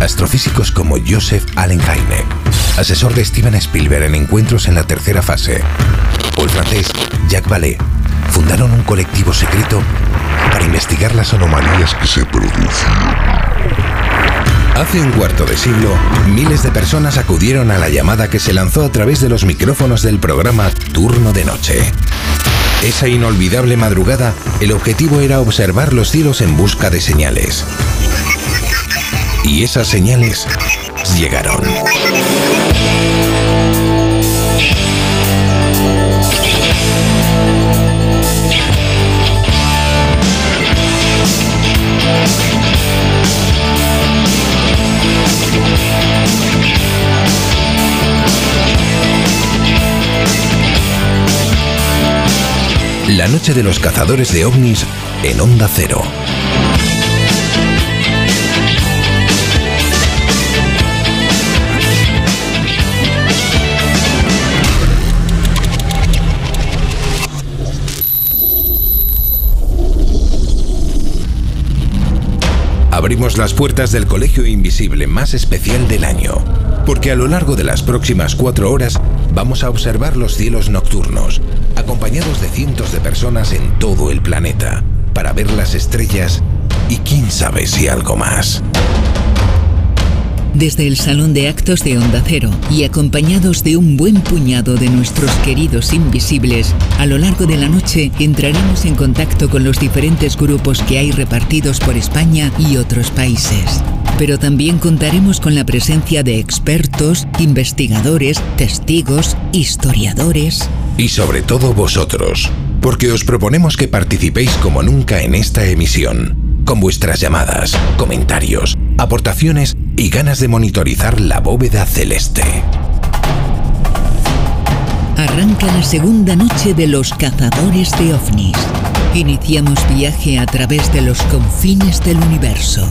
astrofísicos como Joseph Allen Hynek, asesor de Steven Spielberg en encuentros en la tercera fase, o el francés Jacques Vallée, fundaron un colectivo secreto para investigar las anomalías que se producían. Hace un cuarto de siglo, miles de personas acudieron a la llamada que se lanzó a través de los micrófonos del programa Turno de Noche. Esa inolvidable madrugada, el objetivo era observar los cielos en busca de señales. Y esas señales llegaron. La noche de los cazadores de ovnis en Onda Cero. Abrimos las puertas del Colegio Invisible más especial del año, porque a lo largo de las próximas cuatro horas vamos a observar los cielos nocturnos, acompañados de cientos de personas en todo el planeta, para ver las estrellas y quién sabe si algo más. Desde el Salón de Actos de Onda Cero y acompañados de un buen puñado de nuestros queridos invisibles, a lo largo de la noche entraremos en contacto con los diferentes grupos que hay repartidos por España y otros países. Pero también contaremos con la presencia de expertos, investigadores, testigos, historiadores. Y sobre todo vosotros, porque os proponemos que participéis como nunca en esta emisión, con vuestras llamadas, comentarios, aportaciones y ganas de monitorizar la bóveda celeste. Arranca la segunda noche de los cazadores de ovnis. Iniciamos viaje a través de los confines del universo.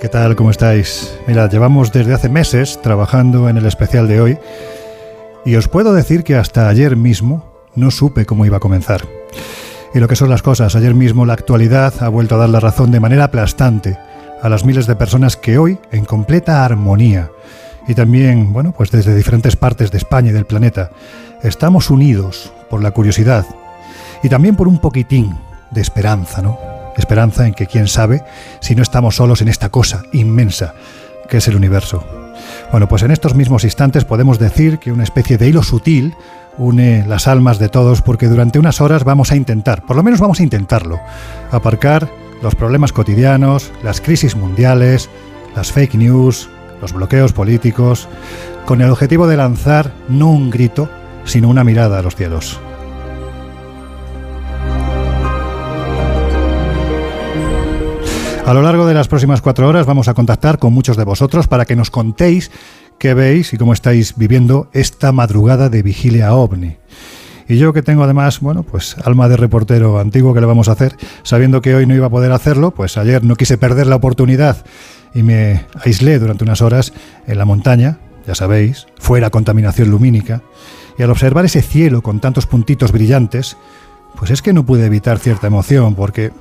¿qué tal? ¿Cómo estáis? Mira, llevamos desde hace meses trabajando en el especial de hoy y os puedo decir que hasta ayer mismo no supe cómo iba a comenzar. Y lo que son las cosas, ayer mismo la actualidad ha vuelto a dar la razón de manera aplastante a las miles de personas que hoy, en completa armonía, y también, bueno, pues desde diferentes partes de España y del planeta, estamos unidos por la curiosidad y también por un poquitín de esperanza, ¿no? Esperanza en que quién sabe si no estamos solos en esta cosa inmensa que es el universo. Bueno, pues en estos mismos instantes podemos decir que una especie de hilo sutil une las almas de todos porque durante unas horas vamos a intentar, por lo menos vamos a intentarlo, aparcar los problemas cotidianos, las crisis mundiales, las fake news, los bloqueos políticos, con el objetivo de lanzar no un grito, sino una mirada a los cielos. A lo largo de las próximas cuatro horas vamos a contactar con muchos de vosotros para que nos contéis qué veis y cómo estáis viviendo esta madrugada de vigilia ovni. Y yo que tengo además, bueno, pues alma de reportero antiguo que le vamos a hacer, sabiendo que hoy no iba a poder hacerlo, pues ayer no quise perder la oportunidad y me aislé durante unas horas en la montaña, ya sabéis, fuera contaminación lumínica, y al observar ese cielo con tantos puntitos brillantes, pues es que no pude evitar cierta emoción, porque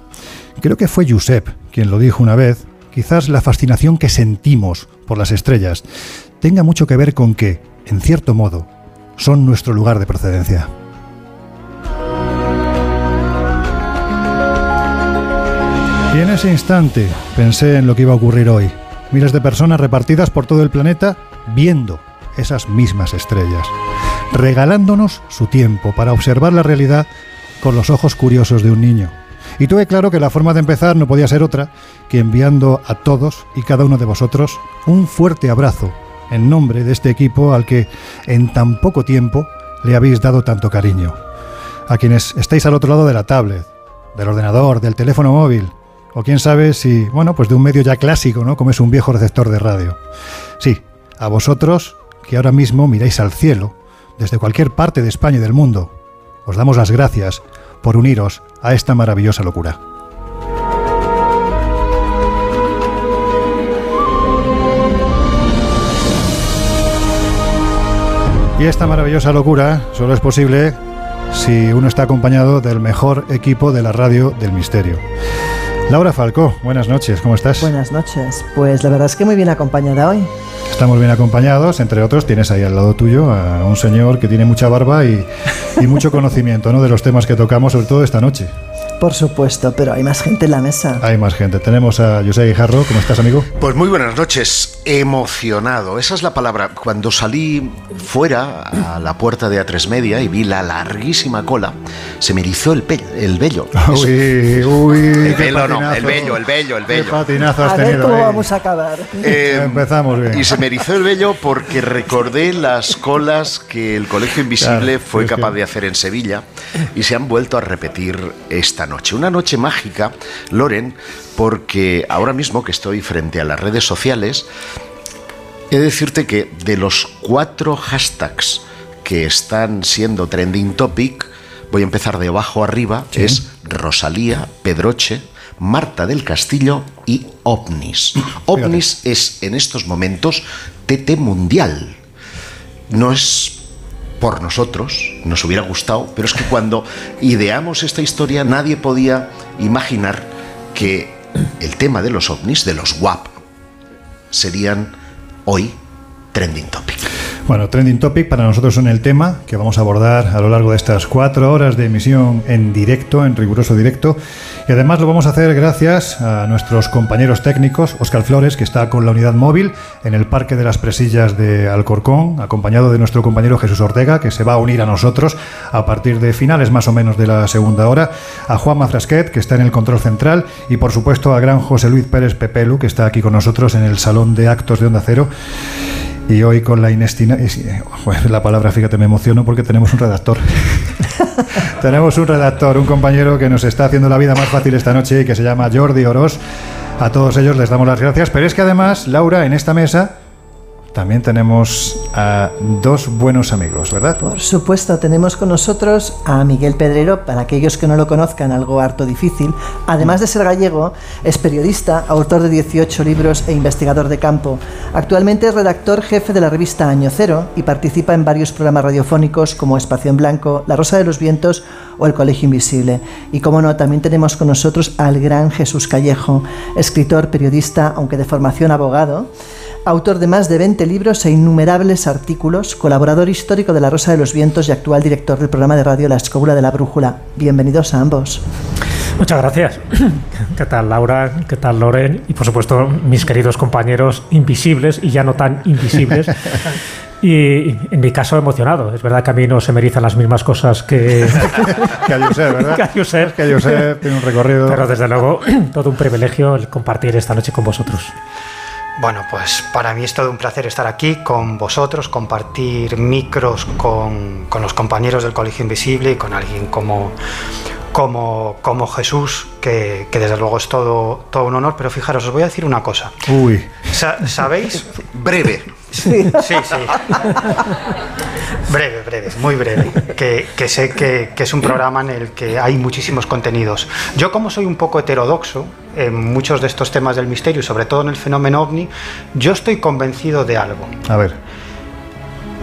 creo que fue Josep quien lo dijo una vez, quizás la fascinación que sentimos por las estrellas tenga mucho que ver con que, en cierto modo, son nuestro lugar de procedencia. Y en ese instante pensé en lo que iba a ocurrir hoy. Miles de personas repartidas por todo el planeta viendo esas mismas estrellas, regalándonos su tiempo para observar la realidad con los ojos curiosos de un niño. Y tuve claro que la forma de empezar no podía ser otra que enviando a todos y cada uno de vosotros un fuerte abrazo en nombre de este equipo al que en tan poco tiempo le habéis dado tanto cariño. A quienes estáis al otro lado de la tablet, del ordenador, del teléfono móvil, o quién sabe si, bueno, pues de un medio ya clásico, ¿no? Como es un viejo receptor de radio. Sí, a vosotros que ahora mismo miráis al cielo, desde cualquier parte de España y del mundo, os damos las gracias por uniros a esta maravillosa locura. Y esta maravillosa locura solo es posible si uno está acompañado del mejor equipo de la radio del misterio. Laura Falcó, buenas noches, ¿cómo estás? Buenas noches, pues la verdad es que muy bien acompañada hoy. Estamos bien acompañados, entre otros tienes ahí al lado tuyo a un señor que tiene mucha barba y, y mucho conocimiento ¿no? de los temas que tocamos, sobre todo esta noche. Por supuesto, pero hay más gente en la mesa. Hay más gente. Tenemos a José Guijarro. ¿Cómo estás, amigo? Pues muy buenas noches. Emocionado. Esa es la palabra. Cuando salí fuera a la puerta de A3 Media y vi la larguísima cola, se me erizó el, pe el vello. Uy, uy. El velo no, el vello, el vello, el vello. Qué patinazo has a ver tenido cómo ahí. vamos a acabar. Eh, Empezamos bien. Y se me erizó el vello porque recordé las colas que el Colegio Invisible Claro, fue es que- capaz de hacer en Sevilla y se han vuelto a repetir esta noche. Una noche mágica, Loren, porque ahora mismo que estoy frente a las redes sociales, he de decirte que de los cuatro hashtags que están siendo trending topic, voy a empezar de abajo arriba, es Rosalía, Pedroche, Marta del Castillo y OVNIS. OVNIS es en estos momentos TT mundial. No es por nosotros, nos hubiera gustado, pero es que cuando ideamos esta historia nadie podía imaginar que el tema de los ovnis, de los WAP, serían hoy trending topic. Bueno, Trending Topic para nosotros son el tema que vamos a abordar a lo largo de estas cuatro horas de emisión en directo, en riguroso directo. Y además lo vamos a hacer gracias a nuestros compañeros técnicos, Óscar Flores, que está con la unidad móvil en el Parque de las Presillas de Alcorcón, acompañado de nuestro compañero Jesús Ortega, que se va a unir a nosotros a partir de finales más o menos de la segunda hora, a Juan Mafrasquet, que está en el control central, y por supuesto a gran José Luis Pérez Pepelu, que está aquí con nosotros en el Salón de Actos de Onda Cero. Y hoy con la inestimable... La palabra, fíjate, me emociono porque tenemos un redactor. tenemos un redactor, un compañero que nos está haciendo la vida más fácil esta noche y que se llama Jordi Oroz. A todos ellos les damos las gracias. Pero es que además, Laura, en esta mesa también tenemos a dos buenos amigos, ¿verdad? Por supuesto, tenemos con nosotros a Miguel Pedrero, para aquellos que no lo conozcan, algo harto difícil. Además de ser gallego, es periodista, autor de 18 libros e investigador de campo. Actualmente es redactor jefe de la revista Año Cero y participa en varios programas radiofónicos como Espacio en Blanco, La Rosa de los Vientos o El Colegio Invisible. Y como no, también tenemos con nosotros al gran Jesús Callejo, escritor, periodista, aunque de formación abogado autor de más de 20 libros e innumerables artículos, colaborador histórico de La Rosa de los Vientos y actual director del programa de radio La Escóbula de la Brújula. Bienvenidos a ambos. Muchas gracias. ¿Qué tal Laura? ¿Qué tal Loren? Y por supuesto mis queridos compañeros invisibles y ya no tan invisibles. Y en mi caso emocionado. Es verdad que a mí no se me erizan las mismas cosas que, Que a Josep, ¿verdad? que a Josep. Que Josep tiene un recorrido... Pero desde luego todo un privilegio el compartir esta noche con vosotros. Bueno, pues para mí es todo un placer estar aquí con vosotros, compartir micros con, con los compañeros del Colegio Invisible y con alguien como, como, como Jesús, que, que desde luego es todo, todo un honor. Pero fijaros, os voy a decir una cosa. Uy, Sa- ¿Sabéis? Breve. Sí, sí. Breve, breve, muy breve. Que, que sé que, que es un programa en el que hay muchísimos contenidos. Yo como soy un poco heterodoxo en muchos de estos temas del misterio sobre todo en el fenómeno ovni, yo estoy convencido de algo. a ver.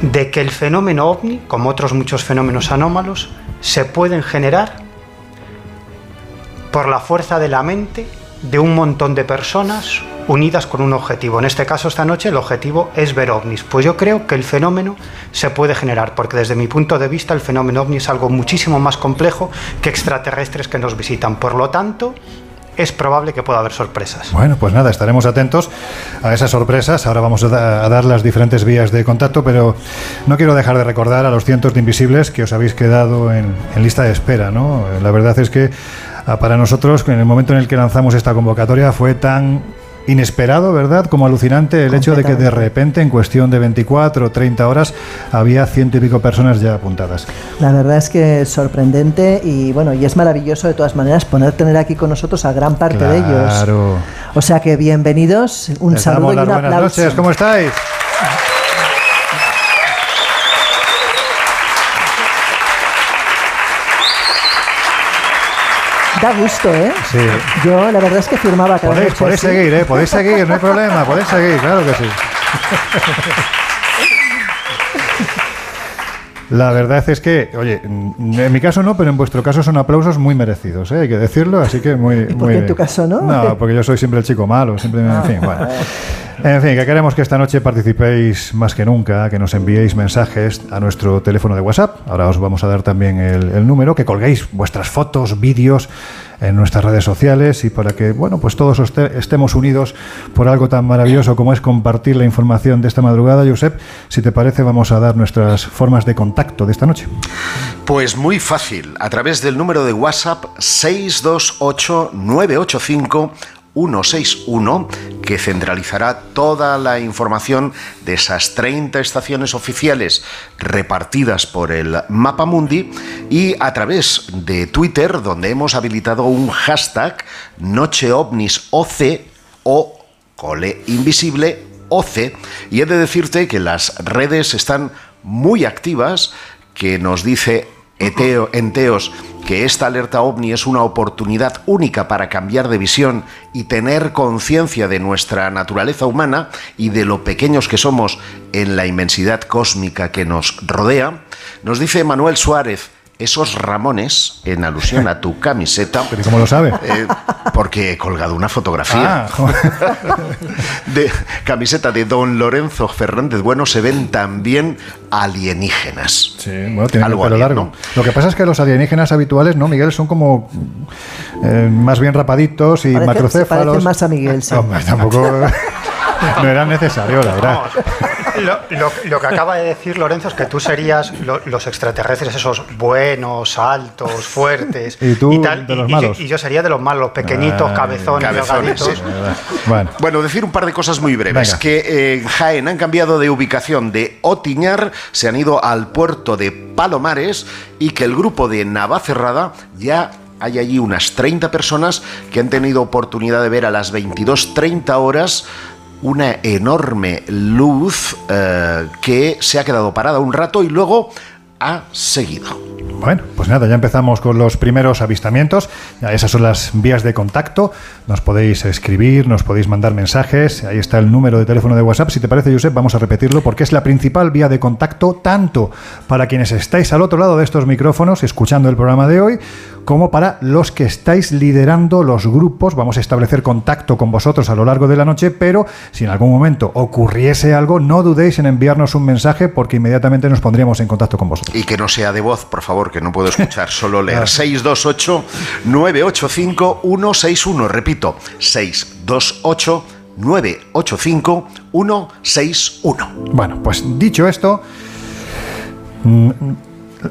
De que el fenómeno ovni, como otros muchos fenómenos anómalos, se pueden generar por la fuerza de la mente de un montón de personas unidas con un objetivo. En este caso, esta noche, el objetivo es ver ovnis. Pues yo creo que el fenómeno se puede generar, porque desde mi punto de vista el fenómeno ovni es algo muchísimo más complejo que extraterrestres que nos visitan. Por lo tanto, es probable que pueda haber sorpresas. Bueno, pues nada, estaremos atentos a esas sorpresas. Ahora vamos a, da- a dar las diferentes vías de contacto, pero no quiero dejar de recordar a los cientos de invisibles que os habéis quedado en, en lista de espera, ¿no? La verdad es que Ah, para nosotros, en el momento en el que lanzamos esta convocatoria, fue tan inesperado, ¿verdad? Como alucinante el hecho de que de repente, en cuestión de 24 o 30 horas, había ciento y pico personas ya apuntadas. La verdad es que es sorprendente y bueno, y es maravilloso de todas maneras poder tener aquí con nosotros a gran parte de ellos. Claro. O sea que bienvenidos, un Les saludo damos y las un buenas noches, ¿cómo estáis? Da gusto, ¿eh? Sí. Yo la verdad es que firmaba cada Podéis, noche podéis así. seguir, ¿eh? Podéis seguir, no hay problema, podéis seguir, claro que sí. La verdad es que, oye, en mi caso no, pero en vuestro caso son aplausos muy merecidos, ¿eh? hay que decirlo, así que muy... por muy qué en bien. tu caso no? No, porque yo soy siempre el chico malo, siempre, en fin, bueno. En fin, que queremos que esta noche participéis más que nunca, que nos enviéis mensajes a nuestro teléfono de WhatsApp. Ahora os vamos a dar también el, el número, que colguéis vuestras fotos, vídeos en nuestras redes sociales y para que, bueno, pues todos este- estemos unidos por algo tan maravilloso como es compartir la información de esta madrugada. Josep, si te parece, vamos a dar nuestras formas de contacto de esta noche. Pues muy fácil, a través del número de WhatsApp 628-985. 161 que centralizará toda la información de esas 30 estaciones oficiales repartidas por el Mapa Mundi y a través de Twitter donde hemos habilitado un hashtag NocheOvnisOC o Cole Invisible OC y he de decirte que las redes están muy activas que nos dice Eteo, Enteos que esta alerta ovni es una oportunidad única para cambiar de visión y tener conciencia de nuestra naturaleza humana y de lo pequeños que somos en la inmensidad cósmica que nos rodea, nos dice Manuel Suárez, esos Ramones, en alusión a tu camiseta, ¿Pero cómo lo sabe? eh, porque he colgado una fotografía Ah, de camiseta de don Lorenzo Fernández Bueno se ven también alienígenas. Sí, bueno, tienen el Algo pelo alien, largo. ¿no? Lo que pasa es que los alienígenas habituales, ¿no, Miguel? Son como eh, más bien rapaditos y Parece- se macrocéfalos. parecen más a Miguel, sí. Hombre, tampoco no era necesario, la verdad. Lo, lo- lo que acaba de decir Lorenzo es que tú serías lo- los extraterrestres, esos buenos, altos, fuertes. Y tú tal, de los y- y yo- malos. Y, yo sería de los malos, pequeñitos, Ay, cabezones, cabezones, sí. Bueno, Bueno, decir un par de cosas muy breves. Venga. Que eh, en Jaén han cambiado de ubicación de Otiñar, se han ido al puerto de Palomares y que el grupo de Navacerrada ya hay allí unas 30 personas que han tenido oportunidad de ver a las 22.30 horas una enorme luz eh, que se ha quedado parada un rato y luego ha seguido. Bueno, pues nada, ya empezamos con los primeros avistamientos. Esas son las vías de contacto. Nos podéis escribir, nos podéis mandar mensajes. Ahí está el número de teléfono de WhatsApp. Si te parece, Josep, vamos a repetirlo porque es la principal vía de contacto tanto para quienes estáis al otro lado de estos micrófonos escuchando el programa de hoy, como para los que estáis liderando los grupos. Vamos a establecer contacto con vosotros a lo largo de la noche, pero si en algún momento ocurriese algo, no dudéis en enviarnos un mensaje porque inmediatamente nos pondríamos en contacto con vosotros. Y que no sea de voz, por favor, que no puedo escuchar, solo leer. Claro. 628-985-161. Repito, 628-985-161. Bueno, pues dicho esto, mm,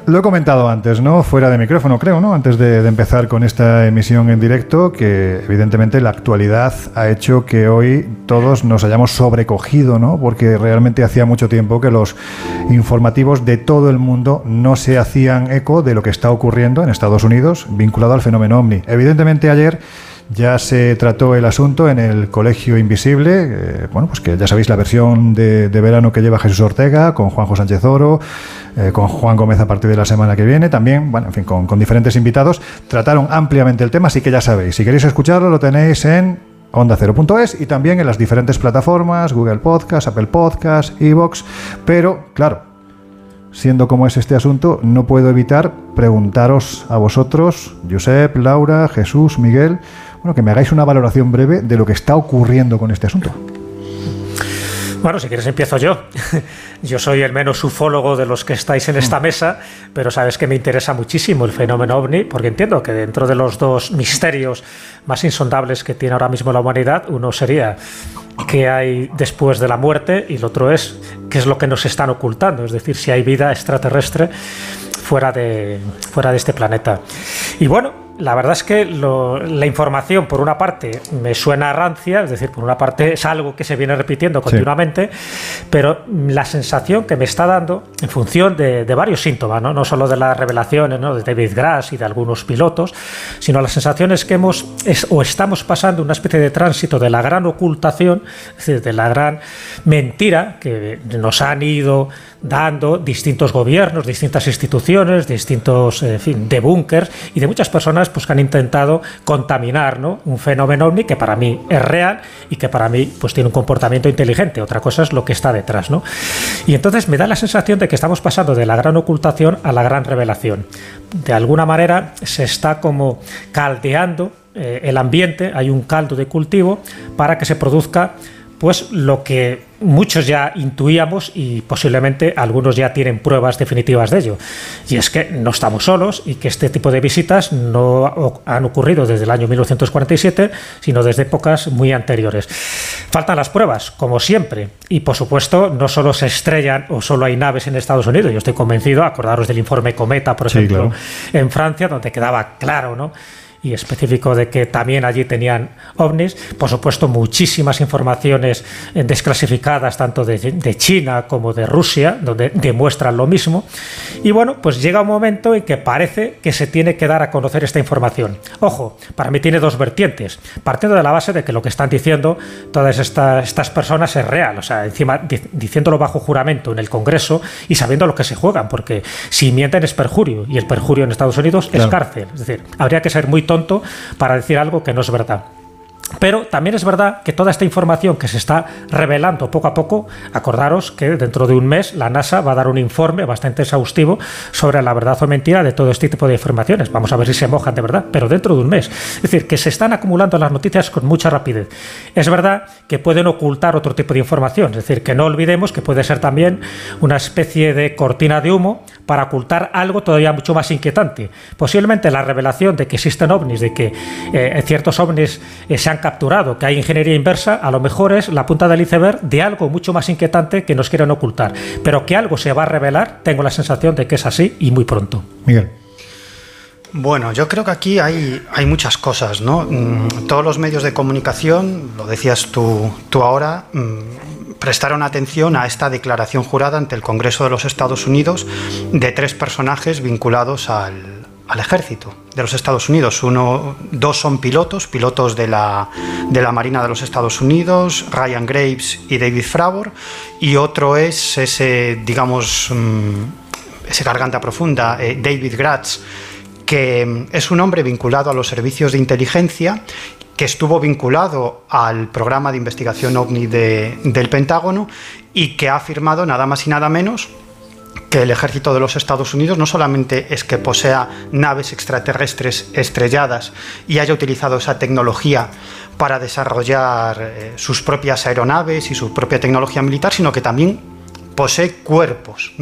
lo he comentado antes, ¿no? Fuera de micrófono, creo, ¿no? Antes de, empezar con esta emisión en directo, que evidentemente la actualidad ha hecho que hoy todos nos hayamos sobrecogido, ¿no? Porque realmente hacía mucho tiempo que los informativos de todo el mundo no se hacían eco de lo que está ocurriendo en Estados Unidos vinculado al fenómeno ovni. Evidentemente ayer ya se trató el asunto en el Colegio Invisible, eh, bueno, pues que ya sabéis la versión de, de verano que lleva Jesús Ortega, con Juanjo Sánchez Oro, eh, con Juan Gómez a partir de la semana que viene. También, bueno, en fin, con, diferentes invitados, trataron ampliamente el tema, así que ya sabéis, si queréis escucharlo lo tenéis en onda0.es y también en las diferentes plataformas, Google Podcast, Apple Podcast, Evox, pero claro, siendo como es este asunto, no puedo evitar preguntaros a vosotros, Josep, Laura, Jesús, Miguel, bueno, que me hagáis una valoración breve de lo que está ocurriendo con este asunto. Bueno, si quieres empiezo yo. Yo soy el menos ufólogo de los que estáis en esta mesa, pero sabes que me interesa muchísimo el fenómeno ovni, porque entiendo que dentro de los dos misterios más insondables que tiene ahora mismo la humanidad, uno sería qué hay después de la muerte y el otro es qué es lo que nos están ocultando, es decir, si hay vida extraterrestre fuera de, fuera de este planeta. Y bueno, la verdad es que la información, por una parte, me suena rancia, es decir, por una parte es algo que se viene repitiendo continuamente, pero la sensación que me está dando, en función de, varios síntomas, ¿no? no solo de las revelaciones ¿no? de David Grass y de algunos pilotos, sino las sensaciones que hemos o estamos pasando una especie de tránsito de la gran ocultación, es decir, de la gran mentira que nos han ido dando distintos gobiernos, distintas instituciones, distintos en fin, y de muchas personas pues, que han intentado contaminar ¿no? un fenómeno ovni que para mí es real y que para mí pues, tiene un comportamiento inteligente. Otra cosa es lo que está detrás. ¿no? Y entonces me da la sensación de que estamos pasando de la gran ocultación a la gran revelación. De alguna manera se está como caldeando eh, el ambiente, hay un caldo de cultivo para que se produzca pues lo que muchos ya intuíamos y posiblemente algunos ya tienen pruebas definitivas de ello. Y es que no estamos solos y que este tipo de visitas no han ocurrido desde el año 1947, sino desde épocas muy anteriores. Faltan las pruebas, como siempre, y por supuesto no solo se estrellan o solo hay naves en Estados Unidos. Yo estoy convencido, acordaros del informe Cometa, por ejemplo, en Francia, donde quedaba claro, ¿no? Y específico de que también allí tenían ovnis. Por supuesto, muchísimas informaciones eh, desclasificadas tanto de, China como de Rusia, donde demuestran lo mismo. Y bueno, pues llega un momento en que parece que se tiene que dar a conocer esta información. Ojo, para mí tiene dos vertientes. Partiendo de la base de que lo que están diciendo todas estas, estas personas es real, o sea, encima diciéndolo bajo juramento en el Congreso y sabiendo lo que se juegan, porque si mienten es perjurio y el perjurio en Estados Unidos es cárcel. Es decir, habría que ser muy tonto para decir algo que no es verdad. Pero también es verdad que toda esta información que se está revelando poco a poco, acordaros que dentro de un mes la NASA va a dar un informe bastante exhaustivo sobre la verdad o mentira de todo este tipo de informaciones. Vamos a ver si se mojan de verdad, pero dentro de un mes. Es decir, que se están acumulando las noticias con mucha rapidez. Es verdad que pueden ocultar otro tipo de información, es decir, que no olvidemos que puede ser también una especie de cortina de humo para ocultar algo todavía mucho más inquietante. Posiblemente la revelación de que existen ovnis, de que eh, ciertos ovnis eh, se han capturado, que hay ingeniería inversa, a lo mejor es la punta del iceberg de algo mucho más inquietante que nos quieren ocultar. Pero que algo se va a revelar, tengo la sensación de que es así y muy pronto. Miguel. Bueno, yo creo que aquí hay, hay muchas cosas, ¿no? Mm, todos los medios de comunicación, lo decías tú, tú ahora, mm, prestaron atención a esta declaración jurada ante el Congreso de los Estados Unidos de tres personajes vinculados al, al ejército de los Estados Unidos. Uno, dos son pilotos, pilotos de la, de la Marina de los Estados Unidos, Ryan Graves y David Fravor, y otro es ese, digamos, mm, ese garganta profunda, eh, David Gratz, que es un hombre vinculado a los servicios de inteligencia que estuvo vinculado al programa de investigación OVNI del Pentágono y que ha afirmado nada más y nada menos que el ejército de los Estados Unidos no solamente es que posea naves extraterrestres estrelladas y haya utilizado esa tecnología para desarrollar eh, sus propias aeronaves y su propia tecnología militar, sino que también posee cuerpos.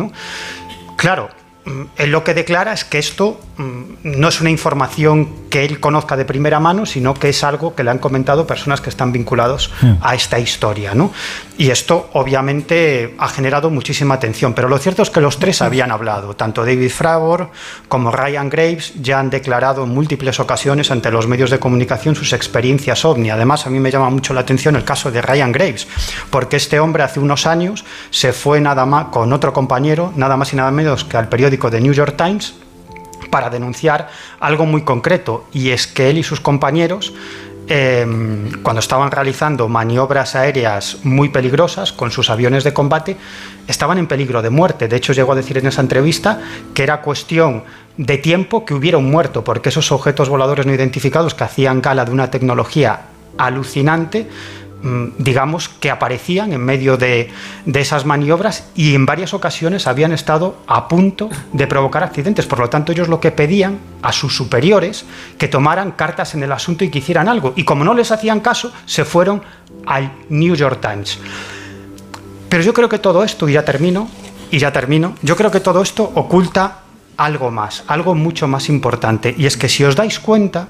Claro, mm, él lo que declara es que esto mm, no es una información que él conozca de primera mano, sino que es algo que le han comentado personas que están vinculados a esta historia. ¿no? Y esto obviamente ha generado muchísima atención, pero lo cierto es que los tres habían hablado, tanto David Fravor como Ryan Graves ya han declarado en múltiples ocasiones ante los medios de comunicación sus experiencias ovni. Además, a mí me llama mucho la atención el caso de Ryan Graves, porque este hombre hace unos años se fue nada más con otro compañero, nada más y nada menos que al periódico The New York Times, para denunciar algo muy concreto, y es que él y sus compañeros em, cuando estaban realizando maniobras aéreas muy peligrosas con sus aviones de combate, estaban en peligro de muerte. De hecho, llegó a decir en esa entrevista que era cuestión de tiempo que hubiera un muerto, porque esos objetos voladores no identificados que hacían gala de una tecnología alucinante, digamos, que aparecían en medio de, esas maniobras y en varias ocasiones habían estado a punto de provocar accidentes. Por lo tanto, ellos lo que pedían a sus superiores que tomaran cartas en el asunto y que hicieran algo. Y como no les hacían caso, se fueron al New York Times. Pero yo creo que todo esto, y ya termino, y ya termino, yo creo que todo esto oculta algo más, algo mucho más importante. Y es que si os dais cuenta,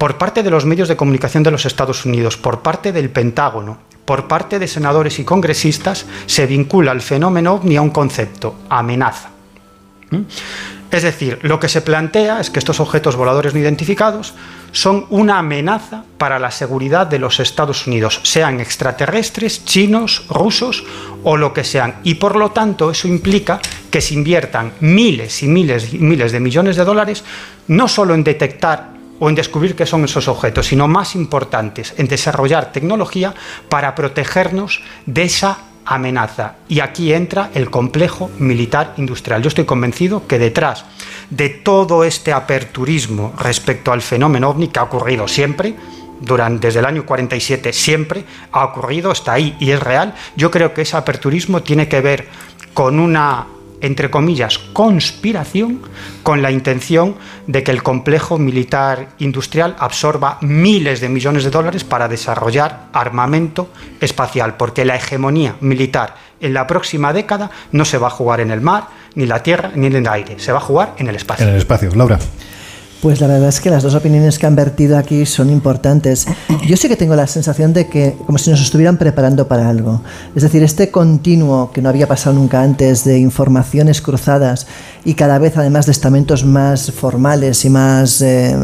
por parte de los medios de comunicación de los Estados Unidos, por parte del Pentágono, por parte de senadores y congresistas, se vincula el fenómeno ovni a un concepto, amenaza. ¿Mm? Es decir, lo que se plantea es que estos objetos voladores no identificados son una amenaza para la seguridad de los Estados Unidos, sean extraterrestres, chinos, rusos o lo que sean. Y por lo tanto eso implica que se inviertan miles y miles y miles de millones de dólares no solo en detectar o en descubrir qué son esos objetos, sino más importantes, en desarrollar tecnología para protegernos de esa amenaza. Y aquí entra el complejo militar industrial. Yo estoy convencido que detrás de todo este aperturismo respecto al fenómeno ovni que ha ocurrido siempre, durante, desde el año 47 siempre ha ocurrido, está ahí y es real, yo creo que ese aperturismo tiene que ver con una entre comillas, conspiración con la intención de que el complejo militar industrial absorba miles de millones de dólares para desarrollar armamento espacial, porque la hegemonía militar en la próxima década no se va a jugar en el mar, ni la tierra, ni en el aire, se va a jugar en el espacio. En el espacio, Laura. Pues la verdad es que las dos opiniones que han vertido aquí son importantes. Yo sí que tengo la sensación de que como si nos estuvieran preparando para algo. Es decir, este continuo que no había pasado nunca antes de informaciones cruzadas y cada vez además de estamentos más formales y más, eh,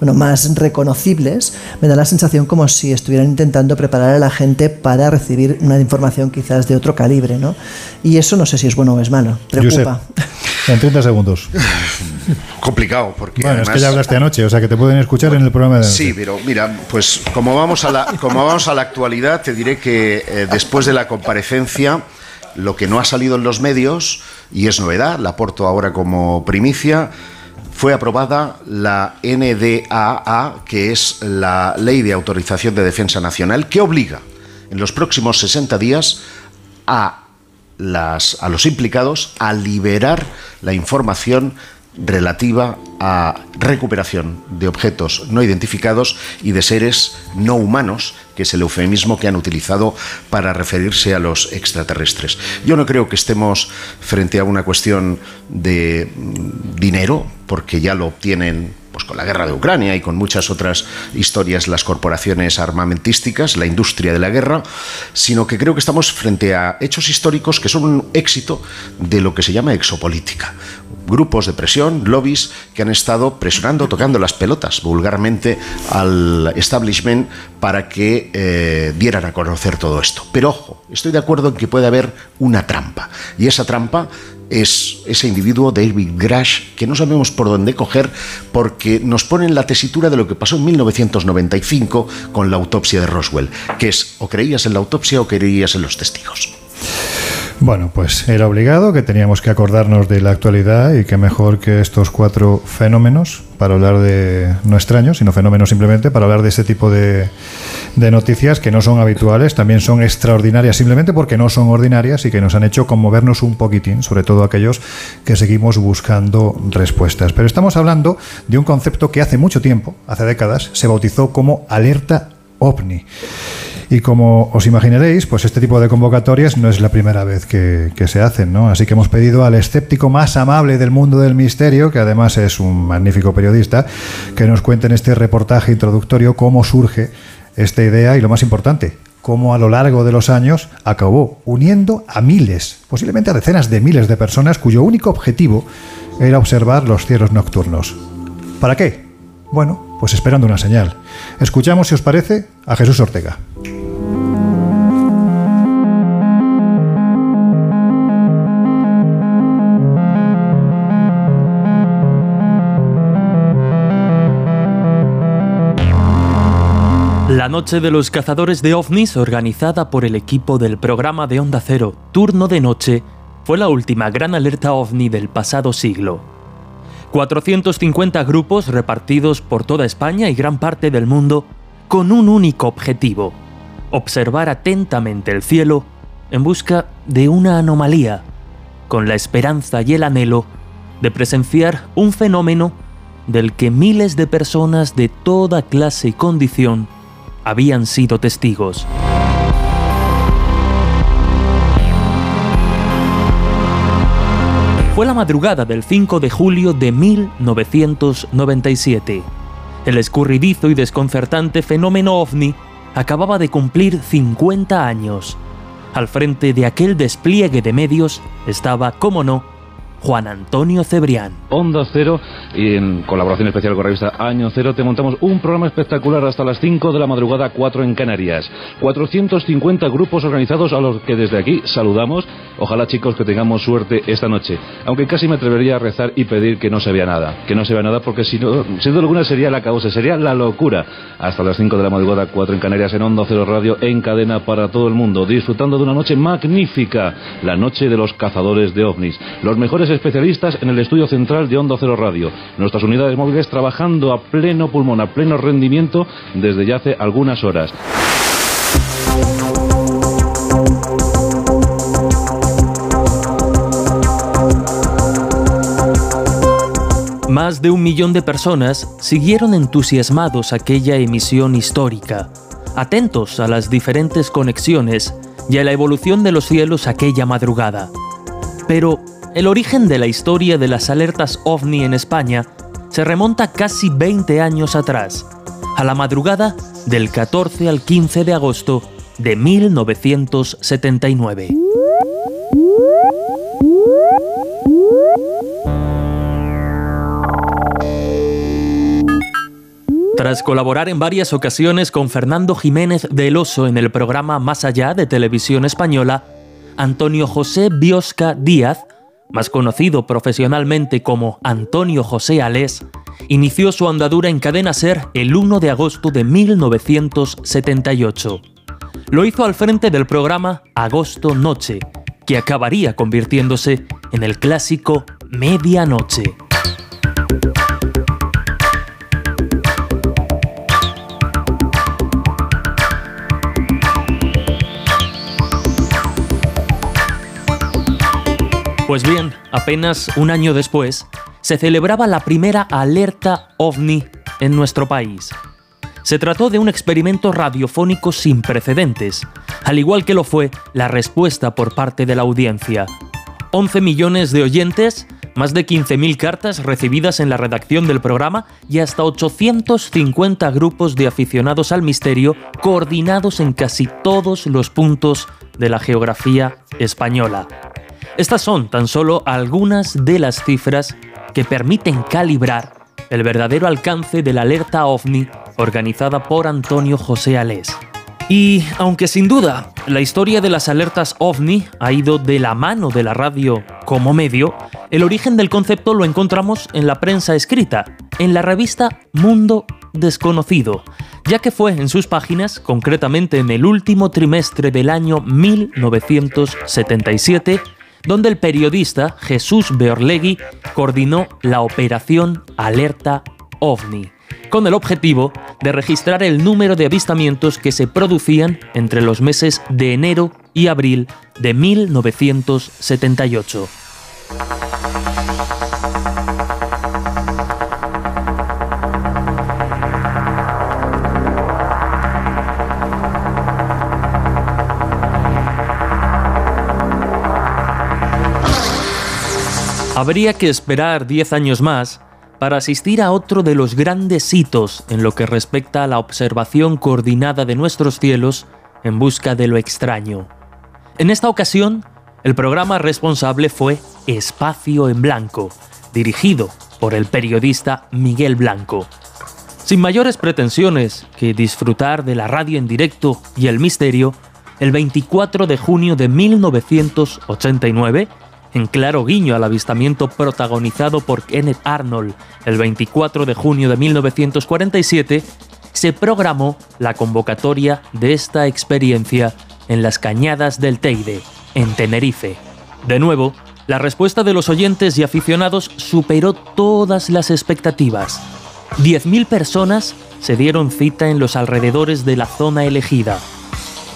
bueno, más reconocibles, me da la sensación como si estuvieran intentando preparar a la gente para recibir una información quizás de otro calibre. ¿no? Y eso no sé si es bueno o es malo. Preocupa. en 30 segundos. Complicado, porque. Bueno, es que ya hablaste anoche, o sea que te pueden escuchar en el programa de. Sí, pero mira, pues como vamos a la, como vamos a la actualidad, te diré que eh, después de la comparecencia, lo que no ha salido en los medios, y es novedad, la aporto ahora como primicia, fue aprobada la NDAA, que es la Ley de Autorización de Defensa Nacional, que obliga en los próximos 60 días a, las, a los implicados a liberar la información relativa a recuperación de objetos no identificados y de seres no humanos, que es el eufemismo que han utilizado para referirse a los extraterrestres. Yo no creo que estemos frente a una cuestión de mm, dinero, porque ya lo obtienen pues con la guerra de Ucrania y con muchas otras historias las corporaciones armamentísticas, la industria de la guerra, sino que creo que estamos frente a hechos históricos que son un éxito de lo que se llama exopolítica, grupos de presión, lobbies que han estado presionando, tocando las pelotas vulgarmente al establishment para que eh, dieran a conocer todo esto. Pero ojo, estoy de acuerdo en que puede haber una trampa. Y esa trampa es ese individuo, David Grash, que no sabemos por dónde coger porque nos pone en la tesitura de lo que pasó en 1995 con la autopsia de Roswell, que es o creías en la autopsia o creías en los testigos. Bueno, pues era obligado que teníamos que acordarnos de la actualidad y que mejor que estos cuatro fenómenos para hablar de, no extraños, sino fenómenos simplemente, para hablar de ese tipo de, de noticias que no son habituales, también son extraordinarias simplemente porque no son ordinarias y que nos han hecho conmovernos un poquitín, sobre todo aquellos que seguimos buscando respuestas. Pero estamos hablando de un concepto que hace mucho tiempo, hace décadas, se bautizó como alerta ovni. Y como os imaginaréis, pues este tipo de convocatorias no es la primera vez que, se hacen, ¿no? Así que hemos pedido al escéptico más amable del mundo del misterio, que además es un magnífico periodista, que nos cuente en este reportaje introductorio cómo surge esta idea y lo más importante, cómo a lo largo de los años acabó uniendo a miles, posiblemente a decenas de miles de personas cuyo único objetivo era observar los cielos nocturnos. ¿Para qué? Bueno, pues esperando una señal. Escuchamos, si os parece, a Jesús Ortega. La Noche de los Cazadores de OVNIs, organizada por el equipo del programa de Onda Cero Turno de Noche, fue la última gran alerta OVNI del pasado siglo. 450 grupos repartidos por toda España y gran parte del mundo con un único objetivo, observar atentamente el cielo en busca de una anomalía, con la esperanza y el anhelo de presenciar un fenómeno del que miles de personas de toda clase y condición habían sido testigos. Fue la madrugada del 5 de julio de 1997. El escurridizo y desconcertante fenómeno ovni acababa de cumplir 50 años. Al frente de aquel despliegue de medios estaba, cómo no, Juan Antonio Cebrián. Onda Cero y en colaboración especial con la revista Año Cero te montamos un programa espectacular hasta las 5 de la madrugada, 4 en Canarias. 450 grupos organizados a los que desde aquí saludamos. Ojalá chicos que tengamos suerte esta noche. Aunque casi me atrevería a rezar y pedir que no se vea nada. Que no se vea nada porque si no, sin duda alguna sería la causa, sería la locura. Hasta las 5 de la madrugada, 4 en Canarias, en Onda Cero Radio, en cadena para todo el mundo. Disfrutando de una noche magnífica. La noche de los cazadores de ovnis. Los especialistas en el estudio central de Onda Cero Radio. Nuestras unidades móviles trabajando a pleno pulmón, a pleno rendimiento desde ya hace algunas horas. Más de un millón de personas siguieron entusiasmados aquella emisión histórica, atentos a las diferentes conexiones y a la evolución de los cielos aquella madrugada. Pero el origen de la historia de las alertas ovni en España se remonta casi 20 años atrás, a la madrugada del 14 al 15 de agosto de 1979. Tras colaborar en varias ocasiones con Fernando Jiménez del Oso en el programa Más Allá de Televisión Española, Antonio José Biosca Díaz, más conocido profesionalmente como Antonio José Alés, inició su andadura en Cadena Ser el 1 de agosto de 1978. Lo hizo al frente del programa Agosto Noche, que acabaría convirtiéndose en el clásico Medianoche. Pues bien, apenas un año después, se celebraba la primera alerta ovni en nuestro país. Se trató de un experimento radiofónico sin precedentes, al igual que lo fue la respuesta por parte de la audiencia. 11 millones de oyentes, más de 15.000 cartas recibidas en la redacción del programa y hasta 850 grupos de aficionados al misterio coordinados en casi todos los puntos de la geografía española. Estas son tan solo algunas de las cifras que permiten calibrar el verdadero alcance de la alerta ovni organizada por Antonio José Alés. Y aunque sin duda la historia de las alertas ovni ha ido de la mano de la radio como medio, el origen del concepto lo encontramos en la prensa escrita, en la revista Mundo Desconocido, ya que fue en sus páginas, concretamente en el último trimestre del año 1977, donde el periodista Jesús Beorlegui coordinó la operación Alerta OVNI, con el objetivo de registrar el número de avistamientos que se producían entre los meses de enero y abril de 1978. Habría que esperar 10 años más para asistir a otro de los grandes hitos en lo que respecta a la observación coordinada de nuestros cielos en busca de lo extraño. En esta ocasión, el programa responsable fue Espacio en Blanco, dirigido por el periodista Miguel Blanco. Sin mayores pretensiones que disfrutar de la radio en directo y el misterio, el 24 de junio de 1989, en claro guiño al avistamiento protagonizado por Kenneth Arnold el 24 de junio de 1947, se programó la convocatoria de esta experiencia en las cañadas del Teide, en Tenerife. De nuevo, la respuesta de los oyentes y aficionados superó todas las expectativas. 10.000 personas se dieron cita en los alrededores de la zona elegida.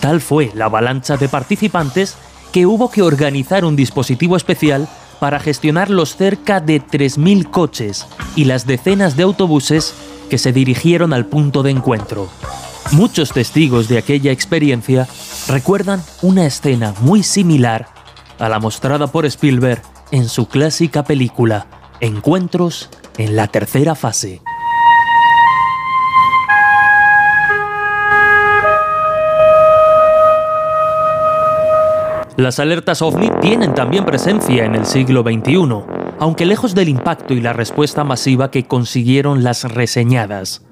Tal fue la avalancha de participantes que hubo que organizar un dispositivo especial para gestionar los cerca de 3.000 coches y las decenas de autobuses que se dirigieron al punto de encuentro. Muchos testigos de aquella experiencia recuerdan una escena muy similar a la mostrada por Spielberg en su clásica película Encuentros en la tercera fase. Las alertas ovni tienen también presencia en el siglo XXI aunque lejos del impacto y la respuesta masiva que consiguieron las reseñadas.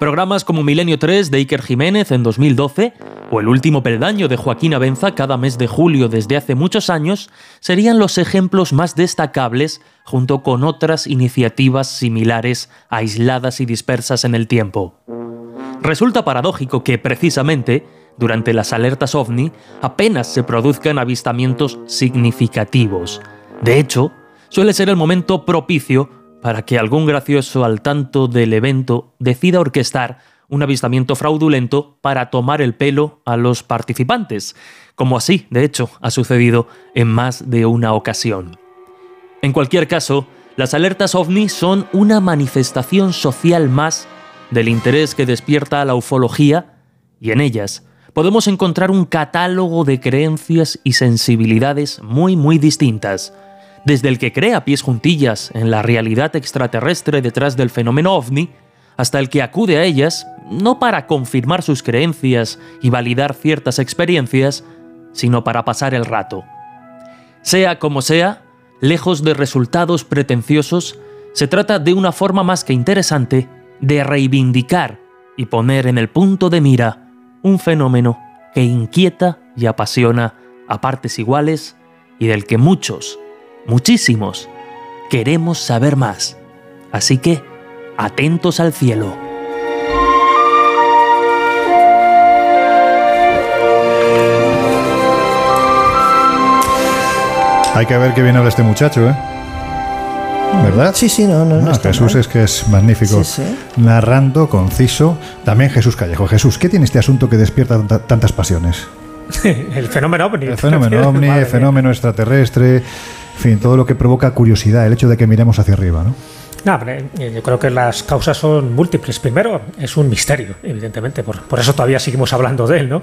Programas como Milenio 3 de Iker Jiménez en 2012 o El último peldaño de Joaquín Abenza cada mes de julio desde hace muchos años serían los ejemplos más destacables junto con otras iniciativas similares aisladas y dispersas en el tiempo. Resulta paradójico que precisamente durante las alertas ovni apenas se produzcan avistamientos significativos. De hecho, suele ser el momento propicio para que algún gracioso al tanto del evento decida orquestar un avistamiento fraudulento para tomar el pelo a los participantes, como así, de hecho, ha sucedido en más de una ocasión. En cualquier caso, las alertas ovni son una manifestación social más del interés que despierta la ufología y en ellas podemos encontrar un catálogo de creencias y sensibilidades muy muy distintas desde el que crea pies juntillas en la realidad extraterrestre detrás del fenómeno ovni, hasta el que acude a ellas no para confirmar sus creencias y validar ciertas experiencias, sino para pasar el rato. Sea como sea, lejos de resultados pretenciosos, se trata de una forma más que interesante de reivindicar y poner en el punto de mira un fenómeno que inquieta y apasiona a partes iguales y del que muchos muchísimos, queremos saber más. Así que, atentos al cielo. Hay que ver qué bien habla este muchacho, ¿eh? ¿Verdad? Sí, sí, no, no. no, ah, Jesús es que es magnífico. Narrando, conciso. También Jesús Callejo. Jesús, ¿qué tiene este asunto que despierta tantas pasiones? el fenómeno ovni. El fenómeno ovni, el fenómeno extraterrestre, en fin, todo lo que provoca curiosidad, el hecho de que miremos hacia arriba, ¿no? No, yo creo que las causas son múltiples. Primero, es un misterio, evidentemente, por, por, eso todavía seguimos hablando de él, ¿no?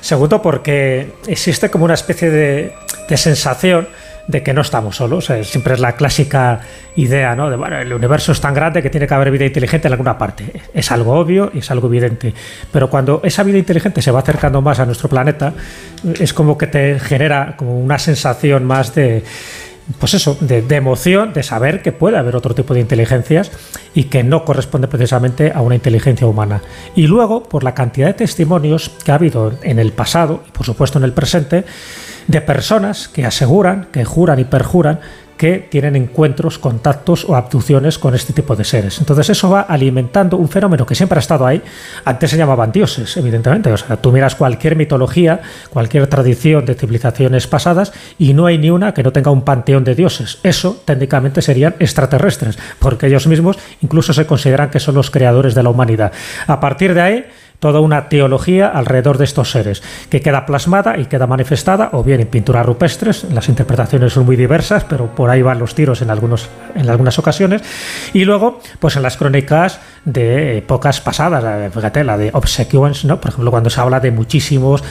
Segundo, porque existe como una especie de, de sensación de que no estamos solos. siempre es la clásica idea, ¿no? De, bueno, el universo es tan grande que tiene que haber vida inteligente en alguna parte. Es algo obvio y es algo evidente. Pero cuando esa vida inteligente se va acercando más a nuestro planeta, es como que te genera como una sensación más de pues eso, de, emoción, de saber que puede haber otro tipo de inteligencias y que no corresponde precisamente a una inteligencia humana. Y luego, por la cantidad de testimonios que ha habido en el pasado y por supuesto en el presente, de personas que aseguran, que juran y perjuran que tienen encuentros, contactos o abducciones con este tipo de seres. Entonces eso va alimentando un fenómeno que siempre ha estado ahí. Antes se llamaban dioses, evidentemente. O sea, tú miras cualquier mitología, cualquier tradición de civilizaciones pasadas y no hay ni una que no tenga un panteón de dioses. Eso técnicamente serían extraterrestres, porque ellos mismos incluso se consideran que son los creadores de la humanidad. A partir de ahí toda una teología alrededor de estos seres, que queda plasmada y queda manifestada, o bien en pinturas rupestres, las interpretaciones son muy diversas, pero por ahí van los tiros en, algunos, en algunas ocasiones, y luego, pues en las crónicas de épocas pasadas, fíjate, la de Obsequions, ¿no? por ejemplo, cuando se habla de muchísimos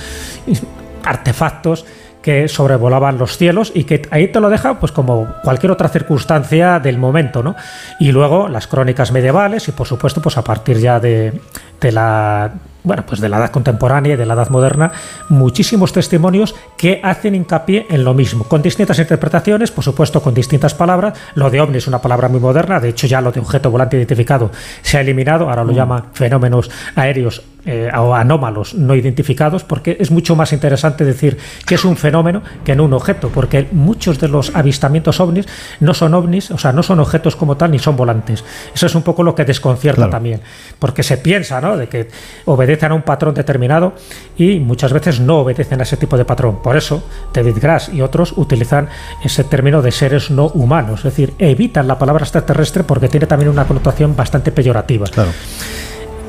artefactos que sobrevolaban los cielos y que ahí te lo deja pues como cualquier otra circunstancia del momento, ¿no? Y luego las crónicas medievales y por supuesto pues a partir ya de, de la bueno, pues de la edad contemporánea y de la edad moderna, muchísimos testimonios que hacen hincapié en lo mismo, con distintas interpretaciones, por supuesto con distintas palabras. Lo de ovni es una palabra muy moderna, de hecho ya lo de objeto volante identificado se ha eliminado, ahora lo mm. llama fenómenos aéreos eh, o anómalos no identificados, porque es mucho más interesante decir que es un fenómeno que no un objeto, porque muchos de los avistamientos ovnis no son ovnis, o sea, no son objetos como tal ni son volantes. Eso es un poco lo que desconcierta también, porque se piensa, ¿no? De que obedecen a un patrón determinado y muchas veces no obedecen a ese tipo de patrón. Por eso, David Grass y otros utilizan ese término de seres no humanos, es decir, evitan la palabra extraterrestre porque tiene también una connotación bastante peyorativa. Claro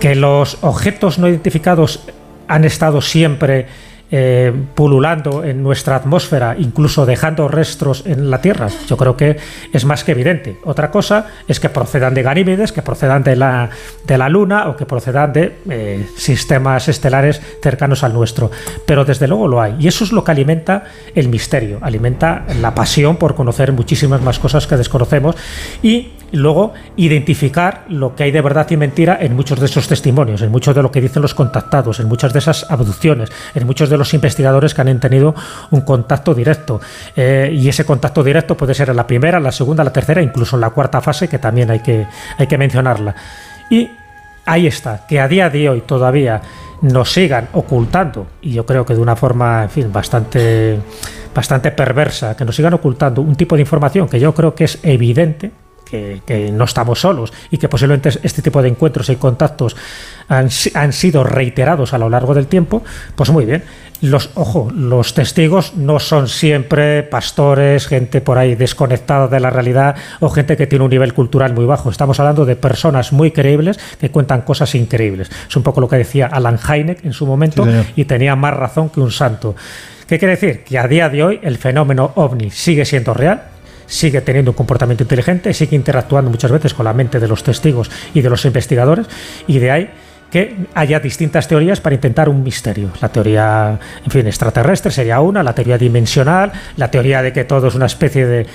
que los objetos no identificados han estado siempre eh, pululando en nuestra atmósfera, incluso dejando restos en la Tierra. Yo creo que es más que evidente. Otra cosa es que procedan de Ganímedes, que procedan de la, de la Luna o que procedan de eh, sistemas estelares cercanos al nuestro. Pero desde luego lo hay. Y eso es lo que alimenta el misterio, alimenta la pasión por conocer muchísimas más cosas que desconocemos y y luego identificar lo que hay de verdad y mentira en muchos de esos testimonios, en muchos de lo que dicen los contactados, en muchas de esas abducciones, en muchos de los investigadores que han tenido un contacto directo. Eh, y ese contacto directo puede ser en la primera, la segunda, la tercera, incluso en la cuarta fase, que también hay que, hay que mencionarla. Y ahí está, que a día de hoy todavía nos sigan ocultando, y yo creo que de una forma, en fin, bastante, bastante perversa, que nos sigan ocultando un tipo de información que yo creo que es evidente, que, no estamos solos y que posiblemente este tipo de encuentros y contactos han, han, sido reiterados a lo largo del tiempo, pues muy bien. Los, ojo, los testigos no son siempre pastores, gente por ahí desconectada de la realidad o gente que tiene un nivel cultural muy bajo. Estamos hablando de personas muy creíbles que cuentan cosas increíbles. Es un poco lo que decía Alan Hynek en su momento y tenía más razón que un santo. ¿Qué quiere decir? Que a día de hoy el fenómeno ovni sigue siendo real, sigue teniendo un comportamiento inteligente, sigue interactuando muchas veces con la mente de los testigos y de los investigadores, y de ahí que haya distintas teorías para intentar un misterio. La teoría, en fin, extraterrestre sería una, la teoría dimensional, la teoría de que todo es una especie de,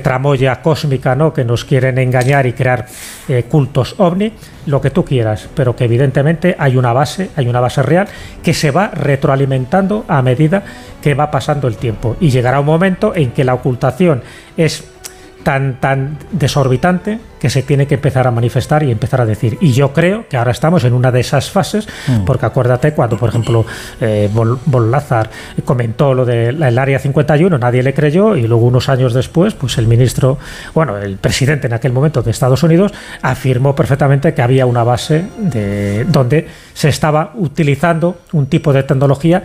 tramoya cósmica, ¿no? Que nos quieren engañar y crear eh, cultos ovni, lo que tú quieras, pero que evidentemente hay una base, hay una base real que se va retroalimentando a medida que va pasando el tiempo y llegará un momento en que la ocultación es tan, tan desorbitante que se tiene que empezar a manifestar y empezar a decir. Y yo creo que ahora estamos en una de esas fases, mm. porque acuérdate cuando, por ejemplo, eh, Lázar comentó lo del Área 51, nadie le creyó, y luego unos años después, pues el ministro, bueno, el presidente en aquel momento de Estados Unidos afirmó perfectamente que había una base de, donde se estaba utilizando un tipo de tecnología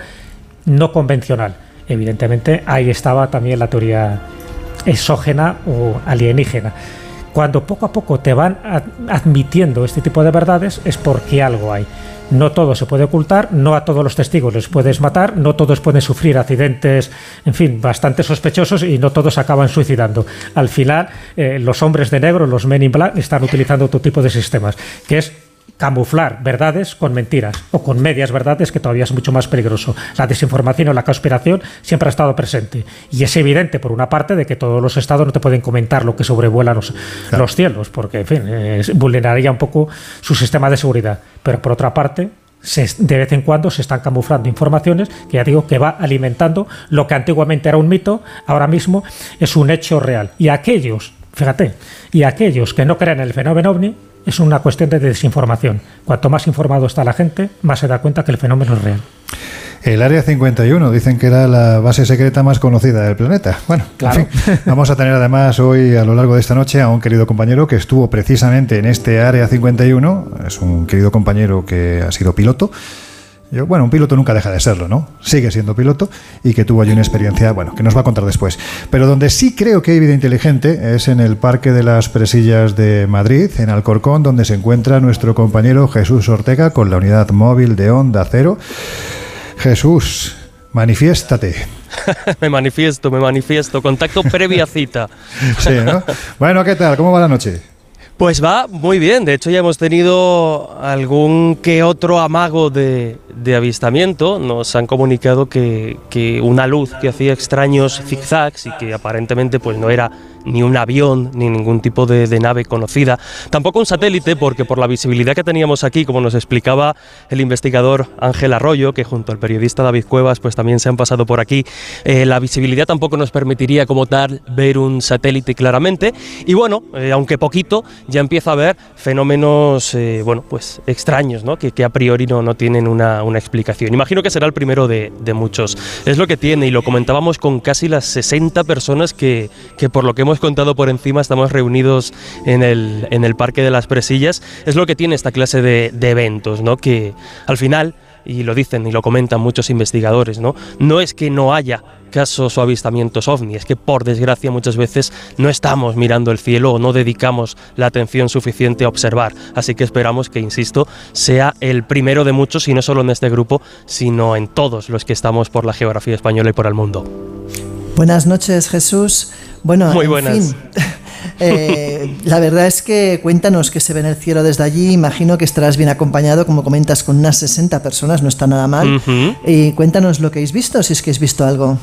no convencional. Evidentemente, ahí estaba también la teoría exógena o alienígena. Cuando poco a poco te van admitiendo este tipo de verdades es porque algo hay. No todo se puede ocultar, no a todos los testigos les puedes matar, no todos pueden sufrir accidentes, en fin, bastante sospechosos y no todos acaban suicidando. Al final, eh, los hombres de negro, los men in black, están utilizando otro tipo de sistemas, que es camuflar verdades con mentiras o con medias verdades, que todavía es mucho más peligroso. La desinformación o la conspiración siempre ha estado presente. Y es evidente, por una parte, de que todos los estados no te pueden comentar lo que sobrevuela los, los cielos, porque, en fin, vulneraría un poco su sistema de seguridad. Pero por otra parte, de vez en cuando se están camuflando informaciones que ya digo que va alimentando lo que antiguamente era un mito, ahora mismo es un hecho real. Y aquellos, fíjate, y aquellos que no creen en el fenómeno ovni, es una cuestión de desinformación. Cuanto más informado está la gente, más se da cuenta que el fenómeno es real. El Área 51 dicen que era la base secreta más conocida del planeta. Bueno, claro. vamos a tener además hoy a lo largo de esta noche a un querido compañero que estuvo precisamente en este Área 51. Es un querido compañero que ha sido piloto bueno, un piloto nunca deja de serlo, ¿no? Sigue siendo piloto y que tuvo allí una experiencia, bueno, que nos va a contar después. Pero donde sí creo que hay vida inteligente es en el Parque de las Presillas de Madrid, en Alcorcón, donde se encuentra nuestro compañero Jesús Ortega con la unidad móvil de Onda Cero. Jesús, manifiéstate. me manifiesto, me manifiesto. Contacto previa cita. sí, ¿no? Bueno, ¿qué tal? ¿Cómo va la noche? Pues va muy bien, de hecho ya hemos tenido algún que otro amago de, avistamiento, nos han comunicado que, que, una luz que hacía extraños zigzags y que aparentemente pues no era ni un avión, ni ningún tipo de, nave conocida. Tampoco un satélite, porque por la visibilidad que teníamos aquí, como nos explicaba el investigador Ángel Arroyo, que junto al periodista David Cuevas, pues también se han pasado por aquí, eh, la visibilidad tampoco nos permitiría como tal ver un satélite claramente. Y bueno, eh, aunque poquito, ya empieza a haber fenómenos, eh, bueno, pues extraños, ¿no? Que, a priori no, no tienen una, explicación. Imagino que será el primero de, muchos. Es lo que tiene, y lo comentábamos con casi las 60 personas que, que por lo que hemos hemos contado por encima, estamos reunidos en el, en el Parque de las Presillas, es lo que tiene esta clase de, de eventos, ¿no? que al final y lo dicen y lo comentan muchos investigadores, ¿no? No es que no haya casos o avistamientos ovni, es que por desgracia muchas veces no estamos mirando el cielo o no dedicamos la atención suficiente a observar. Así que esperamos que, insisto, sea el primero de muchos y no solo en este grupo, sino en todos los que estamos por la geografía española y por el mundo. Buenas noches, Jesús. Bueno, Muy buenas. Eh, la verdad es que cuéntanos que se ve en el cielo desde allí. Imagino que estarás bien acompañado, como comentas, con unas 60 personas, no está nada mal. Y cuéntanos lo que habéis visto, si es que habéis visto algo.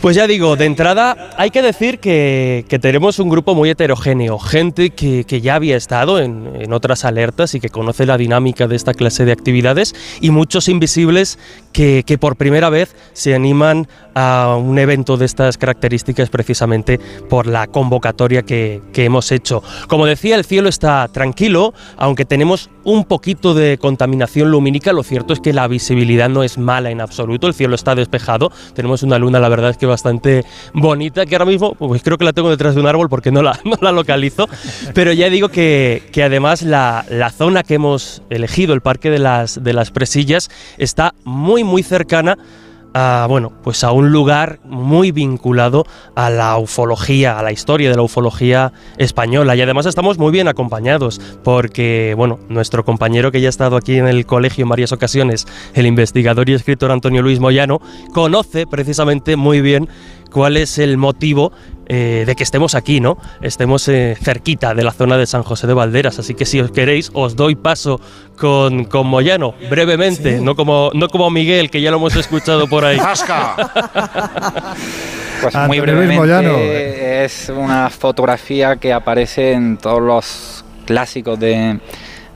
Pues ya digo, de entrada hay que decir que, tenemos un grupo muy heterogéneo, gente que, ya había estado en, otras alertas y que conoce la dinámica de esta clase de actividades y muchos invisibles que, por primera vez se animan a un evento de estas características precisamente por la convocatoria que hemos hecho. Como decía, el cielo está tranquilo, aunque tenemos un poquito de contaminación lumínica, lo cierto es que la visibilidad no es mala en absoluto, el cielo está despejado, tenemos una luna la verdad es que bastante bonita, que ahora mismo pues creo que la tengo detrás de un árbol porque no la, no la localizo, pero ya digo que, que además la, la, zona que hemos elegido, el Parque de las, de las Presillas, está muy muy cercana a, bueno, pues a un lugar muy vinculado a la ufología, a la historia de la ufología española. Y además estamos muy bien acompañados, porque, bueno, nuestro compañero que ya ha estado aquí en el colegio en varias ocasiones, el investigador y escritor Antonio Luis Moyano, conoce precisamente muy bien cuál es el motivo eh, de que estemos aquí, ¿no? Estemos eh, cerquita de la zona de San José de Valderas, así que si os queréis, os doy paso con, con Moyano, brevemente, ¿Sí? no, como, no como Miguel, que ya lo hemos escuchado por ahí. Pues muy brevemente, es una fotografía que aparece en todos los clásicos de,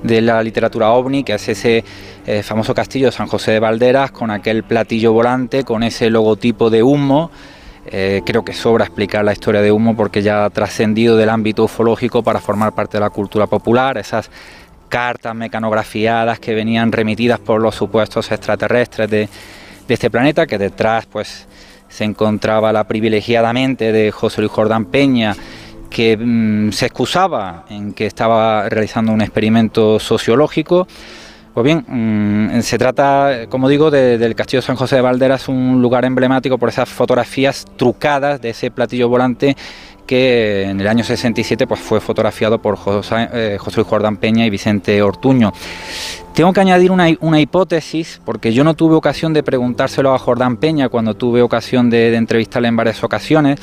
de la literatura ovni, que es ese eh, famoso castillo de San José de Valderas, con aquel platillo volante, con ese logotipo de humo. Eh, creo que sobra explicar la historia de humo porque ya ha trascendido del ámbito ufológico para formar parte de la cultura popular, esas cartas mecanografiadas que venían remitidas por los supuestos extraterrestres de, de este planeta, que detrás pues se encontraba la privilegiadamente de José Luis Jordán Peña, que mmm, se excusaba en que estaba realizando un experimento sociológico. Pues bien, mmm, se trata, como digo, de, del Castillo San José de Valderas, un lugar emblemático por esas fotografías trucadas de ese platillo volante que en el año 67 pues, fue fotografiado por José, eh, Jordán Peña y Vicente Ortuño. Tengo que añadir una, una, hipótesis, porque yo no tuve ocasión de preguntárselo a Jordán Peña cuando tuve ocasión de, de entrevistarle en varias ocasiones,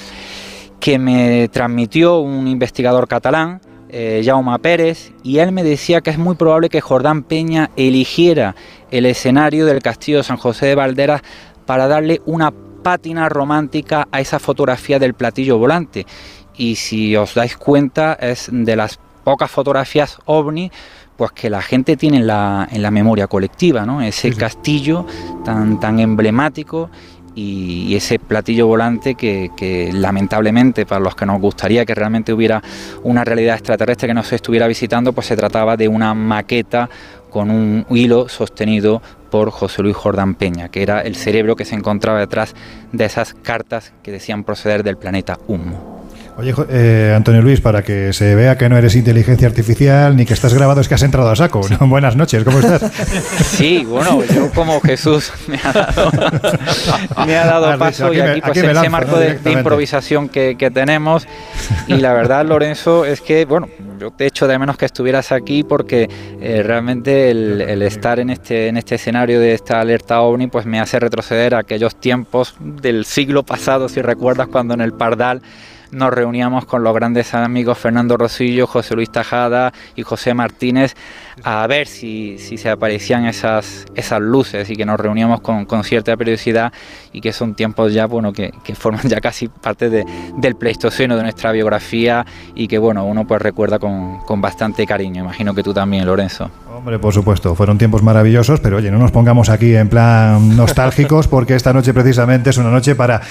que me transmitió un investigador catalán, eh, Jaume Pérez, y él me decía que es muy probable que Jordán Peña eligiera el escenario del Castillo de San José de Valderas para darle una pátina romántica a esa fotografía del platillo volante. Y si os dais cuenta, es de las pocas fotografías ovni pues que la gente tiene en la, en la memoria colectiva, ¿no? Ese castillo tan, tan emblemático y, ese platillo volante que, que, lamentablemente para los que nos gustaría que realmente hubiera una realidad extraterrestre que nos estuviera visitando, pues se trataba de una maqueta con un hilo sostenido por José Luis Jordán Peña, que era el cerebro que se encontraba detrás de esas cartas que decían proceder del planeta Humo. Oye, eh, Antonio Luis, para que se vea que no eres inteligencia artificial ni que estás grabado, es que has entrado a saco. Buenas noches, ¿cómo estás? Sí, bueno, yo como Jesús me ha dado, me ha dado paso y aquí, pues aquí ese marco ¿no? de, de, improvisación que, que, tenemos. Y la verdad, Lorenzo, es que, bueno, yo te echo de menos que estuvieras aquí porque eh, realmente el, el, estar en este, en este escenario de esta alerta OVNI pues me hace retroceder a aquellos tiempos del siglo pasado, si recuerdas, cuando en el Pardal nos reuníamos con los grandes amigos Fernando Rosillo, José Luis Tajada y José Martínez a ver si, si se aparecían esas, esas luces y que nos reuníamos con, con, cierta periodicidad y que son tiempos ya bueno que, que forman ya casi parte de, del pleistoceno de nuestra biografía y que bueno uno pues recuerda con, con bastante cariño. Imagino que tú también, Lorenzo. Hombre, por supuesto, fueron tiempos maravillosos, pero oye, no nos pongamos aquí en plan nostálgicos porque esta noche precisamente es una noche para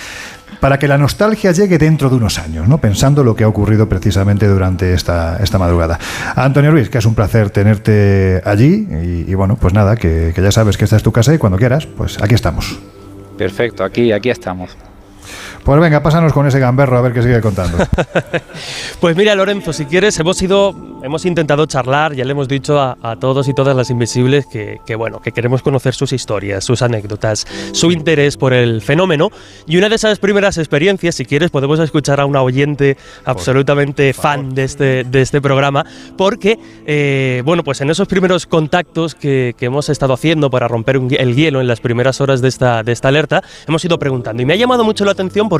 para que la nostalgia llegue dentro de unos años, ¿no? pensando lo que ha ocurrido precisamente durante esta, esta madrugada. Antonio Ruiz, que es un placer tenerte allí y, bueno, pues nada, que, que, ya sabes que esta es tu casa y cuando quieras, pues aquí estamos. Perfecto, aquí, aquí estamos. Pues venga, pásanos con ese gamberro a ver qué sigue contando. pues mira, Lorenzo, si quieres, hemos ido, hemos intentado charlar, ya le hemos dicho a, a todos y todas las invisibles que, que, bueno, que queremos conocer sus historias, sus anécdotas, su interés por el fenómeno. Y una de esas primeras experiencias, si quieres, podemos escuchar a una oyente absolutamente fan de este, de este programa, porque, eh, bueno, pues en esos primeros contactos que, que hemos estado haciendo para romper un, el hielo en las primeras horas de esta, de esta alerta, hemos ido preguntando. Y me ha llamado mucho la atención porque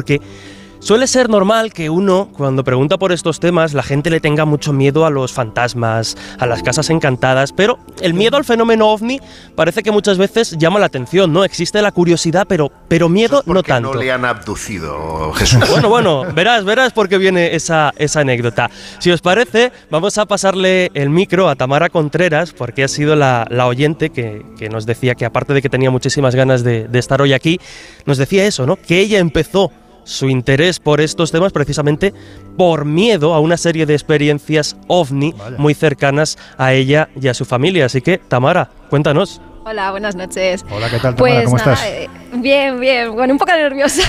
Suele ser normal que uno, cuando pregunta por estos temas, la gente le tenga mucho miedo a los fantasmas, a las casas encantadas, pero el miedo al fenómeno ovni parece que muchas veces llama la atención, ¿no? Existe la curiosidad, pero, pero miedo no tanto. no le han abducido, Jesús. Bueno, bueno, verás, verás por qué viene esa, esa anécdota. Si os parece, vamos a pasarle el micro a Tamara Contreras, porque ha sido la, la oyente que, que, nos decía que aparte de que tenía muchísimas ganas de, de estar hoy aquí, nos decía eso, ¿no? Que ella empezó su interés por estos temas precisamente por miedo a una serie de experiencias ovni muy cercanas a ella y a su familia. Así que, Tamara, cuéntanos. Hola, buenas noches. Hola, ¿qué tal, Tamara? Pues, ¿Cómo estás? Eh, bien, bien. Bueno, un poco nerviosa.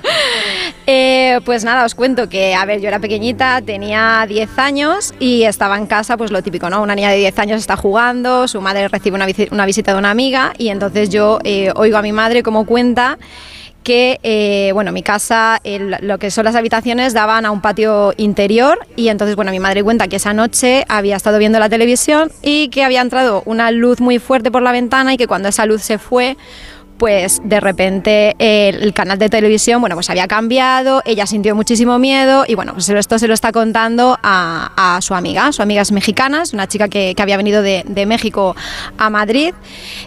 eh, pues nada, os cuento que, a ver, yo era pequeñita, tenía 10 años y estaba en casa, pues lo típico, ¿no? Una niña de 10 años está jugando, su madre recibe una, una visita de una amiga y entonces yo eh, oigo a mi madre como cuenta que, eh, bueno, mi casa, lo que son las habitaciones daban a un patio interior y entonces, bueno, mi madre cuenta que esa noche había estado viendo la televisión y que había entrado una luz muy fuerte por la ventana y que cuando esa luz se fue, pues de repente el, canal de televisión, bueno, pues había cambiado, ella sintió muchísimo miedo y bueno, pues esto se lo está contando a, su amiga, su amiga es mexicana, es una chica que, había venido de, México a Madrid.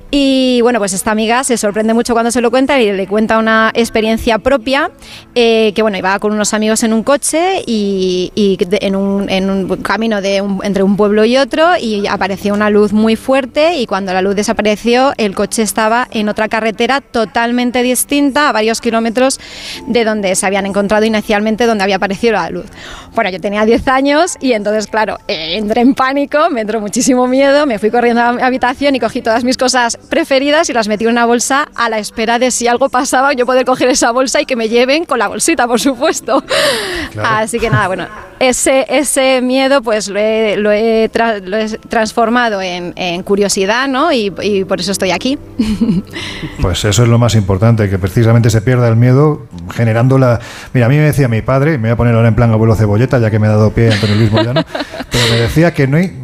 Y bueno, pues esta amiga se sorprende mucho cuando se lo cuenta y le cuenta una experiencia propia, eh, que bueno, iba con unos amigos en un coche y, en, un, camino de entre un pueblo y otro y apareció una luz muy fuerte y cuando la luz desapareció el coche estaba en otra carretera totalmente distinta a varios kilómetros de donde se habían encontrado inicialmente, donde había aparecido la luz. Bueno, yo tenía 10 años y entonces, claro, eh, entré en pánico, me entró muchísimo miedo, me fui corriendo a mi habitación y cogí todas mis cosas preferidas y las metí en una bolsa a la espera de si algo pasaba, yo poder coger esa bolsa y que me lleven con la bolsita, por supuesto. Claro. Así que nada, bueno, ese, ese miedo pues lo he, lo he, tra lo he transformado en, en, curiosidad, ¿no? Y, y por eso estoy aquí. Pues eso es lo más importante, que precisamente se pierda el miedo generando la... Mira, a mí me decía mi padre, me voy a poner ahora en plan abuelo cebolleta, ya que me ha dado pie Antonio Luis Moyano, pero me decía que no hay...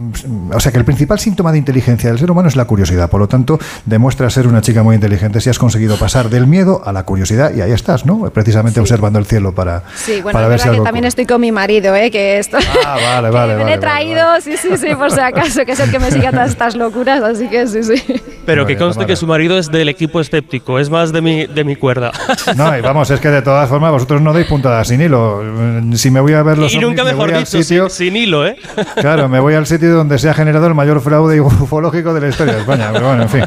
O sea, que el principal síntoma de inteligencia del ser humano es la curiosidad. Por lo tanto, demuestra ser una chica muy inteligente si has conseguido pasar del miedo a la curiosidad y ahí estás, ¿no? Precisamente sí. observando el cielo para, sí, bueno, para ver si algo que también estoy con mi marido, ¿eh? Que esto... Ah, vale, vale, me vale, he traído, vale, sí, sí, sí, por si acaso, que es el que me sigue a todas estas locuras, así que sí, sí. Pero que conste que su marido es del equipo escéptico, es más de mi, de mi cuerda. No, y vamos, es que de todas formas vosotros no dais puntadas sin hilo. Si me voy a ver los Y nunca ovnis, mejor me dicho, sitio, sin, sin, hilo, ¿eh? Claro, me voy al sitio donde se ha generado el mayor fraude ufológico de la historia de España. Pero bueno, en fin.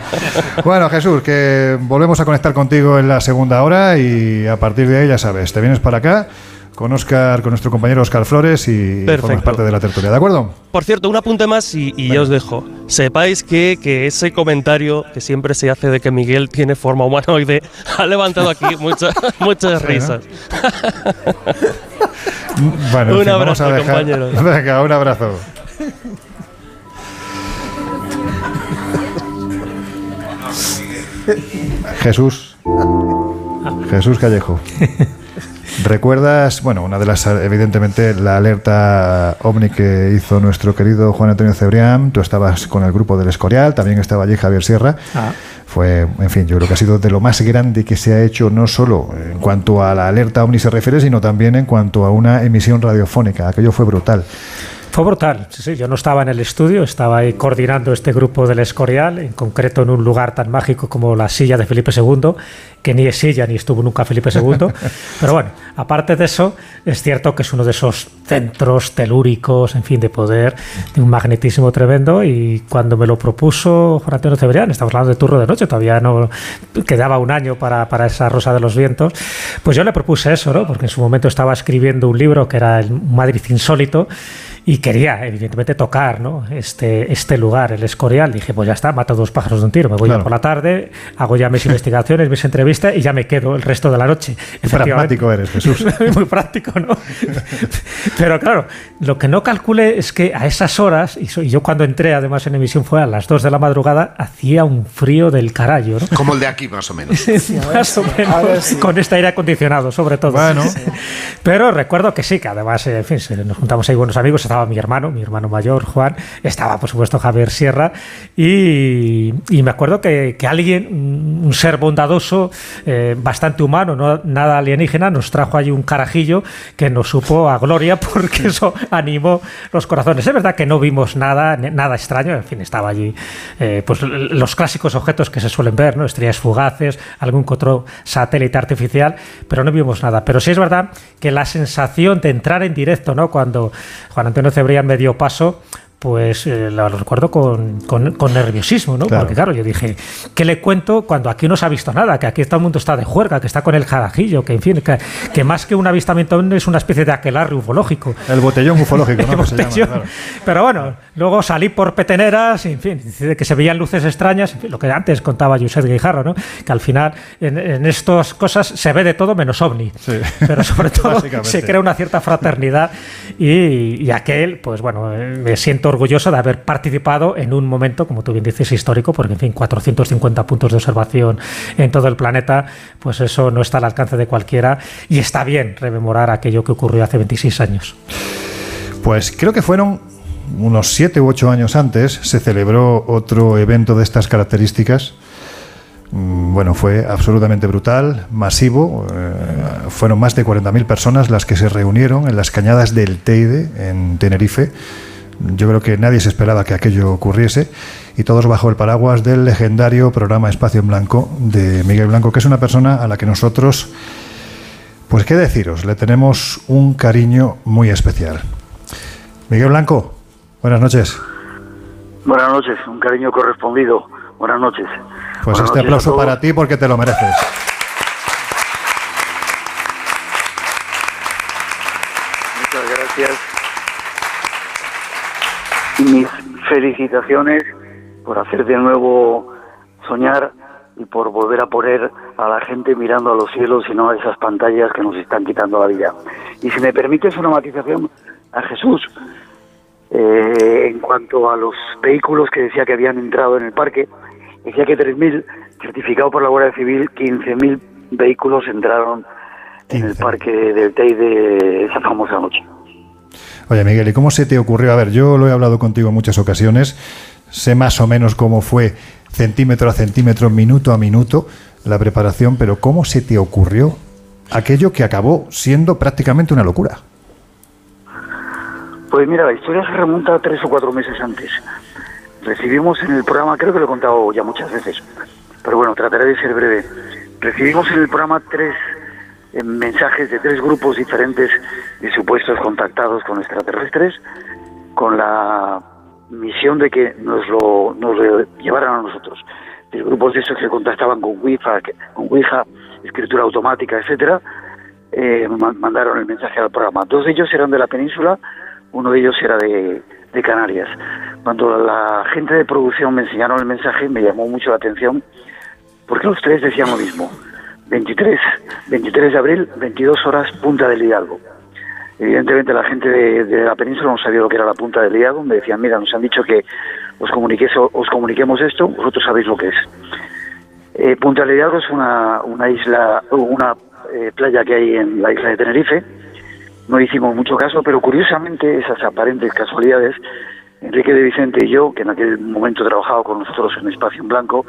Bueno, Jesús, que volvemos a conectar contigo en la segunda hora y a partir de ahí, ya sabes, te vienes para acá con Oscar, con nuestro compañero Oscar Flores y formas parte de la tertulia, ¿de acuerdo? Por cierto, un apunte más y, y ya os dejo. Sepáis que, que, ese comentario que siempre se hace de que Miguel tiene forma humanoide ha levantado aquí muchas, muchas risas. ¿no? bueno, un fin, abrazo, vamos a dejar... compañeros. Venga, un abrazo. Jesús. Jesús Callejo. ¿Recuerdas, bueno, una de las, evidentemente, la alerta ovni que hizo nuestro querido Juan Antonio Cebrián? Tú estabas con el grupo del Escorial, también estaba allí Javier Sierra. Ah. Fue, en fin, yo creo que ha sido de lo más grande que se ha hecho, no solo en cuanto a la alerta ovni se refiere, sino también en cuanto a una emisión radiofónica. Aquello fue brutal. Fue brutal, sí, sí, yo no estaba en el estudio, estaba ahí coordinando este grupo del Escorial, en concreto en un lugar tan mágico como la silla de Felipe II, que ni es silla ni estuvo nunca Felipe II. Pero bueno, aparte de eso, es cierto que es uno de esos centros telúricos, en fin, de poder, de un magnetismo tremendo. Y cuando me lo propuso Juan Antonio Cebrián, estamos hablando de turno de noche, todavía no quedaba un año para, para esa Rosa de los Vientos, pues yo le propuse eso, ¿no? Porque en su momento estaba escribiendo un libro que era el Madrid Insólito y quería evidentemente tocar ¿no? este, este lugar, el Escorial. Dije, pues ya está, mato dos pájaros de un tiro, me voy claro. ya por la tarde, hago ya mis investigaciones, mis entrevistas y ya me quedo el resto de la noche. Práctico eres, Jesús. Muy práctico, ¿no? Pero claro, lo que no calculé es que a esas horas, y yo cuando entré además en emisión fue a las 2 de la madrugada, hacía un frío del carajo. ¿no? Como el de aquí, más o menos. más o menos, sí. con este aire acondicionado, sobre todo. Bueno. Pero recuerdo que sí, que además, en fin, nos juntamos ahí buenos amigos, estaba mi hermano, mi hermano mayor, Juan, estaba por supuesto Javier Sierra y, me acuerdo que, alguien, un ser bondadoso, eh, bastante humano, no, nada alienígena, nos trajo allí un carajillo que nos supo a gloria porque eso animó los corazones. Es verdad que no vimos nada, nada extraño, en fin, estaba allí eh, pues los clásicos objetos que se suelen ver, ¿no? estrellas fugaces, algún otro satélite artificial, pero no vimos nada. Pero sí es verdad que la sensación de entrar en directo, ¿no? cuando Juan Antonio Cebrián me dio paso, pues eh, lo recuerdo con, con, nerviosismo, ¿no? Porque claro, yo dije, ¿qué le cuento cuando aquí no se ha visto nada? Que aquí todo el mundo está de juerga, que está con el jarajillo, que en fin, que, más que un avistamiento es una especie de aquelarre ufológico. El botellón ufológico, ¿no? Pero bueno, luego salí por peteneras, en fin, que se veían luces extrañas, lo que antes contaba José Guijarro, ¿no? Que al final en, estas cosas se ve de todo menos ovni. Pero sobre todo se crea una cierta fraternidad y, y aquel, pues bueno, eh, me siento orgulloso de haber participado en un momento, como tú bien dices, histórico, porque en fin, 450 puntos de observación en todo el planeta, pues eso no está al alcance de cualquiera y está bien rememorar aquello que ocurrió hace 26 años. Pues creo que fueron unos 7 u 8 años antes, se celebró otro evento de estas características mm, bueno, fue absolutamente brutal, masivo. Eh, fueron más de 40.000 personas las que se reunieron en las cañadas del Teide, en Tenerife, yo creo que nadie se esperaba que aquello ocurriese y todos bajo el paraguas del legendario programa Espacio en Blanco de Miguel Blanco, que es una persona a la que nosotros, pues qué deciros, le tenemos un cariño muy especial. Miguel Blanco, buenas noches. Buenas noches, un cariño correspondido. Buenas noches. Pues este aplauso para ti porque te lo mereces. Muchas gracias mis felicitaciones por hacer de nuevo soñar y por volver a poner a la gente mirando a los cielos y no a esas pantallas que nos están quitando la vida. Y si me permites una matización a Jesús, eh, en cuanto a los vehículos que decía que habían entrado en el parque, decía que 3.000, certificado por la Guardia Civil, 15.000 vehículos entraron en el parque del TEI de esa famosa noche. Oye, Miguel, ¿y cómo se te ocurrió? A ver, yo lo he hablado contigo en muchas ocasiones, sé más o menos cómo fue centímetro a centímetro, minuto a minuto la preparación, pero ¿cómo se te ocurrió aquello que acabó siendo prácticamente una locura? Pues mira, la historia se remonta a tres o cuatro meses antes. Recibimos en el programa, creo que lo he contado ya muchas veces, pero bueno, trataré de ser breve. Recibimos en el programa tres mensajes de tres grupos diferentes de supuestos contactados con extraterrestres, con la misión de que nos lo, nos llevaran a nosotros. De grupos de esos que contactaban con Ouija, con Ouija, escritura automática, etcétera, eh, mandaron el mensaje al programa. Dos de ellos eran de la península, uno de ellos era de, de Canarias. Cuando la gente de producción me enseñaron el mensaje, me llamó mucho la atención, porque los tres decían lo mismo 23, 23 de abril, 22 horas, Punta del Hidalgo. Evidentemente la gente de, la península no sabía lo que era la Punta del Hidalgo, me decían, mira, nos han dicho que os, os comuniquemos esto, vosotros sabéis lo que es. Eh, Punta del Hidalgo es una, una isla, una eh, playa que hay en la isla de Tenerife, no hicimos mucho caso, pero curiosamente esas aparentes casualidades, Enrique de Vicente y yo, que en aquel momento trabajaba con nosotros en Espacio en Blanco,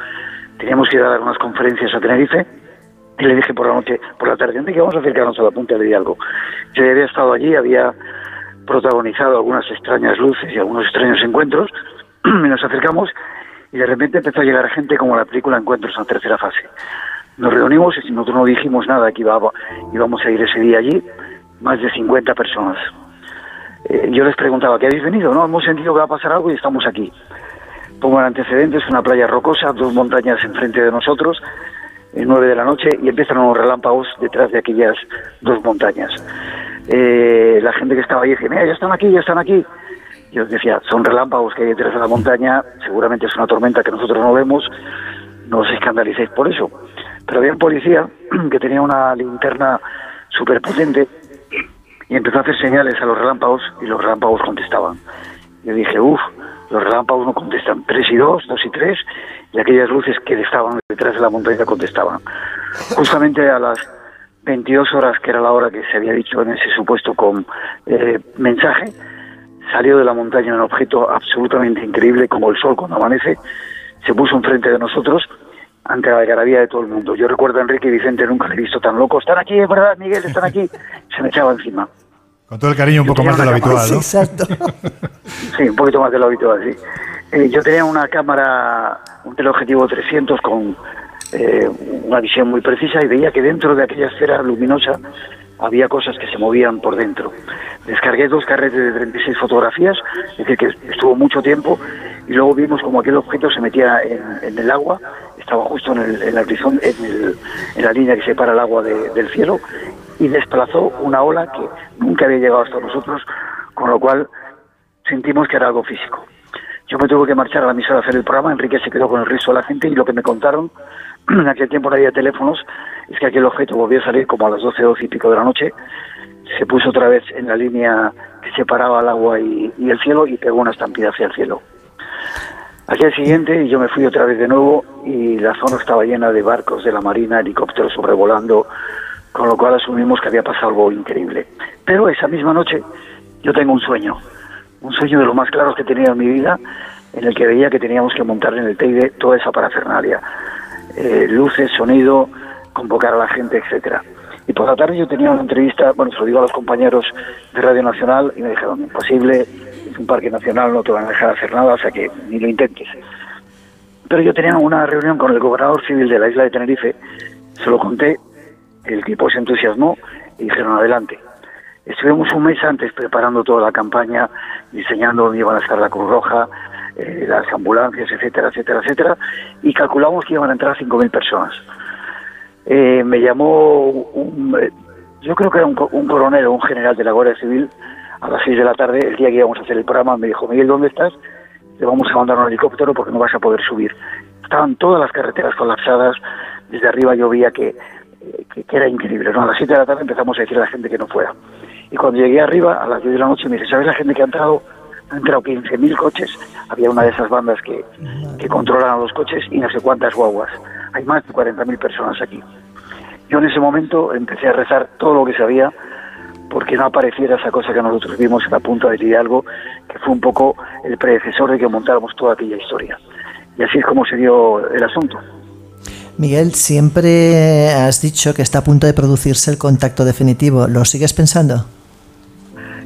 teníamos que dar unas conferencias a Tenerife, y le dije por la noche, por la tarde, que vamos a acercarnos a la punta de Hidalgo. Yo había estado allí, había protagonizado algunas extrañas luces y algunos extraños encuentros, y nos acercamos y de repente empezó a llegar gente como la película Encuentros en tercera fase. Nos reunimos y nosotros no dijimos nada que íbamos a ir ese día allí, más de 50 personas. Eh, yo les preguntaba, ¿qué habéis venido? No, hemos sentido que va a pasar algo y estamos aquí. Pongo el antecedente, es una playa rocosa, dos montañas enfrente de nosotros, en nueve de la noche y empiezan unos relámpagos detrás de aquellas dos montañas. Eh, la gente que estaba ahí decía, mira, ya están aquí, ya están aquí. Yo decía, son relámpagos que hay detrás de la montaña, seguramente es una tormenta que nosotros no vemos, no os escandalicéis por eso. Pero había un policía que tenía una linterna súper potente y empezó a hacer señales a los relámpagos y los relámpagos contestaban. Yo dije, uff, los relámpagos no contestan, tres y dos, dos y tres, y aquellas luces que estaban detrás de la montaña contestaban. Justamente a las 22 horas, que era la hora que se había dicho en ese supuesto con eh, mensaje, salió de la montaña un objeto absolutamente increíble, como el sol cuando amanece, se puso enfrente de nosotros ante la algarabía de todo el mundo. Yo recuerdo a Enrique y Vicente, nunca le he visto tan loco. Están aquí, es verdad, Miguel, están aquí. Se me echaba encima. Con todo el cariño un poco más de lo habitual, ¿no? Sí, exacto. Sí, un poquito más de lo habitual, sí. Eh, yo tenía una cámara, un teleobjetivo 300 con eh, una visión muy precisa y veía que dentro de aquella esfera luminosa había cosas que se movían por dentro. Descargué dos carretes de 36 fotografías, es decir, que estuvo mucho tiempo, y luego vimos como aquel objeto se metía en, el agua, estaba justo en, el, en la en, en, la línea que separa el agua del cielo, y desplazó una ola que nunca había llegado hasta nosotros, con lo cual sentimos que era algo físico. Yo me tuve que marchar a la emisora a hacer el programa, Enrique se quedó con el resto de la gente y lo que me contaron, en aquel tiempo no había teléfonos, es que aquel objeto volvió a salir como a las 12, 12 y pico de la noche, se puso otra vez en la línea que separaba el agua y, el cielo y pegó una estampida hacia el cielo. Al siguiente yo me fui otra vez de nuevo y la zona estaba llena de barcos de la Marina, helicópteros sobrevolando, con lo cual asumimos que había pasado algo increíble. Pero esa misma noche yo tengo un sueño, un sueño de lo más claros que he tenido en mi vida, en el que veía que teníamos que montar en el Teide toda esa parafernalia, eh, luces, sonido, convocar a la gente, etcétera. Y por la tarde yo tenía una entrevista, bueno, se lo digo a los compañeros de Radio Nacional y me dijeron, imposible, es un parque nacional, no te van a dejar hacer nada, o sea que ni lo intentes. Pero yo tenía una reunión con el gobernador civil de la isla de Tenerife, se lo conté, el equipo se entusiasmó y dijeron adelante. Estuvimos un mes antes preparando toda la campaña, diseñando dónde iban a estar la Cruz Roja, eh, las ambulancias, etcétera, etcétera, etcétera, y calculamos que iban a entrar 5.000 personas. Eh, me llamó, un, eh, yo creo que era un, coronel o un general de la Guardia Civil, a las 6 de la tarde, el día que íbamos a hacer el programa, me dijo, Miguel, ¿dónde estás? Te vamos a mandar un helicóptero porque no vas a poder subir. Estaban todas las carreteras colapsadas, desde arriba yo veía que, que, era increíble. ¿no? A las 7 de la tarde empezamos a decir a la gente que no fuera. Y cuando llegué arriba, a las 10 de la noche, me dice, ¿sabes la gente que ha entrado? Han entrado 15.000 coches. Había una de esas bandas que, que controlan a los coches y no sé cuántas guaguas. Hay más de 40.000 personas aquí. Yo en ese momento empecé a rezar todo lo que sabía porque no apareciera esa cosa que nosotros vimos en la punta del Hidalgo, que fue un poco el predecesor de que montáramos toda aquella historia. Y así es como se dio el asunto. Miguel, siempre has dicho que está a punto de producirse el contacto definitivo. ¿Lo sigues pensando?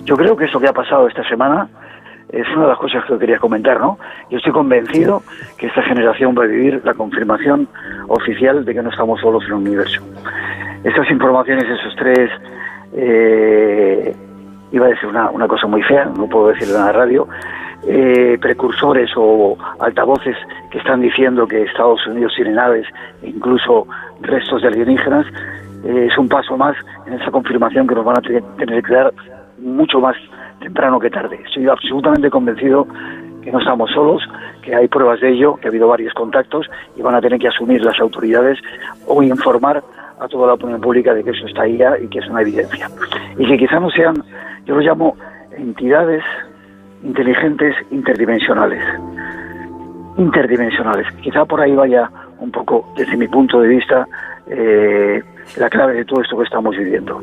Yo creo que eso que ha pasado esta semana es una de las cosas que quería comentar, ¿no? Yo estoy convencido que esta generación va a vivir la confirmación oficial de que no estamos solos en el universo. Estas informaciones, esos tres, eh, iba a decir una, una, cosa muy fea, no puedo decirlo en la radio, eh, precursores o altavoces que están diciendo que Estados Unidos tiene naves e incluso restos de alienígenas, eh, es un paso más en esa confirmación que nos van a tener que dar mucho más temprano que tarde. Estoy absolutamente convencido que no estamos solos, que hay pruebas de ello, que ha habido varios contactos y van a tener que asumir las autoridades o informar a toda la opinión pública de que eso está ahí y que es una evidencia. Y que quizá no sean, yo lo llamo entidades inteligentes interdimensionales. Interdimensionales. Quizá por ahí vaya un poco, desde mi punto de vista, eh, la clave de todo esto que estamos viviendo.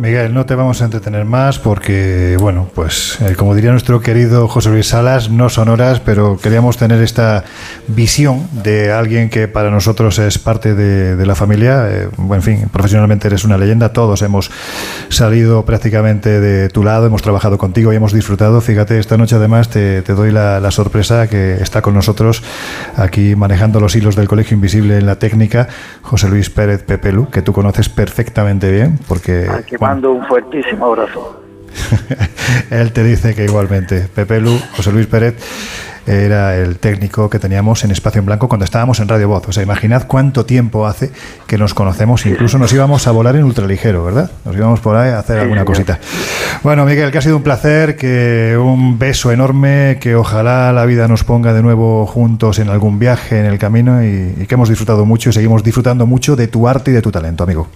Miguel, no te vamos a entretener más porque, bueno, pues eh, como diría nuestro querido José Luis Salas, no son horas, pero queríamos tener esta visión de alguien que para nosotros es parte de, la familia. Eh, en fin, profesionalmente eres una leyenda, todos hemos salido prácticamente de tu lado, hemos trabajado contigo y hemos disfrutado. Fíjate, esta noche además te, doy la, sorpresa que está con nosotros aquí manejando los hilos del Colegio Invisible en la técnica, José Luis Pérez Pepelu, que tú conoces perfectamente bien, porque mando un fuertísimo abrazo. Él te dice que igualmente. Pepe Lu, José Luis Pérez, era el técnico que teníamos en Espacio en Blanco cuando estábamos en Radio Voz. O sea, imaginad cuánto tiempo hace que nos conocemos. Incluso nos íbamos a volar en ultraligero, ¿verdad? Nos íbamos por ahí a hacer alguna cosita. Bueno, Miguel, que ha sido un placer, que un beso enorme, que ojalá la vida nos ponga de nuevo juntos en algún viaje en el camino y, y que hemos disfrutado mucho y seguimos disfrutando mucho de tu arte y de tu talento, amigo.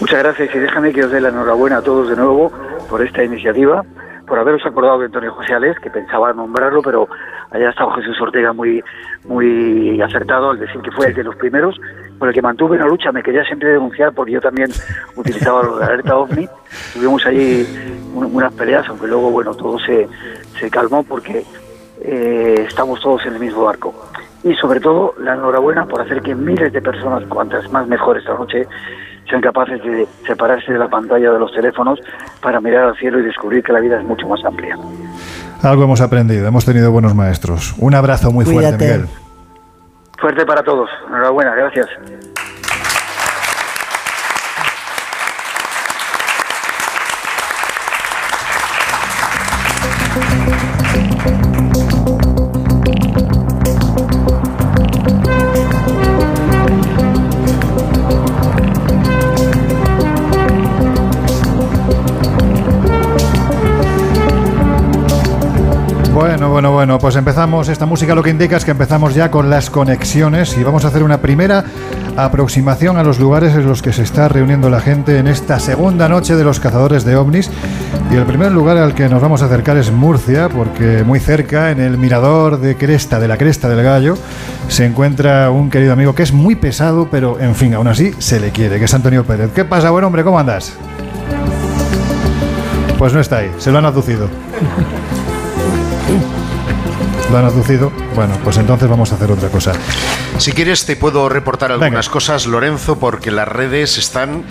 Muchas gracias y déjame que os dé la enhorabuena a todos de nuevo por esta iniciativa, por haberos acordado de Antonio José Alés, que pensaba nombrarlo, pero Allá estado Jesús Ortega muy, muy acertado al decir que fue el de los primeros por el que mantuve una lucha. Me quería siempre denunciar porque yo también utilizaba de alerta OVNI. Tuvimos allí unas peleas, aunque luego, bueno, todo se, se calmó porque eh, estamos todos en el mismo barco. Y sobre todo, la enhorabuena por hacer que miles de personas, cuantas más mejor esta noche, sean capaces de separarse de la pantalla de los teléfonos para mirar al cielo y descubrir que la vida es mucho más amplia. Algo hemos aprendido, hemos tenido buenos maestros. Un abrazo muy fuerte, Miguel. Fuerte para todos. Enhorabuena, gracias. Bueno, bueno, pues empezamos. Esta música lo que indica es que empezamos ya con las conexiones y vamos a hacer una primera aproximación a los lugares en los que se está reuniendo la gente en esta segunda noche de los cazadores de ovnis. Y el primer lugar al que nos vamos a acercar es Murcia, porque muy cerca, en el mirador de Cresta, de la Cresta del Gallo, se encuentra un querido amigo que es muy pesado, pero en fin, aún así se le quiere, que es Antonio Pérez. ¿Qué pasa, buen hombre? ¿Cómo andas? Pues no está ahí, se lo han aducido. ¿Lo han aducido? Bueno, pues entonces vamos a hacer otra cosa. Si quieres te puedo reportar algunas cosas, Lorenzo, porque las redes están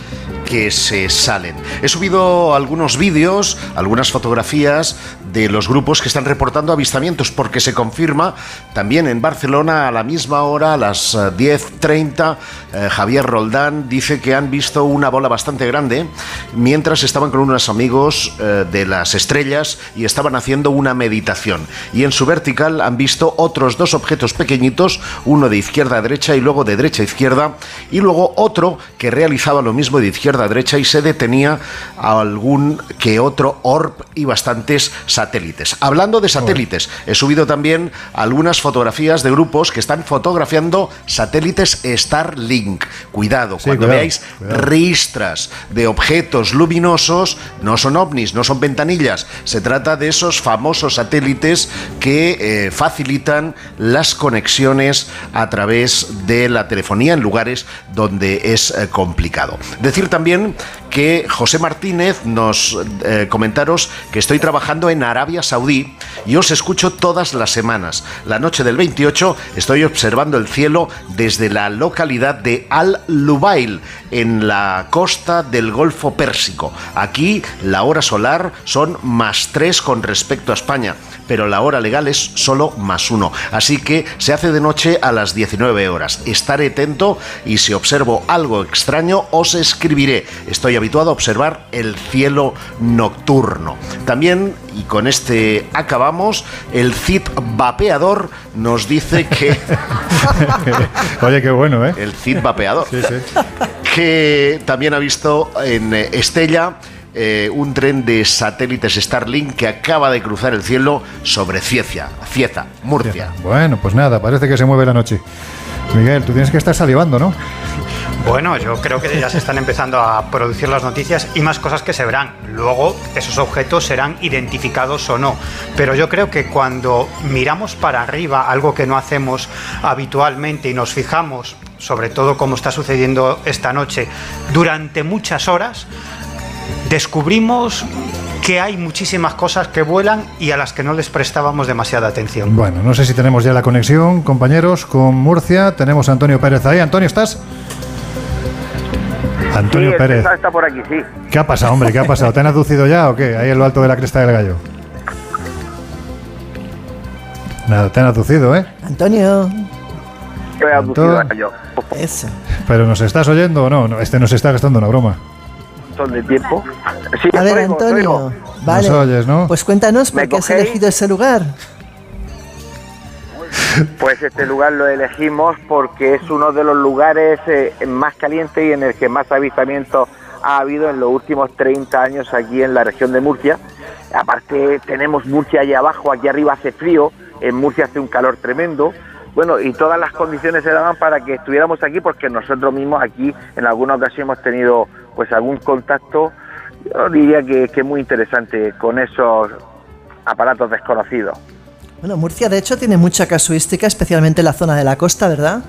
que se salen. He subido algunos vídeos, algunas fotografías de los grupos que están reportando avistamientos, porque se confirma también en Barcelona a la misma hora, a las 10.30, eh, Javier Roldán dice que han visto una bola bastante grande mientras estaban con unos amigos eh, de las estrellas y estaban haciendo una meditación. Y en su vertical han visto otros dos objetos pequeñitos, uno de izquierda a derecha y luego de derecha a izquierda, y luego otro que realizaba lo mismo de izquierda derecha y se detenía a algún que otro orb y bastantes satélites. Hablando de satélites, he subido también algunas fotografías de grupos que están fotografiando satélites Starlink. Cuidado, cuando veáis ristras de objetos luminosos, no son ovnis, no son ventanillas, se trata de esos famosos satélites que eh, facilitan las conexiones a través de la telefonía en lugares donde es eh, complicado. Decir también kariyerini que José Martínez nos eh, comentaros que estoy trabajando en Arabia Saudí y os escucho todas las semanas. La noche del 28 estoy observando el cielo desde la localidad de Al Lubail, en la costa del Golfo Pérsico. Aquí la hora solar son más 3 con respecto a España, pero la hora legal es solo más 1. Así que se hace de noche a las 19 horas. Estaré atento y si observo algo extraño os escribiré. Estoy habituado a observar el cielo nocturno. También, y con este acabamos, el Cid Vapeador nos dice que... Oye, qué bueno, ¿eh? El Cid Vapeador. Que también ha visto en eh, Estella eh, un tren de satélites Starlink que acaba de cruzar el cielo sobre Cieza, Cieza, Murcia. Bueno, pues nada, parece que se mueve la noche. Miguel, tú tienes que estar salivando, ¿no? Bueno, yo creo que ya se están empezando a producir las noticias y más cosas que se verán. Luego esos objetos serán identificados o no. Pero yo creo que cuando miramos para arriba, algo que no hacemos habitualmente y nos fijamos, sobre todo como está sucediendo esta noche, durante muchas horas, descubrimos que hay muchísimas cosas que vuelan y a las que no les prestábamos demasiada atención. Bueno, no sé si tenemos ya la conexión, compañeros, con Murcia. Tenemos a Antonio Pérez ahí. Antonio, ¿estás? Antonio sí, Pérez. Está por aquí, sí. ¿Qué ha pasado, hombre? ¿Qué ha pasado? ¿Te han aducido ya o qué? Ahí en lo alto de la cresta del gallo. Nada, te han aducido, ¿eh? Antonio. Yo he aducido yo. Eso. ¿Pero nos estás oyendo o no? no este nos está gastando una broma. De tiempo. Sí, A ver, oigo, Antonio. oigo. Vale. Nos oyes, ¿no? Pues cuéntanos ¿Me por qué has elegido ese lugar. Pues este lugar lo elegimos porque es uno de los lugares eh, más calientes y en el que más avistamientos ha habido en los últimos 30 años aquí en la región de Murcia. Aparte tenemos Murcia allá abajo, aquí arriba hace frío, en Murcia hace un calor tremendo. Bueno, y todas las condiciones se daban para que estuviéramos aquí porque nosotros mismos aquí en alguna ocasión hemos tenido pues algún contacto, yo diría que, que muy interesante con esos aparatos desconocidos. Bueno, Murcia de hecho tiene mucha casuística, especialmente en la zona de la costa, ¿verdad?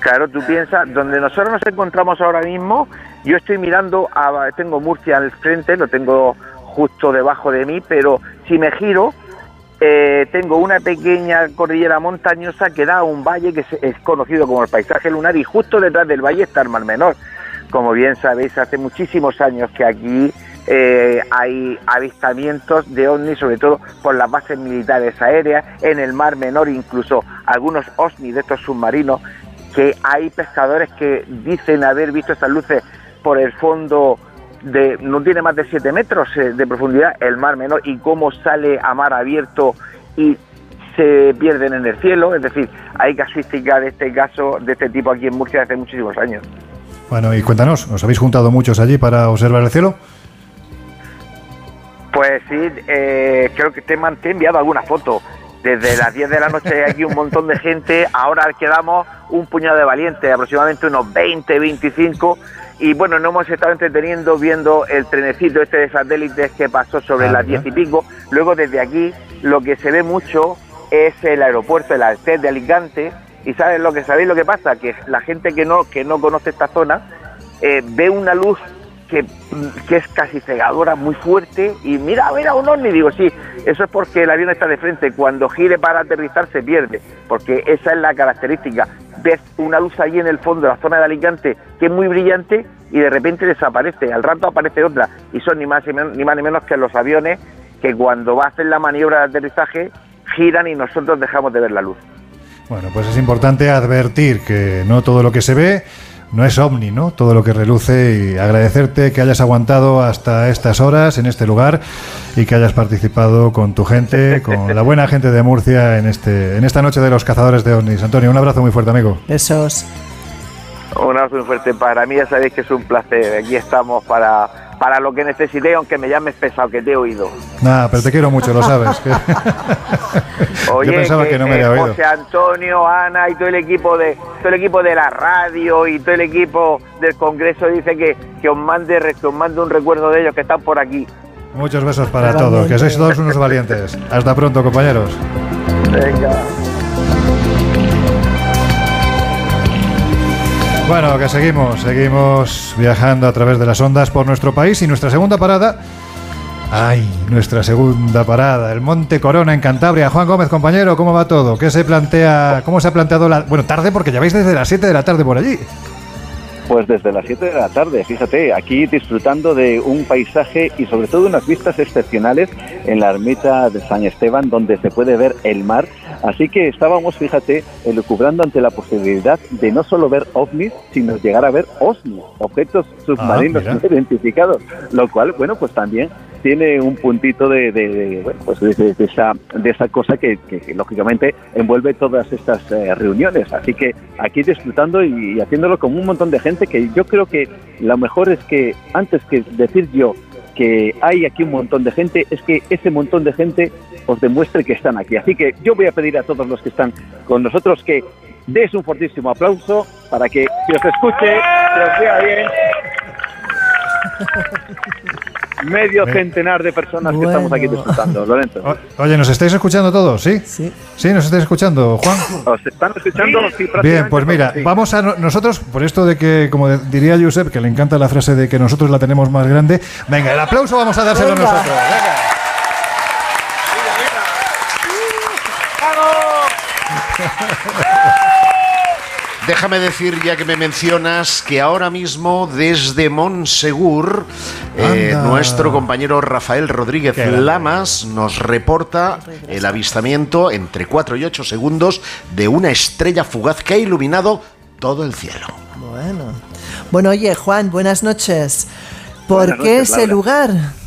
Claro, tú piensas, donde nosotros nos encontramos ahora mismo, yo estoy mirando, a, tengo Murcia al frente, lo tengo justo debajo de mí, pero si me giro, eh, tengo una pequeña cordillera montañosa que da a un valle que es, conocido como el paisaje lunar y justo detrás del valle está el Mar Menor. Como bien sabéis, hace muchísimos años que aquí eh, hay avistamientos de ovnis, sobre todo por las bases militares aéreas, en el Mar Menor, incluso algunos ovnis de estos submarinos, que hay pescadores que dicen haber visto estas luces por el fondo de, no tiene más de 7 metros eh, de profundidad, el Mar Menor, y cómo sale a mar abierto y se pierden en el cielo, es decir, hay casuística de este caso, de este tipo aquí en Murcia hace muchísimos años. Bueno, y cuéntanos, ¿os habéis juntado muchos allí para observar el cielo? Pues sí, eh, creo que te, he enviado alguna foto. Desde las 10 de la noche hay aquí un montón de gente, ahora quedamos un puñado de valientes, aproximadamente unos 20, 25, y bueno, nos hemos estado entreteniendo viendo el trenecito este de satélites que pasó sobre ah, las 10 y pico. Luego desde aquí lo que se ve mucho es el aeropuerto, el Alter de Alicante, y ¿sabes lo que sabéis lo que pasa? Que la gente que no, que no conoce esta zona eh, ve una luz que, es casi cegadora, muy fuerte, y mira, a ver a un ovni, digo, sí, eso es porque el avión está de frente, cuando gire para aterrizar se pierde, porque esa es la característica, ves una luz allí en el fondo de la zona de Alicante que es muy brillante y de repente desaparece, al rato aparece otra, y son ni más ni más ni menos que los aviones que cuando va a hacer la maniobra de aterrizaje giran y nosotros dejamos de ver la luz. Bueno, pues es importante advertir que no todo lo que se ve no es ovni, ¿no? Todo lo que reluce y agradecerte que hayas aguantado hasta estas horas en este lugar y que hayas participado con tu gente, con la buena gente de Murcia en este en esta noche de los cazadores de ovnis. Antonio, un abrazo muy fuerte, amigo. Besos. Un abrazo muy fuerte para mí, ya sabéis que es un placer. Aquí estamos para para lo que necesite, aunque me llames pesado, que te he oído. Nada, pero te quiero mucho, lo sabes. Oye, Yo pensaba que, no me había oído. José Antonio, Ana y todo el equipo de todo el equipo de la radio y todo el equipo del Congreso dice que, que os mande que os mande un recuerdo de ellos que están por aquí. Muchos besos para todos, que sois todos unos valientes. Hasta pronto, compañeros. Venga. Bueno, que seguimos, seguimos viajando a través de las ondas por nuestro país y nuestra segunda parada. Ay, nuestra segunda parada, el Monte Corona en Cantabria. Juan Gómez, compañero, ¿cómo va todo? ¿Qué se plantea? ¿Cómo se ha planteado la bueno tarde porque ya vais desde las 7 de la tarde por allí? Pues desde las 7 de la tarde, fíjate, aquí disfrutando de un paisaje y sobre todo unas vistas excepcionales en la ermita de San Esteban, donde se puede ver el mar. Así que estábamos, fíjate, elucubrando ante la posibilidad de no solo ver ovnis, sino llegar a ver OSNI, objetos submarinos ah, identificados, lo cual, bueno, pues también tiene un puntito de, bueno, pues de, esa, de esa cosa que, lógicamente envuelve todas estas eh, reuniones. Así que aquí disfrutando y, haciéndolo con un montón de gente que yo creo que lo mejor es que antes que decir yo que hay aquí un montón de gente, es que ese montón de gente os demuestre que están aquí. Así que yo voy a pedir a todos los que están con nosotros que des un fortísimo aplauso para que se os escuche, se os vea bien. medio centenar de personas que estamos aquí disfrutando, Lorenzo. oye, ¿nos estáis escuchando todos? ¿Sí? Sí. ¿Sí nos estáis escuchando, Juan? ¿Os están escuchando? Bien, pues mira, vamos a nosotros, por esto de que, como diría Josep, que le encanta la frase de que nosotros la tenemos más grande, venga, el aplauso vamos a dárselo nosotros. Venga. Déjame decir, ya que me mencionas, que ahora mismo desde Monsegur, eh, nuestro compañero Rafael Rodríguez Lamas nos reporta el avistamiento entre 4 y 8 segundos de una estrella fugaz que ha iluminado todo el cielo. Bueno, bueno oye Juan, buenas noches. ¿Por qué ese lugar?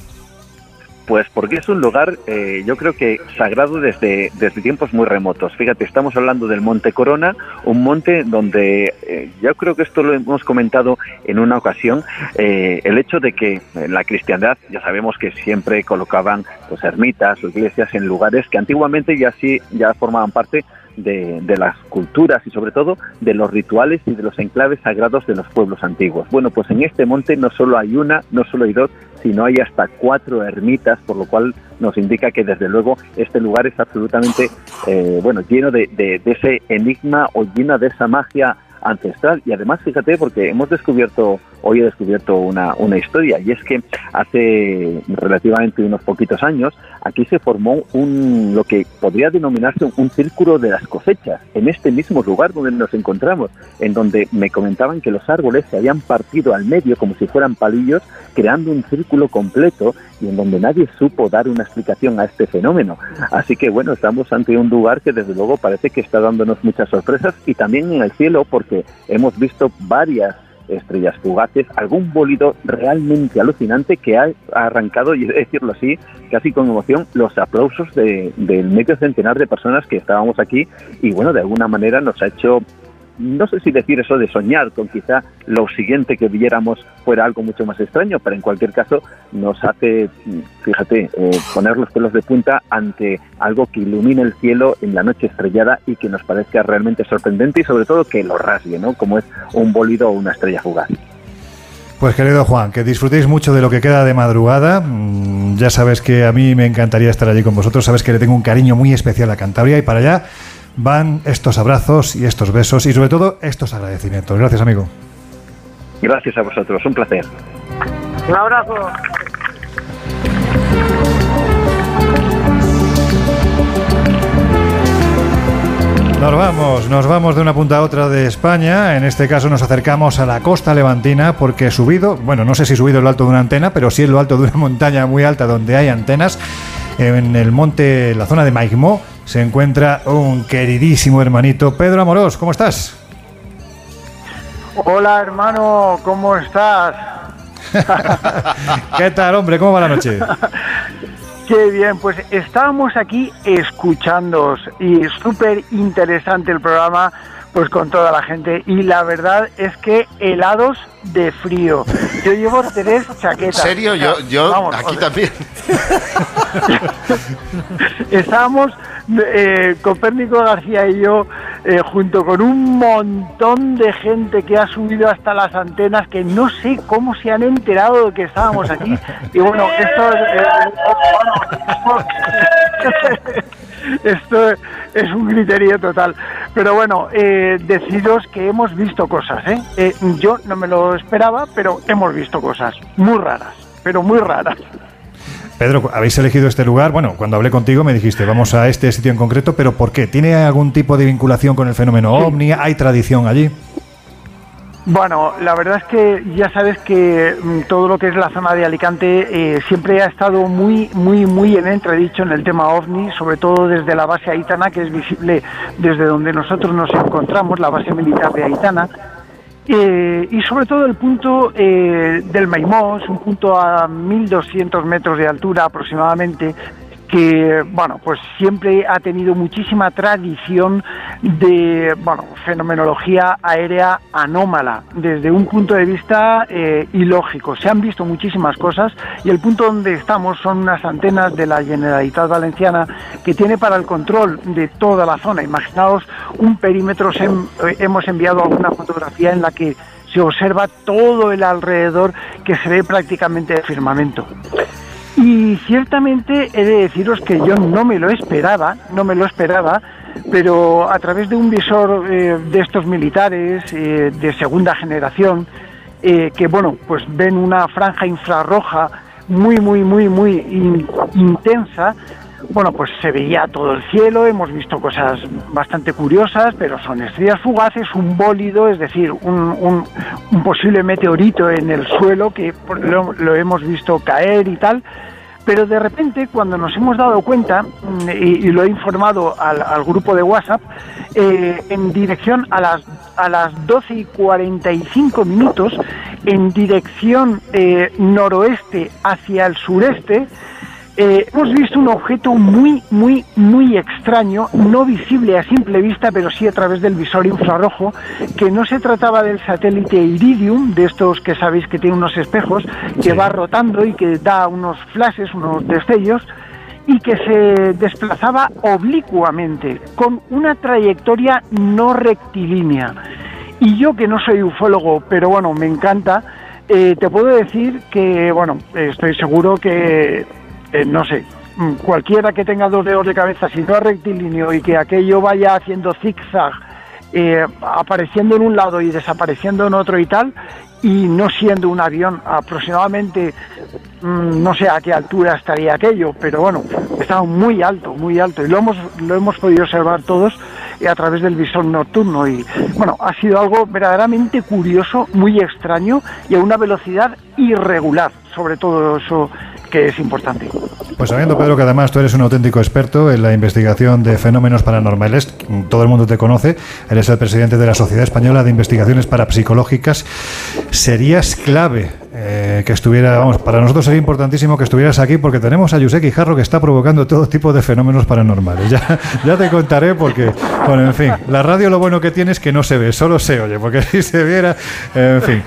Pues porque es un lugar, eh, yo creo que sagrado desde, desde tiempos muy remotos. Fíjate, estamos hablando del Monte Corona, un monte donde, eh, yo creo que esto lo hemos comentado en una ocasión, eh, el hecho de que en la cristiandad, ya sabemos que siempre colocaban pues, ermitas o iglesias en lugares que antiguamente ya sí ya formaban parte de, de, las culturas y sobre todo de los rituales y de los enclaves sagrados de los pueblos antiguos. Bueno, pues en este monte no solo hay una, no solo hay dos, sino hay hasta cuatro ermitas, por lo cual nos indica que desde luego este lugar es absolutamente eh, bueno lleno de, de, de ese enigma o lleno de esa magia ancestral. Y además, fíjate, porque hemos descubierto, hoy he descubierto una, una historia, y es que hace relativamente unos poquitos años, aquí se formó un, lo que podría denominarse un, círculo de las cosechas, en este mismo lugar donde nos encontramos, en donde me comentaban que los árboles se habían partido al medio como si fueran palillos, creando un círculo completo y en donde nadie supo dar una explicación a este fenómeno. Así que bueno, estamos ante un lugar que desde luego parece que está dándonos muchas sorpresas y también en el cielo porque hemos visto varias estrellas fugaces, algún bólido realmente alucinante que ha arrancado, y decirlo así, casi con emoción, los aplausos de, del medio centenar de personas que estábamos aquí y bueno, de alguna manera nos ha hecho no sé si decir eso de soñar con quizá lo siguiente que viéramos fuera algo mucho más extraño, pero en cualquier caso nos hace, fíjate, eh, poner los pelos de punta ante algo que ilumine el cielo en la noche estrellada y que nos parezca realmente sorprendente y sobre todo que lo rasgue, ¿no? Como es un bólido o una estrella fugaz. Pues querido Juan, que disfrutéis mucho de lo que queda de madrugada. Mm, ya sabes que a mí me encantaría estar allí con vosotros. Sabes que le tengo un cariño muy especial a Cantabria y para allá van estos abrazos y estos besos y sobre todo estos agradecimientos. Gracias, amigo. Gracias a vosotros, un placer. Un abrazo. Nos vamos, nos vamos de una punta a otra de España. En este caso nos acercamos a la costa levantina porque he subido, bueno, no sé si he subido lo alto de una antena, pero sí en lo alto de una montaña muy alta donde hay antenas, en el monte, la zona de Maigmó, se encuentra un queridísimo hermanito. Pedro Amorós, ¿cómo estás? Hola hermano, ¿cómo estás? ¿Qué tal, hombre? ¿Cómo va la noche? Qué bien, pues estábamos aquí escuchándoos y súper interesante el programa pues con toda la gente y la verdad es que helados de frío. Yo llevo tres chaquetas. ¿En serio? Yo, yo aquí también. Estábamos eh, Copérnico García y yo, eh, junto con un montón de gente que ha subido hasta las antenas, que no sé cómo se han enterado de que estábamos aquí. Y bueno, esto es... esto es un criterio total. Pero bueno, eh, deciros que hemos visto cosas. ¿eh? ¿eh? Yo no me lo esperaba, pero hemos visto cosas muy raras, pero muy raras. Pedro, habéis elegido este lugar. Bueno, cuando hablé contigo me dijiste, vamos a este sitio en concreto, pero ¿por qué? ¿Tiene algún tipo de vinculación con el fenómeno ovni? ¿Hay tradición allí? Bueno, la verdad es que ya sabes que mm, todo lo que es la zona de Alicante eh, siempre ha estado muy, muy, muy en entredicho en el tema ovni, sobre todo desde la base Aitana, que es visible desde donde nosotros nos encontramos, la base militar de Aitana. Eh, y sobre todo el punto eh, del Maimós, un punto a 1.200 metros de altura aproximadamente, que bueno pues siempre ha tenido muchísima tradición de bueno fenomenología aérea anómala desde un punto de vista eh, ilógico se han visto muchísimas cosas y el punto donde estamos son unas antenas de la Generalitat Valenciana que tiene para el control de toda la zona imaginaos un perímetro eh, hemos enviado alguna fotografía en la que se observa todo el alrededor que se ve prácticamente de firmamento. Y ciertamente he de deciros que yo no me lo esperaba, no me lo esperaba, pero a través de un visor eh, de estos militares eh, de segunda generación, eh, que bueno, pues ven una franja infrarroja muy, muy, muy, muy intensa, bueno, pues se veía todo el cielo, hemos visto cosas bastante curiosas, pero son estrellas fugaces, un bólido, es decir, un, posible meteorito en el suelo que lo, hemos visto caer y tal. Pero de repente, cuando nos hemos dado cuenta, mm, y, lo he informado al, grupo de WhatsApp, eh, en dirección a las, a las 12 y 45 minutos, en dirección eh, noroeste hacia el sureste, eh, hemos visto un objeto muy, muy, muy extraño, no visible a simple vista, pero sí a través del visor infrarrojo, que no se trataba del satélite Iridium, de estos que sabéis que tiene unos espejos, que va rotando y que da unos flashes, unos destellos, y que se desplazaba oblicuamente, con una trayectoria no rectilínea. Y yo que no soy ufólogo, pero bueno, me encanta, eh, te puedo decir que, bueno, estoy seguro que, eh, no sé, mm, cualquiera que tenga dos dedos de cabeza, si no rectilíneo y que aquello vaya haciendo zigzag, eh, apareciendo en un lado y desapareciendo en otro y tal, y no siendo un avión aproximadamente, mm, no sé a qué altura estaría aquello, pero bueno, estaba muy alto, muy alto, y lo hemos, lo hemos podido observar todos a través del visor nocturno. Y bueno, ha sido algo verdaderamente curioso, muy extraño y a una velocidad irregular, sobre todo eso que es importante. Pues sabiendo, Pedro, que además tú eres un auténtico experto en la investigación de fenómenos paranormales, todo el mundo te conoce, eres el presidente de la Sociedad Española de Investigaciones Parapsicológicas, serías clave eh, que estuviera, vamos, para nosotros sería importantísimo que estuvieras aquí porque tenemos a Yusek Jarro que está provocando todo tipo de fenómenos paranormales. Ya, ya te contaré porque, bueno, en fin, la radio lo bueno que tiene es que no se ve, solo se oye, porque si se viera, en fin.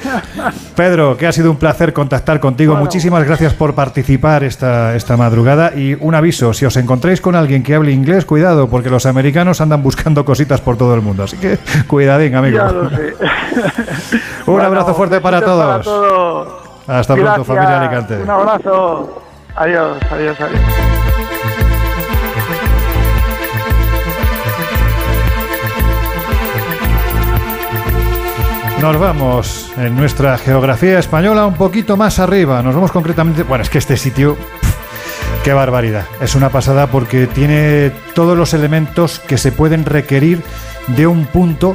Pedro, que ha sido un placer contactar contigo, muchísimas gracias por participar esta, esta madrugada y un aviso, si os encontráis con alguien que hable inglés, cuidado, porque los americanos andan buscando cositas por todo el mundo, así que cuidadín, amigo. un abrazo fuerte para todos. Hasta pronto, familia Alicante. Un abrazo. Adiós, adiós, adiós. Nos vamos en nuestra geografía española un poquito más arriba. Nos vamos concretamente. Bueno, es que este sitio. qué barbaridad. Es una pasada porque tiene todos los elementos que se pueden requerir de un punto,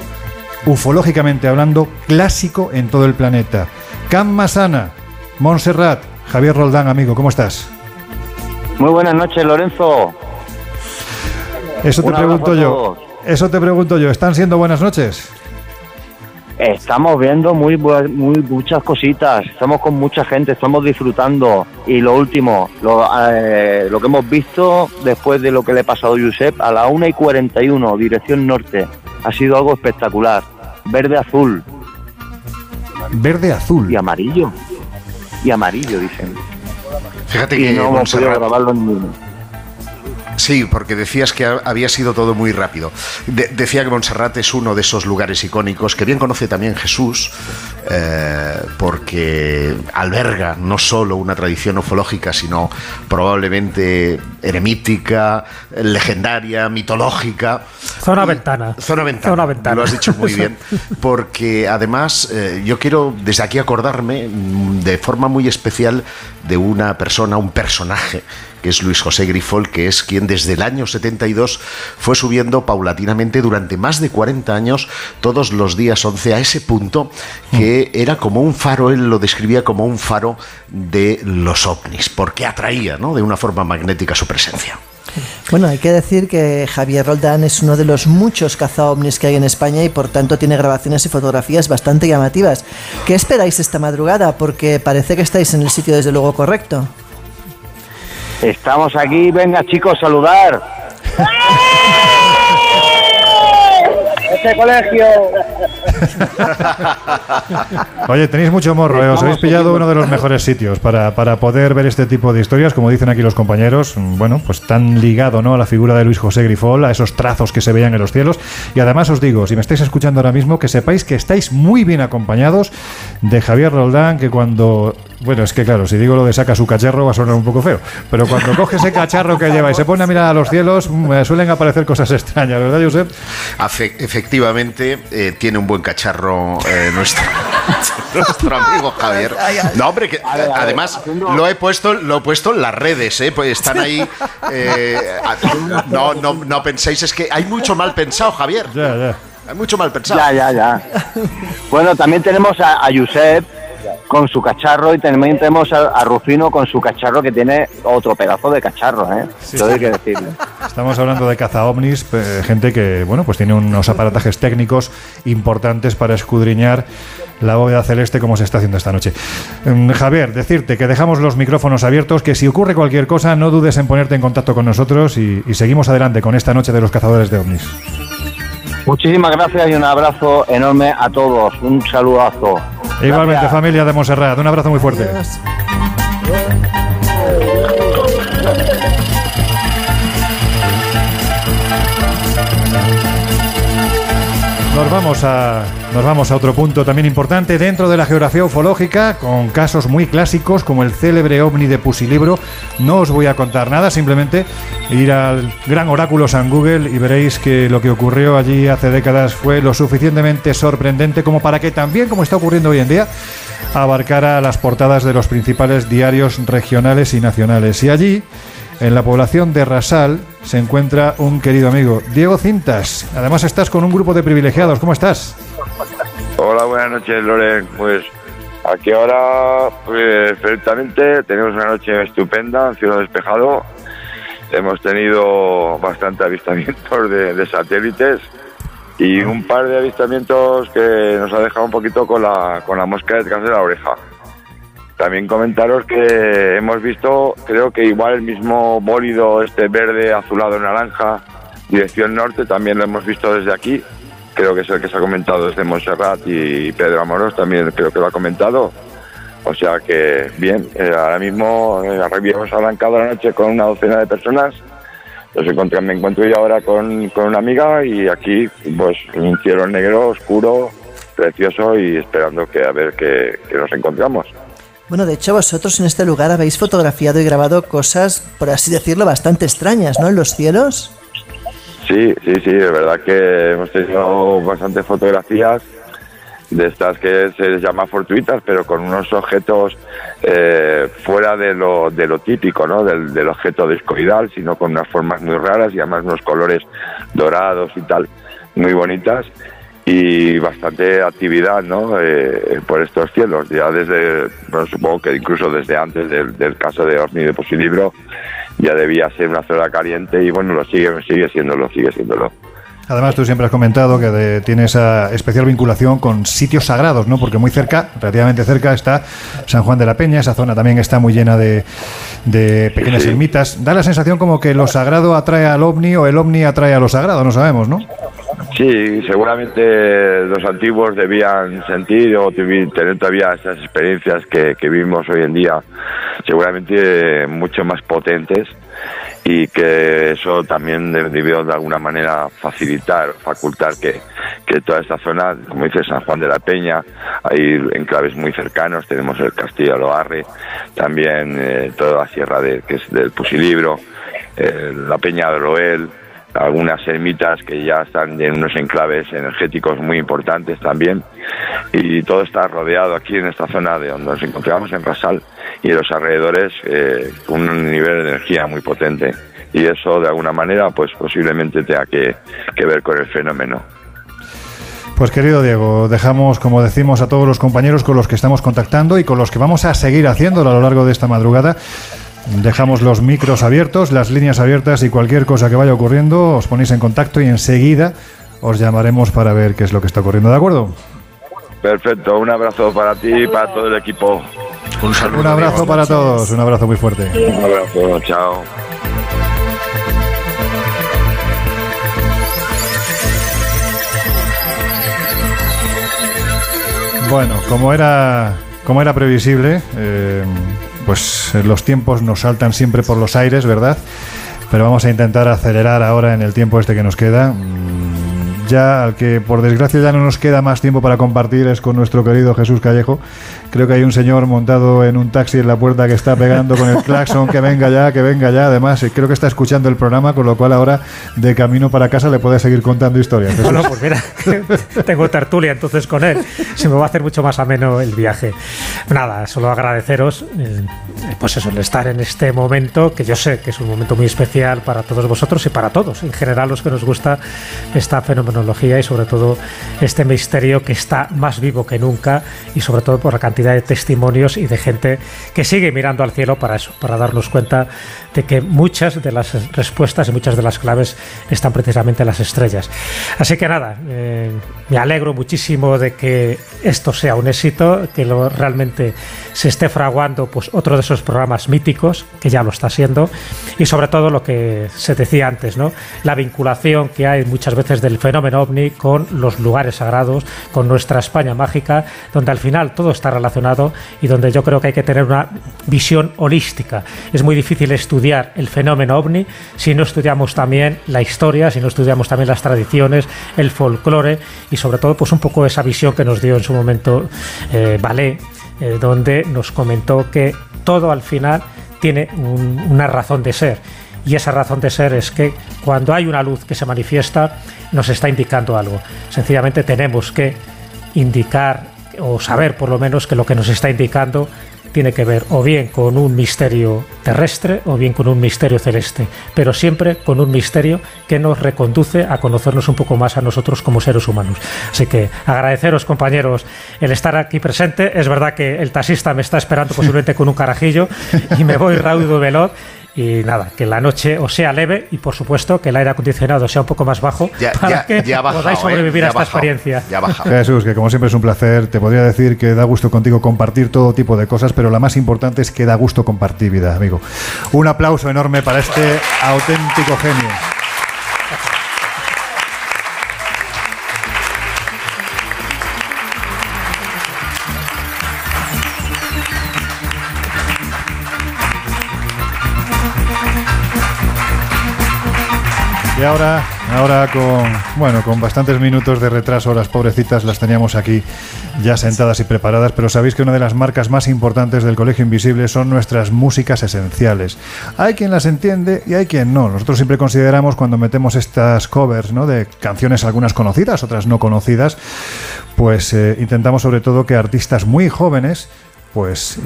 ufológicamente hablando, clásico en todo el planeta. Can Masana, Montserrat, Javier Roldán, amigo, ¿cómo estás? Muy buenas noches, Lorenzo. Eso te pregunto yo. Eso te pregunto yo. ¿Están siendo buenas noches? Estamos viendo muy, muy muchas cositas, estamos con mucha gente, estamos disfrutando. Y lo último, lo, eh, lo que hemos visto después de lo que le ha pasado a Josep, a la 1 y 41, dirección norte, ha sido algo espectacular. Verde-azul. Verde-azul. Y amarillo y amarillo, dicen. Fíjate que no hemos podido grabarlo en Sí, porque decías que había sido todo muy rápido. decía que Montserrat es uno de esos lugares icónicos que bien conoce también Jesús, eh, porque alberga no solo una tradición ufológica, sino probablemente eremítica, legendaria, mitológica. Zona ventana. Zona ventana. ventana. Lo has dicho muy bien, porque además eh, yo quiero desde aquí acordarme mm, de forma muy especial de una persona, un personaje que es Luis José Grifol, que es quien desde el año 72 fue subiendo paulatinamente durante más de 40 años, todos los días 11, a ese punto que era como un faro, él lo describía como un faro de los ovnis, porque atraía ¿no? de una forma magnética su presencia. Bueno, hay que decir que Javier Roldán es uno de los muchos cazaovnis que hay en España y por tanto tiene grabaciones y fotografías bastante llamativas. ¿Qué esperáis esta madrugada? Porque parece que estáis en el sitio desde luego correcto. Estamos aquí, venga chicos, saludar. ¡Este colegio! Oye, tenéis mucho morro, ¿eh? os habéis pillado uno de los mejores sitios para, para, poder ver este tipo de historias, como dicen aquí los compañeros, bueno, pues tan ligado ¿no? a la figura de Luis José Grifol, a esos trazos que se veían en los cielos. Y además os digo, si me estáis escuchando ahora mismo, que sepáis que estáis muy bien acompañados de Javier Roldán, que cuando bueno, es que claro, si digo lo de saca su cacharro va a sonar un poco feo. Pero cuando coge ese cacharro que lleva y se pone a mirar a los cielos, mm, suelen aparecer cosas extrañas, ¿verdad, Josep? efectivamente, eh, tiene un buen cacharro eh, nuestro, nuestro amigo Javier. No, hombre, que además lo he puesto, lo he puesto en las redes, ¿eh? Pues están ahí. Eh, no, no, no penséis, es que hay mucho mal pensado, Javier. Ya, ya. Hay mucho mal pensado. Ya, ya, ya. Bueno, también tenemos a, a Josep con su cacharro y también tenemos a, Rufino con su cacharro que tiene otro pedazo de cacharro, ¿eh? hay que decirlo. Estamos hablando de caza ovnis, gente que, bueno, pues tiene unos aparatajes técnicos importantes para escudriñar la bóveda celeste como se está haciendo esta noche. Mm, Javier, decirte que dejamos los micrófonos abiertos, que si ocurre cualquier cosa no dudes en ponerte en contacto con nosotros y, y seguimos adelante con esta noche de los cazadores de ovnis. Muchísimas gracias y un abrazo enorme a todos. Un saludazo. Igualmente, familia de Monserrat. Un abrazo muy fuerte. Nos vamos, a, nos vamos a otro punto también importante dentro de la geografía ufológica, con casos muy clásicos como el célebre ovni de Pusilibro. No os voy a contar nada, simplemente ir al gran oráculo San Google y veréis que lo que ocurrió allí hace décadas fue lo suficientemente sorprendente como para que también, como está ocurriendo hoy en día, abarcara las portadas de los principales diarios regionales y nacionales. Y allí en la población de Rasal se encuentra un querido amigo, Diego Cintas. Además estás con un grupo de privilegiados. ¿Cómo estás? Hola, buenas noches, Loren. Pues aquí ahora, pues perfectamente, tenemos una noche estupenda, cielo despejado. Hemos tenido bastante avistamientos de, de, satélites y un par de avistamientos que nos ha dejado un poquito con la, con la mosca detrás de la oreja. También comentaros que hemos visto, creo que igual el mismo bólido, este verde, azulado, naranja, dirección norte, también lo hemos visto desde aquí. Creo que es el que se ha comentado desde Montserrat y Pedro Amoros también creo que lo ha comentado. O sea que bien, eh, ahora mismo eh, hemos arrancado la noche con una docena de personas. Los encontré, me encuentro yo ahora con, con una amiga y aquí pues un cielo negro, oscuro, precioso y esperando que a ver qué nos encontramos. Bueno, de hecho vosotros en este lugar habéis fotografiado y grabado cosas, por así decirlo, bastante extrañas, ¿no? En los cielos. Sí, sí, sí, de verdad que hemos tenido bastantes fotografías de estas que se les llama fortuitas, pero con unos objetos eh, fuera de lo, de lo típico, ¿no? Del, objeto discoidal, sino con unas formas muy raras y además unos colores dorados y tal, muy bonitas y bastante actividad ¿no? Eh, por estos cielos. Ya desde, bueno, supongo que incluso desde antes del, caso de Orni de Posilibro ya debía ser una zona caliente y bueno, lo sigue, sigue siéndolo, sigue siéndolo. Además, tú siempre has comentado que tienes esa especial vinculación con sitios sagrados, ¿no? Porque muy cerca, relativamente cerca, está San Juan de la Peña. Esa zona también está muy llena de, pequeñas ermitas. Da la sensación como que lo sagrado atrae al ovni o el ovni atrae a lo sagrado, no sabemos, ¿no? Sí, seguramente los antiguos debían sentir o tener todavía esas experiencias que, vivimos hoy en día, seguramente mucho más potentes y que eso también debió de alguna manera facilitar, facultar que, toda esta zona, como dice San Juan de la Peña, hay enclaves muy cercanos, tenemos el Castillo Loarre, también eh, toda la sierra de, que es del Pusilibro, eh, la Peña de Roel, algunas ermitas que ya están en unos enclaves energéticos muy importantes también. Y todo está rodeado aquí en esta zona de donde nos encontramos en Rasal y en los alrededores eh, con un nivel de energía muy potente. Y eso de alguna manera pues posiblemente tenga que, que ver con el fenómeno. Pues querido Diego, dejamos, como decimos, a todos los compañeros con los que estamos contactando y con los que vamos a seguir haciéndolo a lo largo de esta madrugada Dejamos los micros abiertos, las líneas abiertas y cualquier cosa que vaya ocurriendo os ponéis en contacto y enseguida os llamaremos para ver qué es lo que está ocurriendo, ¿de acuerdo? Perfecto, un abrazo para ti y para todo el equipo. Un, saludo, un abrazo para todos, un abrazo muy fuerte. Un abrazo, chao. Bueno, como era, como era previsible, eh, pues eh, los tiempos nos saltan siempre por los aires, ¿verdad? Pero vamos a intentar acelerar ahora en el tiempo este que nos queda. Ya al que por desgracia ya no nos queda más tiempo para compartir es con nuestro querido Jesús Callejo, Creo que hay un señor montado en un taxi en la puerta que está pegando con el claxon, que venga ya, que venga ya. Además, creo que está escuchando el programa, con lo cual ahora de camino para casa le puede seguir contando historias. Bueno, pues mira, tengo tertulia entonces con él. Se me va a hacer mucho más ameno el viaje. Nada, solo agradeceros, eh, pues eso, el estar en este momento, que yo sé que es un momento muy especial para todos vosotros y para todos, en general los que nos gusta esta fenomenología y sobre todo este misterio que está más vivo que nunca y sobre todo por la cantidad de testimonios y de gente que sigue mirando al cielo para eso, para darnos cuenta de que muchas de las respuestas y muchas de las claves están precisamente en las estrellas. Así que nada, eh, me alegro muchísimo de que esto sea un éxito, que lo, realmente se esté fraguando pues otro de esos programas míticos, que ya lo está siendo, y sobre todo lo que se decía antes, ¿no? la vinculación que hay muchas veces del fenómeno fenómeno ovni con los lugares sagrados, con nuestra España mágica, donde al final todo está relacionado y donde yo creo que hay que tener una visión holística. Es muy difícil estudiar el fenómeno ovni si no estudiamos también la historia, si no estudiamos también las tradiciones, el folclore y sobre todo pues un poco esa visión que nos dio en su momento eh, Ballet, eh, donde nos comentó que todo al final tiene una razón de ser y esa razón de ser es que cuando hay una luz que se manifiesta nos está indicando algo. Sencillamente tenemos que indicar o saber por lo menos que lo que nos está indicando tiene que ver o bien con un misterio terrestre o bien con un misterio celeste, pero siempre con un misterio que nos reconduce a conocernos un poco más a nosotros como seres humanos. Así que agradeceros compañeros el estar aquí presente. Es verdad que el taxista me está esperando posiblemente con un carajillo y me voy raudo veloz y nada, que la noche os sea leve y por supuesto que el aire acondicionado sea un poco más bajo para que podáis ¿eh? sobrevivir a esta experiencia. Jesús, que como siempre es un placer, te podría decir que da gusto contigo compartir todo tipo de cosas, pero la más importante es que da gusto compartir vida, amigo. Un aplauso enorme para este auténtico genio. Y ahora, ahora con, bueno, con bastantes minutos de retraso, las pobrecitas las teníamos aquí ya sentadas y preparadas, pero sabéis que una de las marcas más importantes del Colegio Invisible son nuestras músicas esenciales. Hay quien las entiende y hay quien no. Nosotros siempre consideramos cuando metemos estas covers ¿no? de canciones, algunas conocidas, otras no conocidas, pues eh, intentamos sobre todo que artistas muy jóvenes pues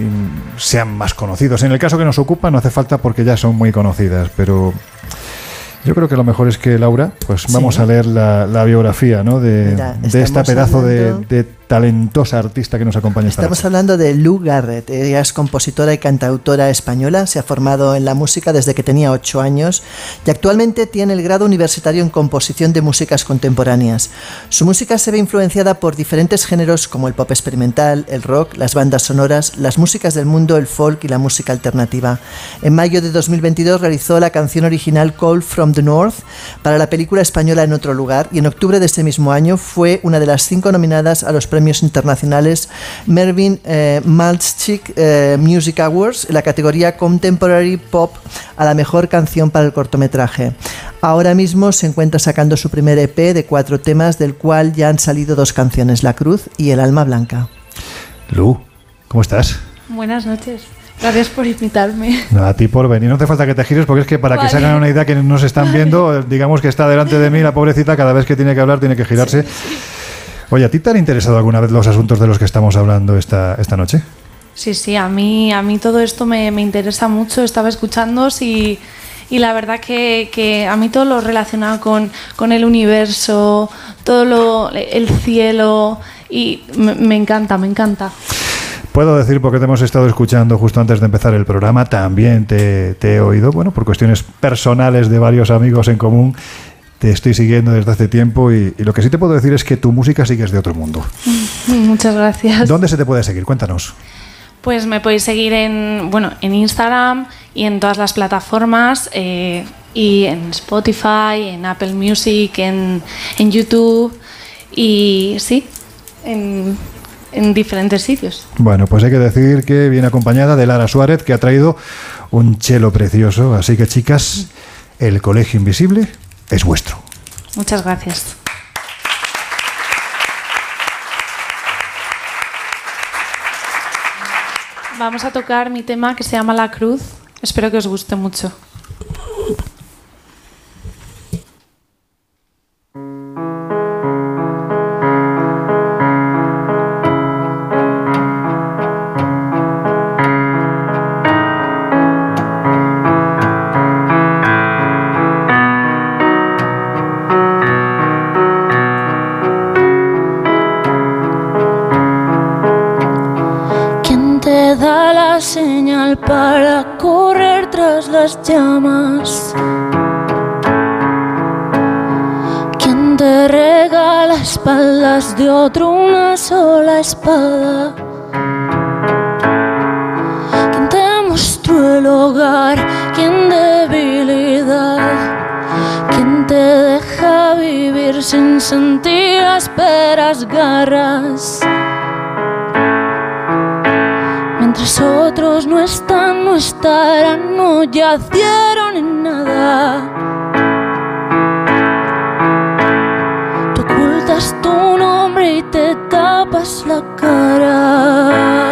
sean más conocidos. En el caso que nos ocupa no hace falta porque ya son muy conocidas, pero yo creo que lo mejor es que, Laura, pues vamos a leer la, biografía ¿no? de, de esta pedazo de, de, talentosa artista que nos acompaña esta Estamos hablando de Lou Garrett. Ella es compositora y cantautora española. Se ha formado en la música desde que tenía ocho años y actualmente tiene el grado universitario en composición de músicas contemporáneas. Su música se ve influenciada por diferentes géneros como el pop experimental, el rock, las bandas sonoras, las músicas del mundo, el folk y la música alternativa. En mayo de 2022 realizó la canción original Call from the North para la película española En otro lugar y en octubre de ese mismo año fue una de las cinco nominadas a los premios internacionales Mervyn eh, eh, Music Awards en la categoría Contemporary Pop a la mejor canción para el cortometraje. Ahora mismo se encuentra sacando su primer EP de cuatro temas, del cual ya han salido dos canciones, La Cruz y El Alma Blanca. Lu, ¿cómo estás? Buenas noches. Gracias por invitarme. a ti por venir. No hace falta que te gires porque es que para que se hagan una idea que nos están viendo, digamos que está delante de mí la pobrecita, cada vez que tiene que hablar tiene que girarse. Oye, ¿a ti te han interesado alguna vez los asuntos de los que estamos hablando esta, esta noche? Sí, sí, a mí, a mí todo esto me, interesa mucho. Estaba escuchando y, y la verdad que, a mí todo lo relacionado con, con el universo, todo lo, el cielo, y me, encanta, me encanta. Puedo decir, porque te hemos estado escuchando justo antes de empezar el programa, también te, te, he oído, bueno, por cuestiones personales de varios amigos en común, te estoy siguiendo desde hace tiempo y, lo que sí te puedo decir es que tu música sigue es de otro mundo. Muchas gracias. ¿Dónde se te puede seguir? Cuéntanos. Pues me podéis seguir en, bueno, en Instagram y en todas las plataformas, eh, y en Spotify, en Apple Music, en, en YouTube y sí, en, en diferentes sitios. Bueno, pues hay que decir que viene acompañada de Lara Suárez, que ha traído un chelo precioso. Así que chicas, el Colegio Invisible es vuestro. Muchas gracias. Vamos a tocar mi tema que se llama La Cruz. Espero que os guste mucho. Llamas. ¿Quién te regala espaldas de otro una sola espada? ¿Quién te mostró el hogar? ¿Quién debilidad? ¿Quién te deja vivir sin sentir ásperas garras. Mientras no están, no estarán, no yacieron en nada. Tú ocultas tu nombre y te tapas la cara.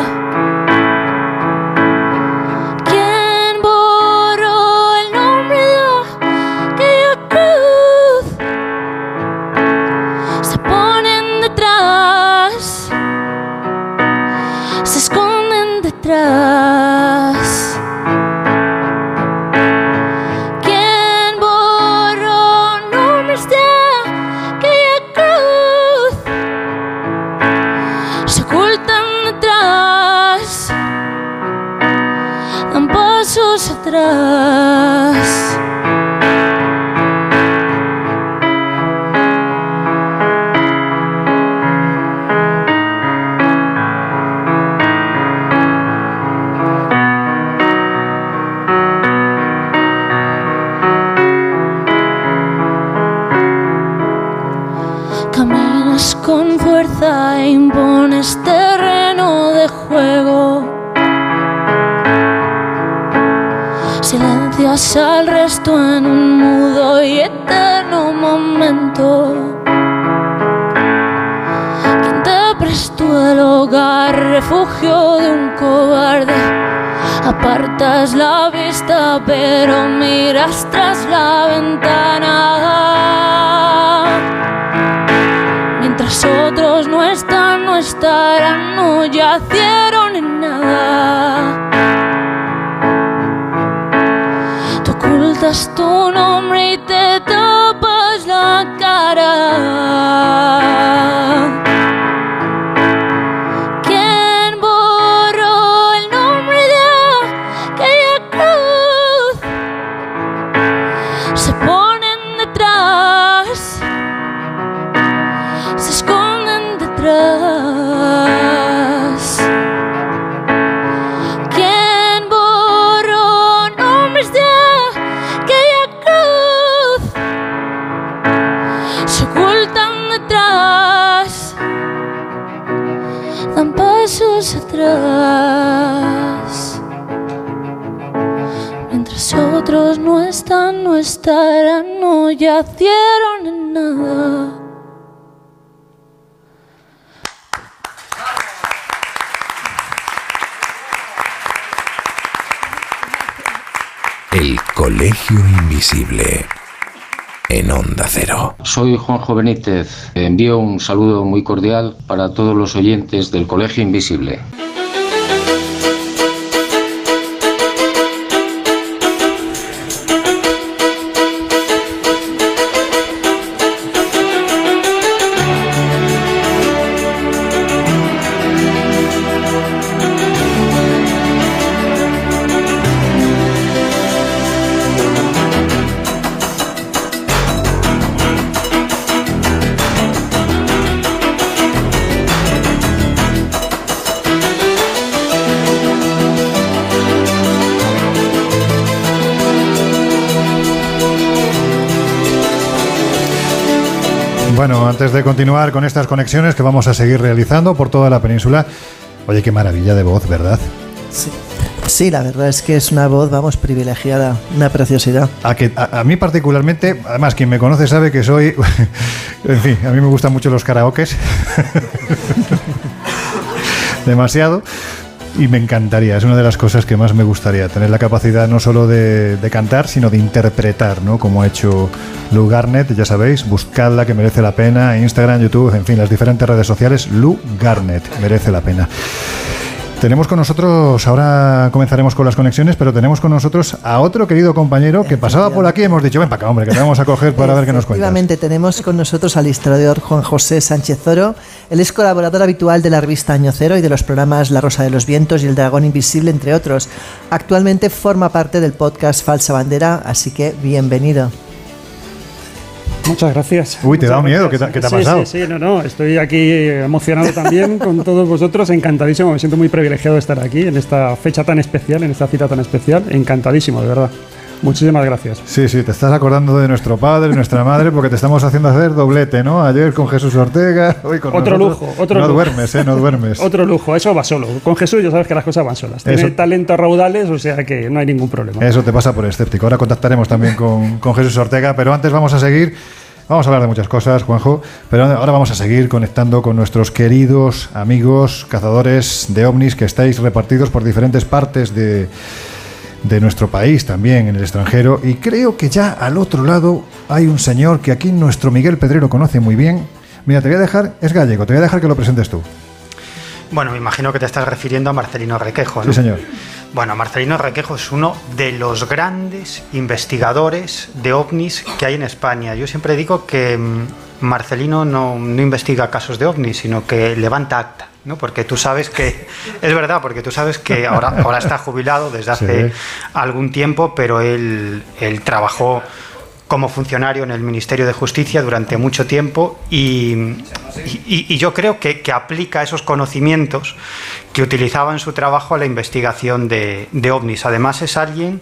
La vista, pero miras tras la ventana. Mientras otros no están, no estarán, no yacieron en nada. Tú ocultas tu nombre y te no yacieron en nada. El Colegio Invisible. En Onda Cero. Soy Juanjo Benítez. Envío un saludo muy cordial para todos los oyentes del Colegio Invisible. Antes de continuar con estas conexiones que vamos a seguir realizando por toda la península, oye, qué maravilla de voz, ¿verdad? Sí. Sí, la verdad es que es una voz, vamos, privilegiada, una preciosidad. A, que, a, a mí particularmente, además quien me conoce sabe que soy, en fin, a mí me gustan mucho los karaokes, demasiado, y me encantaría, es una de las cosas que más me gustaría, tener la capacidad no solo de, de cantar, sino de interpretar, ¿no? Como ha hecho Lu Garnet, ya sabéis, buscadla que merece la pena, Instagram, YouTube, en fin, las diferentes redes sociales, Lu Garnet, merece la pena. Tenemos con nosotros, ahora comenzaremos con las conexiones, pero tenemos con nosotros a otro querido compañero que pasaba por aquí hemos dicho, ven para acá, hombre, que te vamos a coger para ver qué nos cuentas. Efectivamente, tenemos con nosotros al historiador Juan José Sánchez Zoro. Él es colaborador habitual de la revista Año Cero y de los programas La Rosa de los Vientos y El Dragón Invisible, entre otros. Actualmente forma parte del podcast Falsa Bandera, así que bienvenido. Muchas gracias. Uy, te Muchas da miedo, gracias. ¿qué te, qué te ha Sí, pasado? Sí, sí, no, no, estoy aquí emocionado también con todos vosotros, encantadísimo, me siento muy privilegiado de estar aquí en esta fecha tan especial, en esta cita tan especial, encantadísimo, de verdad. Muchísimas gracias. Sí, sí, te estás acordando de nuestro padre, nuestra madre, porque te estamos haciendo hacer doblete, ¿no? Ayer con Jesús Ortega, hoy con Otro lujo, otro no lujo. duermes, ¿eh? No duermes. Otro lujo, eso va solo. Con Jesús ya sabes que las cosas van solas. Tiene Eso- talentos raudales, o sea que no hay ningún problema. Eso te pasa por escéptico. Ahora contactaremos también con, con Jesús Ortega, pero antes vamos a seguir. Vamos a hablar de muchas cosas, Juanjo, pero ahora vamos a seguir conectando con nuestros queridos amigos cazadores de ovnis que estáis repartidos por diferentes partes de, de nuestro país, también en el extranjero. Y creo que ya al otro lado hay un señor que aquí nuestro Miguel Pedrero conoce muy bien. Mira, te voy a dejar, es gallego, te voy a dejar que lo presentes tú. Bueno, me imagino que te estás refiriendo a Marcelino Requejo, ¿no? Sí, señor. Bueno, Marcelino Requejo es uno de los grandes investigadores de ovnis que hay en España. Yo siempre digo que mm, Marcelino no, no investiga casos de ovnis, sino que levanta acta. ¿No? Porque tú sabes que, es verdad, porque tú sabes que ahora, ahora está jubilado desde hace Sí. algún tiempo, pero él, él trabajó como funcionario en el Ministerio de Justicia durante mucho tiempo y, y- y yo creo que, que aplica esos conocimientos que utilizaba en su trabajo a la investigación de, de ovnis. Además es alguien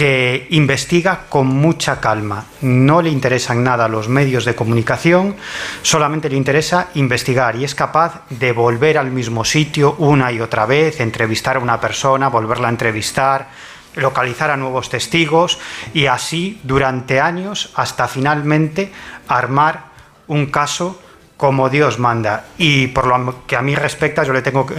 que investiga con mucha calma. No le interesan nada los medios de comunicación, solamente le interesa investigar y es capaz de volver al mismo sitio una y otra vez, entrevistar a una persona, volverla a entrevistar, localizar a nuevos testigos y así durante años hasta finalmente armar un caso como Dios manda. Y por lo que a mí respecta, yo le tengo que,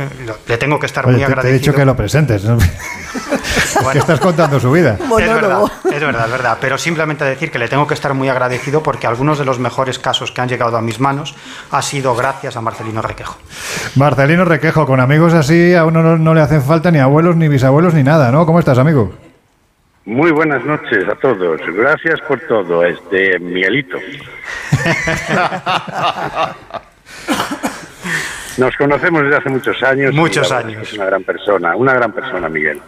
le tengo que estar Oye, muy te- te, he agradecido. dicho que lo presentes. ¿no? que estás contando su vida. Es verdad, es verdad, es verdad. Pero simplemente decir que le tengo que estar muy agradecido porque algunos de los mejores casos que han llegado a mis manos ha sido gracias a Marcelino Requejo. Marcelino Requejo, con amigos así a uno no, no le hacen falta ni abuelos, ni bisabuelos, ni nada, ¿no? ¿Cómo estás, amigo? Muy buenas noches a todos. Gracias por todo, este Miguelito. Nos conocemos desde hace muchos años. Muchos años. es una gran persona, una gran persona, Miguel.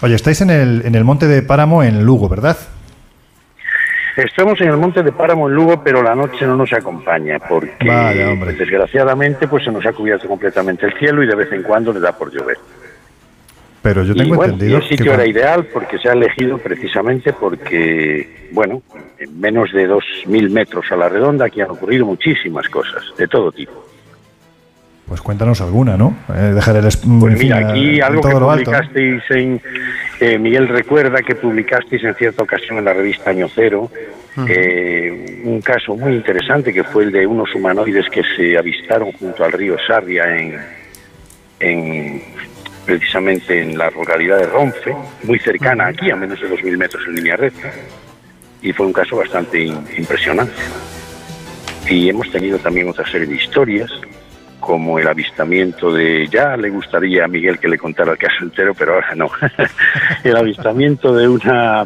Oye, estáis en el, en el Monte de Páramo, en Lugo, ¿verdad? Estamos en el monte de Páramo en Lugo, pero la noche no nos acompaña porque, desgraciadamente, pues se nos ha cubierto completamente el cielo y de vez en cuando le da por llover. Pero yo y tengo bueno, y entendido el sitio que... era ideal porque se ha elegido precisamente porque, bueno, en menos de 2.000 metros a la redonda aquí han ocurrido muchísimas cosas, de todo tipo. Pues cuéntanos alguna, ¿no? Eh, dejar el... es- Pues en fin, mira, aquí en algo que publicasteis en... eh, Miguel recuerda que publicasteis en cierta ocasión en la revista Año Cero eh, un caso muy interesante que fue el de unos humanoides que se avistaron junto al río Sarria en, en precisamente en la localidad de Ronfe, muy cercana aquí, a menos de 2.000 metros en línea recta, y fue un caso bastante impresionante. Y hemos tenido también otra serie de historias, como el avistamiento de, ya le gustaría a Miguel que le contara el caso entero, pero ahora no, el avistamiento de una,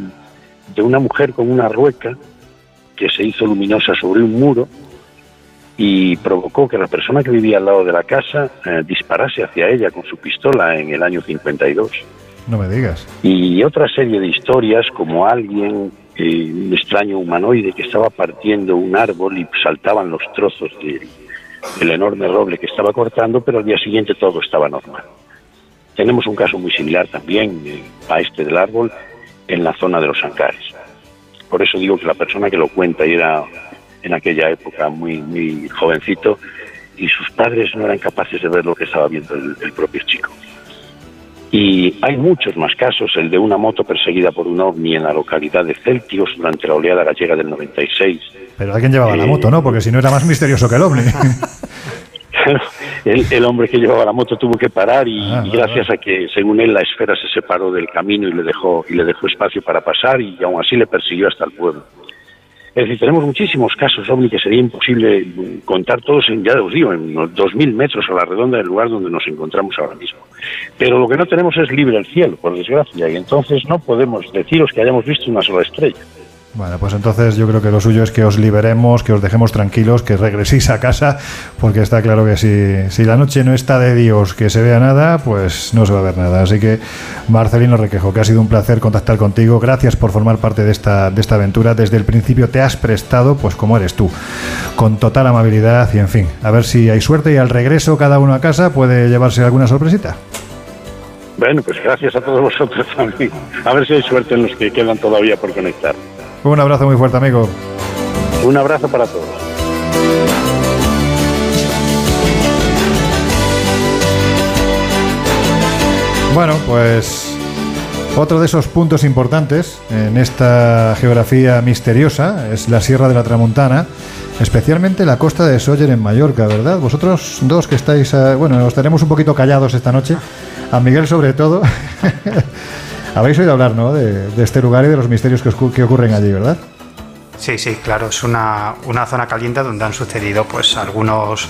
de una mujer con una rueca que se hizo luminosa sobre un muro y provocó que la persona que vivía al lado de la casa eh, disparase hacia ella con su pistola en el año 52 No me digas. y otra serie de historias como alguien, eh, un extraño humanoide que estaba partiendo un árbol y saltaban los trozos de- del enorme roble que estaba cortando, pero al día siguiente todo estaba normal. Tenemos un caso muy similar también eh, a este del árbol en la zona de los Ancares. Por eso digo que la persona que lo cuenta y era en aquella época muy, muy jovencito y sus padres no eran capaces de ver lo que estaba viendo el- el propio chico. Y hay muchos más casos, el de una moto perseguida por un ovni en la localidad de Celtios durante la oleada gallega del 96. Pero alguien llevaba la Eh, moto, ¿no? Porque si no era más misterioso que el ovni. el, el hombre que llevaba la moto tuvo que parar y, Ah, y gracias a que, según él, la esfera se separó del camino y le dejó y le dejó espacio para pasar y aún así le persiguió hasta el pueblo. Es decir, tenemos muchísimos casos ovni que sería imposible contar todos en, ya os digo, en unos 2.000 metros a la redonda del lugar donde nos encontramos ahora mismo. Pero lo que no tenemos es libre el cielo, por desgracia, y entonces no podemos deciros que hayamos visto una sola estrella. Bueno, pues entonces yo creo que lo suyo es que os liberemos, que os dejemos tranquilos, que regreséis a casa, porque está claro que si, la noche no está de Dios, que se vea nada, pues no se va a ver nada. Así que, Marcelino Requejo, que ha sido un placer contactar contigo. Gracias por formar parte de esta, de esta aventura. Desde el principio te has prestado, pues como eres tú, con total amabilidad y en fin, a ver si hay suerte y al regreso cada uno a casa puede llevarse alguna sorpresita. Bueno, pues gracias a todos vosotros también. A ver si hay suerte en los que quedan todavía por conectar. Un abrazo muy fuerte, amigo. Un abrazo para todos. Bueno, pues otro de esos puntos importantes en esta geografía misteriosa es la Sierra de la Tramontana, especialmente la costa de Sóller en Mallorca, ¿verdad? Vosotros dos que estáis, eh, bueno, nos tenemos un poquito callados esta noche, a Miguel sobre todo. Habéis oído hablar, ¿no? De, este lugar y de los misterios que, que ocurren allí, ¿verdad? Sí, sí, claro, es una, una, zona caliente donde han sucedido pues algunos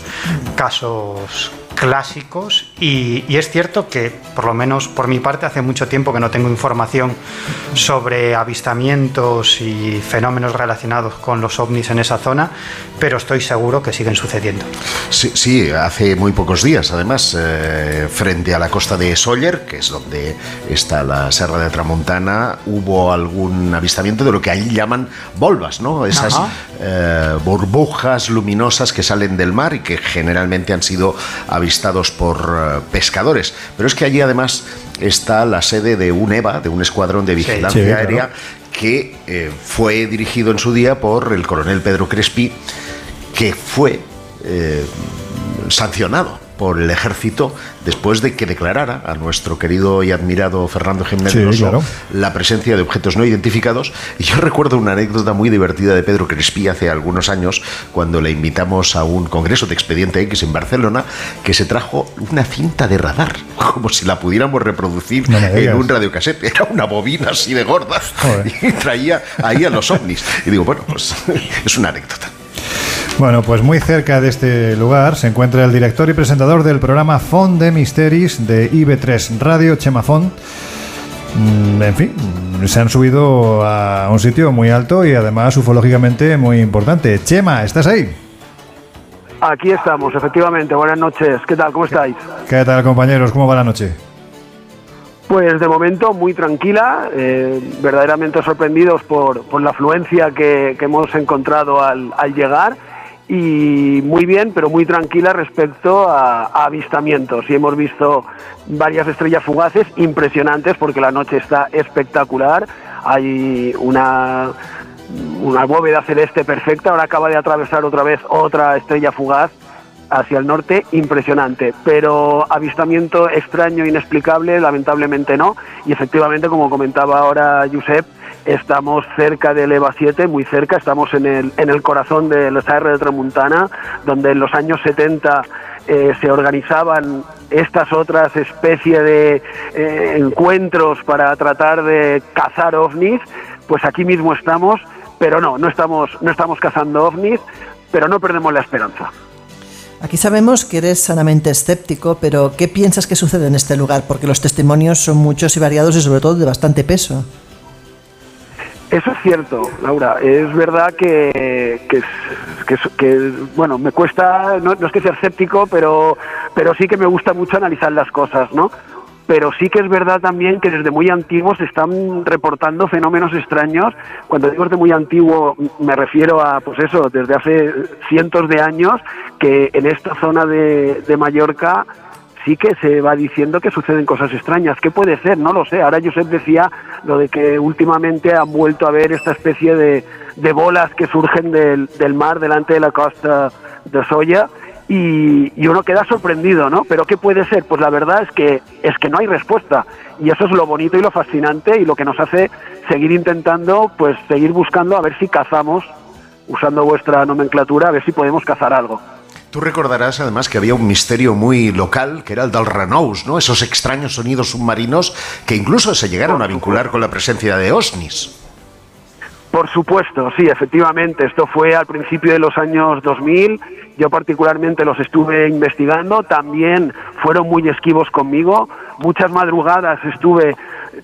casos clásicos y, y, es cierto que, por lo menos por mi parte, hace mucho tiempo que no tengo información sobre avistamientos y fenómenos relacionados con los ovnis en esa zona, pero estoy seguro que siguen sucediendo. Sí, sí hace muy pocos días, además, eh, frente a la costa de Sóller, que es donde está la Serra de Tramontana, hubo algún avistamiento de lo que allí llaman volvas, ¿no? Esas eh, burbujas luminosas que salen del mar y que generalmente han sido avistadas avistados por uh, pescadores. Pero es que allí además está la sede de un EVA, de un escuadrón de vigilancia Sí, sí, aérea, que eh, fue dirigido en su día por el coronel Pedro Crespi, que fue eh, sancionado por el ejército después de que declarara a nuestro querido y admirado Fernando Jiménez Sí, Rosso claro. la presencia de objetos no identificados. Y yo recuerdo una anécdota muy divertida de Pedro Crespi hace algunos años, cuando le invitamos a un congreso de Expediente X en Barcelona, que se trajo una cinta de radar, como si la pudiéramos reproducir No en un radiocassette. Era una bobina así de gorda y traía ahí a los ovnis. Y digo, bueno, pues es una anécdota. Bueno, pues muy cerca de este lugar se encuentra el director y presentador del programa Font de Misteris de IB3 Radio, Chema Font. Mm, En fin, se han subido a un sitio muy alto y además ufológicamente muy importante. Chema, ¿estás ahí? Aquí estamos, efectivamente. Buenas noches. ¿Qué tal? ¿Cómo estáis? ¿Qué tal, compañeros? ¿Cómo va la noche? Pues de momento muy tranquila, eh, verdaderamente sorprendidos por, por la afluencia que, que hemos encontrado al, al llegar y muy bien, pero muy tranquila respecto a, avistamientos. Y hemos visto varias estrellas fugaces impresionantes porque la noche está espectacular. Hay una, una bóveda celeste perfecta, ahora acaba de atravesar otra vez otra estrella fugaz hacia el norte, impresionante. Pero avistamiento extraño, inexplicable, lamentablemente no. Y efectivamente, como comentaba ahora Josep, estamos cerca del EVA 7, muy cerca, estamos en el, en el corazón de la SR de Tramuntana, donde en los años 70 eh, se organizaban estas otras especies de eh, encuentros para tratar de cazar ovnis, pues aquí mismo estamos, pero no, no estamos, no estamos cazando ovnis, pero no perdemos la esperanza. Aquí sabemos que eres sanamente escéptico, pero ¿qué piensas que sucede en este lugar? Porque los testimonios son muchos y variados y sobre todo de bastante peso. Eso es cierto, Laura. Es verdad que, que, que bueno, me cuesta, no, no es que sea escéptico, pero, pero sí que me gusta mucho analizar las cosas, ¿no? Pero sí que es verdad también que desde muy antiguo se están reportando fenómenos extraños. Cuando digo desde muy antiguo me refiero a, pues eso, desde hace cientos de años, que en esta zona de, de Mallorca sí que se va diciendo que suceden cosas extrañas. ¿Qué puede ser? No lo sé. Ahora Josep decía lo de que últimamente han vuelto a ver esta especie de, bolas que surgen del, del mar delante de la costa de Soya y, y uno queda sorprendido, ¿no? Pero ¿qué puede ser? Pues la verdad es que es que no hay respuesta y eso es lo bonito y lo fascinante y lo que nos hace seguir intentando, pues seguir buscando a ver si cazamos, usando vuestra nomenclatura, a ver si podemos cazar algo. Tú recordarás además que había un misterio muy local, que era el del Ranous, ¿no? Esos extraños sonidos submarinos que incluso se llegaron a vincular con la presencia de OSNIs. Por supuesto, sí, efectivamente. Esto fue al principio de los años 2000. Yo particularmente los estuve investigando. También fueron muy esquivos conmigo. Muchas madrugadas estuve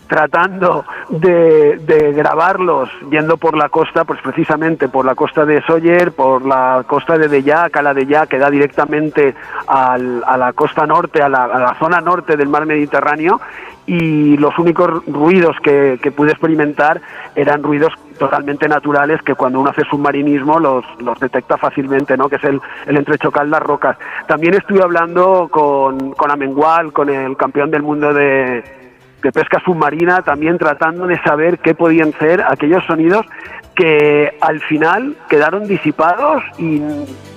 tratando de, de grabarlos yendo por la costa, pues precisamente por la costa de Sóller, por la costa de Deya, Cala de Ya, que da directamente al- a la costa norte, a la, zona norte del mar Mediterráneo. y los únicos ruidos que, que pude experimentar eran ruidos totalmente naturales que cuando uno hace submarinismo los, los detecta fácilmente, ¿no? que es el, el entrechocar las rocas. También estuve hablando con, con Amengual, con el campeón del mundo de, de pesca submarina, también tratando de saber qué podían ser aquellos sonidos que al final quedaron disipados y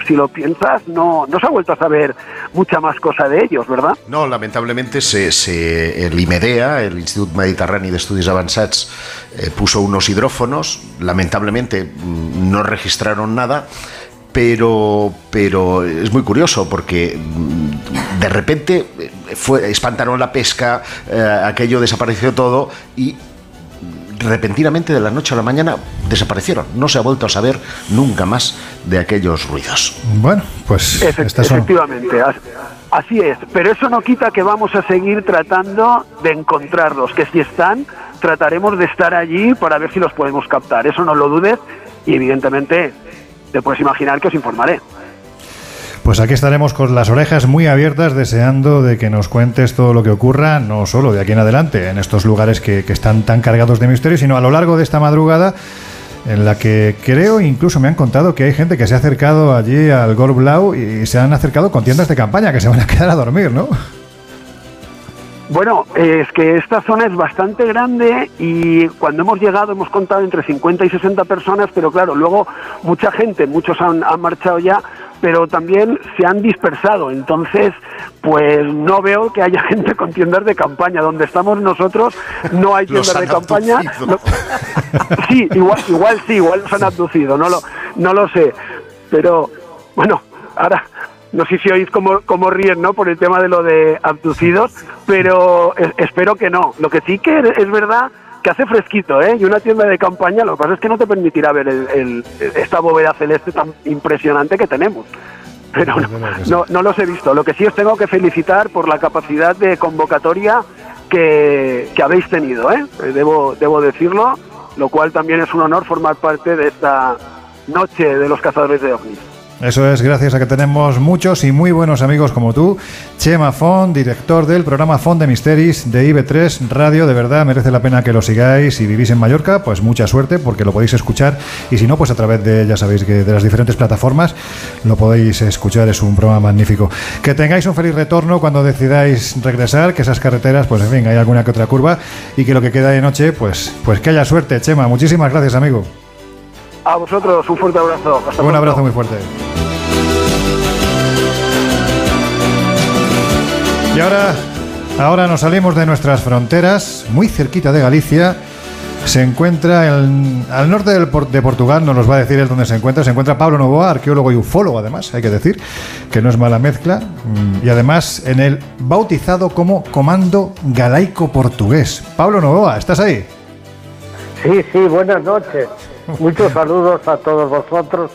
si lo piensas no, no se ha vuelto a saber mucha más cosa de ellos, ¿verdad? No, lamentablemente se, se, el IMEDEA, el Instituto Mediterráneo de Estudios Avanzados, eh, puso unos hidrófonos, lamentablemente mm, no registraron nada, pero, pero es muy curioso porque mm, de repente eh, fue, espantaron la pesca, eh, aquello desapareció todo y repentinamente de la noche a la mañana desaparecieron. No se ha vuelto a saber nunca más de aquellos ruidos. Bueno, pues Efect efectivamente, así es. Pero eso no quita que vamos a seguir tratando de encontrarlos, que si están, trataremos de estar allí para ver si los podemos captar. Eso no lo dudes y evidentemente te puedes imaginar que os informaré. Pues aquí estaremos con las orejas muy abiertas deseando de que nos cuentes todo lo que ocurra, no solo de aquí en adelante, en estos lugares que, que están tan cargados de misterio, sino a lo largo de esta madrugada en la que creo, incluso me han contado que hay gente que se ha acercado allí al Gol Blau y se han acercado con tiendas de campaña que se van a quedar a dormir, ¿no? Bueno, es que esta zona es bastante grande y cuando hemos llegado hemos contado entre 50 y 60 personas, pero claro, luego mucha gente, muchos han, han marchado ya, pero también se han dispersado. Entonces, pues no veo que haya gente con tiendas de campaña. Donde estamos nosotros no hay tiendas de campaña. No- sí, igual, igual sí, igual los han abducido, no lo, no lo sé. Pero bueno, ahora no sé si oís cómo, cómo ríen ¿no? por el tema de lo de abducidos, pero es- espero que no. Lo que sí que es verdad que hace fresquito, ¿eh? Y una tienda de campaña, lo que pasa es que no te permitirá ver el- el- esta bóveda celeste tan impresionante que tenemos. Pero no, no, no los he visto. Lo que sí os tengo que felicitar por la capacidad de convocatoria que, que habéis tenido, ¿eh? Eh, Debo, debo decirlo, lo cual también es un honor formar parte de esta noche de los cazadores de ovnis. Eso es gracias a que tenemos muchos y muy buenos amigos como tú. Chema Font, director del programa Font de Misteris de IB3 Radio. De verdad merece la pena que lo sigáis. Si vivís en Mallorca, pues mucha suerte porque lo podéis escuchar. Y si no, pues a través de, ya sabéis que de las diferentes plataformas lo podéis escuchar. Es un programa magnífico. Que tengáis un feliz retorno cuando decidáis regresar. Que esas carreteras, pues en fin, hay alguna que otra curva. Y que lo que queda de noche, pues, pues que haya suerte, Chema. Muchísimas gracias, amigo. A vosotros un fuerte abrazo. Hasta Un pronto. abrazo muy fuerte. Y ahora, ahora nos salimos de nuestras fronteras, muy cerquita de Galicia. Se encuentra al norte del de Portugal, no nos va a decir el dónde se encuentra. Se encuentra Pablo Novoa, arqueólogo y ufólogo, además, hay que decir, que no es mala mezcla. mm, Y además, en el bautizado como Comando Galaico Portugués. Pablo Novoa, ¿estás ahí? Sí, sí, buenas noches. Muchos saludos a todos vosotros.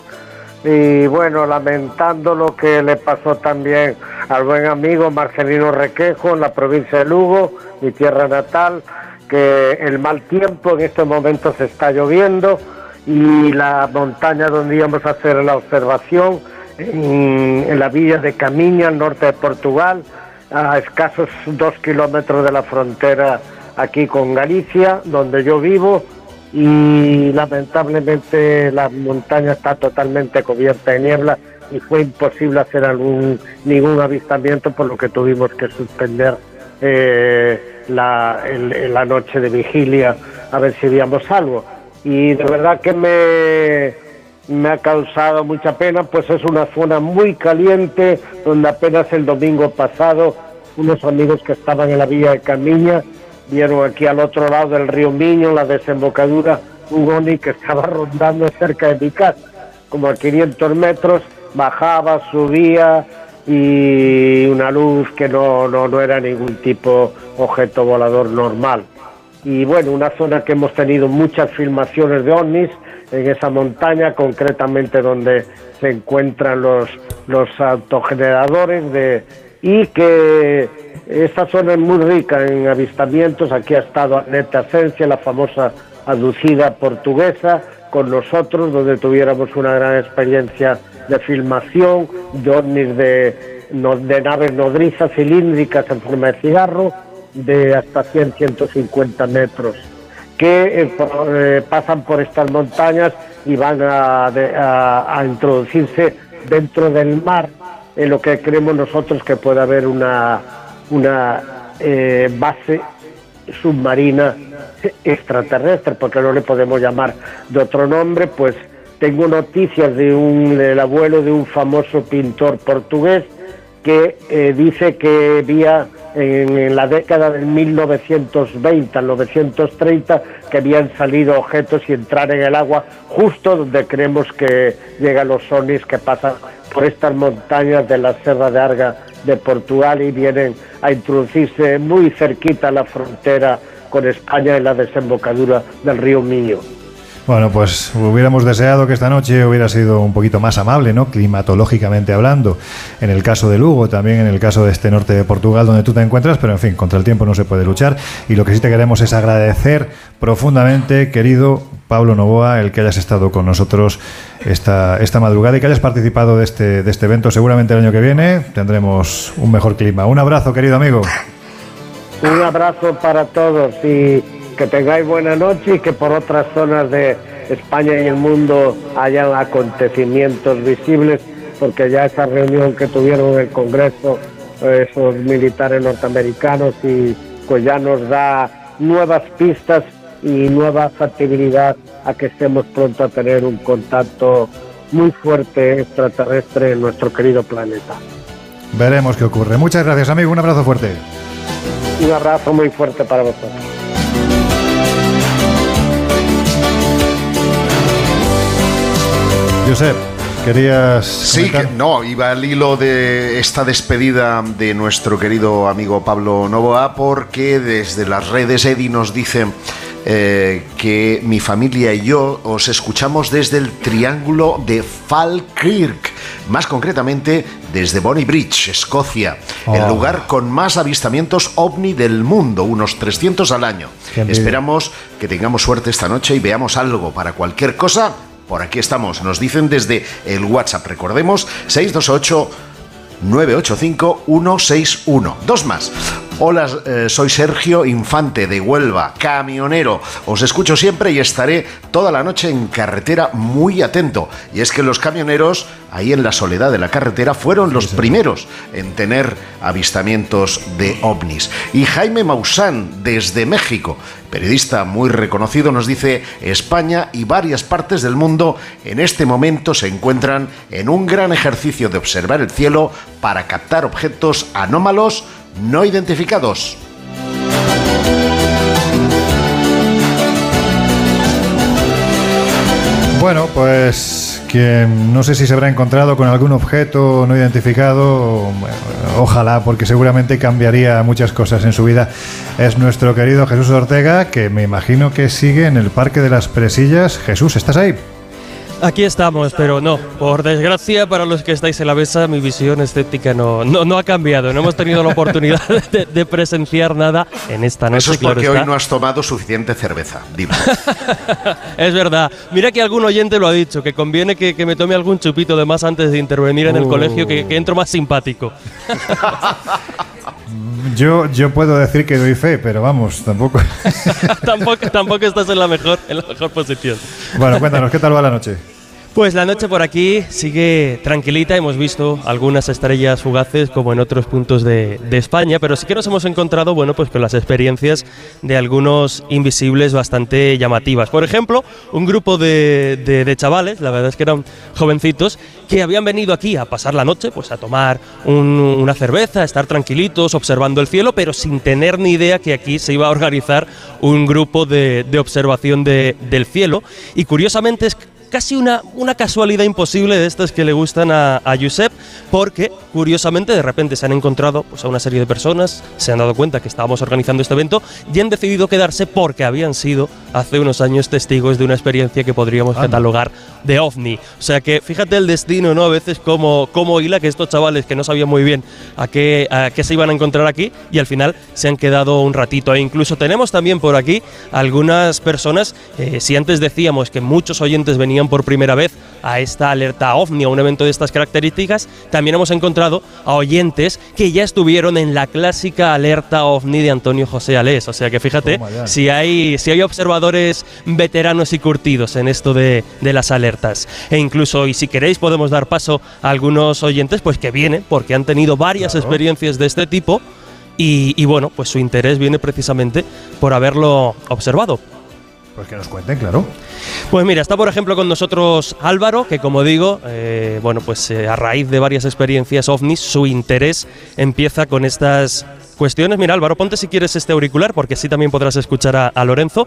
Y bueno, lamentando lo que le pasó también al buen amigo Marcelino Requejo en la provincia de Lugo, mi tierra natal, que el mal tiempo en estos momentos está lloviendo y la montaña donde íbamos a hacer la observación, en, en la villa de Camiña, al norte de Portugal, a escasos dos kilómetros de la frontera aquí con Galicia, donde yo vivo, y lamentablemente la montaña está totalmente cubierta de niebla y fue imposible hacer algún ningún avistamiento por lo que tuvimos que suspender eh, la, noche de vigilia a ver si veíamos algo. Y de verdad que me me ha causado mucha pena, pues es una zona muy caliente, donde apenas el domingo pasado unos amigos que estaban en la villa de Camiña vieron aquí al otro lado del río Miño, la desembocadura, un ovni que estaba rondando cerca de mi casa, como a 500 metros, bajaba, subía y una luz que no, no, no era ningún tipo objeto volador normal. Y bueno, una zona que hemos tenido muchas filmaciones de ovnis en esa montaña, concretamente donde se encuentran los, los autogeneradores de, y que esta zona es muy rica en avistamientos. Aquí ha estado Annette Asencia, la famosa aducida portuguesa, con nosotros, donde tuviéramos una gran experiencia de filmación, de ovnis de, naves nodrizas cilíndricas en forma de cigarro de hasta 100, 150 metros que eh, eh, pasan por estas montañas y van a- a introducirse dentro del mar, en lo que creemos nosotros que puede haber una, una eh, base submarina extraterrestre, porque no le podemos llamar de otro nombre, pues tengo noticias de un del abuelo de un famoso pintor portugués que eh, dice que vía en, la década del 1920 al 1930 que habían salido objetos y entrar en el agua justo donde creemos que llegan los sonis que pasan por estas montañas de la Serra de Arga de Portugal y vienen a introducirse muy cerquita a la frontera con España en la desembocadura del río Miño. Bueno, pues hubiéramos deseado que esta noche hubiera sido un poquito más amable, ¿no? Climatológicamente hablando. En el caso de Lugo, también en el caso de este norte de Portugal donde tú te encuentras, pero en fin, contra el tiempo no se puede luchar. Y lo que sí te queremos es agradecer profundamente, querido Pablo Novoa, el que hayas estado con nosotros esta, esta madrugada y que hayas participado de este, de este evento. Seguramente el año que viene tendremos un mejor clima. Un abrazo, querido amigo. Un abrazo para todos y que tengáis buena noche y que por otras zonas de España y el mundo hayan acontecimientos visibles, porque ya esa reunión que tuvieron en el Congreso eh, esos militares norteamericanos y pues ya nos da nuevas pistas y nueva factibilidad a que estemos pronto a tener un contacto muy fuerte extraterrestre en nuestro querido planeta. Veremos qué ocurre. Muchas gracias, amigo. Un abrazo fuerte. Un abrazo muy fuerte para vosotros. Josep, querías. Sí, que- no, iba al hilo de esta despedida de nuestro querido amigo Pablo Novoa, porque desde las redes Eddie nos dice eh, que mi familia y yo os escuchamos desde el triángulo de Falkirk, más concretamente desde Bonnie Bridge, Escocia, el Oh. lugar con más avistamientos ovni del mundo, unos 300 al año. Esperamos que tengamos suerte esta noche y veamos algo para cualquier cosa. Por aquí estamos, nos dicen desde el WhatsApp, recordemos, 628 985 161. Dos más. Hola, eh, soy Sergio Infante de Huelva, camionero. Os escucho siempre y estaré toda la noche en carretera muy atento. Y es que los camioneros, ahí en la soledad de la carretera, fueron los primeros en tener avistamientos de ovnis. Y Jaime Maussan, desde México, periodista muy reconocido, nos dice, España y varias partes del mundo en este momento se encuentran en un gran ejercicio de observar el cielo para captar objetos anómalos no identificados. Bueno, pues quien no sé si se habrá encontrado con algún objeto no identificado, ojalá, porque seguramente cambiaría muchas cosas en su vida. Es nuestro querido Jesús Ortega, que me imagino que sigue en el Parque de las Presillas. Jesús, ¿estás ahí? Aquí estamos, pero no, por desgracia para los que estáis en la mesa, mi visión escéptica no, no, no ha cambiado. No hemos tenido la oportunidad de, de presenciar nada en esta noche. Eso es porque hoy no has tomado suficiente cerveza. Dime. Es verdad. Mira que algún oyente lo ha dicho, que conviene que, que me tome algún chupito de más antes de intervenir en el Uh. colegio, que, que entro más simpático. Yo, yo puedo decir que doy fe, pero vamos, tampoco. tampoco, tampoco estás en la mejor, en la mejor posición. bueno, cuéntanos, ¿qué tal va la noche? Pues la noche por aquí sigue tranquilita, hemos visto algunas estrellas fugaces como en otros puntos de, España, pero sí que nos hemos encontrado, bueno, pues con las experiencias de algunos invisibles bastante llamativas. Por ejemplo, un grupo de, de- chavales, la verdad es que eran jovencitos, que habían venido aquí a pasar la noche, pues a tomar un- una cerveza, a estar tranquilitos, observando el cielo, pero sin tener ni idea que aquí se iba a organizar un grupo de, observación de- del cielo. Y curiosamente es casi una, una casualidad imposible de estas que le gustan a, a Josep, porque curiosamente de repente se han encontrado pues, a una serie de personas, se han dado cuenta que estábamos organizando este evento y han decidido quedarse porque habían sido hace unos años testigos de una experiencia que podríamos catalogar de ovni. O sea que fíjate el destino, ¿no? A veces como, como hila que estos chavales que no sabían muy bien a qué, a qué se iban a encontrar aquí y al final se han quedado un ratito. E incluso tenemos también por aquí algunas personas, eh, si antes decíamos que muchos oyentes venían por primera vez a esta alerta ovni, a un evento de estas características, también hemos encontrado a oyentes que ya estuvieron en la clásica alerta ovni de Antonio José Alés. O sea que fíjate, si hay, si hay observadores veteranos y curtidos en esto de, de las alertas. E incluso, y si queréis, podemos dar paso a algunos oyentes pues que vienen porque han tenido varias experiencias de este tipo. Y, y bueno, pues su interés viene precisamente por haberlo observado. Pues que nos cuenten, claro. Pues mira, está por ejemplo con nosotros Álvaro, que como digo, eh, bueno, pues eh, a raíz de varias experiencias ovnis, su interés empieza con estas cuestiones. Mira, Álvaro, ponte si quieres este auricular, porque así también podrás escuchar a, a Lorenzo.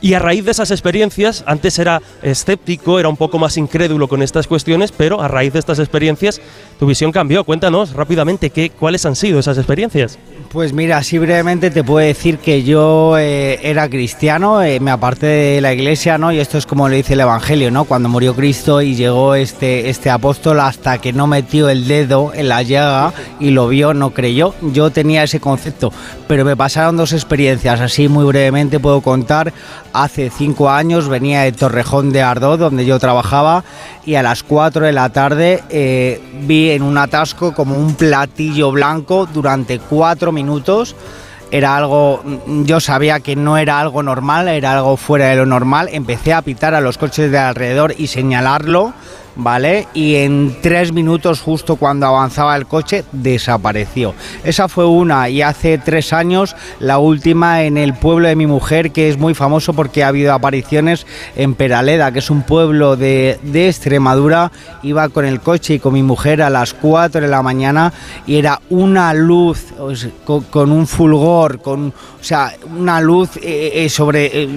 Y a raíz de esas experiencias, antes era escéptico, era un poco más incrédulo con estas cuestiones, pero a raíz de estas experiencias, tu visión cambió. Cuéntanos rápidamente qué, cuáles han sido esas experiencias. Pues mira, así brevemente te puedo decir que yo eh, era cristiano, eh, me aparté de la iglesia, ¿no? Y esto es como le dice el Evangelio, ¿no? Cuando murió Cristo y llegó este, este apóstol hasta que no metió el dedo en la llaga y lo vio, no creyó. Yo tenía ese concepto, pero me pasaron dos experiencias, así muy brevemente puedo contar. Hace cinco años venía de Torrejón de Ardoz, donde yo trabajaba, y a las 4 de la tarde eh, vi en un atasco como un platillo blanco durante cuatro minutos. Era algo, yo sabía que no era algo normal, era algo fuera de lo normal. Empecé a pitar a los coches de alrededor y señalarlo, ¿vale? Y en tres minutos, justo cuando avanzaba el coche, desapareció. Esa fue una, y hace tres años la última en el pueblo de mi mujer, que es muy famoso porque ha habido apariciones en Peraleda, que es un pueblo de, de Extremadura. Iba con el coche y con mi mujer a las 4 de la mañana y era una luz con, con un fulgor, con, o sea, una luz eh, eh, sobre eh,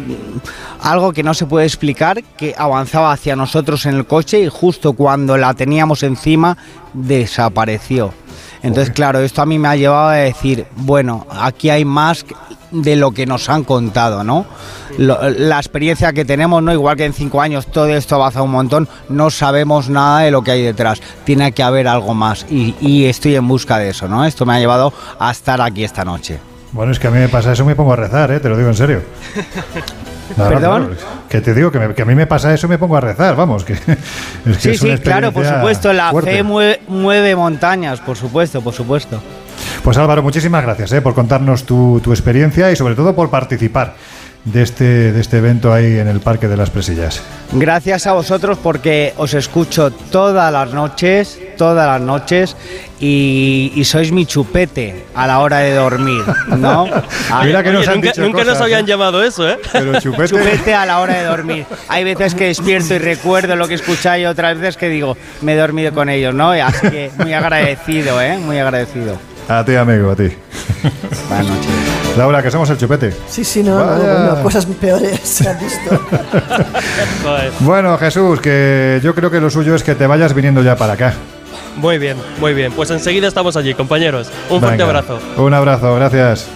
algo que no se puede explicar, que avanzaba hacia nosotros en el coche y justo cuando la teníamos encima desapareció. Entonces, claro, esto a mí me ha llevado a decir, bueno, aquí hay más de lo que nos han contado, ¿no? Lo- la experiencia que tenemos, ¿no? Igual que en cinco años todo esto ha avanzado un montón, no sabemos nada de lo que hay detrás. Tiene que haber algo más y, y estoy en busca de eso, ¿no? Esto me ha llevado a estar aquí esta noche. Bueno, es que a mí me pasa eso, me pongo a rezar, ¿eh? te lo digo en serio. Claro, ¿Perdón? claro, que te digo que, me- que a mí me pasa eso, me pongo a rezar, vamos. Que, es que Sí, es sí, claro, por supuesto, la fuerte. fe mueve, mueve montañas, por supuesto, por supuesto. Pues Álvaro, muchísimas gracias ¿eh? por contarnos tu, tu experiencia y sobre todo por participar de este, de este evento ahí en el Parque de las Presillas. Gracias a vosotros porque os escucho todas las noches, todas las noches y, y sois mi chupete a la hora de dormir, ¿no? Mira que nos han nunca dicho nunca nos cosas, habían ¿eh? llamado eso, ¿eh? Pero chupete. Chupete a la hora de dormir. Hay veces que despierto y recuerdo lo que escucháis otras veces que digo, me he dormido con ellos, ¿no? Así que muy agradecido, ¿eh? Muy agradecido. A ti, amigo, a ti. Buenas noches. Laura, que somos el chupete. Sí, sí, no, no, Vaya. bueno, cosas peores se han visto. Bueno, Jesús, que yo creo que lo suyo es que te vayas viniendo ya para acá. Muy bien, muy bien. Pues enseguida estamos allí, compañeros. Un fuerte Venga, abrazo. Un abrazo, gracias.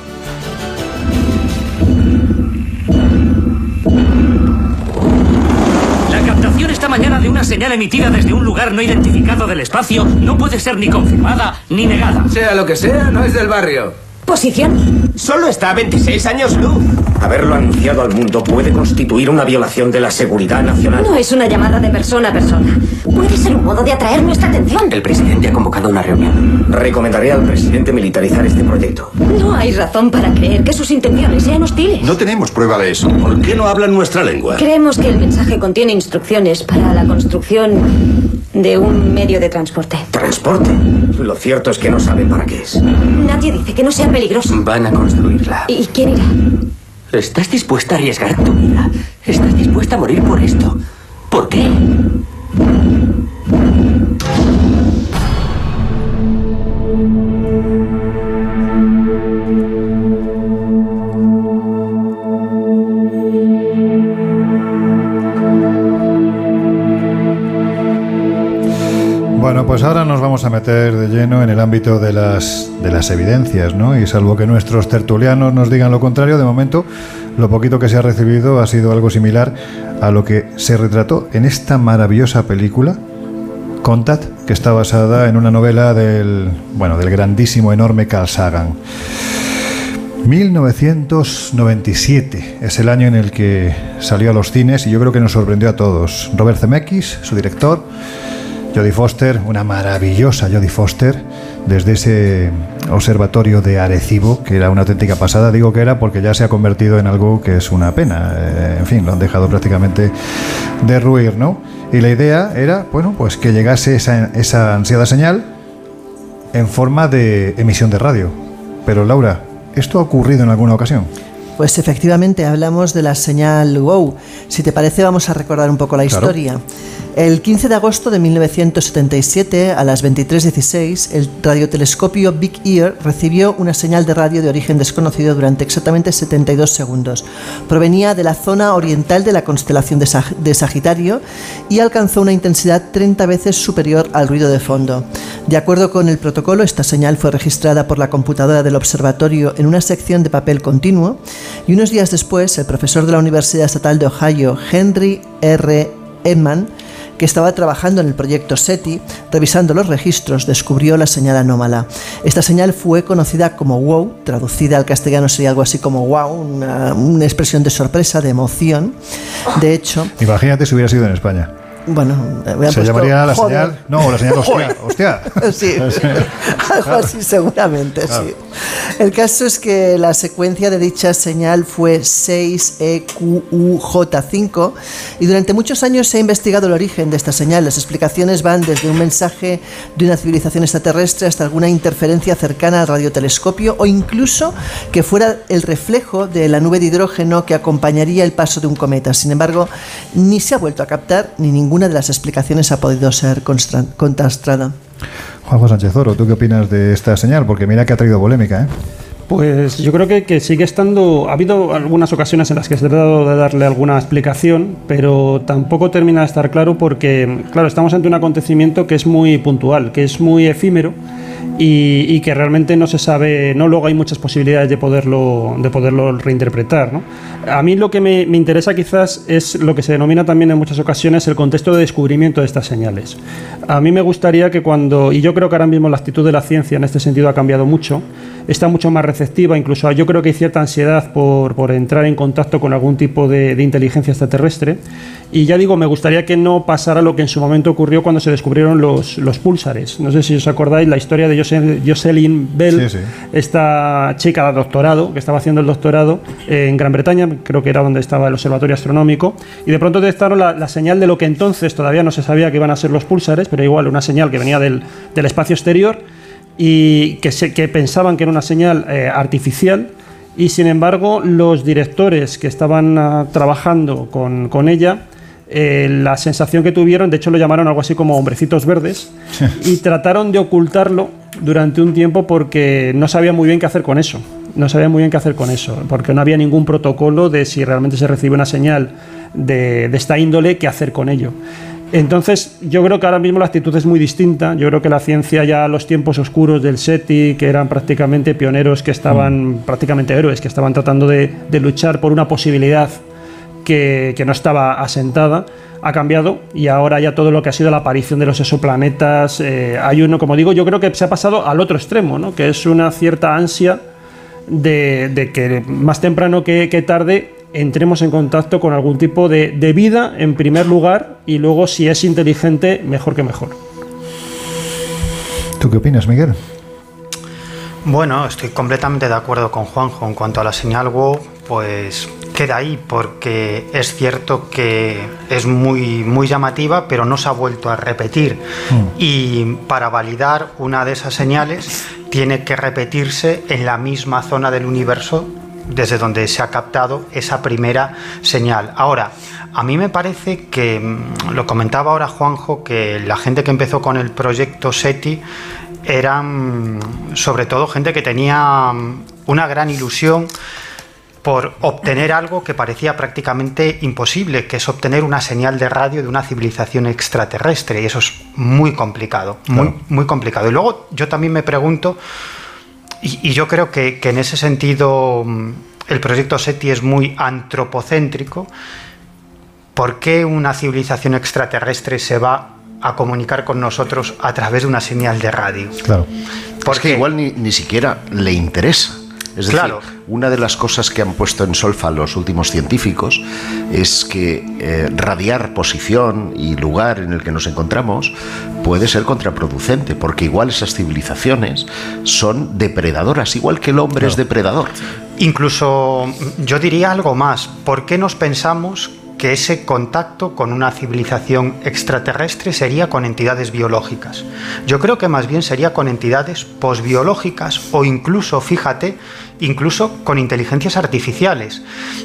La captación esta mañana de una señal emitida desde un lugar no identificado del espacio no puede ser ni confirmada ni negada. Sea lo que sea, no es del barrio. ¿Posición? Solo está a 26 años luz. Haberlo anunciado al mundo puede constituir una violación de la seguridad nacional. No es una llamada de persona a persona. Puede ser un modo de atraer nuestra atención. El presidente ha convocado una reunión. Recomendaría al presidente militarizar este proyecto. No hay razón para creer que sus intenciones sean hostiles. No tenemos prueba de eso. ¿Por qué no hablan nuestra lengua? Creemos que el mensaje contiene instrucciones para la construcción de un medio de transporte. ¿Transporte? Lo cierto es que no saben para qué es. Nadie dice que no sea peligroso. Van a construirla. ¿Y quién irá? ¿Estás dispuesta a arriesgar tu vida? ¿Estás dispuesta a morir por esto? ¿Por qué? Vamos a meter de lleno en el ámbito de las, de las evidencias, ¿no? Y salvo que nuestros tertulianos nos digan lo contrario, de momento lo poquito que se ha recibido ha sido algo similar a lo que se retrató en esta maravillosa película, Contact, que está basada en una novela del, bueno, del grandísimo, enorme Carl Sagan. 1997 es el año en el que salió a los cines y yo creo que nos sorprendió a todos. Robert Zemeckis, su director, Jodie Foster, una maravillosa Jodie Foster, desde ese observatorio de Arecibo, que era una auténtica pasada. Digo que era porque ya se ha convertido en algo que es una pena. Eh, en fin, lo han dejado prácticamente derruir, ¿no? Y la idea era, bueno, pues que llegase esa, esa ansiada señal en forma de emisión de radio. Pero Laura, ¿esto ha ocurrido en alguna ocasión? Pues efectivamente hablamos de la señal WOW. Si te parece vamos a recordar un poco la Claro. historia. El 15 de agosto de 1977, a las 23.16, el radiotelescopio Big Ear recibió una señal de radio de origen desconocido durante exactamente 72 segundos. Provenía de la zona oriental de la constelación de, de Sagitario y alcanzó una intensidad 30 veces superior al ruido de fondo. De acuerdo con el protocolo, esta señal fue registrada por la computadora del observatorio en una sección de papel continuo y unos días después, el profesor de la Universidad Estatal de Ohio, Henry R. Edman, que estaba trabajando en el proyecto SETI, revisando los registros, descubrió la señal anómala. Esta señal fue conocida como WOW, traducida al castellano sería algo así como wow, una, una expresión de sorpresa, de emoción. De hecho, Imagínate si hubiera sido en España. Bueno, hubieran Se puesto, llamaría la "Joder". señal. No, la señal hostia. hostia. Sí, algo así seguramente, Claro. sí. El caso es que la secuencia de dicha señal fue E 6EQUJ5 y durante muchos años se ha investigado el origen de esta señal. Las explicaciones van desde un mensaje de una civilización extraterrestre hasta alguna interferencia cercana al radiotelescopio o incluso que fuera el reflejo de la nube de hidrógeno que acompañaría el paso de un cometa. Sin embargo, ni se ha vuelto a captar ni ninguna de las explicaciones ha podido ser contrastada. Juanjo Sánchez Oro, ¿tú qué opinas de esta señal? Porque mira que ha traído polémica, ¿eh? Pues yo creo que, que sigue estando. Ha habido algunas ocasiones en las que se ha tratado de darle alguna explicación, pero tampoco termina de estar claro porque, claro, estamos ante un acontecimiento que es muy puntual, que es muy efímero y, y que realmente no se sabe, no luego hay muchas posibilidades de poderlo, de poderlo reinterpretar. ¿no? A mí lo que me, me interesa quizás es lo que se denomina también en muchas ocasiones el contexto de descubrimiento de estas señales. A mí me gustaría que cuando, y yo creo que ahora mismo la actitud de la ciencia en este sentido ha cambiado mucho, está mucho más receptiva, incluso yo creo que hay cierta ansiedad por, por entrar en contacto con algún tipo de, de inteligencia extraterrestre. Y ya digo, me gustaría que no pasara lo que en su momento ocurrió cuando se descubrieron los, los púlsares. No sé si os acordáis la historia de Jose- Jocelyn Bell, Sí, sí. esta chica de doctorado, que estaba haciendo el doctorado en Gran Bretaña, creo que era donde estaba el observatorio astronómico, y de pronto detectaron la, la señal de lo que entonces todavía no se sabía que iban a ser los púlsares, pero igual una señal que venía del, del espacio exterior y que, se, que pensaban que era una señal eh, artificial. Y sin embargo, los directores que estaban ah, trabajando con, con ella, eh, la sensación que tuvieron, de hecho lo llamaron algo así como hombrecitos verdes, y trataron de ocultarlo durante un tiempo porque no sabían muy bien qué hacer con eso. No sabían muy bien qué hacer con eso, porque no había ningún protocolo de si realmente se recibe una señal de, de esta índole, qué hacer con ello. Entonces, yo creo que ahora mismo la actitud es muy distinta. Yo creo que la ciencia ya los tiempos oscuros del SETI, que eran prácticamente pioneros, que estaban prácticamente héroes, que estaban tratando de, de luchar por una posibilidad que, que no estaba asentada, ha cambiado y ahora ya todo lo que ha sido la aparición de los exoplanetas, eh, hay uno, como digo, yo creo que se ha pasado al otro extremo, ¿no? que es una cierta ansia de, de que más temprano que, que tarde entremos en contacto con algún tipo de, de vida en primer lugar y luego si es inteligente, mejor que mejor. ¿Tú qué opinas, Miguel? Bueno, estoy completamente de acuerdo con Juanjo en cuanto a la señal WoW, pues queda ahí porque es cierto que es muy muy llamativa, pero no se ha vuelto a repetir y para validar una de esas señales tiene que repetirse en la misma zona del universo desde donde se ha captado esa primera señal. Ahora, a mí me parece que, mm, lo comentaba ahora Juanjo, que la gente que empezó con el proyecto SETI eran mm, sobre todo gente que tenía mm, una gran ilusión por obtener algo que parecía prácticamente imposible, que es obtener una señal de radio de una civilización extraterrestre. Y eso es muy complicado, muy, Claro. muy complicado. Y luego yo también me pregunto, y, y yo creo que, que en ese sentido mm, el proyecto SETI es muy antropocéntrico, ¿por qué una civilización extraterrestre se va a comunicar con nosotros a través de una señal de radio? Claro. Porque igual ni, ni siquiera le interesa. Es decir, una de las cosas que han puesto en solfa los últimos científicos es que eh, radiar posición y lugar en el que nos encontramos puede ser contraproducente, porque igual esas civilizaciones son depredadoras, igual que el hombre es depredador. Incluso yo diría algo más. ¿Por qué nos pensamos que ese contacto con una civilización extraterrestre sería con entidades biológicas. Yo creo que más bien sería con entidades posbiológicas o incluso, fíjate, incluso con inteligencias artificiales.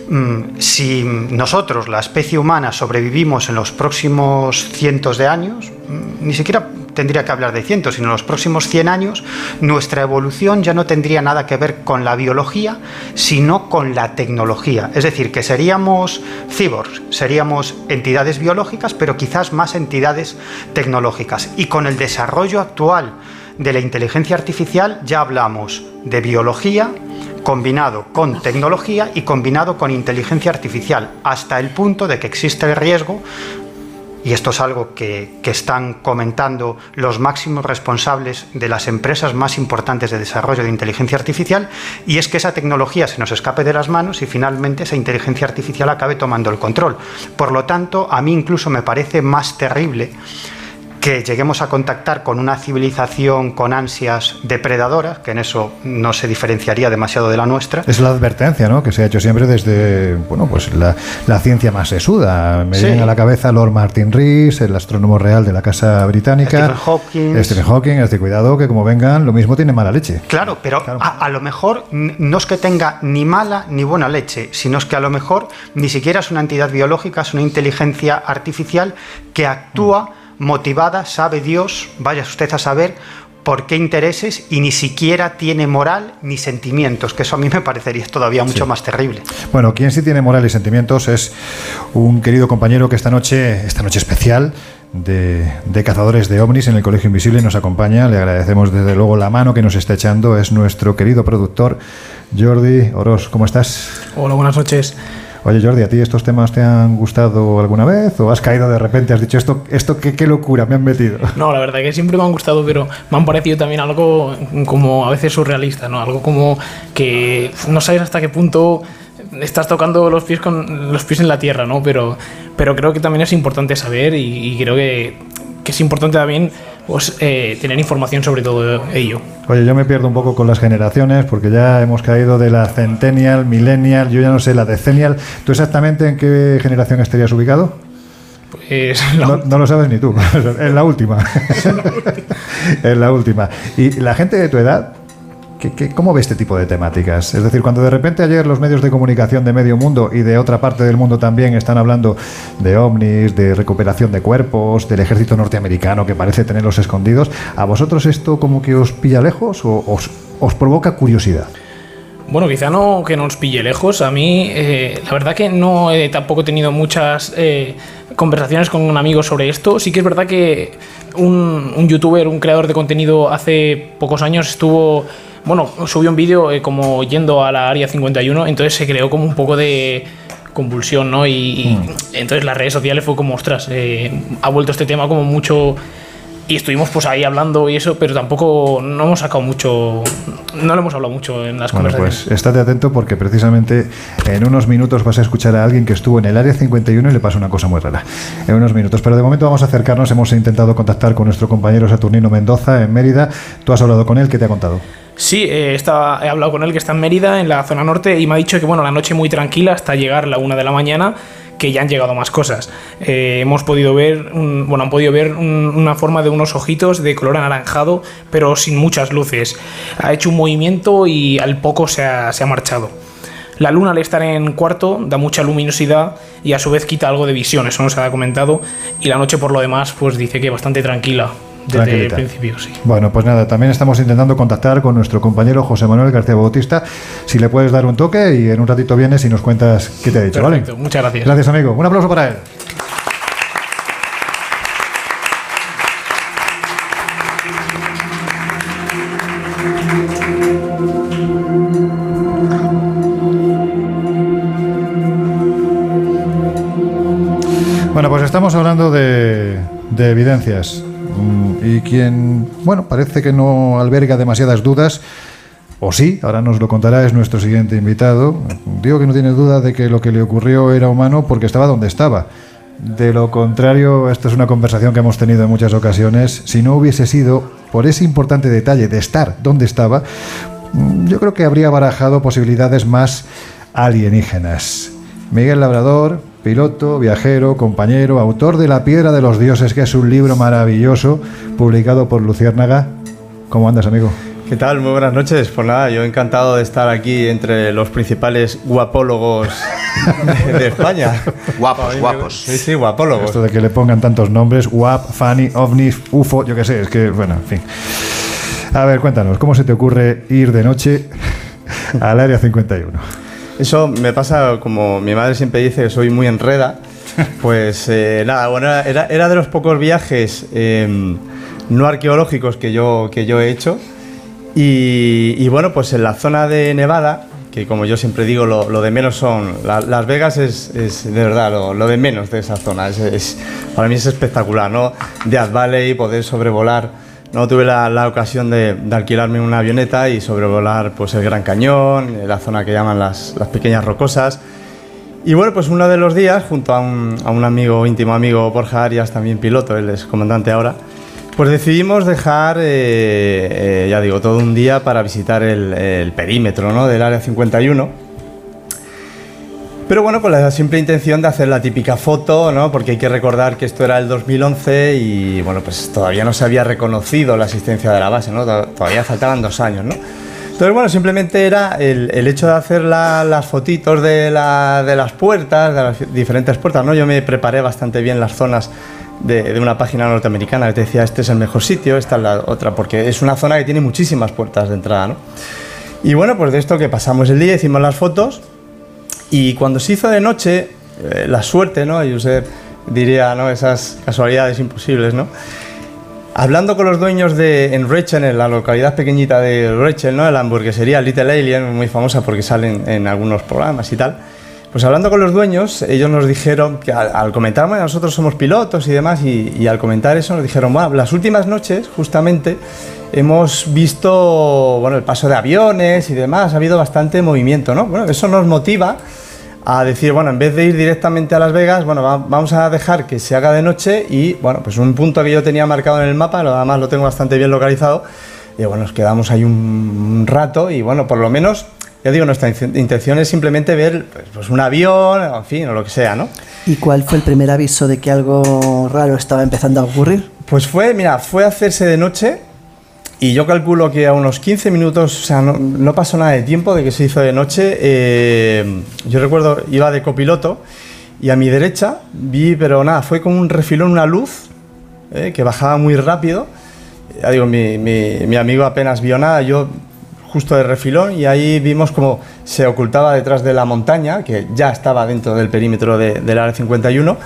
Mm, si nosotros, la especie humana, sobrevivimos en los próximos cientos de años, mm, ni siquiera tendría que hablar de cientos, sino en los próximos 100 años, nuestra evolución ya no tendría nada que ver con la biología, sino con la tecnología. Es decir, que seríamos cyborgs, seríamos entidades biológicas, pero quizás más entidades tecnológicas. Y con el desarrollo actual de la inteligencia artificial ya hablamos de biología combinado con tecnología y combinado con inteligencia artificial, hasta el punto de que existe el riesgo y esto es algo que, están comentando los máximos responsables de las empresas más importantes de desarrollo de inteligencia artificial, y es que esa tecnología se nos escape de las manos y finalmente esa inteligencia artificial acabe tomando el control. Por lo tanto, a mí incluso me parece más terrible que lleguemos a contactar con una civilización con ansias depredadoras, que en eso no se diferenciaría demasiado de la nuestra. Es la advertencia, ¿no? Que se ha hecho siempre desde, bueno, pues la, ciencia más sesuda. Me viene a la cabeza Lord Martin Rees, el astrónomo real de la Casa Británica. Stephen Hawking. Stephen Hawking, este cuidado, que como vengan, lo mismo tiene mala leche. Claro, pero A, a, lo mejor no es que tenga ni mala ni buena leche, sino es que a lo mejor ni siquiera es una entidad biológica, es una inteligencia artificial que actúa motivada, sabe Dios, vaya usted a saber por qué intereses y ni siquiera tiene moral ni sentimientos, que eso a mí me parecería todavía mucho más terrible. Bueno, quien sí tiene moral y sentimientos es un querido compañero que esta noche, esta noche especial, de, de, cazadores de ovnis en el Colegio Invisible nos acompaña. Le agradecemos desde luego la mano que nos está echando. Es nuestro querido productor Jordi Oros. ¿Cómo estás? Hola, buenas noches. Oye Jordi, ¿a ti estos temas te han gustado alguna vez? ¿O has caído de repente, has dicho esto, esto qué, qué locura me han metido? No, la verdad que siempre me han gustado, pero me han parecido también algo como a veces surrealista, ¿no? Algo como que no sabes hasta qué punto estás tocando los pies con los pies en la tierra, ¿no? Pero, pero creo que también es importante saber y, y creo que, que es importante también pues, eh, tener información sobre todo ello. Oye, yo me pierdo un poco con las generaciones porque ya hemos caído de la centennial, millennial, yo ya no sé, la decennial. ¿Tú exactamente en qué generación estarías ubicado? Pues no, no, lo sabes ni tú, es la última. es la última. Y la gente de tu edad, cómo ve este tipo de temáticas? Es decir, cuando de repente ayer los medios de comunicación de medio mundo y de otra parte del mundo también están hablando de ovnis, de recuperación de cuerpos, del ejército norteamericano que parece tenerlos escondidos, ¿a vosotros esto como que os pilla lejos o os, provoca curiosidad? Bueno, quizá no que nos pille lejos. A mí, eh, la verdad que no he tampoco tenido muchas eh, conversaciones con un amigo sobre esto. Sí que es verdad que un, un youtuber, un creador de contenido hace pocos años estuvo bueno, subió un vídeo eh, como yendo a la área 51, entonces se creó como un poco de convulsión, ¿no? Y, mm. entonces las redes sociales fue como, ostras, eh, ha vuelto este tema como mucho y estuvimos pues ahí hablando y eso, pero tampoco no hemos sacado mucho, no lo hemos hablado mucho en las bueno, conversaciones. Pues estate atento porque precisamente en unos minutos vas a escuchar a alguien que estuvo en el área 51 y le pasa una cosa muy rara. En unos minutos, pero de momento vamos a acercarnos, hemos intentado contactar con nuestro compañero Saturnino Mendoza en Mérida. ¿Tú has hablado con él? ¿Qué te ha contado? Sí, eh, estaba, he hablado con él que está en Mérida, en la zona norte, y me ha dicho que bueno, la noche muy tranquila hasta llegar la una de la mañana, que ya han llegado más cosas. Eh, hemos podido ver, bueno, han podido ver una forma de unos ojitos de color anaranjado, pero sin muchas luces. Ha hecho un movimiento y al poco se ha, se ha marchado. La luna al estar en cuarto da mucha luminosidad y a su vez quita algo de visión, eso nos ha comentado. Y la noche por lo demás, pues dice que bastante tranquila desde el principio, sí. Bueno, pues nada, también estamos intentando contactar con nuestro compañero José Manuel García Bautista. Si le puedes dar un toque y en un ratito vienes y nos cuentas qué te ha dicho, Perfecto, Muchas gracias. Gracias, amigo. Un aplauso para él. Bueno, pues estamos hablando de, de evidencias y quien, bueno, parece que no alberga demasiadas dudas, O sí, ahora nos lo contará, es nuestro siguiente invitado. Digo que no tiene duda de que lo que le ocurrió era humano porque estaba donde estaba. De lo contrario, esta es una conversación que hemos tenido en muchas ocasiones. Si no hubiese sido por ese importante detalle de estar donde estaba, mm, yo creo que habría barajado posibilidades más alienígenas. Miguel Labrador, piloto, viajero, compañero, autor de La Piedra de los Dioses, que es un libro maravilloso publicado por Luciérnaga. ¿Cómo andas, amigo? ¿Qué tal? Muy buenas noches. Pues nada, yo encantado de estar aquí entre los principales guapólogos de, de España. Guapos, guapos. Sí, sí, guapólogos. Esto de que le pongan tantos nombres, WAP, Fanny, OVNI, UFO, yo qué sé, es que, bueno, en fin. A ver, cuéntanos, ¿cómo se te ocurre ir de noche al Área 51? Eso me pasa como mi madre siempre dice que soy muy enreda. Pues eh, nada, bueno, era, era de los pocos viajes eh, no arqueológicos que yo, que yo he hecho. Y, y bueno, pues en la zona de Nevada, que como yo siempre digo, lo, lo de menos son. la- Las Vegas es, es de verdad lo, lo de menos de esa zona. Es, es- para mí es espectacular, ¿no? Death Valley, poder sobrevolar. No tuve la, la ocasión de, alquilarme una avioneta y sobrevolar pues el Gran Cañón, la zona que llaman las, las pequeñas rocosas. Y bueno, pues uno de los días, junto a un, a un amigo, íntimo amigo, Borja Arias, también piloto, él es comandante ahora, pues decidimos dejar, eh, eh, ya digo, todo un día para visitar el, el perímetro ¿no? del Área 51. Pero bueno, con la simple intención de hacer la típica foto, ¿no? Porque hay que recordar que esto era el 2011 y bueno, pues todavía no se había reconocido la existencia de la base, ¿no? To- Todavía faltaban dos años, ¿no? Entonces, bueno, simplemente era el, hecho de hacer la- las fotitos de, de las puertas, de las diferentes puertas, ¿no? Yo me preparé bastante bien las zonas de, una página norteamericana que decía, este es el mejor sitio, esta es la otra, porque es una zona que tiene muchísimas puertas de entrada, ¿no? Y bueno, pues de esto que pasamos el día, hicimos las fotos y cuando se hizo de noche, eh, la suerte, ¿no? Usted diría, ¿no? Esas casualidades imposibles, ¿no? Hablando con los dueños de en Rachel, en la localidad pequeñita de Rachel, ¿no? La hamburguesería Little Alien, muy famosa porque salen en algunos programas y tal. Pues hablando con los dueños, ellos nos dijeron que al, al comentar, bueno, nosotros somos pilotos y demás, y, y al comentar eso nos dijeron, bueno, las últimas noches, justamente, hemos visto, bueno, el paso de aviones y demás, ha habido bastante movimiento, ¿no? Bueno, eso nos motiva a decir, bueno, en vez de ir directamente a Las Vegas, bueno, va- vamos a dejar que se haga de noche y, bueno, pues un punto que yo tenía marcado en el mapa, lo además lo tengo bastante bien localizado, y bueno, nos quedamos ahí un, un rato y, bueno, por lo menos, ya digo, nuestra in- intención es simplemente ver pues, pues, un avión, en fin, o lo que sea, ¿no? ¿Y cuál fue el primer aviso de que algo raro estaba empezando a ocurrir? Pues fue, mira, fue hacerse de noche y yo calculo que a unos 15 minutos, o sea, no, no pasó nada de tiempo de que se hizo de noche. eh, yo recuerdo, iba de copiloto y a mi derecha vi, pero nada, fue como un refilón, una luz eh, que bajaba muy rápido. Ya digo, mi, mi- mi amigo apenas vio nada, yo justo de refilón y ahí vimos como se ocultaba detrás de la montaña, que ya estaba dentro del perímetro de- del área 51.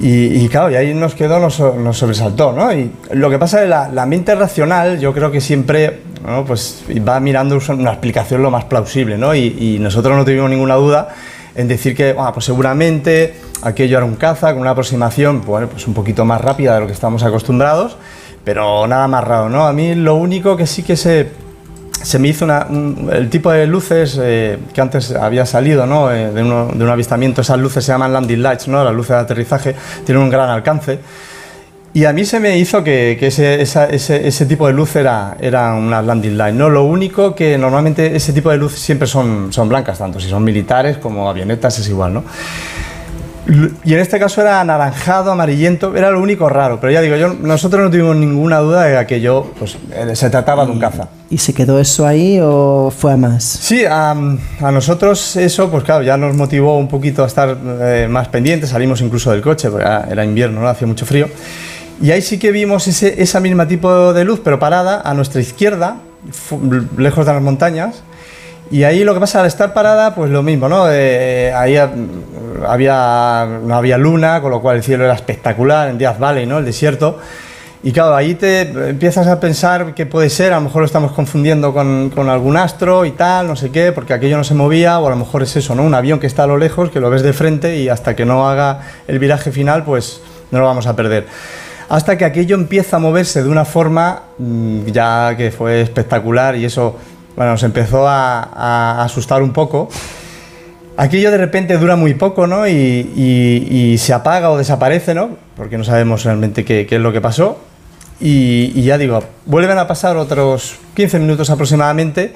Y, y claro, y ahí nos quedó, nos, nos sobresaltó, ¿no? Y lo que pasa es que la, la mente racional, yo creo que siempre, ¿no? Pues va mirando una explicación lo más plausible, ¿no? Y, y nosotros no tuvimos ninguna duda en decir que, bueno, pues seguramente aquello era un caza con una aproximación, bueno, pues un poquito más rápida de lo que estamos acostumbrados, pero nada más raro, ¿no? A mí lo único que sí que se se me hizo una- un- el tipo de luces eh, que antes había salido ¿no? Eh, de, un avistamiento. Esas luces se llaman landing lights, ¿no? las luces de aterrizaje, tienen un gran alcance. Y a mí se me hizo que, que ese, ese, ese tipo de luz era, era una landing light. ¿no? Lo único que normalmente ese tipo de luz siempre son, son blancas, tanto si son militares como avionetas, es igual. ¿no? Y en este caso era anaranjado, amarillento, era lo único raro. Pero ya digo, yo, nosotros no tuvimos ninguna duda de que aquello pues, eh, se trataba de un caza. ¿Y se quedó eso ahí o fue a más? Sí, a, a nosotros eso, pues claro, ya nos motivó un poquito a estar eh, más pendientes. Salimos incluso del coche, porque era, era invierno, ¿no? hacía mucho frío. Y ahí sí que vimos ese, esa misma tipo de luz, pero parada a nuestra izquierda, lejos de las montañas. Y ahí lo que pasa, al estar parada, pues lo mismo, ¿no? Eh, ahí ha- había, no había luna, con lo cual el cielo era espectacular, en Death Valley, ¿no? El desierto. Y claro, ahí te empiezas a pensar que puede ser, a lo mejor lo estamos confundiendo con, con algún astro y tal, no sé qué, porque aquello no se movía, o a lo mejor es eso, ¿no? Un avión que está a lo lejos, que lo ves de frente y hasta que no haga el viraje final, pues no lo vamos a perder. Hasta que aquello empieza a moverse de una forma mm, ya que fue espectacular y eso bueno, nos empezó a, a asustar un poco. Aquello de repente dura muy poco, ¿no? Y, y- y se apaga o desaparece, ¿no? Porque no sabemos realmente qué, qué es lo que pasó. Y, y ya digo, vuelven a pasar otros 15 minutos aproximadamente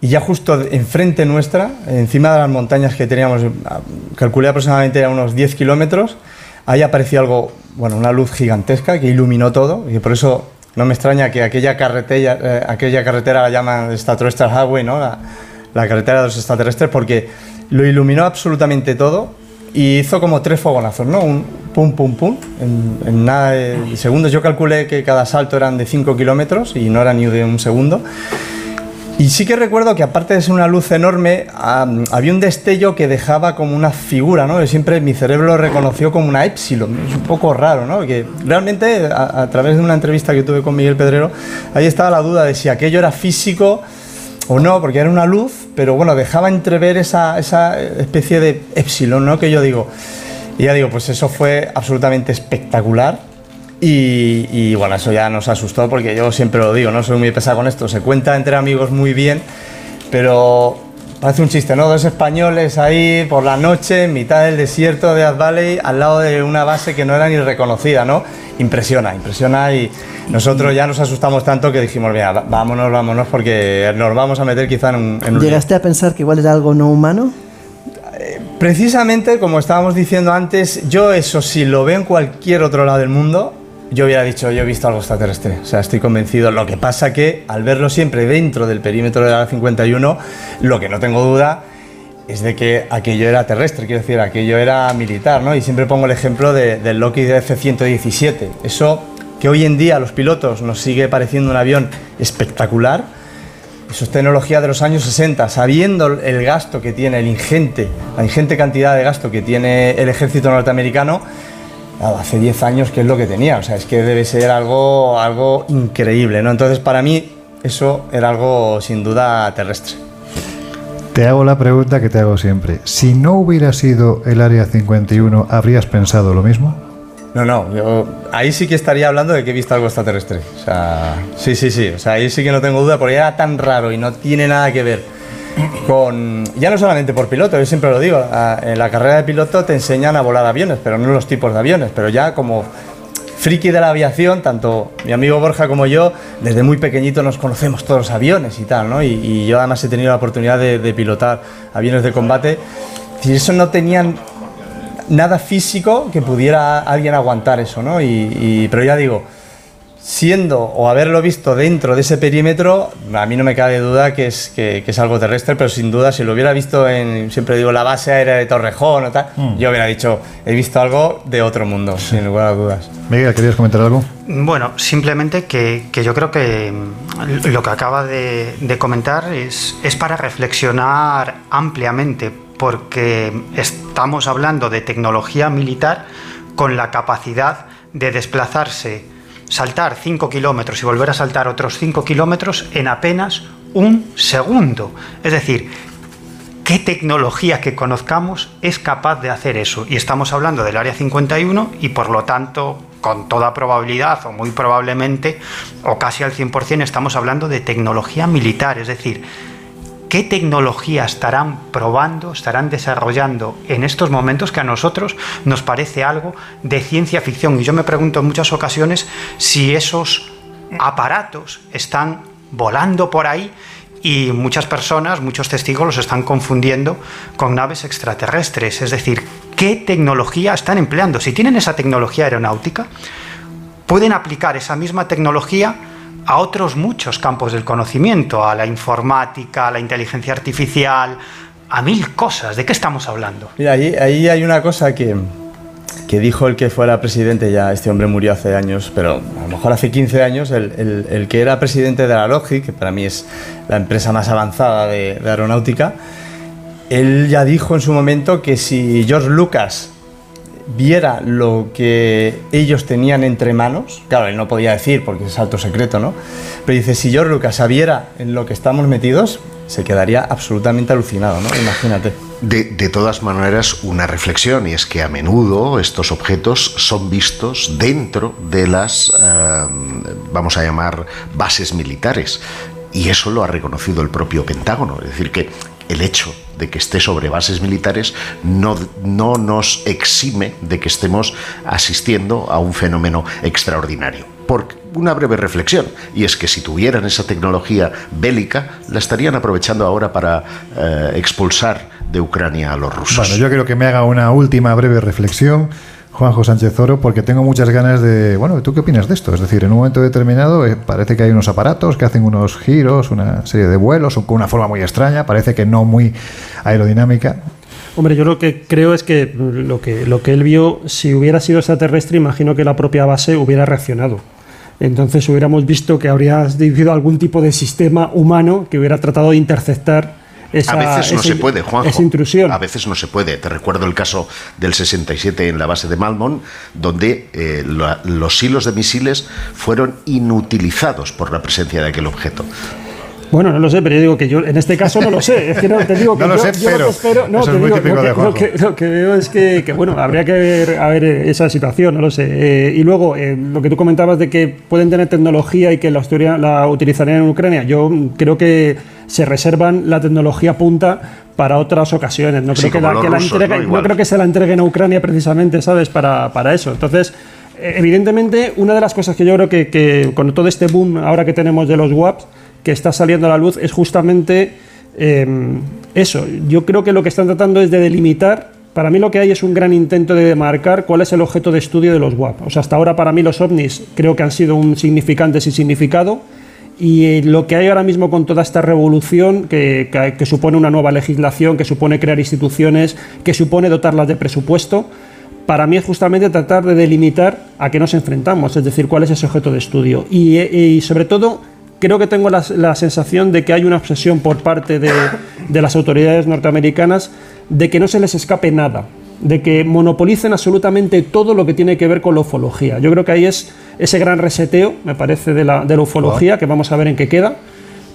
y ya justo enfrente nuestra, encima de las montañas que teníamos, calculé aproximadamente a unos 10 kilómetros, ahí apareció algo, bueno, una luz gigantesca que iluminó todo y por eso no me extraña que aquella carretera, eh, carretera la llaman Extraterrestrial Highway, ¿no? La, la carretera de los extraterrestres, porque lo iluminó absolutamente todo y hizo como tres fogonazos, ¿no? Un pum, pum, pum, en, en nada de segundos. Yo calculé que cada salto eran de 5 kilómetros y no era ni de un segundo. Y sí que recuerdo que aparte de ser una luz enorme, había un destello que dejaba como una figura, ¿no? Siempre mi cerebro lo reconoció como una epsilon. Es un poco raro, ¿no? Que realmente a, través de una entrevista que tuve con Miguel Pedrero, ahí estaba la duda de si aquello era físico o no, porque era una luz, pero bueno, dejaba entrever esa, esa especie de epsilon, ¿no? Que yo digo. Y ya digo, pues eso fue absolutamente espectacular. Y, y, bueno, eso ya nos asustó porque yo siempre lo digo, no soy muy pesado con esto. Se cuenta entre amigos muy bien, pero parece un chiste, ¿no? Dos españoles ahí por la noche en mitad del desierto de Death Valley al lado de una base que no era ni reconocida, ¿no? Impresiona, impresiona y nosotros ya nos asustamos tanto que dijimos, mira, vámonos, vámonos porque nos vamos a meter quizá en un... en un lío". ¿Llegaste a pensar que igual era algo no humano? Precisamente, como estábamos diciendo antes, yo eso si lo veo en cualquier otro lado del mundo, yo hubiera dicho, yo he visto algo extraterrestre. O sea, estoy convencido. Lo que pasa que al verlo siempre dentro del perímetro de la 51, lo que no tengo duda es de que aquello era terrestre, quiero decir, aquello era militar, ¿no? Y siempre pongo el ejemplo de- del Lockheed F-117. Eso que hoy en día a los pilotos nos sigue pareciendo un avión espectacular, eso es tecnología de los años 60, sabiendo el gasto que tiene, el ingente, la ingente cantidad de gasto que tiene el ejército norteamericano, nada, hace 10 años que es lo que tenía, o sea, es que debe ser algo, algo increíble, ¿no? Entonces, para mí, eso era algo sin duda terrestre. Te hago la pregunta que te hago siempre. Si no hubiera sido el Área 51, ¿habrías pensado lo mismo? No, no, yo ahí sí que estaría hablando de que he visto algo extraterrestre. O sea, sí, sí, sí. O sea, ahí sí que no tengo duda porque era tan raro y no tiene nada que ver con. Ya no solamente por piloto, yo siempre lo digo. a- En la carrera de piloto te enseñan a volar aviones, pero no los tipos de aviones. Pero ya como friki de la aviación, tanto mi amigo Borja como yo, desde muy pequeñito nos conocemos todos los aviones y tal, ¿no? Y, y yo además he tenido la oportunidad de, de pilotar aviones de combate. Y eso no tenían nada físico que pudiera alguien aguantar eso, ¿no? Y, y- pero ya digo, siendo o haberlo visto dentro de ese perímetro, a mí no me cabe duda que es, que, que es algo terrestre, pero sin duda si lo hubiera visto en, siempre digo, la base aérea de Torrejón o tal, yo hubiera dicho, he visto algo de otro mundo, sin lugar a dudas. Miguel, ¿querías comentar algo? Bueno, simplemente que, que yo creo que mm, lo que acaba de, de comentar es, es para reflexionar ampliamente, porque estamos hablando de tecnología militar con la capacidad de desplazarse, saltar 5 kilómetros y volver a saltar otros 5 kilómetros en apenas un segundo. Es decir, ¿Qué tecnología que conozcamos es capaz de hacer eso? Y estamos hablando del Área 51 y por lo tanto, con toda probabilidad o muy probablemente, o casi al 100%, estamos hablando de tecnología militar. Es decir, ¿qué tecnología estarán probando, estarán desarrollando en estos momentos que a nosotros nos parece algo de ciencia ficción? Y yo me pregunto en muchas ocasiones si esos aparatos están volando por ahí y muchas personas, muchos testigos los están confundiendo con naves extraterrestres. Es decir, ¿qué tecnología están empleando? Si tienen esa tecnología aeronáutica, pueden aplicar esa misma tecnología a otros muchos campos del conocimiento, a la informática, a la inteligencia artificial, a mil cosas. ¿De qué estamos hablando? Mira, ahí, hay una cosa que, que dijo el que fuera presidente, ya este hombre murió hace años, pero a lo mejor hace 15 años, el, el- que era presidente de la Lockheed, que para mí es la empresa más avanzada de aeronáutica, él ya dijo en su momento que si George Lucas viera lo que ellos tenían entre manos, claro, él no podía decir porque es alto secreto, ¿no? Pero dice, si George Lucas viera en lo que estamos metidos, se quedaría absolutamente alucinado, ¿no? Imagínate. De, todas maneras, una reflexión, y es que a menudo estos objetos son vistos dentro de las, eh, vamos a llamar, bases militares. Y eso lo ha reconocido el propio Pentágono. Es decir, que el hecho de que esté sobre bases militares no, no nos exime de que estemos asistiendo a un fenómeno extraordinario. Por una breve reflexión, y es que si tuvieran esa tecnología bélica, la estarían aprovechando ahora para eh, expulsar de Ucrania a los rusos. Bueno, yo creo que me haga una última breve reflexión. Juanjo Sánchez Oro, porque tengo muchas ganas de... Bueno, ¿tú qué opinas de esto? Es decir, en un momento determinado eh, parece que hay unos aparatos que hacen unos giros, una serie de vuelos, con una forma muy extraña, parece que no muy aerodinámica. Hombre, yo lo que creo es que lo que, lo que él vio, si hubiera sido extraterrestre, imagino que la propia base hubiera reaccionado. Entonces hubiéramos visto que habría dirigido algún tipo de sistema humano que hubiera tratado de interceptar esa, a veces no esa- se puede, Juanjo. esa intrusión. A veces no se puede. Te recuerdo el caso del 67 en la base de Malmon, donde eh, la- los hilos de misiles fueron inutilizados por la presencia de aquel objeto. Bueno, no lo sé, pero yo digo que yo en este caso no lo sé. Es que no, te digo que No lo yo- sé, yo lo pero espero, no, eso te es muy digo, típico lo, de que, lo, Juanjo. que, lo que veo es que, que, bueno, habría que ver, a ver eh, esa situación, no lo sé. Eh, y luego, eh, lo que tú comentabas de que pueden tener tecnología y que la, la utilizarían en Ucrania, yo creo que se reservan la tecnología punta para otras ocasiones. No Sí, creo, que la, entregue- ¿no? creo que se la entreguen a Ucrania precisamente, ¿sabes? Para, para eso. Entonces, evidentemente, una de las cosas que yo creo que, que con todo este boom ahora que tenemos de los WAPs, que está saliendo a la luz, es justamente eh, eso. Yo creo que lo que están tratando es de delimitar. Para mí lo que hay es un gran intento de demarcar cuál es el objeto de estudio de los WAP. O sea, hasta ahora para mí los ovnis creo que han sido un significante sin significado. Y eh, lo que hay ahora mismo con toda esta revolución, que, que- supone una nueva legislación, que supone crear instituciones, que supone dotarlas de presupuesto, para mí es justamente tratar de delimitar a qué nos enfrentamos, es decir, cuál es ese objeto de estudio. Y, eh, y sobre todo, creo que tengo la, sensación de que hay una obsesión por parte de, las autoridades norteamericanas de que no se les escape nada, de que monopolicen absolutamente todo lo que tiene que ver con la ufología. Yo creo que ahí es ese gran reseteo, me parece, de la, de la ufología, que vamos a ver en qué queda,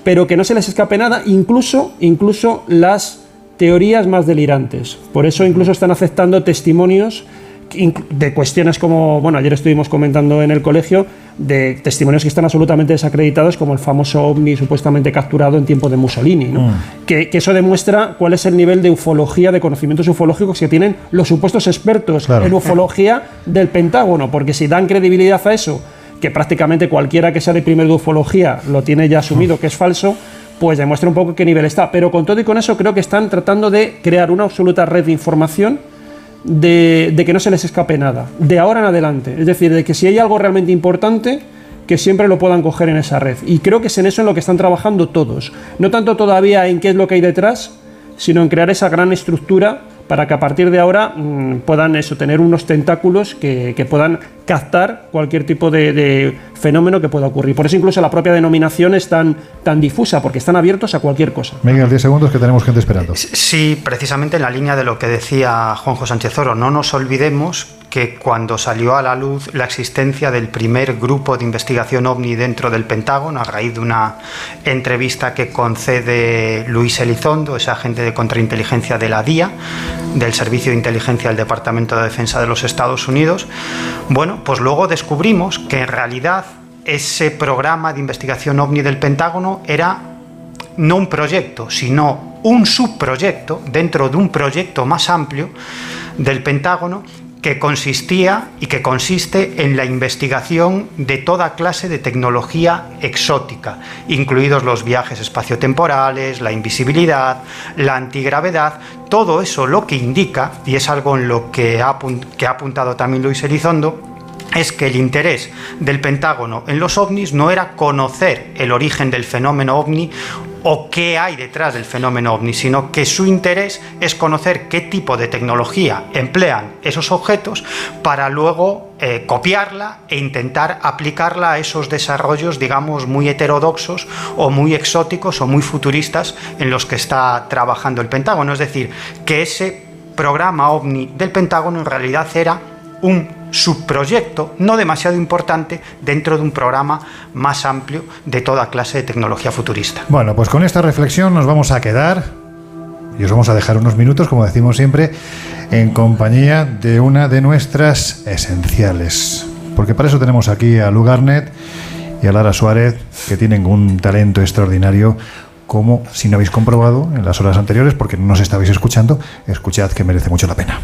pero que no se les escape nada, incluso, incluso las teorías más delirantes. Por eso incluso están aceptando testimonios de cuestiones como, bueno, ayer estuvimos comentando en el colegio, de testimonios que están absolutamente desacreditados, como el famoso ovni supuestamente capturado en tiempo de Mussolini. ¿no? Que, que eso demuestra cuál es el nivel de ufología, de conocimientos ufológicos que tienen los supuestos expertos Claro. en ufología del Pentágono, porque si dan credibilidad a eso, que prácticamente cualquiera que sea de primer de ufología lo tiene ya asumido que es falso, pues demuestra un poco qué nivel está. Pero con todo y con eso creo que están tratando de crear una absoluta red de información de, que no se les escape nada, de ahora en adelante. Es decir, de que si hay algo realmente importante, que siempre lo puedan coger en esa red. Y creo que es en eso en lo que están trabajando todos. No tanto todavía en qué es lo que hay detrás, sino en crear esa gran estructura para que a partir de ahora mm, puedan eso, tener unos tentáculos que, que puedan captar cualquier tipo de, de fenómeno que pueda ocurrir. Por eso incluso la propia denominación es tan, tan difusa, porque están abiertos a cualquier cosa. Miguel, 10 segundos que tenemos gente esperando. Sí, precisamente en la línea de lo que decía Juanjo Sánchez Oro, no nos olvidemos que cuando salió a la luz la existencia del primer grupo de investigación ovni dentro del Pentágono, a raíz de una entrevista que concede Luis Elizondo, ese agente de contrainteligencia de la DIA, del Servicio de Inteligencia del Departamento de Defensa de los Estados Unidos, bueno, pues luego descubrimos que en realidad ese programa de investigación ovni del Pentágono era no un proyecto, sino un subproyecto dentro de un proyecto más amplio del Pentágono que consistía y que consiste en la investigación de toda clase de tecnología exótica, incluidos los viajes espaciotemporales, la invisibilidad, la antigravedad, todo eso lo que indica, y es algo en lo que ha, que ha apuntado también Luis Elizondo, es que el interés del Pentágono en los ovnis no era conocer el origen del fenómeno ovni o qué hay detrás del fenómeno ovni, sino que su interés es conocer qué tipo de tecnología emplean esos objetos para luego eh, copiarla e intentar aplicarla a esos desarrollos, digamos, muy heterodoxos o muy exóticos o muy futuristas en los que está trabajando el Pentágono. Es decir, que ese programa ovni del Pentágono en realidad era un subproyecto no demasiado importante dentro de un programa más amplio de toda clase de tecnología futurista. Bueno, pues con esta reflexión nos vamos a quedar y os vamos a dejar unos minutos, como decimos siempre, en compañía de una de nuestras esenciales. Porque para eso tenemos aquí a Lu Lugarnet y a Lara Suárez, que tienen un talento extraordinario como si no habéis comprobado en las horas anteriores, porque no nos estabais escuchando, escuchad que merece mucho la pena.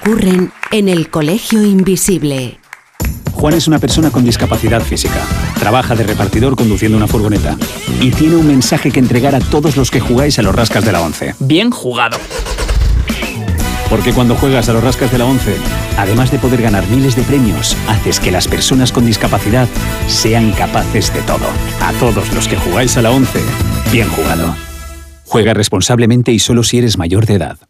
ocurren en el Colegio Invisible. Juan es una persona con discapacidad física. Trabaja de repartidor conduciendo una furgoneta. Y tiene un mensaje que entregar a todos los que jugáis a los rascas de la 11. Bien jugado. Porque cuando juegas a los rascas de la 11, además de poder ganar miles de premios, haces que las personas con discapacidad sean capaces de todo. A todos los que jugáis a la 11, bien jugado. Juega responsablemente y solo si eres mayor de edad.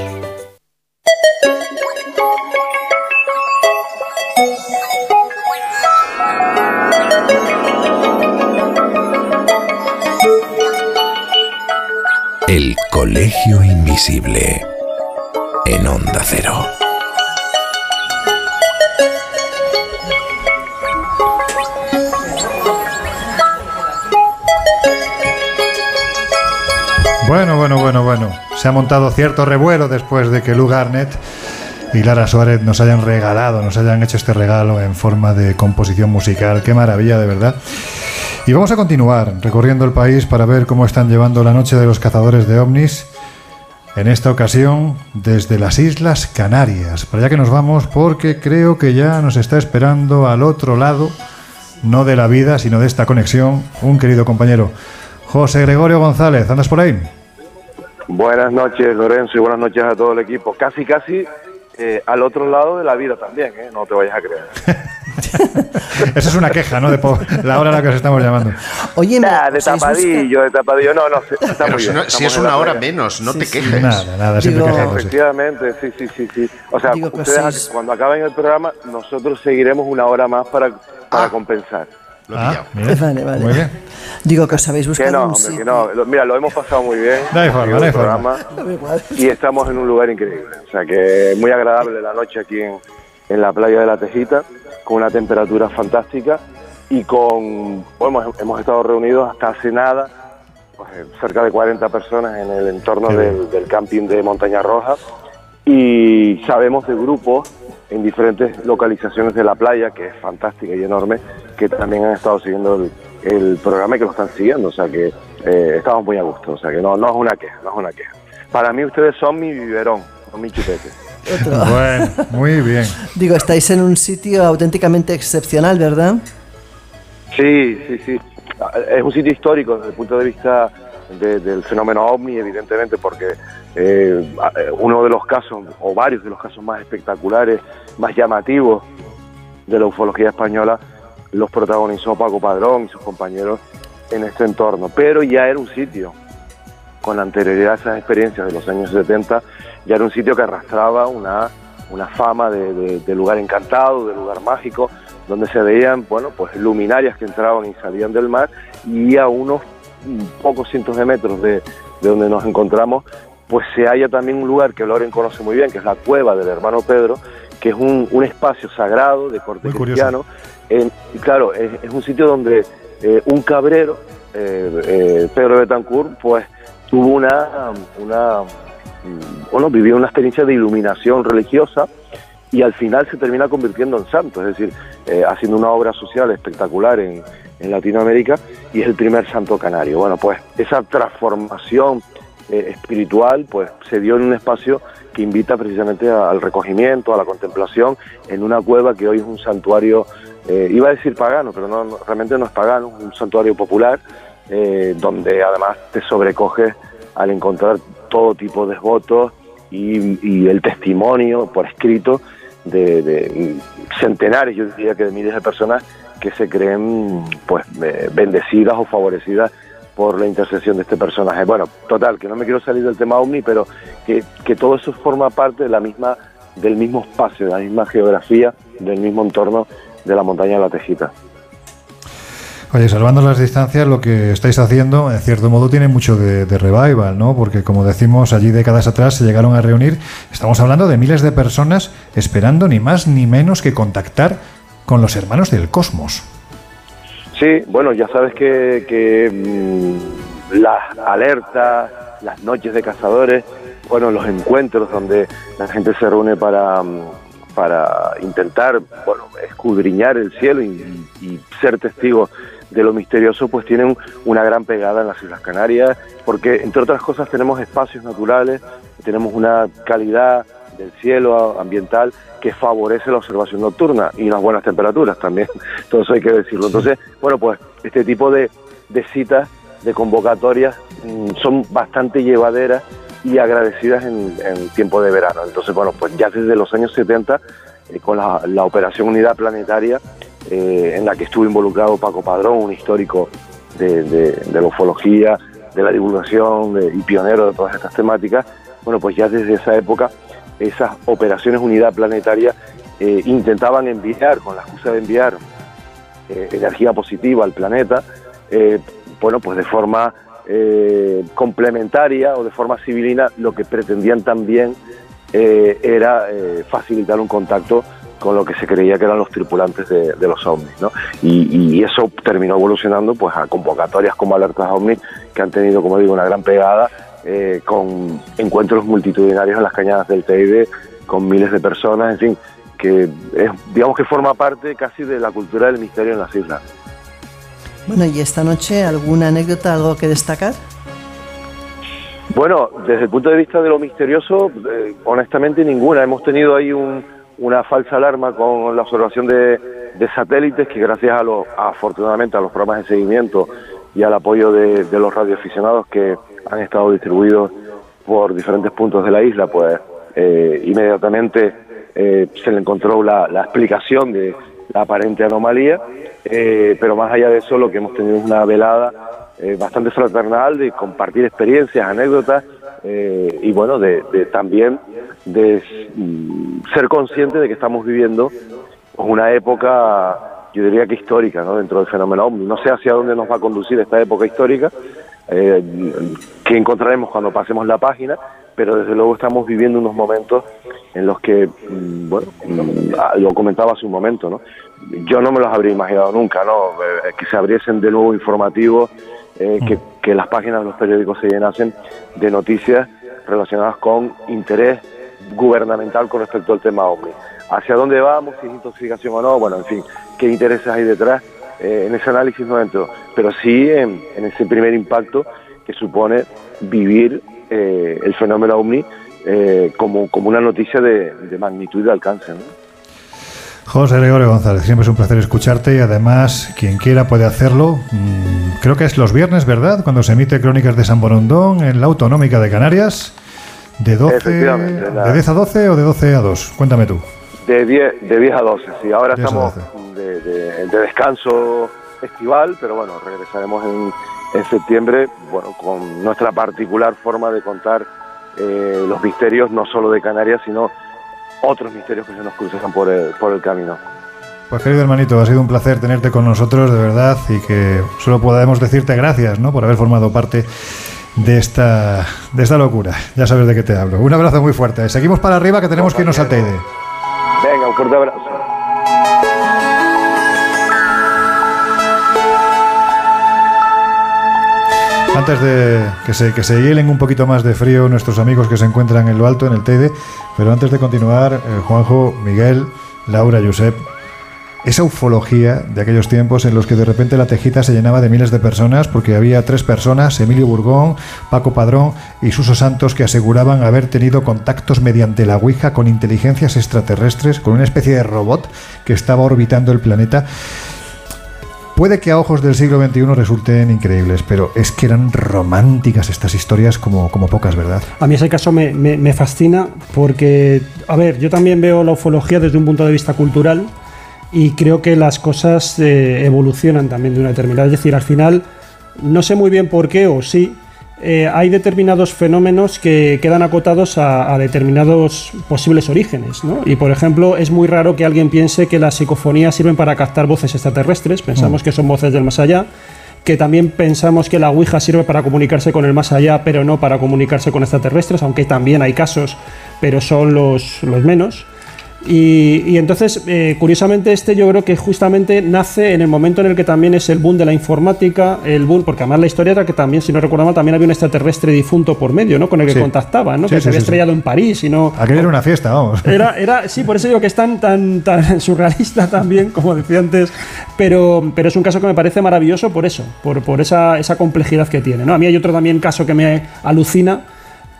En Onda Cero. Bueno, bueno, bueno, bueno. Se ha montado cierto revuelo después de que Lou Garnett y Lara Suárez nos hayan regalado, nos hayan hecho este regalo en forma de composición musical. Qué maravilla, de verdad. Y vamos a continuar recorriendo el país para ver cómo están llevando la noche de los cazadores de ovnis. En esta ocasión, desde las Islas Canarias. Para allá que nos vamos, porque creo que ya nos está esperando al otro lado, no de la vida, sino de esta conexión, un querido compañero. José Gregorio González, ¿andas por ahí? Buenas noches, Lorenzo, y buenas noches a todo el equipo. Casi, casi eh, al otro lado de la vida también, ¿eh? no te vayas a creer. Esa es una queja, ¿no? De la hora a la que os estamos llamando. Oye, Nah, de tapadillo, de tapadillo, no, no, está Pero muy si, bien, no- si es una hora menos, no Sí, te sí. quejes. Nada, nada, siempre. Efectivamente, sí, sí, sí, sí. O sea, Digo que ustedes cuando acaben el programa, nosotros seguiremos una hora más para, para compensar. Ah, mira. Vale, vale. Muy bien. Digo que os habéis Que buscado no, un hombre, sitio. que no. Lo- Mira, lo hemos pasado muy bien. No hay forma, no hay el forma. programa, Y estamos en un lugar increíble. O sea, que muy agradable la noche aquí en, en la playa de la Tejita, con una temperatura fantástica y con. Bueno, hemos, hemos estado reunidos hasta hace nada, pues, eh, cerca de 40 personas en el entorno del, del camping de Montaña Roja. Y sabemos de grupos en diferentes localizaciones de la playa, que es fantástica y enorme, que también han estado siguiendo el, el programa y que lo están siguiendo. O sea que eh, estamos muy a gusto. O sea que no, no es una queja, no es una queja. Para mí ustedes son mi biberón, son mi chupete. Bueno, muy bien. Digo, estáis en un sitio auténticamente excepcional, ¿verdad? Sí, sí, sí. Es un sitio histórico desde el punto de vista de- del fenómeno ovni, evidentemente, porque eh, uno de los casos, o varios de los casos más espectaculares, más llamativos de la ufología española, los protagonizó Paco Padrón y sus compañeros en este entorno. Pero ya era un sitio, con anterioridad a esas experiencias de los años 70, ya era un sitio que arrastraba una, una fama de, de- de lugar encantado, de lugar mágico, donde se veían, bueno, pues luminarias que entraban y salían del mar y a unos mm, pocos cientos de metros de, de donde nos encontramos, pues se halla también un lugar que Loren conoce muy bien, que es la cueva del hermano Pedro, que es un, un espacio sagrado de corte Muy cristiano. En- y claro, es, es un sitio donde eh, un cabrero, eh, eh, Pedro Betancourt, pues tuvo una, una mm, bueno, vivió una experiencia de iluminación religiosa y al final se termina convirtiendo en santo, es decir, eh, haciendo una obra social espectacular en, en Latinoamérica y es el primer santo canario. Bueno, pues esa transformación eh, espiritual pues se dio en un espacio que invita precisamente al recogimiento, a la contemplación, en una cueva que hoy es un santuario, eh, iba a decir pagano, pero no, realmente no es pagano, es un santuario popular, donde además te sobrecoge al encontrar todo tipo de votos y el testimonio por escrito de, de centenares, yo diría que de miles de personas que se creen pues eh, bendecidas o favorecidas por la intercesión de este personaje. Bueno, total, que no me quiero salir del tema ovni, pero que, que todo eso forma parte de la misma, del mismo espacio, de la misma geografía, del mismo entorno de la montaña de la Tejita. Oye, salvando las distancias, lo que estáis haciendo, en cierto modo, tiene mucho de, revival, ¿no? Porque, como decimos, allí décadas atrás se llegaron a reunir. Estamos hablando de miles de personas esperando ni más ni menos que contactar con los hermanos del cosmos. Sí, bueno, ya sabes que, mm, las alertas, las noches de cazadores, bueno, los encuentros donde la gente se reúne para, mm, para intentar, bueno, escudriñar el cielo y ser testigos de lo misterioso, pues tienen una gran pegada en las Islas Canarias, porque entre otras cosas tenemos espacios naturales, tenemos una calidad del cielo ambiental que favorece la observación nocturna y las buenas temperaturas también, eso hay que decirlo. Entonces, bueno, pues este tipo de, de citas de convocatorias mm, son bastante llevaderas y agradecidas en, en tiempo de verano. Entonces, bueno, pues ya desde los años 70, eh, con la, la Operación Unidad Planetaria, eh, en la que estuvo involucrado Paco Padrón, un histórico de, la ufología, de la divulgación de- y pionero de todas estas temáticas, bueno, pues ya desde esa época esas operaciones unidad planetaria eh, intentaban enviar, con la excusa de enviar eh, energía positiva al planeta, bueno, pues de forma complementaria o de forma civilina, lo que pretendían también era facilitar un contacto con lo que se creía que eran los tripulantes de, de los ovnis, ¿no? Y, y eso terminó evolucionando pues a convocatorias como Alertas OVNI, que han tenido, como digo, una gran pegada, eh, con encuentros multitudinarios en las cañadas del Teide, con miles de personas, en fin, que es, digamos que forma parte casi de la cultura del misterio en las islas. Bueno, y esta noche, ¿alguna anécdota, algo que destacar? Bueno, desde el punto de vista de lo misterioso, eh, honestamente ninguna. Hemos tenido ahí un- una falsa alarma con la observación de, satélites que gracias a los, afortunadamente a los programas de seguimiento y al apoyo de, de los radioaficionados que han estado distribuidos por diferentes puntos de la isla, pues eh, inmediatamente eh, se le encontró la, la explicación de la aparente anomalía, eh, pero más allá de eso lo que hemos tenido es una velada eh, bastante fraternal de compartir experiencias, anécdotas eh, y bueno, de, también de mm, ser consciente de que estamos viviendo una época, yo diría que histórica, dentro del fenómeno OVNI. No sé hacia dónde nos va a conducir esta época histórica, eh, que encontraremos cuando pasemos la página, pero desde luego estamos viviendo unos momentos en los que, mm, bueno, mm, ah, lo comentaba hace un momento, ¿no? Yo no me los habría imaginado nunca, ¿no? Eh, que se abriesen de nuevo informativos, eh, que, que las páginas de los periódicos se llenasen de noticias relacionadas con interés gubernamental con respecto al tema OVNI. ¿Hacia dónde vamos? Si es intoxicación o no, bueno, en fin, qué intereses hay detrás. Eh, en ese análisis no entro, pero sí en, en ese primer impacto que supone vivir eh, el fenómeno OVNI eh, como, como una noticia de, de magnitud y de alcance. ¿no? José Gregorio González, siempre es un placer escucharte y además quien quiera puede hacerlo. Mm, creo que es los viernes, ¿verdad? Cuando se emite Crónicas de San Borondón en la Autonómica de Canarias. De 12 Efectivamente, la- ¿De 10 a 12 o de 12 a 2? Cuéntame tú. De 10, de 10 a 12, sí. Ahora 10 a estamos de, de- de descanso estival, pero bueno, regresaremos en, en septiembre, bueno, con nuestra particular forma de contar eh, los misterios, no solo de Canarias, sino otros misterios que se nos cruzan por el, por el camino. Pues querido hermanito, ha sido un placer tenerte con nosotros, de verdad, y que solo podemos decirte gracias, ¿no? Por haber formado parte de esta, de esta locura. Ya sabes de qué te hablo. Un abrazo muy fuerte. Seguimos para arriba que tenemos que irnos al Teide. Venga, un fuerte abrazo. Antes de que se, que se hielen un poquito más de frío nuestros amigos que se encuentran en lo alto, en el Teide, pero antes de continuar, eh, Juanjo, Miguel, Laura, Josep, esa ufología de aquellos tiempos en los que de repente la tejita se llenaba de miles de personas porque había tres personas, Emilio Burgón, Paco Padrón y Suso Santos, que aseguraban haber tenido contactos mediante la Ouija con inteligencias extraterrestres, con una especie de robot que estaba orbitando el planeta. Puede que a ojos del siglo XXI resulten increíbles, pero es que eran románticas estas historias como, como pocas, ¿verdad? A mí ese caso me, me- fascina porque, a ver, yo también veo la ufología desde un punto de vista cultural y creo que las cosas eh, evolucionan también de una determinada. Es decir, al final, no sé muy bien por qué o sí, eh, hay determinados fenómenos que quedan acotados a, a determinados posibles orígenes. ¿no? Y por ejemplo, es muy raro que alguien piense que las psicofonías sirven para captar voces extraterrestres, pensamos Mm. que son voces del más allá que también pensamos que la Ouija sirve para comunicarse con el más allá, pero no para comunicarse con extraterrestres, aunque también hay casos, pero son los, los menos. Y, y entonces, eh, curiosamente, este yo creo que justamente nace en el momento en el que también es el boom de la informática, el boom, porque además la historia era que también, si no recuerdo mal, también había un extraterrestre difunto por medio, ¿no? Con el que Sí. contactaba, ¿no? Sí, que sí, se había estrellado en París y no... Aquello era una fiesta, vamos. Era, era, sí, por eso digo que es tan, tan, tan surrealista también, como decía antes, pero, pero es un caso que me parece maravilloso por eso, por, por esa, esa complejidad que tiene. ¿no? A mí hay otro también caso que me alucina,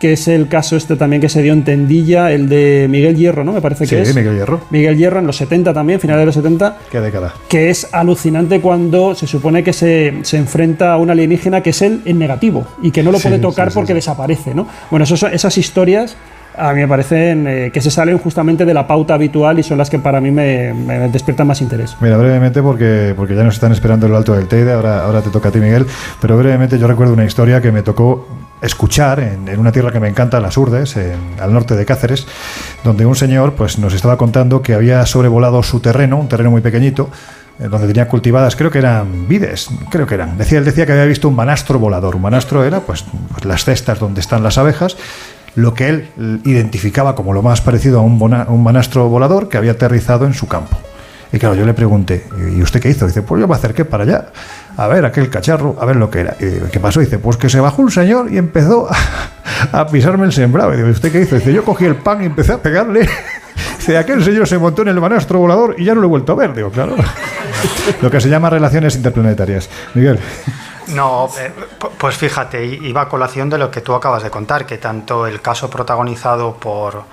que es el caso este también que se dio en Tendilla, el de Miguel Hierro, ¿no? Me parece que Sí, es. Miguel Hierro. Miguel Hierro en los 70 también, finales de los 70, Qué década. que es alucinante cuando se supone que se, se enfrenta a un alienígena que es él en negativo y que no lo Sí, puede tocar sí, sí, porque sí. desaparece, ¿no? Bueno, eso- esas historias a mí me parecen eh, que se salen justamente de la pauta habitual y son las que para mí me, me despiertan más interés. Mira, brevemente, porque, porque ya nos están esperando en lo alto del Teide, ahora, ahora te toca a ti, Miguel, pero brevemente yo recuerdo una historia que me tocó escuchar en, una tierra que me encanta, Las Urdes, al norte de Cáceres, donde un señor pues, nos estaba contando que había sobrevolado su terreno, un terreno muy pequeñito, eh, donde tenía cultivadas, creo que eran vides, creo que eran. Decía, él decía que había visto un manastro volador. Un manastro era pues, pues las cestas donde están las abejas, lo que él identificaba como lo más parecido a un, manastro volador que había aterrizado en su campo. Y claro, yo le pregunté, ¿y usted qué hizo? Dice, pues yo me acerqué para allá, a ver aquel cacharro, a ver lo que era. Digo, ¿qué pasó? Dice, pues que se bajó un señor y empezó a, pisarme el sembrado. Y digo, ¿y usted qué hizo? Dice, yo cogí el pan y empecé a pegarle. Dice, aquel señor se montó en el manastro volador y ya no lo he vuelto a ver. Digo, claro. Lo que se llama relaciones interplanetarias. Miguel. No, eh, pu- pues fíjate, iba a colación de lo que tú acabas de contar, que tanto el caso protagonizado por,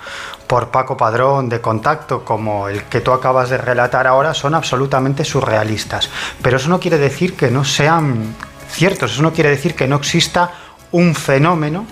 por Paco Padrón de Contacto como el que tú acabas de relatar ahora son absolutamente surrealistas. Pero eso no quiere decir que no sean ciertos, eso no quiere decir que no exista un fenómeno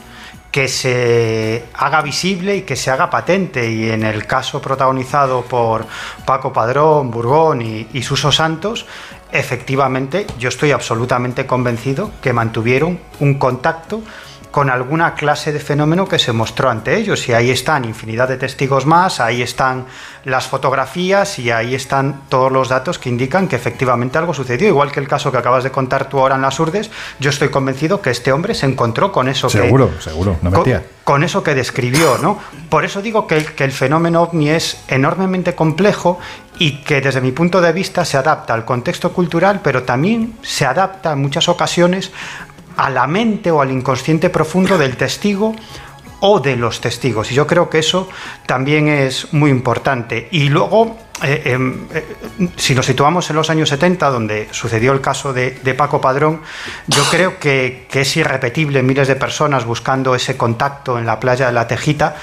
que se haga visible y que se haga patente. Y en el caso protagonizado por Paco Padrón, Burgón y, y Suso Santos, efectivamente yo estoy absolutamente convencido que mantuvieron un contacto con alguna clase de fenómeno que se mostró ante ellos. Y ahí están infinidad de testigos más, ahí están las fotografías y ahí están todos los datos que indican que efectivamente algo sucedió. Igual que el caso que acabas de contar tú ahora en las Urdes, yo estoy convencido que este hombre se encontró con eso que, Seguro, seguro, no con, mentía. con eso que describió, ¿no? Por eso digo que que el fenómeno ovni es enormemente complejo y que desde mi punto de vista se adapta al contexto cultural, pero también se adapta en muchas ocasiones a la mente o al inconsciente profundo del testigo o de los testigos. Y yo creo que eso también es muy importante. Y luego, eh, em, eh, si nos situamos en los años 70, donde sucedió el caso de, Paco Padrón, yo creo que, es irrepetible miles de personas buscando ese contacto en la playa de la Tejita.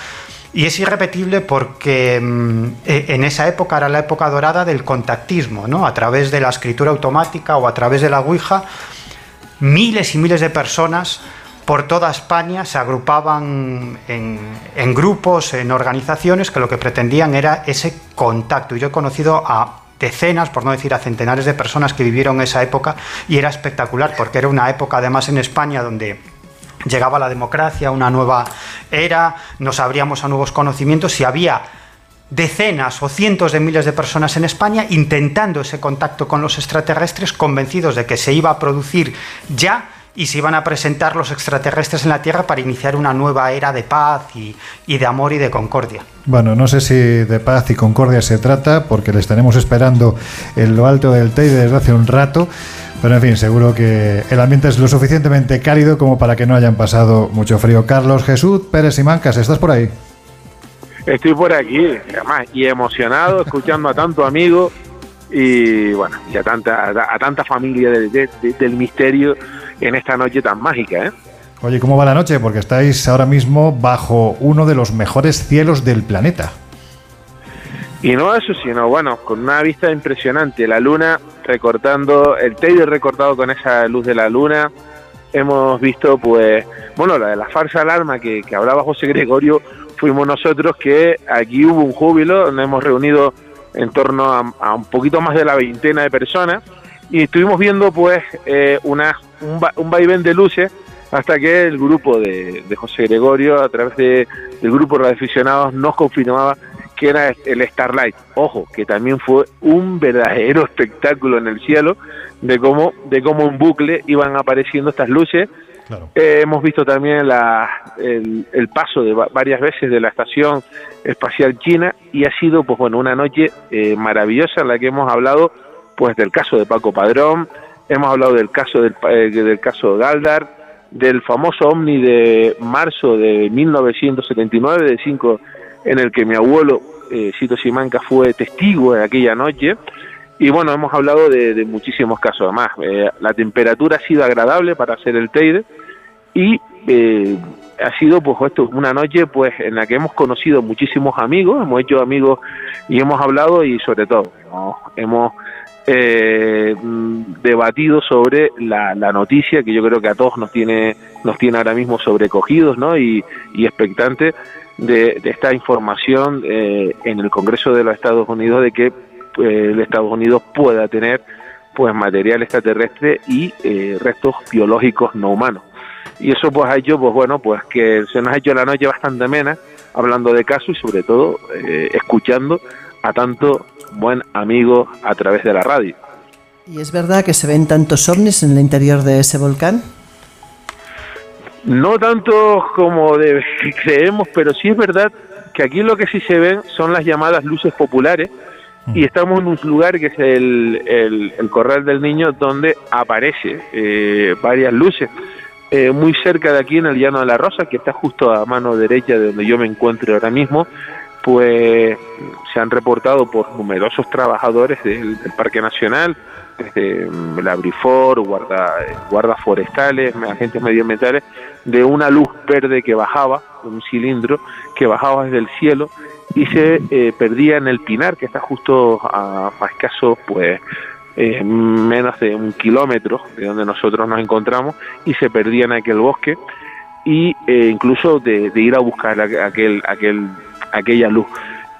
Y es irrepetible porque mm, eh, en esa época era la época dorada del contactismo, ¿no? A través de la escritura automática o a través de la Ouija, miles y miles de personas por toda España se agrupaban en, en grupos, en organizaciones que lo que pretendían era ese contacto. Y yo he conocido a decenas, por no decir a centenares de personas que vivieron esa época y era espectacular porque era una época además en España donde llegaba la democracia, una nueva era, nos abríamos a nuevos conocimientos y había decenas o cientos de miles de personas en España intentando ese contacto con los extraterrestres, convencidos de que se iba a producir ya y se iban a presentar los extraterrestres en la Tierra para iniciar una nueva era de paz y, de amor y de concordia. Bueno, no sé si de paz y concordia se trata, porque le estaremos esperando en lo alto del Teide desde hace un rato. Pero en fin, seguro que el ambiente es lo suficientemente cálido como para que no hayan pasado mucho frío. Carlos Jesús Pérez y Mancas, ¿estás por ahí? Estoy por aquí, además, y emocionado, escuchando a tanto amigo y bueno, y a tanta, a, a tanta familia del- de- de- del misterio en esta noche tan mágica, ¿eh? Oye, ¿cómo va la noche? Porque estáis ahora mismo bajo uno de los mejores cielos del planeta. Y no eso, sino bueno, con una vista impresionante, la luna recortando, el Teide recortado con esa luz de la luna. Hemos visto, pues, bueno, la de la falsa alarma que, que hablaba José Gregorio, fuimos nosotros que aquí hubo un júbilo, nos hemos reunido en torno a, un poquito más de la veintena de personas y estuvimos viendo, pues, eh, una, un, va- un vaivén de luces hasta que el grupo de, de José Gregorio, a través de, del grupo de aficionados, nos confirmaba que era el Starlight. Ojo, que también fue un verdadero espectáculo en el cielo de cómo, de cómo en bucle iban apareciendo estas luces. Eh, hemos visto también la, el, paso de va- varias veces de la estación espacial china y ha sido, pues bueno, una noche eh, maravillosa en la que hemos hablado, pues del caso de Paco Padrón, hemos hablado del caso del, eh, del caso Galdar, del famoso ovni de marzo de 1979, de 5 en el que mi abuelo, eh, Cito Simanca, fue testigo de aquella noche. Y bueno, hemos hablado de, de muchísimos casos. Además, eh, la temperatura ha sido agradable para hacer el Teide y eh, ha sido pues esto, una noche pues en la que hemos conocido muchísimos amigos, hemos hecho amigos y hemos hablado y sobre todo ¿no? hemos eh, debatido sobre la, noticia que yo creo que a todos nos tiene nos tiene ahora mismo sobrecogidos ¿no? y, y expectantes de, de, esta información eh, en el Congreso de los Estados Unidos de que el Estados Unidos pueda tener pues material extraterrestre y eh, restos biológicos no humanos y eso pues ha hecho pues bueno pues que se nos ha hecho la noche bastante amena hablando de casos y sobre todo eh, escuchando a tanto buen amigo a través de la radio. ¿Y es verdad que se ven tantos ovnis en el interior de ese volcán? No tanto como de, creemos, pero sí es verdad que aquí lo que sí se ven son las llamadas luces populares y estamos en un lugar que es el, el, el Corral del Niño donde aparece eh, varias luces. Eh, muy cerca de aquí en el Llano de la Rosa, que está justo a mano derecha de donde yo me encuentro ahora mismo, pues se han reportado por numerosos trabajadores del, Parque Nacional, desde la Brifor, guarda, guardas forestales, agentes medioambientales, de una luz verde que bajaba, un cilindro que bajaba desde el cielo y se eh, perdía en el Pinar, que está justo a, a escaso, pues, eh, menos de un kilómetro de donde nosotros nos encontramos y se perdía en aquel bosque y eh, incluso de, de, ir a buscar aquel, aquel, aquella luz.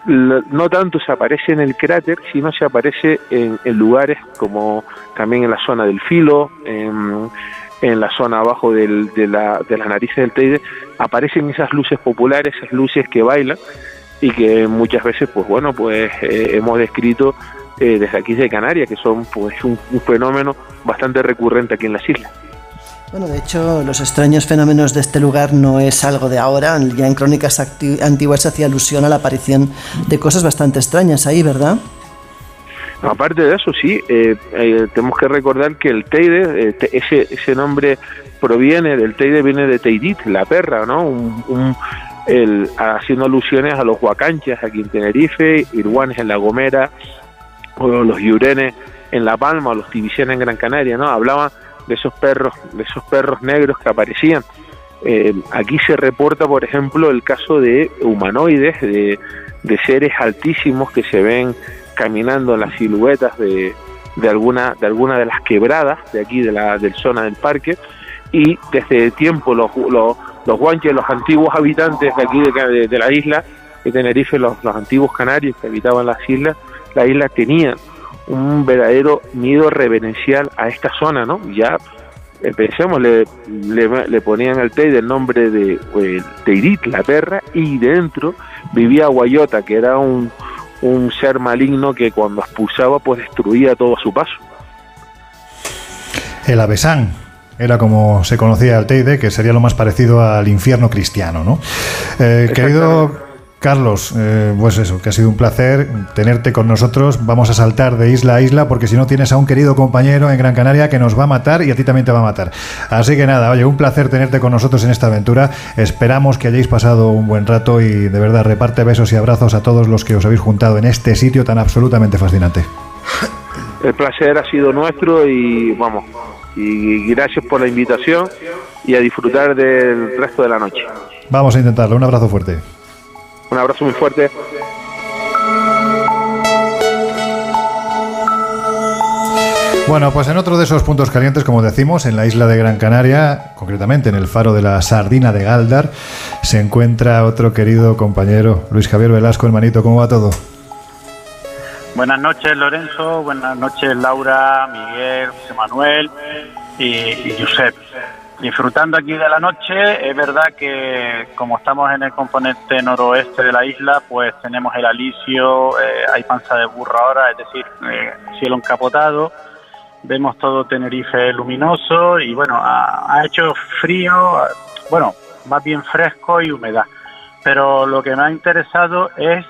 No tanto se aparece en el cráter, sino se aparece en, en lugares como también en la zona del filo, en, en la zona abajo del, de, la, de las narices del Teide, aparecen esas luces populares, esas luces que bailan y que muchas veces, pues bueno, pues eh, hemos descrito eh, desde aquí de Canarias, que son pues un, un, fenómeno bastante recurrente aquí en las islas. Bueno, de hecho, los extraños fenómenos de este lugar no es algo de ahora. Ya en crónicas antiguas se hacía alusión a la aparición de cosas bastante extrañas ahí, ¿verdad? Aparte de eso, sí, eh, eh, tenemos que recordar que el Teide, eh, te, ese, ese nombre proviene del Teide, viene de Teidit, la perra, ¿no? Un, un, el, haciendo alusiones a los huacanchas aquí en Tenerife, Irguanes en La Gomera, o los Yurenes en La Palma, o los Tibicenes en Gran Canaria, ¿no? Hablaban de esos perros, de esos perros negros que aparecían. Eh, aquí se reporta, por ejemplo, el caso de humanoides, de, seres altísimos que se ven caminando en las siluetas de, de, alguna, de alguna de las quebradas de aquí, de la del zona del parque, y desde tiempo los, los, los guanches, los antiguos habitantes de aquí de, la isla, de Tenerife, los, los antiguos canarios que habitaban las islas, la isla tenían un verdadero miedo reverencial a esta zona, ¿no? Ya eh, pensemos, le, le, le, ponían al Teide el nombre de eh, Teirit, la perra, y dentro vivía Guayota, que era un, un ser maligno que cuando expulsaba pues destruía todo a su paso. El Avesán, era como se conocía al Teide, que sería lo más parecido al infierno cristiano, ¿no? Eh, querido Carlos, eh, pues eso, que ha sido un placer tenerte con nosotros. Vamos a saltar de isla a isla porque si no tienes a un querido compañero en Gran Canaria que nos va a matar y a ti también te va a matar. Así que nada, oye, un placer tenerte con nosotros en esta aventura. Esperamos que hayáis pasado un buen rato y de verdad reparte besos y abrazos a todos los que os habéis juntado en este sitio tan absolutamente fascinante. El placer ha sido nuestro y vamos, y gracias por la invitación y a disfrutar del resto de la noche. Vamos a intentarlo. Un abrazo fuerte. Un abrazo muy fuerte. Bueno, pues en otro de esos puntos calientes, como decimos, en la isla de Gran Canaria, concretamente en el faro de la Sardina de Galdar, se encuentra otro querido compañero, Luis Javier Velasco, hermanito, ¿cómo va todo? Buenas noches, Lorenzo. Buenas noches, Laura, Miguel, José Manuel y, y Josep disfrutando aquí de la noche. Es verdad que como estamos en el componente noroeste de la isla, pues tenemos el alisio, eh, hay panza de burro ahora, es decir, eh, cielo encapotado. Vemos todo Tenerife luminoso y bueno, ha, ha, hecho frío, bueno, más bien fresco y humedad. Pero lo que me ha interesado es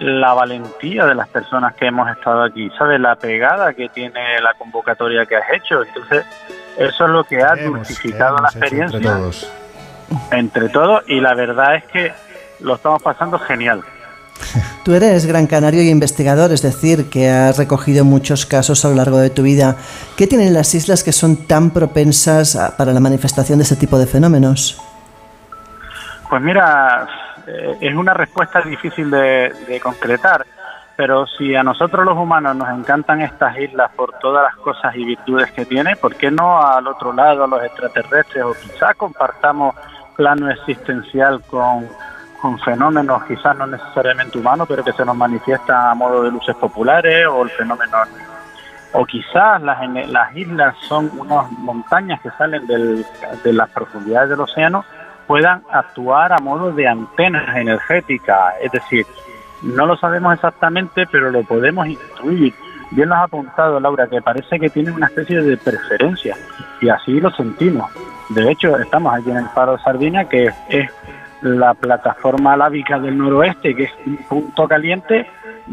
la valentía de las personas que hemos estado aquí, ¿sabes? La pegada que tiene la convocatoria que has hecho. Entonces, eso es lo que ha dulcificado la experiencia entre todos. entre todos y la verdad es que lo estamos pasando genial. Tú eres gran canario y investigador, es decir, que has recogido muchos casos a lo largo de tu vida. ¿Qué tienen las islas que son tan propensas para la manifestación de ese tipo de fenómenos? Pues mira, es una respuesta difícil de, concretar, pero si a nosotros los humanos nos encantan estas islas por todas las cosas y virtudes que tiene, ¿por qué no al otro lado, a los extraterrestres, o quizás compartamos plano existencial con, fenómenos quizás no necesariamente humanos, pero que se nos manifiestan a modo de luces populares o el fenómeno o quizás las, las islas son unas montañas que salen del- de las profundidades del océano, puedan actuar a modo de antenas energéticas. Es decir, no lo sabemos exactamente, pero lo podemos intuir. Bien lo has apuntado, Laura, que parece que tienen una especie de preferencia y así lo sentimos. De hecho, estamos aquí en el Faro de Sardinia, que es la plataforma lábica del noroeste, que es un punto caliente.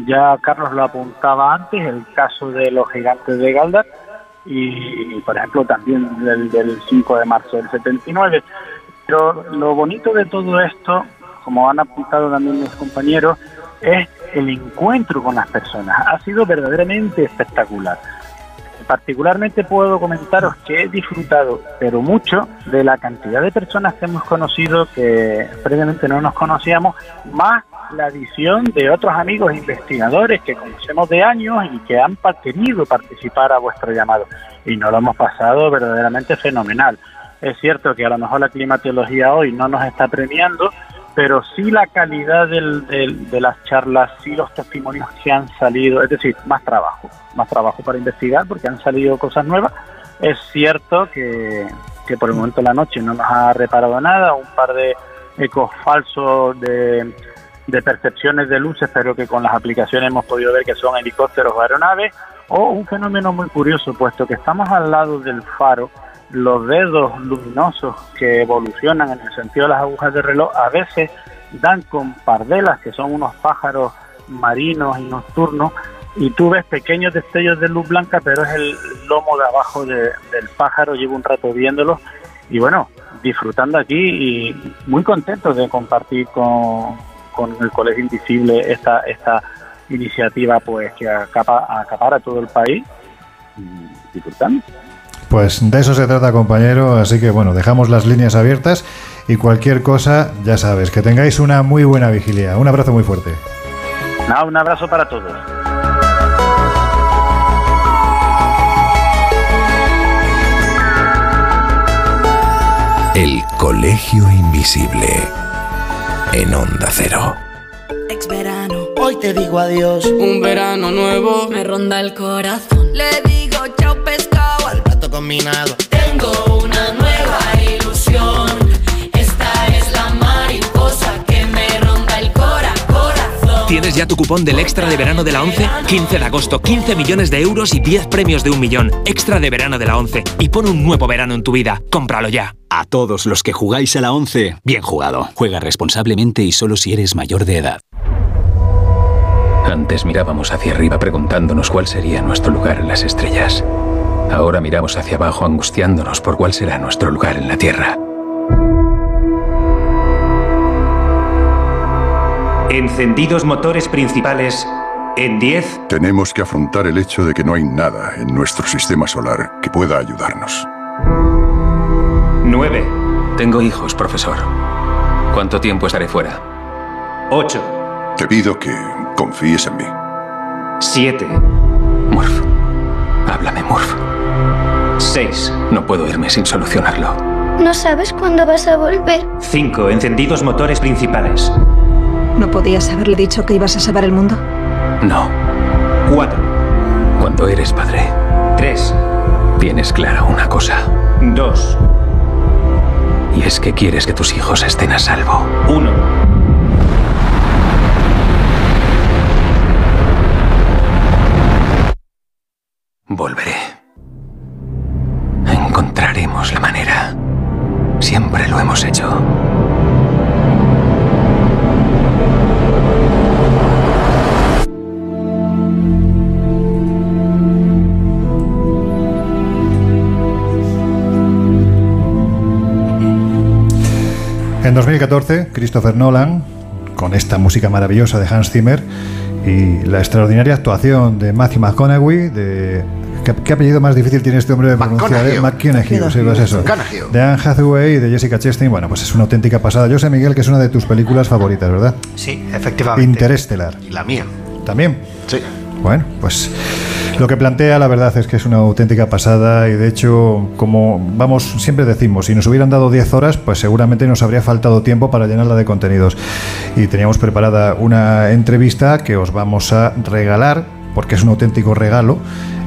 Ya Carlos lo apuntaba antes, el caso de los gigantes de Galdar, y por ejemplo también del, del 5 de marzo del 79. Pero lo bonito de todo esto, como han apuntado también mis compañeros, es el encuentro con las personas. Ha sido verdaderamente espectacular. Particularmente puedo comentaros que he disfrutado, pero mucho, de la cantidad de personas que hemos conocido que previamente no nos conocíamos, más la adición de otros amigos investigadores que conocemos de años y que han querido participar a vuestro llamado. Y nos lo hemos pasado verdaderamente fenomenal. Es cierto que a lo mejor la climatología hoy no nos está premiando, pero sí la calidad del- del- de las charlas, sí los testimonios que han salido, es decir, más trabajo, más trabajo para investigar porque han salido cosas nuevas. Es cierto que, que por el momento la noche no nos ha reparado nada, un par de ecos falsos de, de percepciones de luces, pero que con las aplicaciones hemos podido ver que son helicópteros o aeronaves, o un fenómeno muy curioso, puesto que estamos al lado del faro, los dedos luminosos que evolucionan en el sentido de las agujas de reloj a veces dan con pardelas, que son unos pájaros marinos y nocturnos, y tú ves pequeños destellos de luz blanca, pero es el lomo de abajo de- del pájaro, llevo un rato viéndolos, y bueno, disfrutando aquí y muy contento de compartir con, con el Colegio Invisible esta, esta iniciativa pues que acapa, acapara todo el país, disfrutando. Pues de eso se trata, compañero. Así que bueno, dejamos las líneas abiertas y cualquier cosa, ya sabes, que tengáis una muy buena vigilia. Un abrazo muy fuerte. Nada, un abrazo para todos. El Colegio Invisible. En Onda Cero. Ex verano, hoy te digo adiós. Un verano nuevo me ronda el corazón. Le digo chao pescado al plato combinado. Tengo una nueva ilusión. Esta es la mariposa que me ronda el cora corazón. ¿Tienes ya tu cupón del extra de verano de la 11? 15 de agosto, 15 millones de euros y 10 premios de un millón. Extra de verano de la 11. Y pon un nuevo verano en tu vida. Cómpralo ya. A todos los que jugáis a la 11, bien jugado. Juega responsablemente y solo si eres mayor de edad. Antes mirábamos hacia arriba preguntándonos cuál sería nuestro lugar en las estrellas. Ahora miramos hacia abajo angustiándonos por cuál será nuestro lugar en la Tierra. Encendidos motores principales en 10, Tenemos que afrontar el hecho de que no hay nada en nuestro sistema solar que pueda ayudarnos. 9, Tengo hijos, profesor. ¿Cuánto tiempo estaré fuera? 8, Te pido que confíes en mí. 7, Murph. Háblame, Murph. 6, No puedo irme sin solucionarlo. No sabes cuándo vas a volver. 5, encendidos motores principales. ¿No podías haberle dicho que ibas a salvar el mundo? No. 4, Cuando eres padre, 3, tienes clara una cosa. 2, Y es que quieres que tus hijos estén a salvo. 1. Volveré. Encontraremos la manera. Siempre lo hemos hecho. En 2014, Christopher Nolan, con esta música maravillosa de Hans Zimmer y la extraordinaria actuación de Matthew McConaughey, de ¿Qué, qué apellido más difícil tiene este hombre de pronunciar? eh? McConaughey, sí, pues eso. De Anne Hathaway y de Jessica Chastain. Bueno, pues es una auténtica pasada. Yo sé, Miguel, que es una de tus películas favoritas, ¿verdad? Sí, efectivamente. Interestelar. Y la mía. ¿También? Sí. Bueno, pues lo que plantea la verdad es que es una auténtica pasada y de hecho, como vamos, siempre decimos, si nos hubieran dado 10 horas, pues seguramente nos habría faltado tiempo para llenarla de contenidos. Y teníamos preparada una entrevista que os vamos a regalar, porque es un auténtico regalo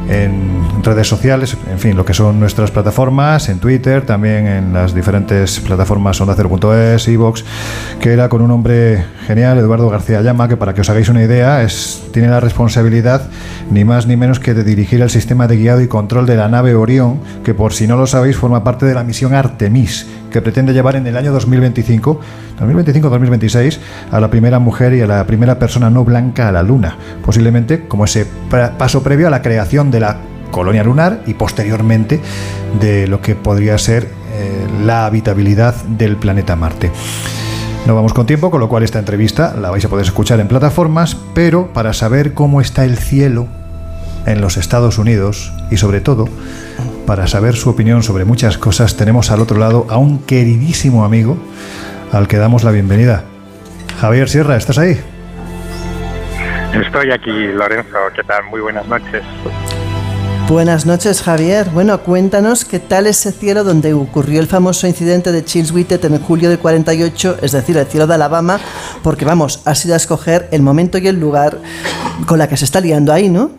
en redes sociales, en fin, lo que son nuestras plataformas, en Twitter, también en las diferentes plataformas ondacero.es, iVox, que era con un hombre genial, Eduardo García Llama, que para que os hagáis una idea, es, tiene la responsabilidad ni más ni menos que de dirigir el sistema de guiado y control de la nave Orión, que por si no lo sabéis forma parte de la misión Artemis, que pretende llevar en el año 2025, 2025-2026, a la primera mujer y a la primera persona no blanca a la Luna, posiblemente como ese paso previo a la creación de la colonia lunar y posteriormente de lo que podría ser eh, la habitabilidad del planeta Marte. No vamos con tiempo, con lo cual esta entrevista la vais a poder escuchar en plataformas, pero para saber cómo está el cielo en los Estados Unidos y sobre todo para saber su opinión sobre muchas cosas tenemos al otro lado a un queridísimo amigo al que damos la bienvenida. Javier Sierra, ¿estás ahí? Estoy aquí, Lorenzo. ¿Qué tal? Muy buenas noches. Buenas noches, Javier. Bueno, cuéntanos qué tal ese cielo donde ocurrió el famoso incidente de Chilswittet en julio de 48, es decir, el cielo de Alabama, porque vamos, has ido a escoger el momento y el lugar con la que se está liando ahí, ¿no?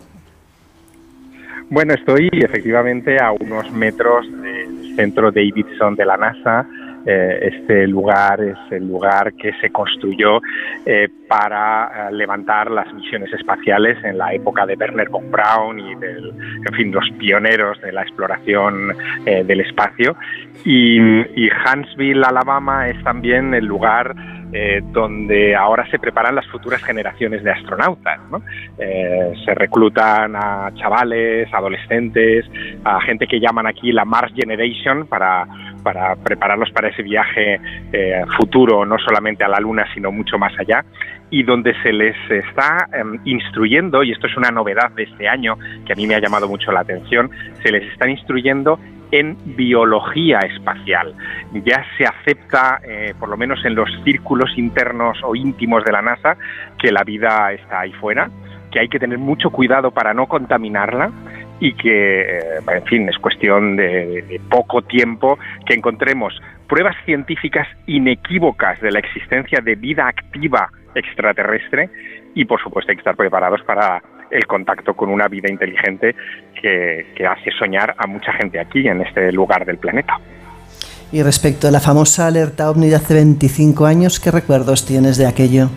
Bueno, estoy efectivamente a unos metros del centro Davidson de la NASA. Eh, este lugar es el lugar que se construyó eh, para eh, levantar las misiones espaciales en la época de Werner von Braun y del, en fin, los pioneros de la exploración eh, del espacio. Y, y Huntsville, Alabama, es también el lugar eh, donde ahora se preparan las futuras generaciones de astronautas. ¿no? Eh, se reclutan a chavales, adolescentes, a gente que llaman aquí la Mars Generation para, para prepararlos para ese viaje eh, futuro, no solamente a la Luna, sino mucho más allá y donde se les está eh, instruyendo, y esto es una novedad de este año que a mí me ha llamado mucho la atención, se les está instruyendo en biología espacial. Ya se acepta, eh, por lo menos en los círculos internos o íntimos de la NASA, que la vida está ahí fuera, que hay que tener mucho cuidado para no contaminarla y que, eh, en fin, es cuestión de, de poco tiempo que encontremos pruebas científicas inequívocas de la existencia de vida activa extraterrestre y, por supuesto, hay que estar preparados para el contacto con una vida inteligente que, que hace soñar a mucha gente aquí, en este lugar del planeta. Y respecto a la famosa alerta ovni de hace 25 años, ¿qué recuerdos tienes de aquello?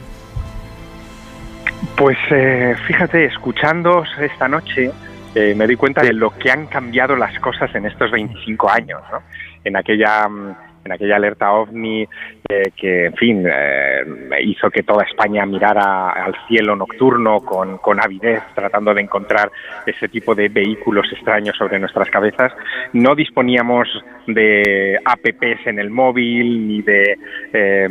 Pues eh, fíjate, escuchándoos esta noche, eh, me doy cuenta de lo que han cambiado las cosas en estos 25 años, ¿no? En aquella, mm, en aquella alerta ovni eh, que, en fin, eh, hizo que toda España mirara al cielo nocturno con, avidez, tratando de encontrar ese tipo de vehículos extraños sobre nuestras cabezas. No disponíamos de apps en el móvil ni de eh,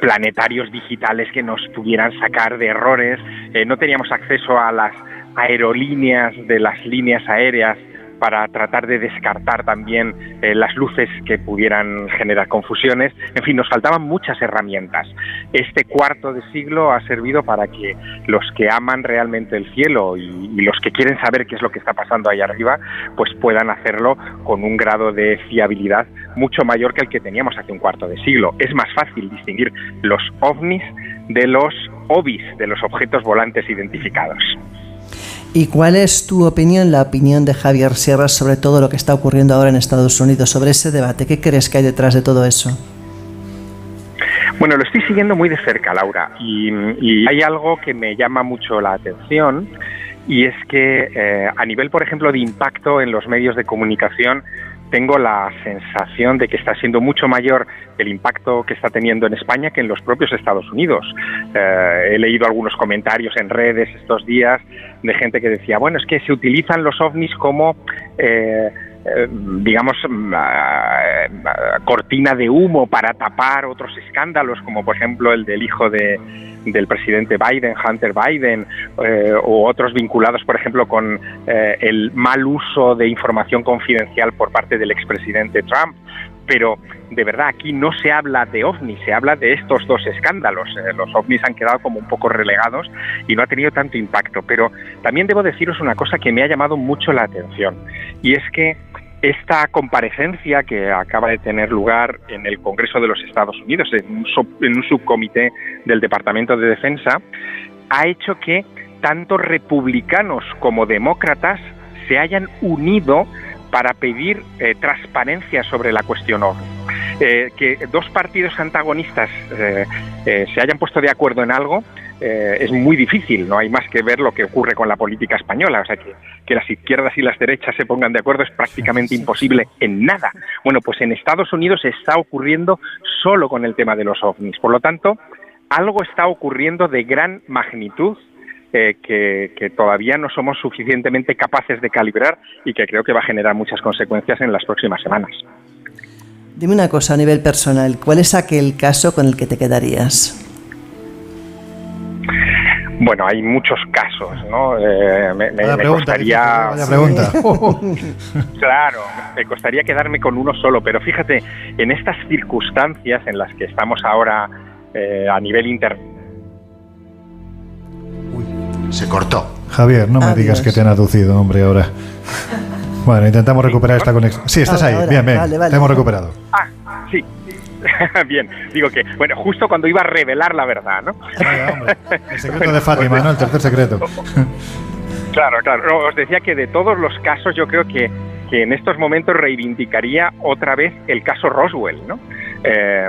planetarios digitales que nos pudieran sacar de errores. Eh, no teníamos acceso a las aerolíneas de las líneas aéreas para tratar de descartar también eh, las luces que pudieran generar confusiones. En fin, nos faltaban muchas herramientas. Este cuarto de siglo ha servido para que los que aman realmente el cielo y, los que quieren saber qué es lo que está pasando ahí arriba, pues puedan hacerlo con un grado de fiabilidad mucho mayor que el que teníamos hace un cuarto de siglo. Es más fácil distinguir los ovnis de los ovis, de los objetos volantes identificados. ¿Y cuál es tu opinión, la opinión de Javier Sierra sobre todo lo que está ocurriendo ahora en Estados Unidos, sobre ese debate? ¿Qué crees que hay detrás de todo eso? Bueno, lo estoy siguiendo muy de cerca, Laura, y, hay algo que me llama mucho la atención y es que eh, a nivel, por ejemplo, de impacto en los medios de comunicación, tengo la sensación de que está siendo mucho mayor el impacto que está teniendo en España que en los propios Estados Unidos. Eh, he leído algunos comentarios en redes estos días de gente que decía, bueno, es que se utilizan los ovnis como... Eh, digamos, mm, ah, cortina de humo para tapar otros escándalos, como por ejemplo el del hijo de, del presidente Biden, Hunter Biden, eh, o otros vinculados, por ejemplo, con eh, el mal uso de información confidencial por parte del expresidente Trump. Pero de verdad aquí no se habla de ovnis, se habla de estos dos escándalos. Eh, los ovnis han quedado como un poco relegados y no ha tenido tanto impacto. Pero también debo deciros una cosa que me ha llamado mucho la atención y es que esta comparecencia que acaba de tener lugar en el Congreso de los Estados Unidos, en un, en un subcomité del Departamento de Defensa, ha hecho que tanto republicanos como demócratas se hayan unido para pedir eh, transparencia sobre la cuestión OVNI. Eh, que dos partidos antagonistas eh, se hayan puesto de acuerdo en algo es muy difícil, no hay más que ver lo que ocurre con la política española, o sea que, que las izquierdas y las derechas se pongan de acuerdo es prácticamente imposible en nada. Bueno, pues en Estados Unidos está ocurriendo solo con el tema de los ovnis, por lo tanto, algo está ocurriendo de gran magnitud eh, que, todavía no somos suficientemente capaces de calibrar y que creo que va a generar muchas consecuencias en las próximas semanas. Dime una cosa a nivel personal, ¿cuál es aquel caso con el que te quedarías? Bueno, hay muchos casos, ¿no? Eh, me, costaría... pregunta. claro, me costaría quedarme con uno solo, pero fíjate, en estas circunstancias en las que estamos ahora eh, a nivel internacional, se cortó. Javier, no me digas que te han aducido, hombre, ahora. Bueno, intentamos recuperar esta conexión. Sí, estás ahí. bien, bien. te hemos recuperado. Ah, sí. bien, digo que, bueno, justo cuando iba a revelar la verdad, ¿no? El secreto de Fátima, ¿no? El tercer secreto. claro, claro. os decía que de todos los casos, yo creo que, que en estos momentos reivindicaría otra vez el caso Roswell, ¿no? Eh,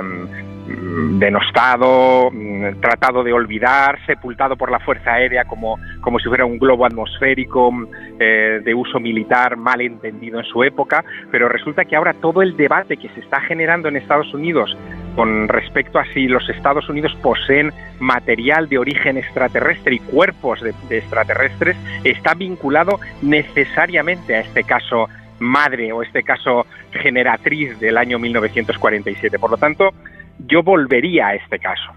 denostado, mm, tratado de olvidar, sepultado por la Fuerza Aérea como, como si fuera un globo atmosférico mm, eh, de uso militar mal entendido en su época, pero resulta que ahora todo el debate que se está generando en Estados Unidos con respecto a si los Estados Unidos poseen material de origen extraterrestre y cuerpos de, de extraterrestres está vinculado necesariamente a este caso madre o este caso generatriz del año 1947. Por lo tanto, yo volvería a este caso.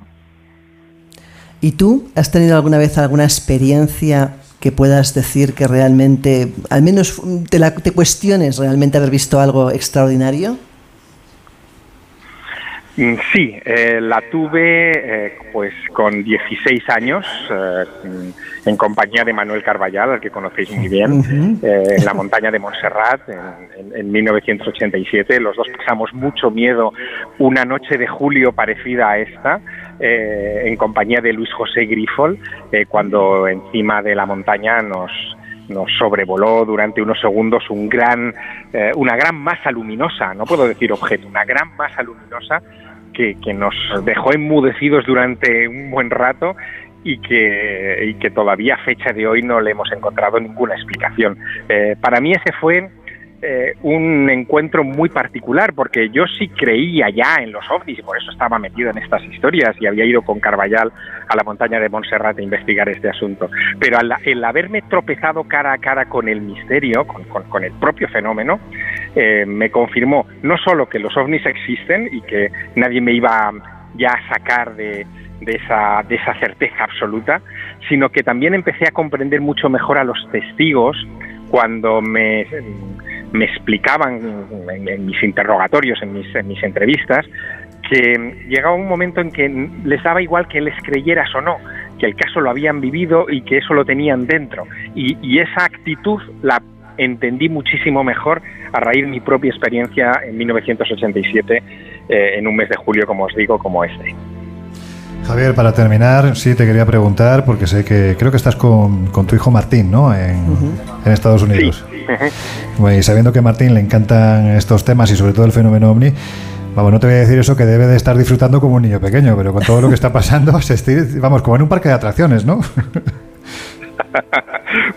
¿Y tú has tenido alguna vez alguna experiencia que puedas decir que realmente, al menos te, la, te cuestiones realmente haber visto algo extraordinario? Mm, sí, eh, la tuve eh, pues con 16 años eh, en compañía de Manuel Carballal, al que conocéis muy bien, en la montaña de Montserrat en, 1987. Los dos pasamos mucho miedo una noche de julio parecida a esta, en compañía de Luis José Grifol, cuando encima de la montaña nos nos sobrevoló durante unos segundos un gran, una gran masa luminosa, no puedo decir objeto, una gran masa luminosa que, nos dejó enmudecidos durante un buen rato y que, y que todavía a fecha de hoy no le hemos encontrado ninguna explicación. Eh, para mí ese fue eh, un encuentro muy particular porque yo sí creía ya en los ovnis y por eso estaba metido en estas historias y había ido con Carballal a la montaña de Montserrat a investigar este asunto. Pero al, el haberme tropezado cara a cara con el misterio, con, el propio fenómeno, eh, me confirmó no solo que los ovnis existen y que nadie me iba ya a sacar de, de esa, de esa certeza absoluta, sino que también empecé a comprender mucho mejor a los testigos cuando me me explicaban en, mis interrogatorios, en mis, en mis entrevistas, que llegaba un momento en que les daba igual que les creyeras o no, que el caso lo habían vivido y que eso lo tenían dentro. Y, esa actitud la entendí muchísimo mejor a raíz de mi propia experiencia en 1987, eh, en un mes de julio, como os digo, como este. Javier, para terminar, sí te quería preguntar, porque sé que creo que estás con, tu hijo Martín, ¿no? En, Estados Unidos. Sí. y sabiendo que a Martín le encantan estos temas y sobre todo el fenómeno ovni, vamos, no te voy a decir eso que debe de estar disfrutando como un niño pequeño, pero con todo lo que está pasando, vamos, como en un parque de atracciones, ¿no?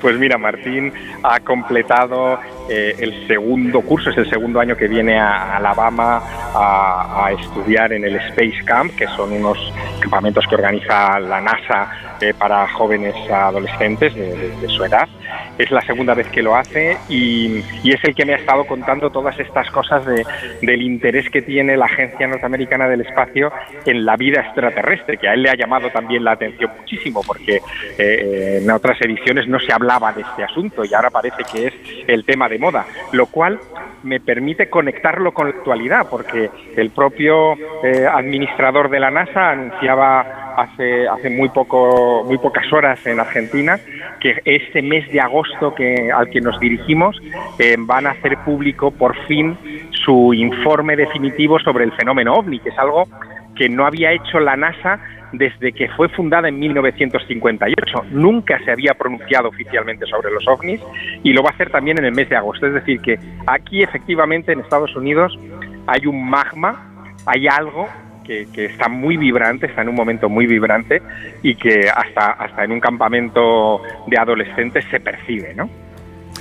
Pues mira, Martín ha completado eh, el segundo curso, es el segundo año que viene a Alabama a, estudiar en el Space Camp, que son unos campamentos que organiza la NASA eh, para jóvenes adolescentes de, su edad. Es la segunda vez que lo hace y, y es el que me ha estado contando todas estas cosas de, del interés que tiene la Agencia Norteamericana del Espacio en la vida extraterrestre, que a él le ha llamado también la atención muchísimo, porque eh, en otras ediciones no se hablaba de este asunto y ahora parece que es el tema de moda, lo cual me permite conectarlo con la actualidad, porque el propio eh, administrador de la NASA anunciaba hace, hace muy, poco, muy pocas horas en Argentina que este mes de agosto que, al que nos dirigimos eh, van a hacer público por fin su informe definitivo sobre el fenómeno ovni, que es algo que no había hecho la NASA desde que fue fundada en 1958. Nunca se había pronunciado oficialmente sobre los ovnis y lo va a hacer también en el mes de agosto. Es decir, que aquí efectivamente en Estados Unidos hay un magma, hay algo que, que está muy vibrante, está en un momento muy vibrante y que hasta, hasta en un campamento de adolescentes se percibe, ¿no?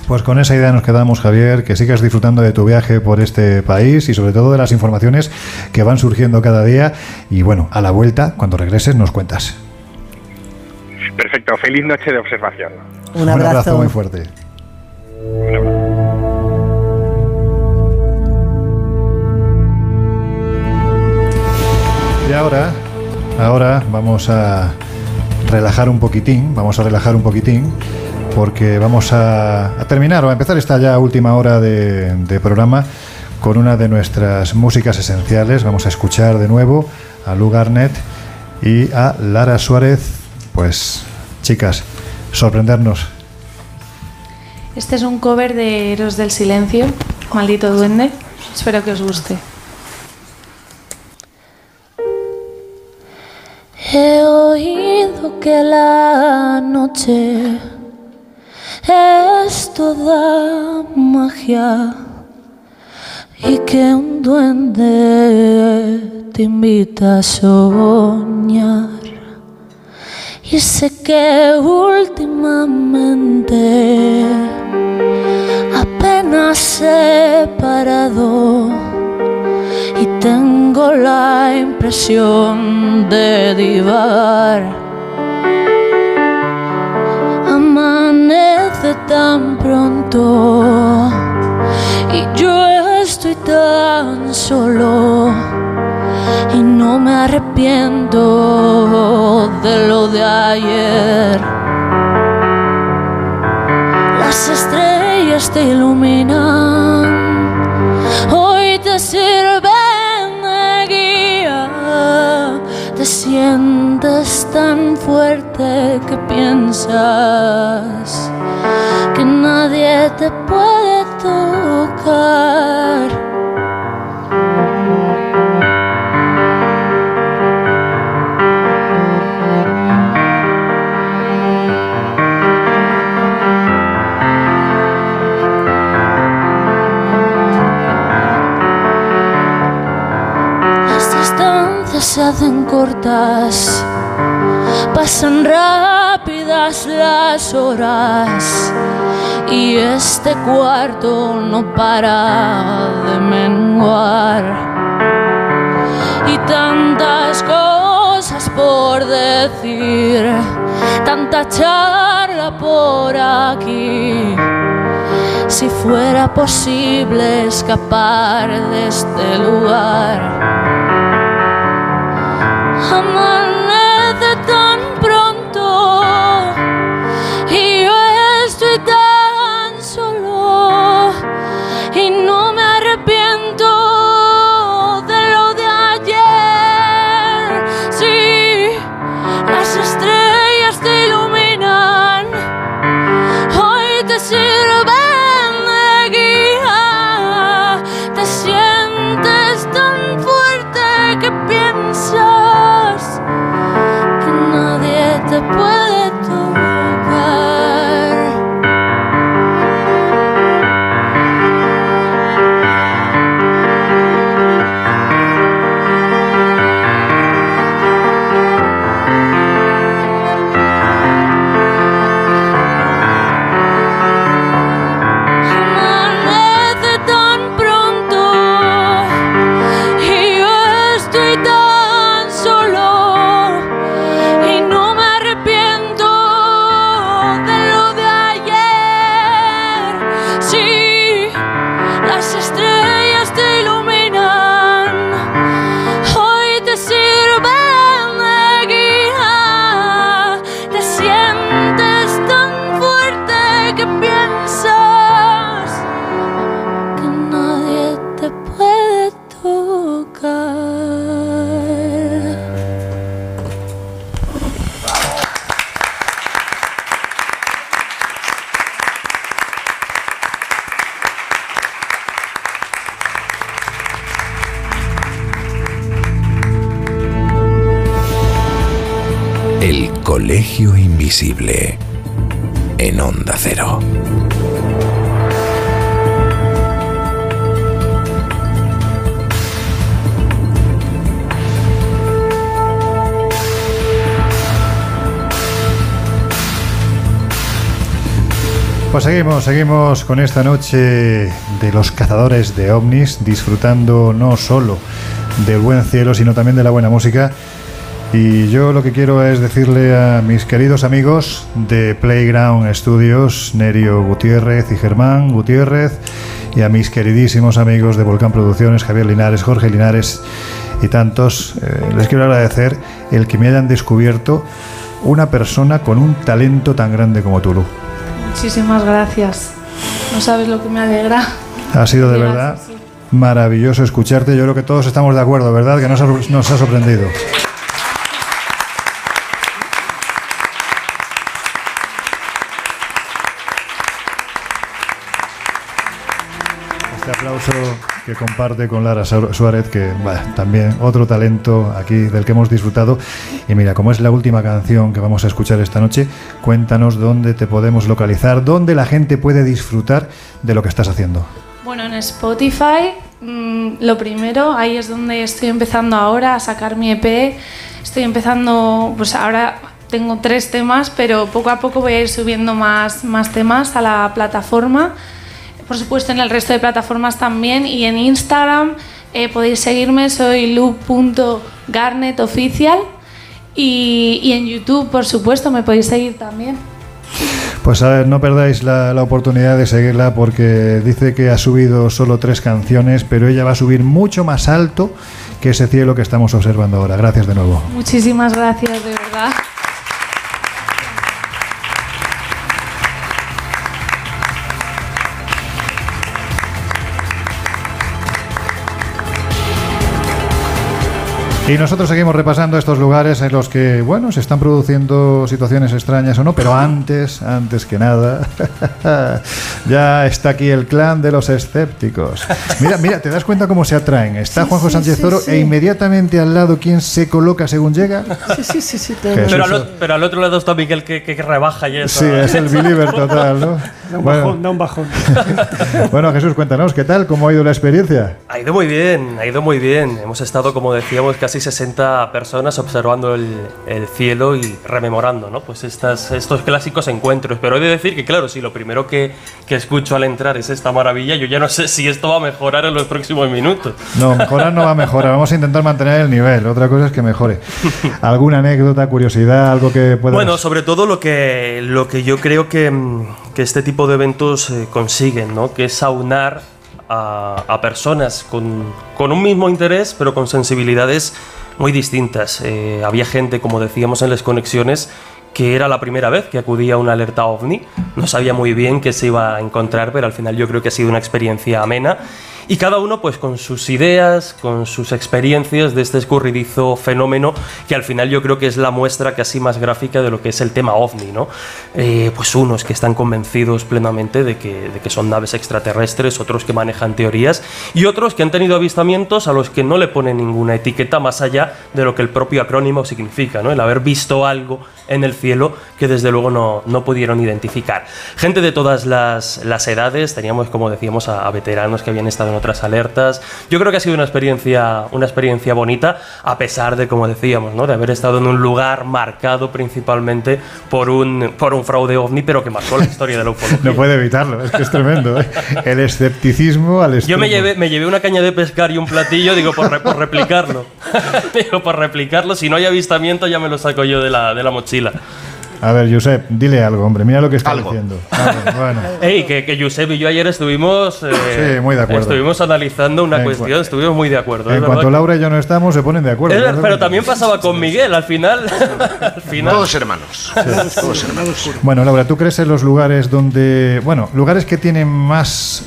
Pues con esa idea nos quedamos, Javier, que sigas disfrutando de tu viaje por este país y sobre todo de las informaciones que van surgiendo cada día. Y bueno, a la vuelta, cuando regreses, nos cuentas. Perfecto, feliz noche de observación. Un abrazo. muy fuerte. Y ahora, ahora vamos a relajar un poquitín, vamos a relajar un poquitín, porque vamos a, terminar o a empezar esta ya última hora de, de programa con una de nuestras músicas esenciales. Vamos a escuchar de nuevo a Lu Garnett y a Lara Suárez. Pues, chicas, sorprendernos. Este es un cover de Héroes del Silencio, Maldito Duende. Espero que os guste. He oído que la noche es toda magia y que un duende te invita a soñar. Y sé que últimamente apenas he parado tengo la impresión de divagar. Amanece tan pronto y yo estoy tan solo y no me arrepiento de lo de ayer. Las estrellas te iluminan, hoy te sientes tan fuerte que piensas que nadie te puede tocar. Se hacen cortas, pasan rápidas las horas y este cuarto no para de menguar. Y tantas cosas por decir, tanta charla por aquí. Si fuera posible escapar de este lugar. Amanece En Onda Cero. Pues seguimos, seguimos con esta noche de los cazadores de ovnis, disfrutando no solo del buen cielo, sino también de la buena música. Y yo lo que quiero es decirle a mis queridos amigos de Playground Studios, Nerio Gutiérrez y Germán Gutiérrez, y a mis queridísimos amigos de Volcán Producciones, Javier Linares, Jorge Linares y tantos, eh, les quiero agradecer el que me hayan descubierto una persona con un talento tan grande como tú, Lu. Muchísimas gracias. No sabes lo que me alegra. Ha sido de verdad maravilloso escucharte. Yo creo que todos estamos de acuerdo, ¿verdad? Que nos ha, nos ha sorprendido. Aplauso que comparte con Lara Su- Suárez, que también otro talento aquí del que hemos disfrutado. Y mira, como es la última canción que vamos a escuchar esta noche, cuéntanos dónde te podemos localizar, dónde la gente puede disfrutar de lo que estás haciendo. Bueno, en Spotify, mm, lo primero, ahí es donde estoy empezando ahora a sacar mi EP. Estoy empezando, pues ahora tengo tres temas, pero poco a poco voy a ir subiendo más, más temas a la plataforma. Por supuesto, en el resto de plataformas también. Y en Instagram eh, podéis seguirme, soy lu.garnetoficial. Y, y en YouTube, por supuesto, me podéis seguir también. Pues a ver, no perdáis la, la oportunidad de seguirla porque dice que ha subido solo tres canciones, pero ella va a subir mucho más alto que ese cielo que estamos observando ahora. Gracias de nuevo. Muchísimas gracias, de verdad. Y nosotros seguimos repasando estos lugares en los que, bueno, se están produciendo situaciones extrañas o no, pero antes, antes que nada, ya está aquí el clan de los escépticos. Mira, mira, ¿te das cuenta cómo se atraen? Está Sí, Juanjo sí, Sánchez sí, Toro sí. e inmediatamente al lado, ¿quién se coloca según llega? Sí, sí, sí, sí. Pero al, pero al otro lado está Miguel que, que rebaja y eso. Sí, es el believer total, ¿no? Da un Bueno. bajón, da un bajón. Bueno, Jesús, cuéntanos, ¿qué tal? ¿Cómo ha ido la experiencia? Ha ido muy bien, ha ido muy bien. Hemos estado, como decíamos, casi 60 personas observando el, el cielo y rememorando, ¿no? Pues estas, estos clásicos encuentros. Pero he de decir que, claro, si lo primero que, que escucho al entrar es esta maravilla, yo ya no sé si esto va a mejorar en los próximos minutos. No, mejorar no va a mejorar, vamos a intentar mantener el nivel, otra cosa es que mejore. ¿Alguna anécdota, curiosidad, algo que pueda... Bueno, sobre todo lo que, lo que yo creo que, que este tipo de eventos eh, consiguen, ¿no? Que es aunar a, personas con, con un mismo interés, pero con sensibilidades muy distintas. Eh, había gente, como decíamos en las conexiones, que era la primera vez que acudía a una alerta ovni. No sabía muy bien qué se iba a encontrar, pero al final yo creo que ha sido una experiencia amena. Y cada uno pues con sus ideas, con sus experiencias de este escurridizo fenómeno que al final yo creo que es la muestra casi más gráfica de lo que es el tema ovni, ¿no? Eh, pues unos que están convencidos plenamente de que, de que son naves extraterrestres, otros que manejan teorías y otros que han tenido avistamientos a los que no le ponen ninguna etiqueta más allá de lo que el propio acrónimo significa, ¿no? El haber visto algo en el cielo que desde luego no, no pudieron identificar. Gente de todas las, las edades, teníamos como decíamos a, a veteranos que habían estado en otras alertas. Yo creo que ha sido una experiencia, una experiencia bonita, a pesar de, como decíamos, ¿no? de haber estado en un lugar marcado principalmente por un, por un fraude ovni, pero que marcó la historia de la ufología. No puede evitarlo, es que es tremendo. ¿eh? El escepticismo al Yo extremo. me llevé, me llevé una caña de pescar y un platillo, digo, por, re- por replicarlo. digo, por replicarlo. Si no hay avistamiento, ya me lo saco yo de la, de la mochila. A ver, Josep, dile algo, hombre, mira lo que está diciendo. Bueno. Ey, que, que Josep y yo ayer estuvimos. eh, Sí, muy de acuerdo. Estuvimos analizando una En cuestión, estuvimos muy de acuerdo. es En cuanto Laura y yo no estamos, se ponen de acuerdo. Pero también pasaba con Miguel, al final. al final Todos hermanos. Todos hermanos. Bueno, Laura, ¿tú crees en los lugares donde, bueno, lugares que tienen más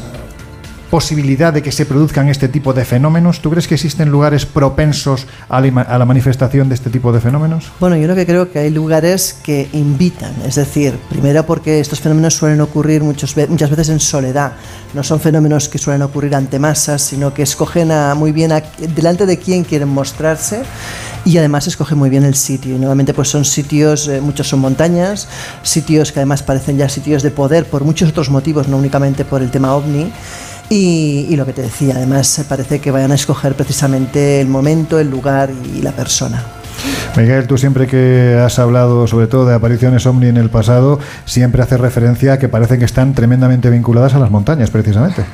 posibilidad de que se produzcan este tipo de fenómenos? ¿Tú crees que existen lugares propensos a la, a la manifestación de este tipo de fenómenos? Bueno, yo lo que creo que hay lugares que invitan, es decir, primero porque estos fenómenos suelen ocurrir muchos muchas veces en soledad, no son fenómenos que suelen ocurrir ante masas, sino que escogen a, muy bien a- delante de quién quieren mostrarse y además escoge muy bien el sitio. Y nuevamente pues son sitios, eh, muchos son montañas, sitios que además parecen ya sitios de poder por muchos otros motivos, no únicamente por el tema ovni. Y, y lo que te decía, además parece que vayan a escoger precisamente el momento, el lugar y la persona. Miguel, tú siempre que has hablado sobre todo de apariciones ovni en el pasado, siempre haces referencia a que parece que están tremendamente vinculadas a las montañas, precisamente.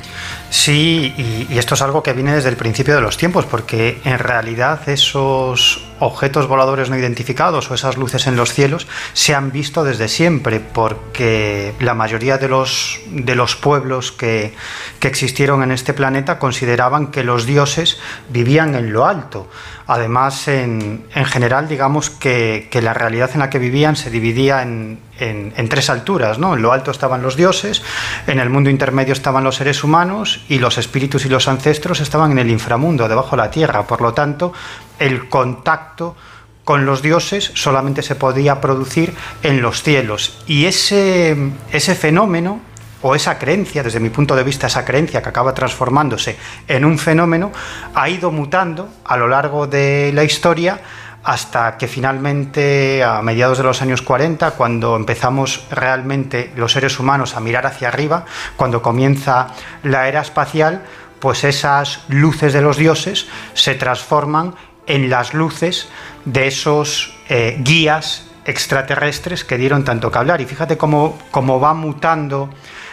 Sí, y, y esto es algo que viene desde el principio de los tiempos, porque en realidad esos objetos voladores no identificados o esas luces en los cielos se han visto desde siempre, porque la mayoría de los, de los pueblos que, que existieron en este planeta consideraban que los dioses vivían en lo alto. Además, en, en general, digamos que, que la realidad en la que vivían se dividía en, en, tres alturas. ¿no? En lo alto estaban los dioses, en el mundo intermedio estaban los seres humanos y los espíritus y los ancestros estaban en el inframundo, debajo de la tierra. Por lo tanto, el contacto con los dioses solamente se podía producir en los cielos. Y ese, ese fenómeno o esa creencia, desde mi punto de vista, esa creencia que acaba transformándose en un fenómeno, ha ido mutando a lo largo de la historia hasta que finalmente a mediados de los años 40, cuando empezamos realmente los seres humanos a mirar hacia arriba, cuando comienza la era espacial, pues esas luces de los dioses se transforman en las luces de esos eh, guías extraterrestres que dieron tanto que hablar. Y fíjate cómo, cómo va mutando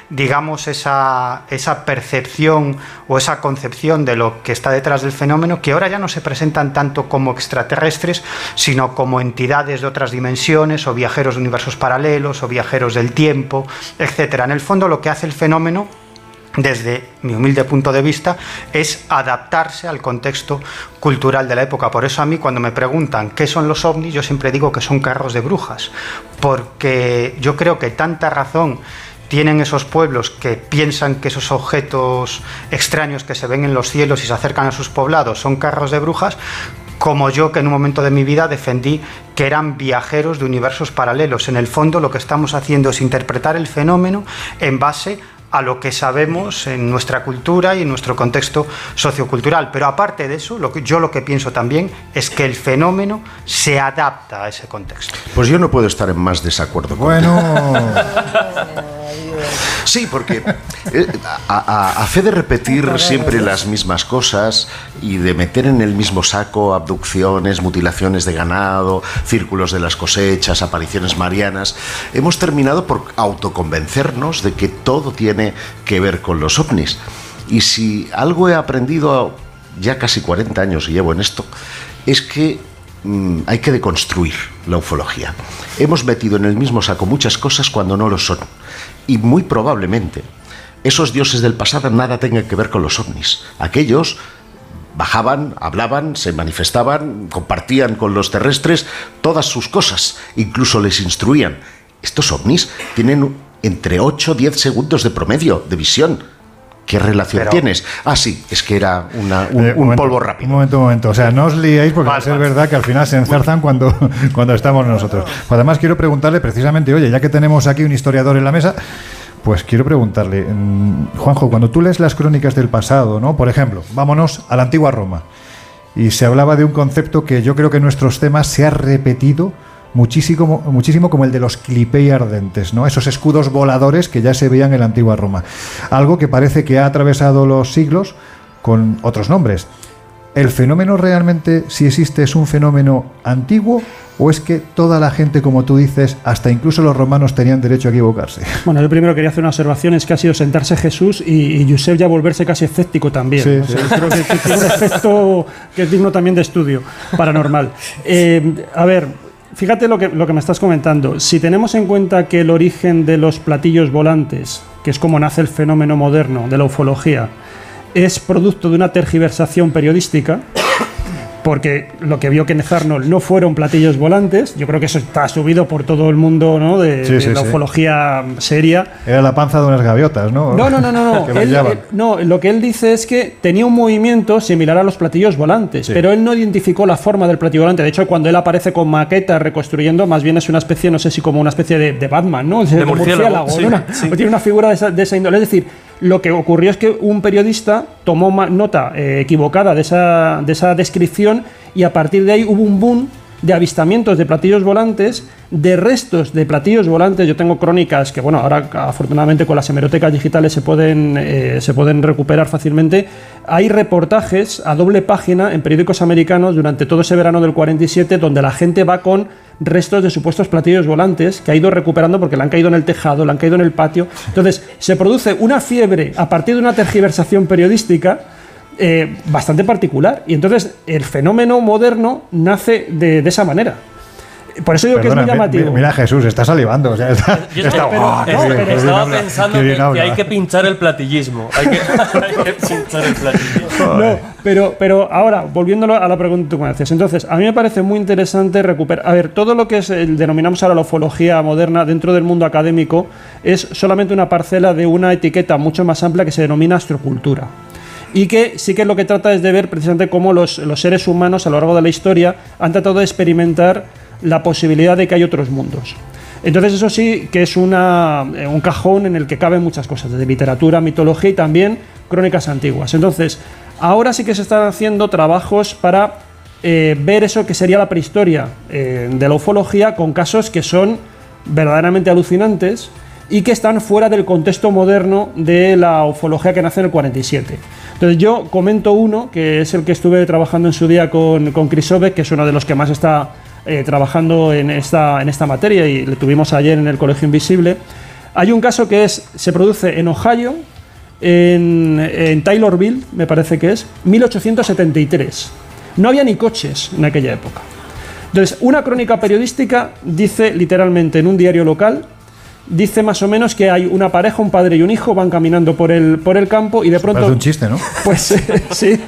digamos, esa, esa, percepción o esa concepción de lo que está detrás del fenómeno, que ahora ya no se presentan tanto como extraterrestres, sino como entidades de otras dimensiones, o viajeros de universos paralelos, o viajeros del tiempo, etc. En el fondo lo que hace el fenómeno desde mi humilde punto de vista, es adaptarse al contexto cultural de la época. Por eso a mí cuando me preguntan qué son los ovnis, yo siempre digo que son carros de brujas, porque yo creo que tanta razón tienen esos pueblos que piensan que esos objetos extraños que se ven en los cielos y se acercan a sus poblados son carros de brujas, como yo que en un momento de mi vida defendí que eran viajeros de universos paralelos. En el fondo lo que estamos haciendo es interpretar el fenómeno en base a lo que sabemos en nuestra cultura y en nuestro contexto sociocultural. Pero aparte de eso, lo que, yo lo que pienso también es que el fenómeno se adapta a ese contexto. Pues yo no puedo estar en más desacuerdo con Bueno. Sí, porque eh, a, a, a, fe de repetir siempre las mismas cosas y de meter en el mismo saco abducciones, mutilaciones de ganado, círculos de las cosechas, apariciones marianas, hemos terminado por autoconvencernos de que todo tiene que ver con los ovnis. Y si algo he aprendido ya casi 40 años y llevo en esto, es que mmm, hay que deconstruir la ufología. Hemos metido en el mismo saco muchas cosas cuando no lo son. Y muy probablemente esos dioses del pasado nada tengan que ver con los ovnis. Aquellos bajaban, hablaban, se manifestaban, compartían con los terrestres todas sus cosas, incluso les instruían. Estos ovnis tienen entre 8 o 10 segundos de promedio de visión. ¿Qué relación Pero- tienes? Ah, sí, es que era una- un, Eh, un momento, polvo rápido. Un momento, un momento. O sea, no os liéis porque va a ser verdad que al final se enzarzan cuando, cuando estamos nosotros. Además, quiero preguntarle precisamente, oye, ya que tenemos aquí un historiador en la mesa, pues quiero preguntarle, mm, Juanjo, cuando tú lees las crónicas del pasado, ¿no? Por ejemplo, vámonos a la antigua Roma. Y se hablaba de un concepto que yo creo que en nuestros temas se ha repetido muchísimo, muchísimo como el de los clipei ardentes, ¿no? Esos escudos voladores que ya se veían en la antigua Roma. Algo que parece que ha atravesado los siglos con otros nombres. ¿El fenómeno realmente, si existe, es un fenómeno antiguo o es que toda la gente, como tú dices, hasta incluso los romanos tenían derecho a equivocarse? Bueno, yo primero quería hacer una observación, es que ha sido sentarse Jesús y, y Josep ya volverse casi escéptico también. Sí, O sea, sí. Creo que, que tiene un efecto que es digno también de estudio paranormal. Eh, a ver, fíjate lo que, lo que me estás comentando. Si tenemos en cuenta que el origen de los platillos volantes, que es como nace el fenómeno moderno de la ufología, es producto de una tergiversación periodística, porque lo que vio Kenneth Arnold no fueron platillos volantes, yo creo que eso está subido por todo el mundo ¿no? de, Sí, de sí, la sí. ufología seria. Era la panza de unas gaviotas, ¿no? No, no, no, no. no. que Él- él- no, lo que él dice es que tenía un movimiento similar a los platillos volantes, pero él no identificó la forma del platillo volante. De hecho, cuando él aparece con maquetas reconstruyendo, más bien es una especie, no sé si como una especie de, de Batman, ¿no? De murciélago, sí, ¿no? Una- sí. o tiene una figura de esa, de esa índole. Es decir, Lo que ocurrió es que un periodista tomó nota eh, equivocada de esa, de esa descripción y a partir de ahí hubo un boom de avistamientos de platillos volantes, de restos de platillos volantes. Yo tengo crónicas que, bueno, ahora afortunadamente con las hemerotecas digitales se pueden, eh, se pueden recuperar fácilmente. Hay reportajes a doble página en periódicos americanos durante todo ese verano del 47 donde la gente va con restos de supuestos platillos volantes que ha ido recuperando porque le han caído en el tejado, le han caído en el patio. Entonces, se produce una fiebre a partir de una tergiversación periodística eh, bastante particular. Y entonces el fenómeno moderno nace de, de esa manera. Por eso digo que es Perdona, muy llamativo. mi- Mira, Jesús, está salivando. O sea, está, Yo está- estaba, pensando qué que, hay que pinchar el platillismo. Hay que, hay que pinchar el platillismo. No, pero, pero ahora, volviéndolo a la pregunta que tú me haces. Entonces, a mí me parece muy interesante recuperar. A ver, todo lo que es el, denominamos ahora la ufología moderna dentro del mundo académico es solamente una parcela de una etiqueta mucho más amplia que se denomina astrocultura. Y que sí que lo que trata es de ver precisamente cómo los, los seres humanos a lo largo de la historia han tratado de experimentar la posibilidad de que hay otros mundos. Entonces eso sí que es una, eh, un cajón en el que caben muchas cosas, desde literatura, mitología y también crónicas antiguas. Entonces, ahora sí que se están haciendo trabajos para eh, ver eso que sería la prehistoria eh, de la ufología con casos que son verdaderamente alucinantes y que están fuera del contexto moderno de la ufología que nace en el 47. Entonces yo comento uno, que es el que estuve trabajando en su día con, con que es uno de los que más está eh, trabajando en esta, en esta materia y le tuvimos ayer en el Colegio Invisible. Hay un caso que es, se produce en Ohio, en, en Taylorville, me parece que es, 1873. No había ni coches en aquella época. Entonces, una crónica periodística dice literalmente en un diario local, dice más o menos que hay una pareja, un padre y un hijo, van caminando por el, por el campo y de pronto... Parece un chiste, ¿no? Pues eh, sí.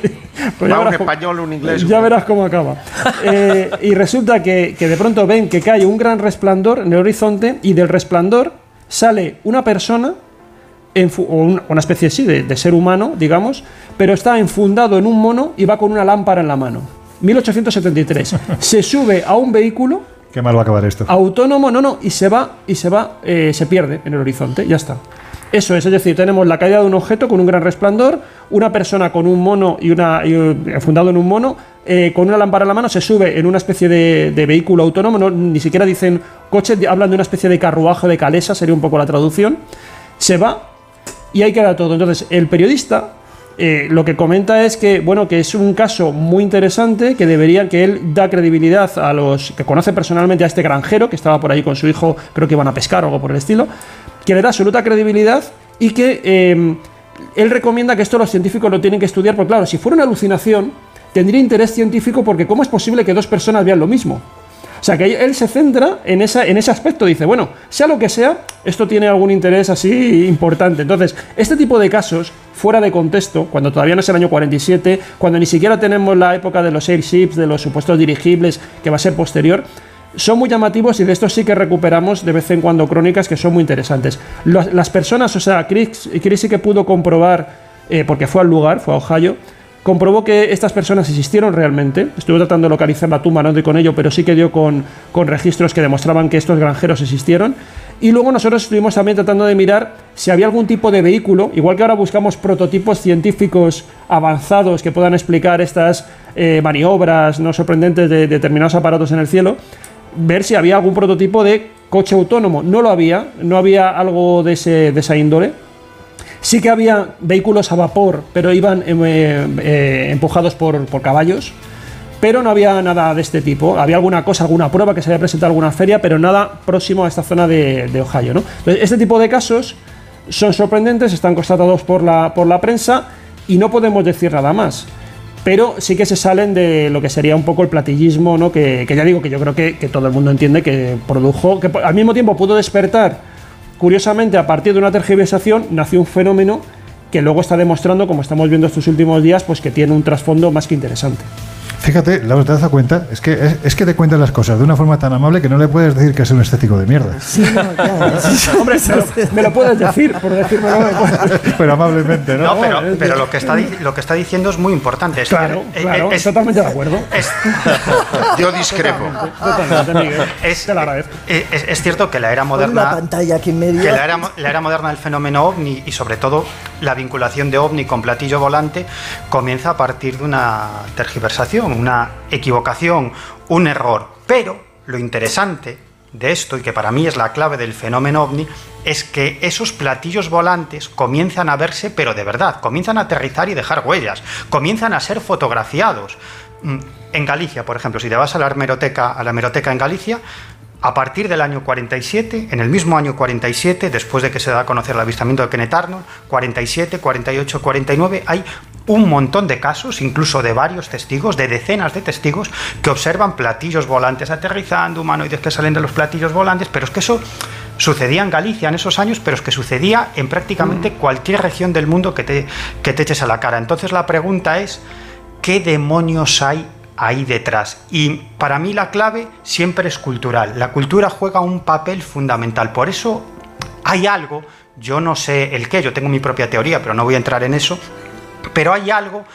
Pues ya un español, un inglés. ya verás cómo acaba. Eh, y resulta que, que de pronto ven que cae un gran resplandor en el horizonte y del resplandor sale una persona, enfu- o un- una especie sí, de, de ser humano, digamos, pero está enfundado en un mono y va con una lámpara en la mano. 1873. Se sube a un vehículo Qué mal va a acabar esto. autónomo, no, no, y se va, y se va, eh, se pierde en el horizonte, ya está. Eso es, es decir, tenemos la caída de un objeto con un gran resplandor, una persona con un mono y una eh, fundado en un mono, eh, con una lámpara en la mano, se sube en una especie de, vehículo autónomo, no- ni siquiera dicen coche, hablan de una especie de carruaje de calesa, sería un poco la traducción, se va y ahí queda todo. Entonces, el periodista eh, lo que comenta es que, bueno, que es un caso muy interesante, que deberían, que él da credibilidad a los que conoce personalmente a este granjero, que estaba por ahí con su hijo, creo que iban a pescar o algo por el estilo, que le da absoluta credibilidad y que eh, él recomienda que esto los científicos lo tienen que estudiar, porque claro, si fuera una alucinación, tendría interés científico porque ¿cómo es posible que dos personas vean lo mismo? O sea, que él se centra en, esa, en ese aspecto. Dice, bueno, sea lo que sea, esto tiene algún interés así importante. Entonces, este tipo de casos, fuera de contexto, cuando todavía no es el año 47, cuando ni siquiera tenemos la época de los airships, de los supuestos dirigibles, que va a ser posterior, son muy llamativos y de estos sí que recuperamos de vez en cuando crónicas que son muy interesantes. Las personas, o sea, Chris, Chris sí que pudo comprobar, eh, porque fue al lugar, fue a Ohio, comprobó que estas personas existieron realmente. Estuve tratando de localizar la tumba, no doy con ello, pero sí que dio con, con registros que demostraban que estos granjeros existieron. Y luego nosotros estuvimos también tratando de mirar si había algún tipo de vehículo, igual que ahora buscamos prototipos científicos avanzados que puedan explicar estas eh, maniobras no sorprendentes de determinados aparatos en el cielo, ver si había algún prototipo de coche autónomo. No lo había, no había algo de, ese, de esa índole. Sí que había vehículos a vapor, pero iban eh, eh, empujados por, por caballos. Pero no había nada de este tipo. Había alguna cosa, alguna prueba que se había presentado en alguna feria, pero nada próximo a esta zona de, de Ohio. ¿no? Este tipo de casos son sorprendentes, están constatados por la, por la prensa y no podemos decir nada más. Pero sí que se salen de lo que sería un poco el platillismo, ¿no? que, que ya digo que yo creo que, que todo el mundo entiende que produjo, que al mismo tiempo pudo despertar Curiosamente, a partir de una tergiversación nació un fenómeno que luego está demostrando, como estamos viendo estos últimos días, pues que tiene un trasfondo más que interesante. Fíjate, Laura, te das cuenta, es que, es, es que te cuentan las cosas de una forma tan amable que no le puedes decir que es un estético de mierda. Hombre, me lo, me lo puedes decir, por decírmelo. me puedes- Pero amablemente, ¿no? No, pero, pero lo, que está, lo que está diciendo es muy importante. Es Claro, claro, es- totalmente de acuerdo. es- Yo discrepo. Totalmente, Miguel. es, Te lo agradezco. eh, es- es cierto que la era Pon una moderna pantalla aquí en medio. que la era, la era moderna del fenómeno ovni y sobre todo la vinculación de ovni con platillo volante comienza a partir de una tergiversación, una equivocación, un error. Pero lo interesante de esto, y que para mí es la clave del fenómeno ovni, es que esos platillos volantes comienzan a verse, pero de verdad, comienzan a aterrizar y dejar huellas, comienzan a ser fotografiados. Mm, En Galicia, por ejemplo, si te vas a la hemeroteca, a la hemeroteca en Galicia, a partir del año 47, en el mismo año 47, después de que se da a conocer el avistamiento de Kenneth Arnold, 47, 48, 49, hay un montón de casos, incluso de varios testigos, de decenas de testigos, que observan platillos volantes aterrizando, humanoides que salen de los platillos volantes, pero es que eso sucedía en Galicia en esos años, pero es que sucedía en prácticamente cualquier región del mundo que te, que te eches a la cara. Entonces la pregunta es, ¿qué demonios hay ahí detrás. Y para mí la clave siempre es cultural. La cultura juega un papel fundamental. Por eso hay algo, yo no sé el qué, yo tengo mi propia teoría, pero no voy a entrar en eso, pero hay algo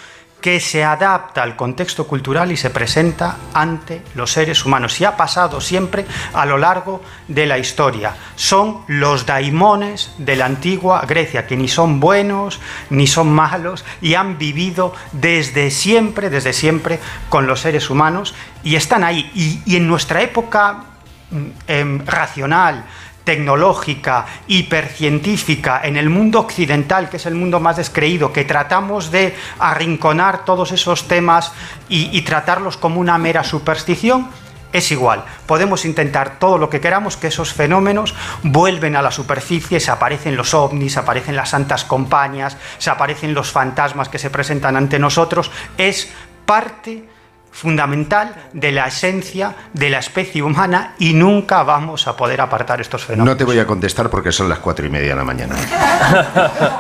que se adapta al contexto cultural y se presenta ante los seres humanos. Y ha pasado siempre a lo largo de la historia. Son los daimones de la antigua Grecia, que ni son buenos ni son malos y han vivido desde siempre, desde siempre con los seres humanos y están ahí. Y, en nuestra época mm, em, racional, tecnológica, hipercientífica, en el mundo occidental, que es el mundo más descreído, que tratamos de arrinconar todos esos temas y, tratarlos como una mera superstición, es igual. Podemos intentar todo lo que queramos, que esos fenómenos vuelven a la superficie, se aparecen los ovnis, se aparecen las santas compañías, se aparecen los fantasmas que se presentan ante nosotros. Es parte fundamental de la esencia de la especie humana y nunca vamos a poder apartar estos fenómenos. No te voy a contestar porque son las cuatro y media de la mañana.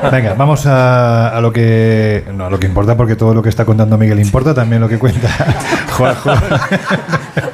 Venga, vamos a, a lo que no, a lo que importa porque todo lo que está contando Miguel importa, también lo que cuenta Juanjo.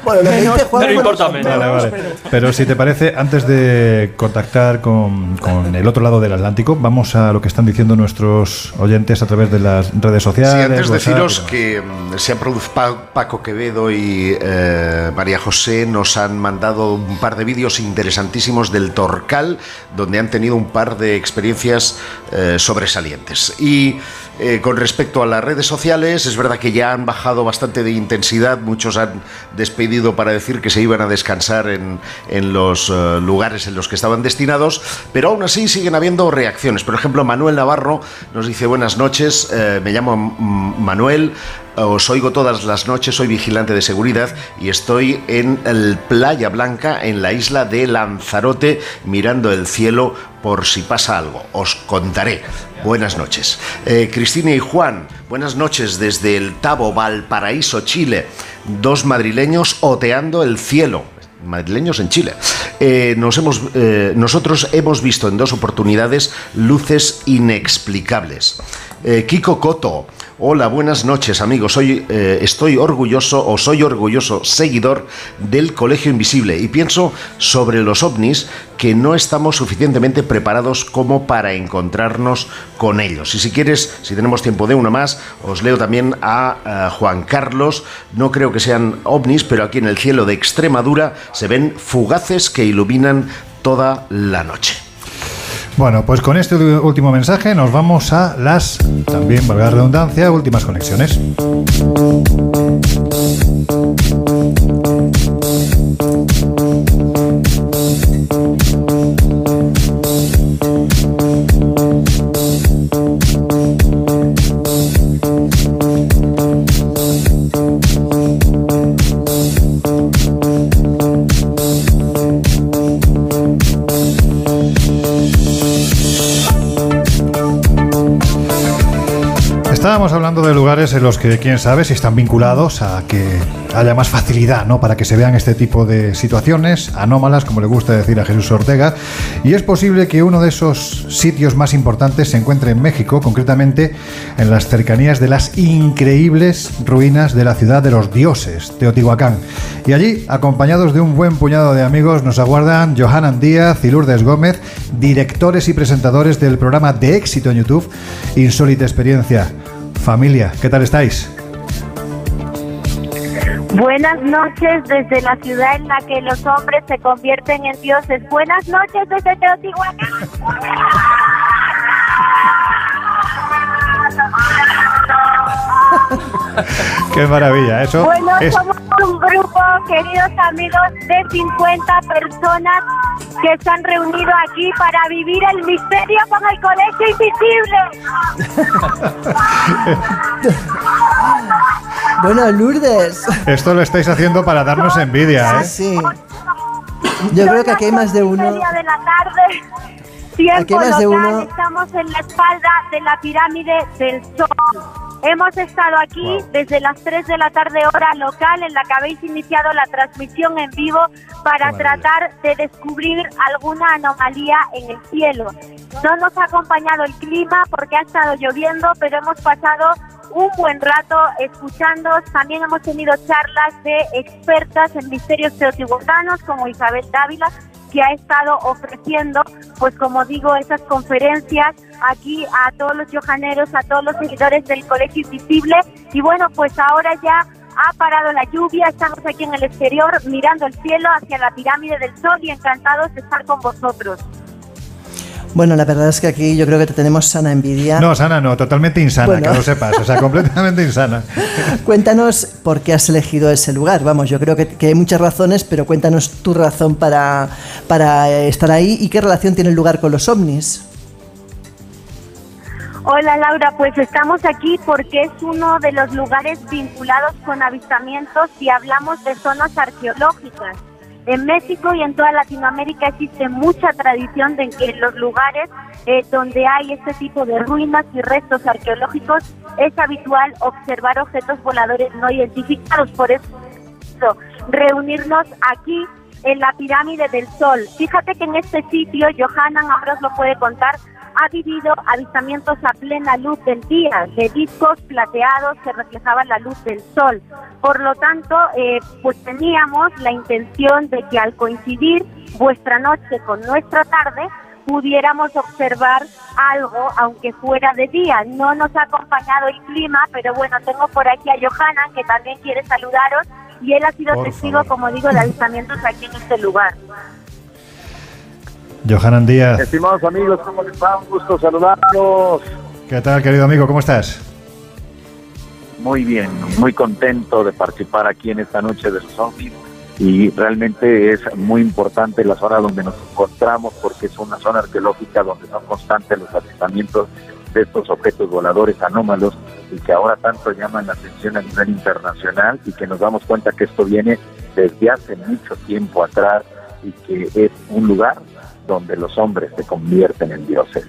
Bueno, lo que dice importa menos. Vale, vale. pero- si te parece, antes de contactar con, con el otro lado del Atlántico, vamos a lo que están diciendo nuestros oyentes a través de las redes sociales. Sí, antes WhatsApp deciros que mm, se han producido Paco Quevedo y eh, María José nos han mandado un par de vídeos interesantísimos del Torcal, donde han tenido un par de experiencias eh, sobresalientes. Y eh, con respecto a las redes sociales, es verdad que ya han bajado bastante de intensidad, muchos han despedido para decir que se iban a descansar en, en los lugares en los que estaban destinados, pero aún así siguen habiendo reacciones. Por ejemplo, Manuel Navarro nos dice buenas noches, me llamo Manuel, os oigo todas las noches, soy vigilante de seguridad y estoy en el Playa Blanca, en la isla de Lanzarote, mirando el cielo por si pasa algo. Os contaré. Buenas noches. Eh, Cristina y Juan, buenas noches desde el Tabo, Valparaíso, Chile. Dos madrileños oteando el cielo madrileños en Chile. Eh, nos hemos, eh, nosotros hemos visto en dos oportunidades luces inexplicables. Kiko Coto, hola, buenas noches amigos. Soy, eh, estoy orgulloso o soy orgulloso seguidor del Colegio Invisible y pienso sobre los ovnis que no estamos suficientemente preparados como para encontrarnos con ellos. Y si quieres, si tenemos tiempo de una más, os leo también a, eh, Juan Carlos. No creo que sean ovnis, pero aquí en el cielo de Extremadura se ven fugaces que iluminan toda la noche. Bueno, pues con este último mensaje nos vamos a las, también valga la redundancia, últimas conexiones. De lugares en los que quién sabe si están vinculados a que haya más facilidad, ¿no? Para que se vean este tipo de situaciones anómalas, como le gusta decir a Jesús Ortega. Y es posible que uno de esos sitios más importantes se encuentre en México, concretamente en las cercanías de las increíbles ruinas de la ciudad de los dioses, Teotihuacán. Y allí, acompañados de un buen puñado de amigos, nos aguardan Johanan Díaz y Lourdes Gómez, directores y presentadores del programa de éxito en YouTube Insólita Experiencia. Familia, ¿qué tal estáis? Buenas noches desde la ciudad en la que los hombres se convierten en dioses. Buenas noches desde Teotihuacán. Qué maravilla, eso Bueno, es... somos un grupo, queridos amigos, de 50 personas que se han reunido aquí para vivir el misterio con el colegio invisible. Bueno, Lourdes. Esto lo estáis haciendo para darnos envidia, ¿eh? Sí. Yo creo que aquí hay más de uno. De la tarde. Tiempo Aquí hay más de uno. estamos en la espalda de la pirámide del Sol. Hemos estado aquí desde las 3 de la tarde hora local en la que habéis iniciado la transmisión en vivo para tratar de descubrir alguna anomalía en el cielo. No nos ha acompañado el clima porque ha estado lloviendo, pero hemos pasado un buen rato escuchando. También hemos tenido charlas de expertas en misterios teotihuacanos como Isabel Dávila, que ha estado ofreciendo, pues como digo, esas conferencias aquí a todos los johaneros, a todos los seguidores del Colegio Invisible. Y bueno, pues ahora ya ha parado la lluvia, estamos aquí en el exterior mirando el cielo hacia la pirámide del Sol y encantados de estar con vosotros. Bueno, la verdad es que aquí yo creo que te tenemos sana envidia. No, sana no, totalmente insana, Bueno. que lo sepas, o sea, completamente insana. Cuéntanos por qué has elegido ese lugar. Vamos, yo creo que, que hay muchas razones, pero cuéntanos tu razón para, para estar ahí y qué relación tiene el lugar con los ovnis. Hola Laura, pues estamos aquí porque es uno de los lugares vinculados con avistamientos y hablamos de zonas arqueológicas. En México y en toda Latinoamérica existe mucha tradición de que en los lugares eh, donde hay este tipo de ruinas y restos arqueológicos es habitual observar objetos voladores no identificados. Por eso reunirnos aquí en la pirámide del Sol. Fíjate que en este sitio, Johanan ahora os lo puede contar, ha vivido avistamientos a plena luz del día, de discos plateados que reflejaban la luz del sol. Por lo tanto, eh, pues teníamos la intención de que al coincidir vuestra noche con nuestra tarde, pudiéramos observar algo, aunque fuera de día. No nos ha acompañado el clima, pero bueno, tengo por aquí a Johanan, que también quiere saludaros, y él ha sido Por testigo, favor. como digo, de avistamientos aquí en este lugar. Johanan Díaz, Estimados amigos, ¿cómo les va? Un gusto saludarlos. ¿qué tal, querido amigo? ¿Cómo estás? Muy bien, muy contento de participar aquí en esta noche de los ovnis y realmente es muy importante la zona donde nos encontramos porque es una zona arqueológica donde son constantes los avistamientos de estos objetos voladores anómalos y que ahora tanto llaman la atención a nivel internacional y que nos damos cuenta que esto viene desde hace mucho tiempo atrás y que es un lugar donde los hombres se convierten en dioses.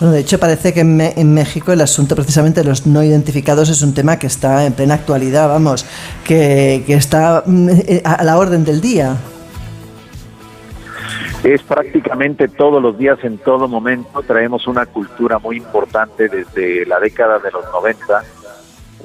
Bueno, de hecho parece que en, Me- en México el asunto precisamente de los no identificados es un tema que está en plena actualidad, vamos, que, que está mm, eh, a la orden del día. Es prácticamente todos los días, en todo momento, traemos una cultura muy importante desde la década de los 90,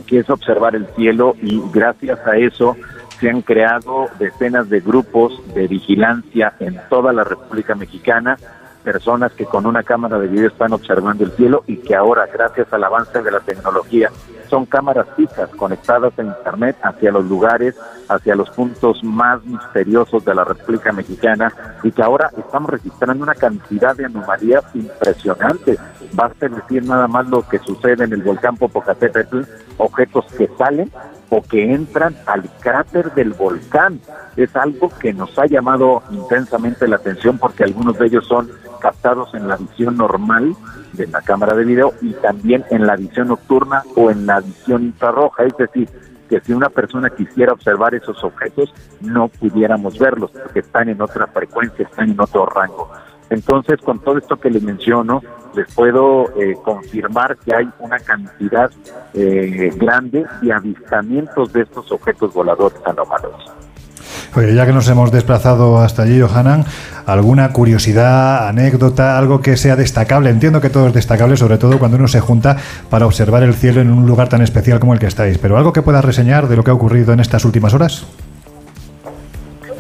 que es observar el cielo y gracias a eso se han creado decenas de grupos de vigilancia en toda la República Mexicana, personas que con una cámara de video están observando el cielo y que ahora, gracias al avance de la tecnología, son cámaras fijas conectadas a Internet hacia los lugares, hacia los puntos más misteriosos de la República Mexicana y que ahora estamos registrando una cantidad de anomalías impresionantes. Basta decir nada más lo que sucede en el volcán Popocatépetl, objetos que salen o que entran al cráter del volcán. Es algo que nos ha llamado intensamente la atención porque algunos de ellos son captados en la visión normal de la cámara de video y también en la visión nocturna o en la visión infrarroja, es decir, que si una persona quisiera observar esos objetos no pudiéramos verlos porque están en otra frecuencia, están en otro rango. Entonces, con todo esto que les menciono, les puedo eh, confirmar que hay una cantidad eh, grande de avistamientos de estos objetos voladores anómalos. Oye, ya que nos hemos desplazado hasta allí, Johanan, ¿alguna curiosidad, anécdota, algo que sea destacable? Entiendo que todo es destacable, sobre todo cuando uno se junta para observar el cielo en un lugar tan especial como el que estáis, pero algo que puedas reseñar de lo que ha ocurrido en estas últimas horas.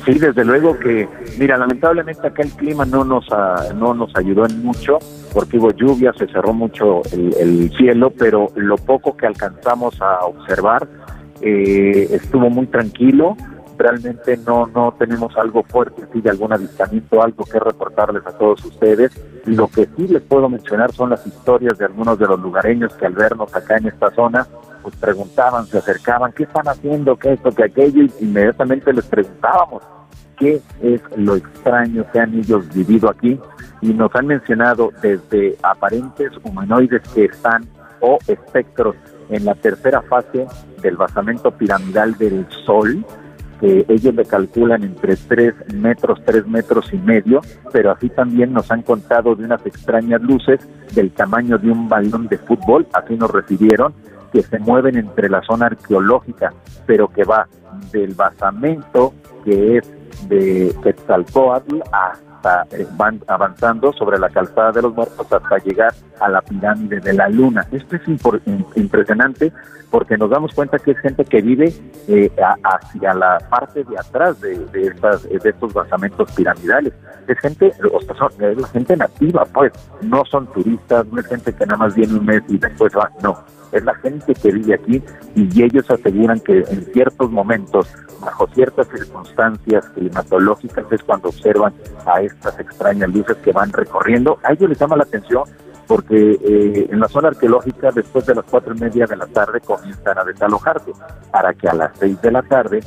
Sí, desde luego que, mira, lamentablemente acá el clima no nos a- no nos ayudó en mucho porque hubo lluvia, se cerró mucho el, el cielo, pero lo poco que alcanzamos a observar eh, estuvo muy tranquilo. Realmente no no tenemos algo fuerte, así de algún avistamiento, algo que reportarles a todos ustedes. Lo que sí les puedo mencionar son las historias de algunos de los lugareños que al vernos acá en esta zona, pues preguntaban, se acercaban, ¿qué están haciendo? ¿Qué esto? ¿Qué aquello? Y inmediatamente les preguntábamos qué es lo extraño que han ellos vivido aquí. Y nos han mencionado desde aparentes humanoides que están o espectros en la tercera fase del basamento piramidal del Sol, que ellos le calculan entre 3 metros, 3 metros y medio, pero así también nos han contado de unas extrañas luces del tamaño de un balón de fútbol, así nos recibieron, que se mueven entre la zona arqueológica, pero que va del basamento que es de Quetzalcoatl hasta eh, van avanzando sobre la calzada de los muertos hasta llegar a la pirámide de la luna. Esto es impresionante porque nos damos cuenta que es gente que vive eh, hacia la parte de atrás de, estas, de estos basamentos piramidales. Es gente, o sea, son- es gente nativa, pues, no son turistas, no es gente que nada más viene un mes y después va, no, es la gente que vive aquí y ellos aseguran que en ciertos momentos, bajo ciertas circunstancias climatológicas, es cuando observan a estas extrañas luces que van recorriendo. A ellos les llama la atención porque eh, en la zona arqueológica después de las cuatro y media de la tarde comienzan a desalojarse para que a las seis de la tarde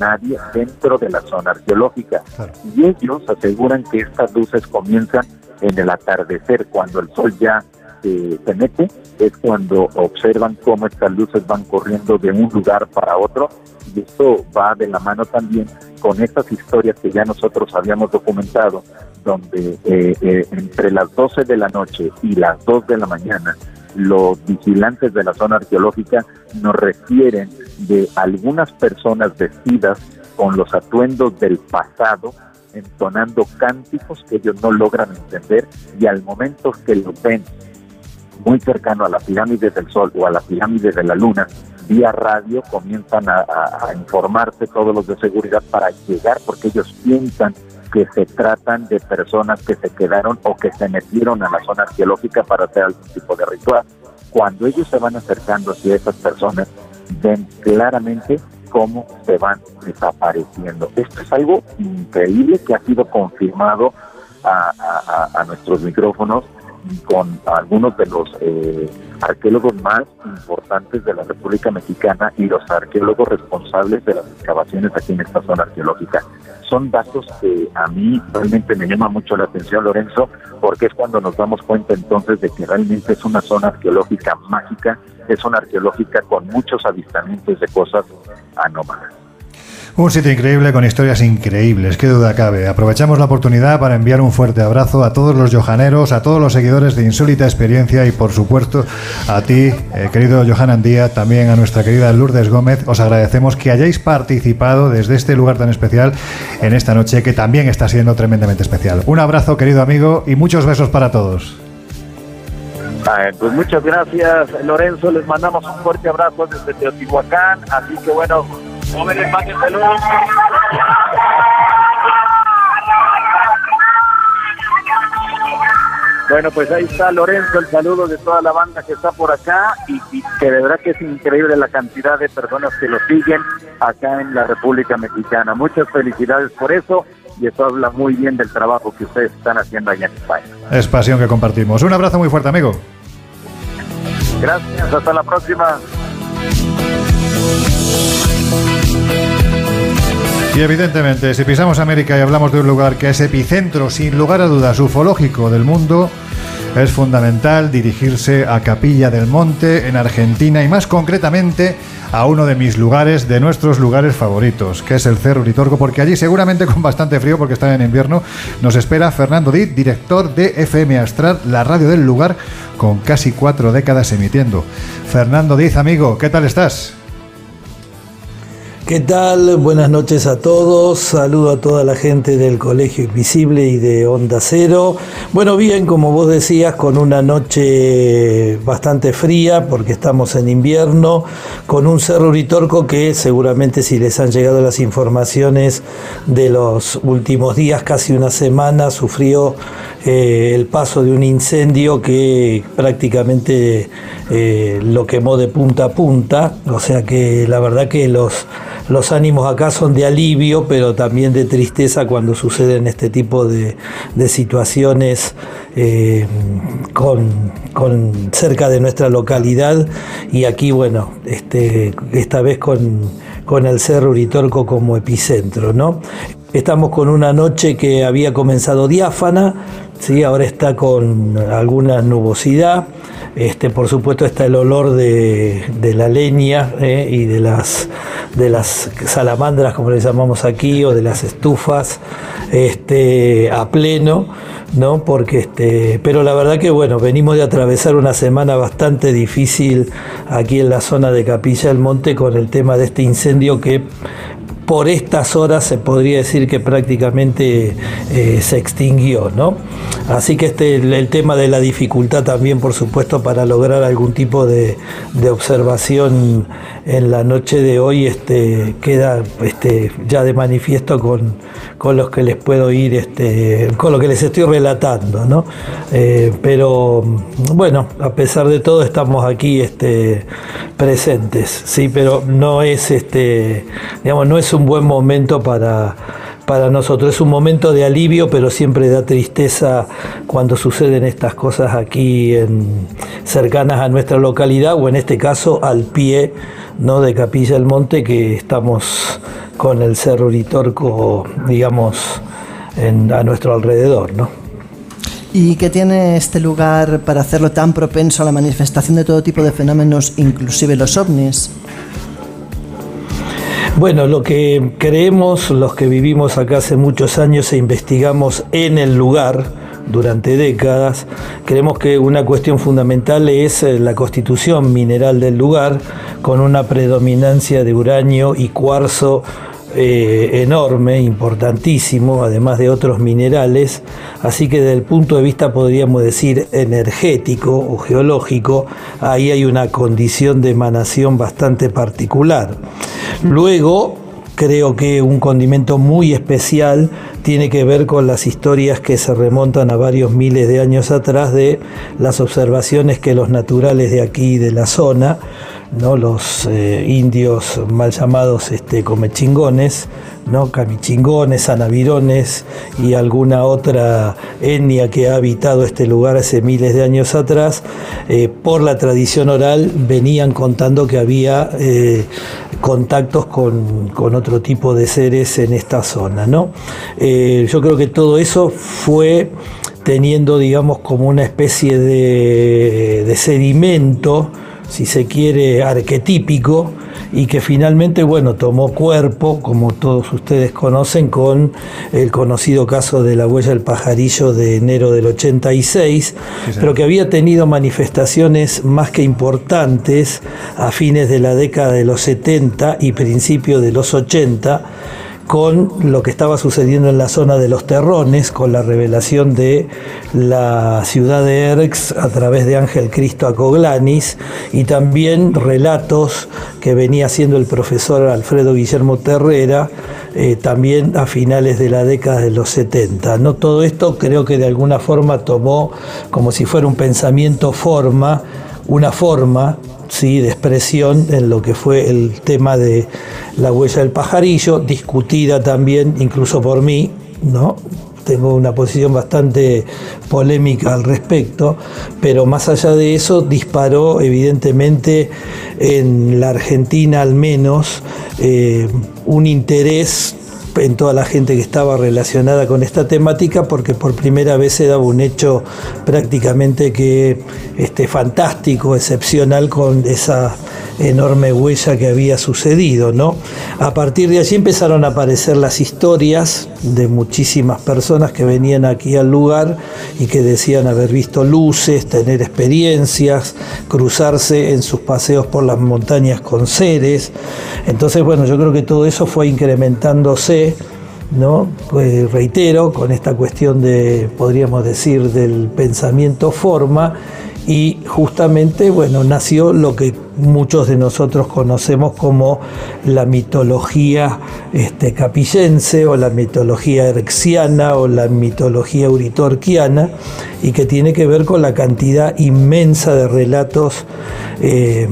nadie dentro de la zona arqueológica y ellos aseguran que estas luces comienzan en el atardecer cuando el sol ya se, se mete es cuando observan cómo estas luces van corriendo de un lugar para otro. Y esto va de la mano también con estas historias que ya nosotros habíamos documentado donde eh, eh, entre las 12 de la noche y las 2 de la mañana los vigilantes de la zona arqueológica nos refieren de algunas personas vestidas con los atuendos del pasado, entonando cánticos que ellos no logran entender y al momento que los ven muy cercano a la pirámide del Sol o a la pirámide de la Luna, vía radio comienzan a, a- informarse todos los de seguridad para llegar porque ellos piensan que se tratan de personas que se quedaron o que se metieron a la zona arqueológica para hacer algún tipo de ritual. Cuando ellos se van acercando hacia esas personas, ven claramente cómo se van desapareciendo. Esto es algo increíble que ha sido confirmado a nuestros micrófonos con algunos de los eh, arqueólogos más importantes de la República Mexicana y los arqueólogos responsables de las excavaciones aquí en esta zona arqueológica. Son datos que a mí realmente me llama mucho la atención, Lorenzo, porque es cuando nos damos cuenta entonces de que realmente es una zona arqueológica mágica, es una arqueológica con muchos avistamientos de cosas anómalas. Un sitio increíble con historias increíbles, qué duda cabe. Aprovechamos la oportunidad para enviar un fuerte abrazo a todos los johaneros, a todos los seguidores de Insólita Experiencia y por supuesto a ti, eh, querido Johan Andía, también a nuestra querida Lourdes Gómez. Os agradecemos que hayáis participado desde este lugar tan especial en esta noche que también está siendo tremendamente especial. Un abrazo, querido amigo, y muchos besos para todos. Pues muchas gracias, Lorenzo. Les mandamos un fuerte abrazo desde Teotihuacán. Así que bueno, jóvenes, máquenselo. Bueno, pues ahí está Lorenzo, el saludo de toda la banda que está por acá y, y que de verdad que es increíble la cantidad de personas que lo siguen acá en la República Mexicana. Muchas felicidades por eso y eso habla muy bien del trabajo que ustedes están haciendo allá en España. Es pasión que compartimos. Un abrazo muy fuerte, amigo. Gracias, hasta la próxima. Y evidentemente, si pisamos América y hablamos de un lugar que es epicentro, sin lugar a dudas, ufológico del mundo, es fundamental dirigirse a Capilla del Monte, en Argentina, y más concretamente a uno de mis lugares, de nuestros lugares favoritos, que es el Cerro Uritorco, porque allí seguramente con bastante frío, porque está en invierno, nos espera Fernando Dit, director de FM Astral, la radio del lugar, con casi cuatro décadas emitiendo. Fernando Diz, amigo, ¿qué tal estás? ¿Qué tal? Buenas noches a todos. Saludo a toda la gente del Colegio Invisible y de Onda Cero. Bueno, bien, como vos decías, con una noche bastante fría porque estamos en invierno, con un cerro Uritorco que seguramente si les han llegado las informaciones de los últimos días, casi una semana, sufrió eh, el paso de un incendio que prácticamente eh, lo quemó de punta a punta. O sea que la verdad que los los ánimos acá son de alivio, pero también de tristeza cuando suceden este tipo de, situaciones eh, con, cerca de nuestra localidad y aquí, bueno, este, esta vez con, con el Cerro Uritorco como epicentro, ¿no? Estamos con una noche que había comenzado diáfana, ¿sí? ahora está con alguna nubosidad. Este, por supuesto está el olor de, la leña ¿eh? y de las, de las salamandras, como le llamamos aquí, o de las estufas este, a pleno, ¿no? Porque, este, pero la verdad que bueno, venimos de atravesar una semana bastante difícil aquí en la zona de Capilla del Monte con el tema de este incendio que por estas horas se podría decir que prácticamente eh, se extinguió, ¿no? Así que este el, tema de la dificultad también, por supuesto, para lograr algún tipo de, de observación en la noche de hoy este, queda este, ya de manifiesto con, con los que les puedo ir, este, con lo que les estoy relatando, ¿no? Eh, pero bueno, a pesar de todo estamos aquí este, presentes, sí, pero no es este, digamos, no es un buen momento para, para nosotros. Es un momento de alivio, pero siempre da tristeza cuando suceden estas cosas aquí en, cercanas a nuestra localidad o en este caso al pie ¿no? de Capilla del Monte que estamos con el Cerro Uritorco, digamos, en, a nuestro alrededor. ¿no? ¿Y qué tiene este lugar para hacerlo tan propenso a la manifestación de todo tipo de fenómenos, inclusive los ovnis? Bueno, lo que creemos los que vivimos acá hace muchos años e investigamos en el lugar durante décadas, creemos que una cuestión fundamental es eh, la constitución mineral del lugar, con una predominancia de uranio y cuarzo eh, enorme, importantísimo, además de otros minerales, así que desde el punto de vista podríamos decir energético o geológico, ahí hay una condición de emanación bastante particular. Luego, creo que un condimento muy especial tiene que ver con las historias que se remontan a varios miles de años atrás de las observaciones que los naturales de aquí de la zona ¿no? los eh, indios mal llamados este, comechingones, ¿no? camichingones, anavirones y alguna otra etnia que ha habitado este lugar hace miles de años atrás, eh, por la tradición oral venían contando que había eh, contactos con, con, otro tipo de seres en esta zona. ¿no? yo creo que todo eso fue teniendo, digamos, como una especie de, de sedimento, si se quiere, arquetípico y que finalmente, bueno, tomó cuerpo, como todos ustedes conocen, con el conocido caso de la huella del pajarillo de enero del 86, sí, pero que había tenido manifestaciones más que importantes a fines de la década de los 70 y principios de los 80 con lo que estaba sucediendo en la zona de los terrones, con la revelación de la ciudad de Erx a través de Ángel Cristo Acoglanis y también relatos que venía haciendo el profesor Alfredo Guillermo Terrera eh, también a finales de la década de los 70. ¿no? Todo esto creo que de alguna forma tomó como si fuera un pensamiento forma, una forma ¿sí? de expresión en lo que fue el tema de la huella del pajarillo, discutida también incluso por mí, ¿no? tengo una posición bastante polémica al respecto, pero más allá de eso disparó evidentemente en la Argentina al menos eh, un interés en toda la gente que estaba relacionada con esta temática porque por primera vez se daba un hecho prácticamente que este, fantástico, excepcional con esa enorme huella que había sucedido. ¿no? A partir de allí empezaron a aparecer las historias de muchísimas personas que venían aquí al lugar y que decían haber visto luces, tener experiencias, cruzarse en sus paseos por las montañas con seres. Entonces, bueno, yo creo que todo eso fue incrementándose. ¿no? Pues reitero, con esta cuestión de, podríamos decir, del pensamiento forma, y justamente, bueno, nació lo que muchos de nosotros conocemos como la mitología este, capillense o la mitología erxiana o la mitología uritorquiana y que tiene que ver con la cantidad inmensa de relatos eh,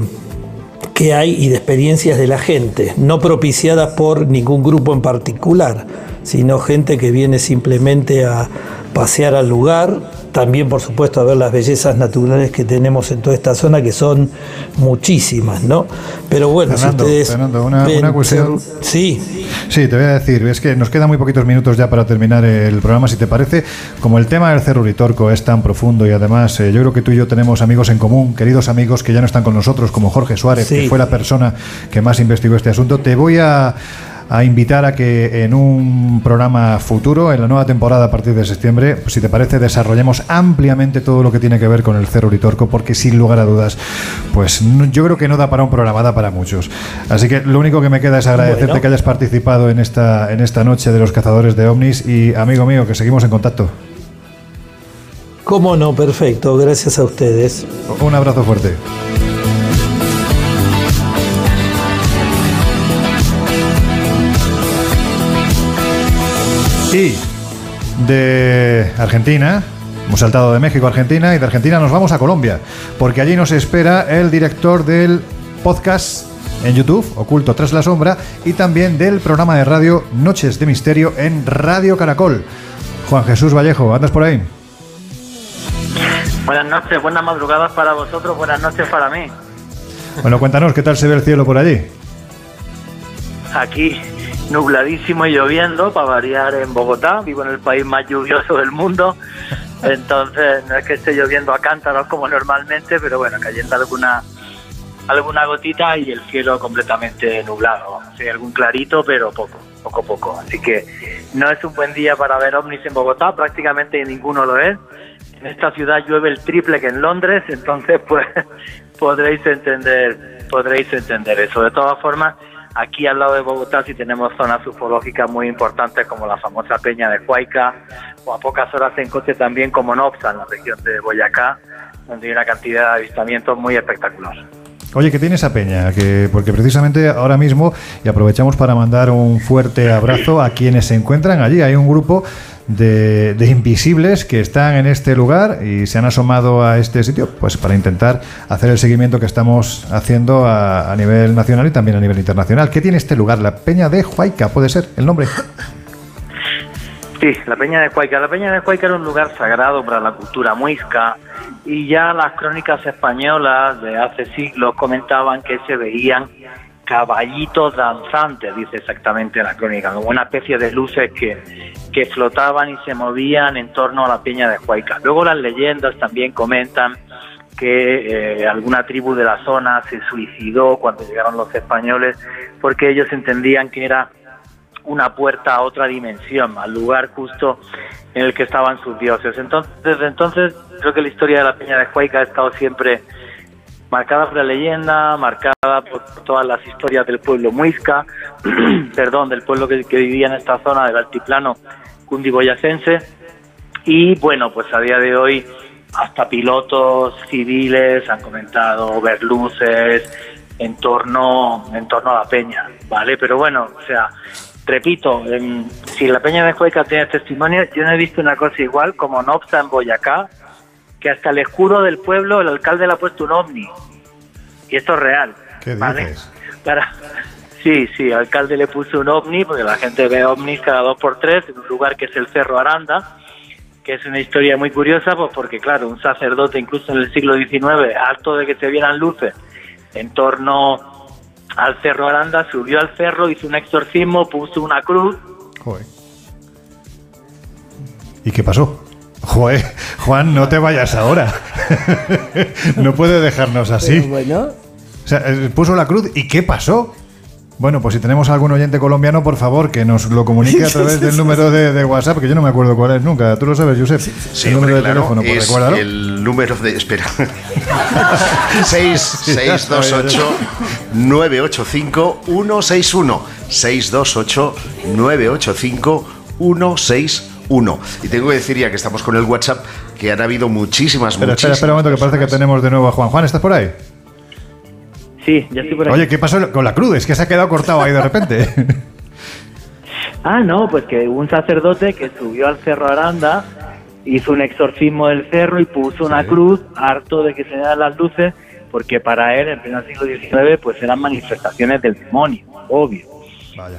que hay y de experiencias de la gente, no propiciadas por ningún grupo en particular, sino gente que viene simplemente a pasear al lugar, también por supuesto a ver las bellezas naturales que tenemos en toda esta zona, que son muchísimas, ¿no? Pero bueno, Fernando, si ustedes... Fernando, una, ven una cuestión. Sí. Sí, te voy a decir, es que nos quedan muy poquitos minutos ya para terminar el programa, si te parece. Como el tema del Cerro Uritorco es tan profundo y además eh, yo creo que tú y yo tenemos amigos en común, queridos amigos que ya no están con nosotros, como Jorge Suárez, Sí. que fue la persona que más investigó este asunto, te voy a, a invitar a que en un programa futuro, en la nueva temporada a partir de septiembre, pues, si te parece, desarrollemos ampliamente todo lo que tiene que ver con el Cerro Uritorco, porque sin lugar a dudas, pues no- yo creo que no da para un programa, da para muchos. Así que lo único que me queda es agradecerte Bueno. que hayas participado en esta, en esta noche de los cazadores de ovnis y amigo mío, que seguimos en contacto. ¿Cómo no? Perfecto, gracias a ustedes. Un abrazo fuerte. Y de Argentina, hemos saltado de México a Argentina y de Argentina nos vamos a Colombia, porque allí nos espera el director del podcast en YouTube, Oculto tras la sombra, y también del programa de radio Noches de Misterio en Radio Caracol. Juan Jesús Vallejo, ¿andas por ahí? Buenas noches, buenas madrugadas para vosotros, buenas noches para mí. Bueno, cuéntanos, ¿qué tal se ve el cielo por allí? Aquí nubladísimo y lloviendo, para variar en Bogotá, vivo en el país más lluvioso del mundo, entonces no es que esté lloviendo a cántaros como normalmente, pero bueno, cayendo alguna alguna gotita y el cielo completamente nublado. Sí, algún clarito, pero poco, poco, poco. Así que no es un buen día para ver ovnis en Bogotá, prácticamente ninguno lo es. En esta ciudad llueve el triple que en Londres, entonces pues podréis entender, podréis entender eso. De todas formas, aquí al lado de Bogotá sí tenemos zonas ufológicas muy importantes como la famosa Peña de Huayca o a pocas horas en coche también como Nopsa en la región de Boyacá, donde hay una cantidad de avistamientos muy espectacular. Oye, ¿qué tiene esa peña? Que, porque precisamente ahora mismo, y aprovechamos para mandar un fuerte abrazo a quienes se encuentran allí. Hay un grupo de, invisibles que están en este lugar y se han asomado a este sitio pues para intentar hacer el seguimiento que estamos haciendo a, nivel nacional y también a nivel internacional. ¿Qué tiene este lugar? La Peña de Huayca, puede ser el nombre. Sí, la Peña de Cuayca. La Peña de Cuayca era un lugar sagrado para la cultura muisca y ya las crónicas españolas de hace siglos comentaban que se veían caballitos danzantes, dice exactamente la crónica, como una especie de luces que, que flotaban y se movían en torno a la Peña de Cuayca. Luego las leyendas también comentan que eh, alguna tribu de la zona se suicidó cuando llegaron los españoles porque ellos entendían que era una puerta a otra dimensión, al lugar justo en el que estaban sus dioses. Entonces, desde entonces, creo que la historia de la Peña de Huayca ha estado siempre marcada por la leyenda, marcada por todas las historias del pueblo muisca, perdón, del pueblo que, que vivía en esta zona del altiplano cundiboyacense. Y bueno, pues a día de hoy hasta pilotos civiles han comentado ver luces en torno, en torno a la peña, ¿vale? Pero bueno, o sea, repito, em, si la Peña de Cueca tiene testimonio, yo no he visto una cosa igual como Nopsa en Boyacá, que hasta el escudo del pueblo el alcalde le ha puesto un ovni. Y esto es real. ¿Qué ¿vale? dices? Para... Sí, sí, el alcalde le puso un ovni, porque la gente ve ovnis cada dos por tres en un lugar que es el Cerro Aranda, que es una historia muy curiosa, pues porque claro, un sacerdote incluso en el siglo XIX, harto de que se vieran luces en torno al Cerro Aranda, subió al cerro, hizo un exorcismo, puso una cruz. Joder. ¿Y qué pasó? Joder, Juan, no te vayas ahora. no puede dejarnos así. Pero bueno, O sea, eh, puso la cruz y ¿qué pasó? Bueno, pues si tenemos algún oyente colombiano, por favor, que nos lo comunique a través del número de, de WhatsApp, que yo no me acuerdo cuál es nunca. Tú lo sabes, Josep. Sí, el número hombre, de claro, teléfono, pues es recuérdalo. el número de... Espera. 6, 628 985 161 628 985 161 Y tengo que decir, ya que estamos con el WhatsApp, que han habido muchísimas, espera, muchísimas espera un momento, que parece que tenemos de nuevo a Juan. Juan, ¿estás por ahí? Sí, ya estoy por aquí. Oye, ¿qué pasó con la cruz? Es que se ha quedado cortado ahí de repente. Ah, no, pues que hubo un sacerdote que subió al Cerro Aranda, hizo un exorcismo del cerro y puso una cruz, harto de que se dieran las luces, porque para él, en pleno siglo XIX, pues eran manifestaciones del demonio, obvio.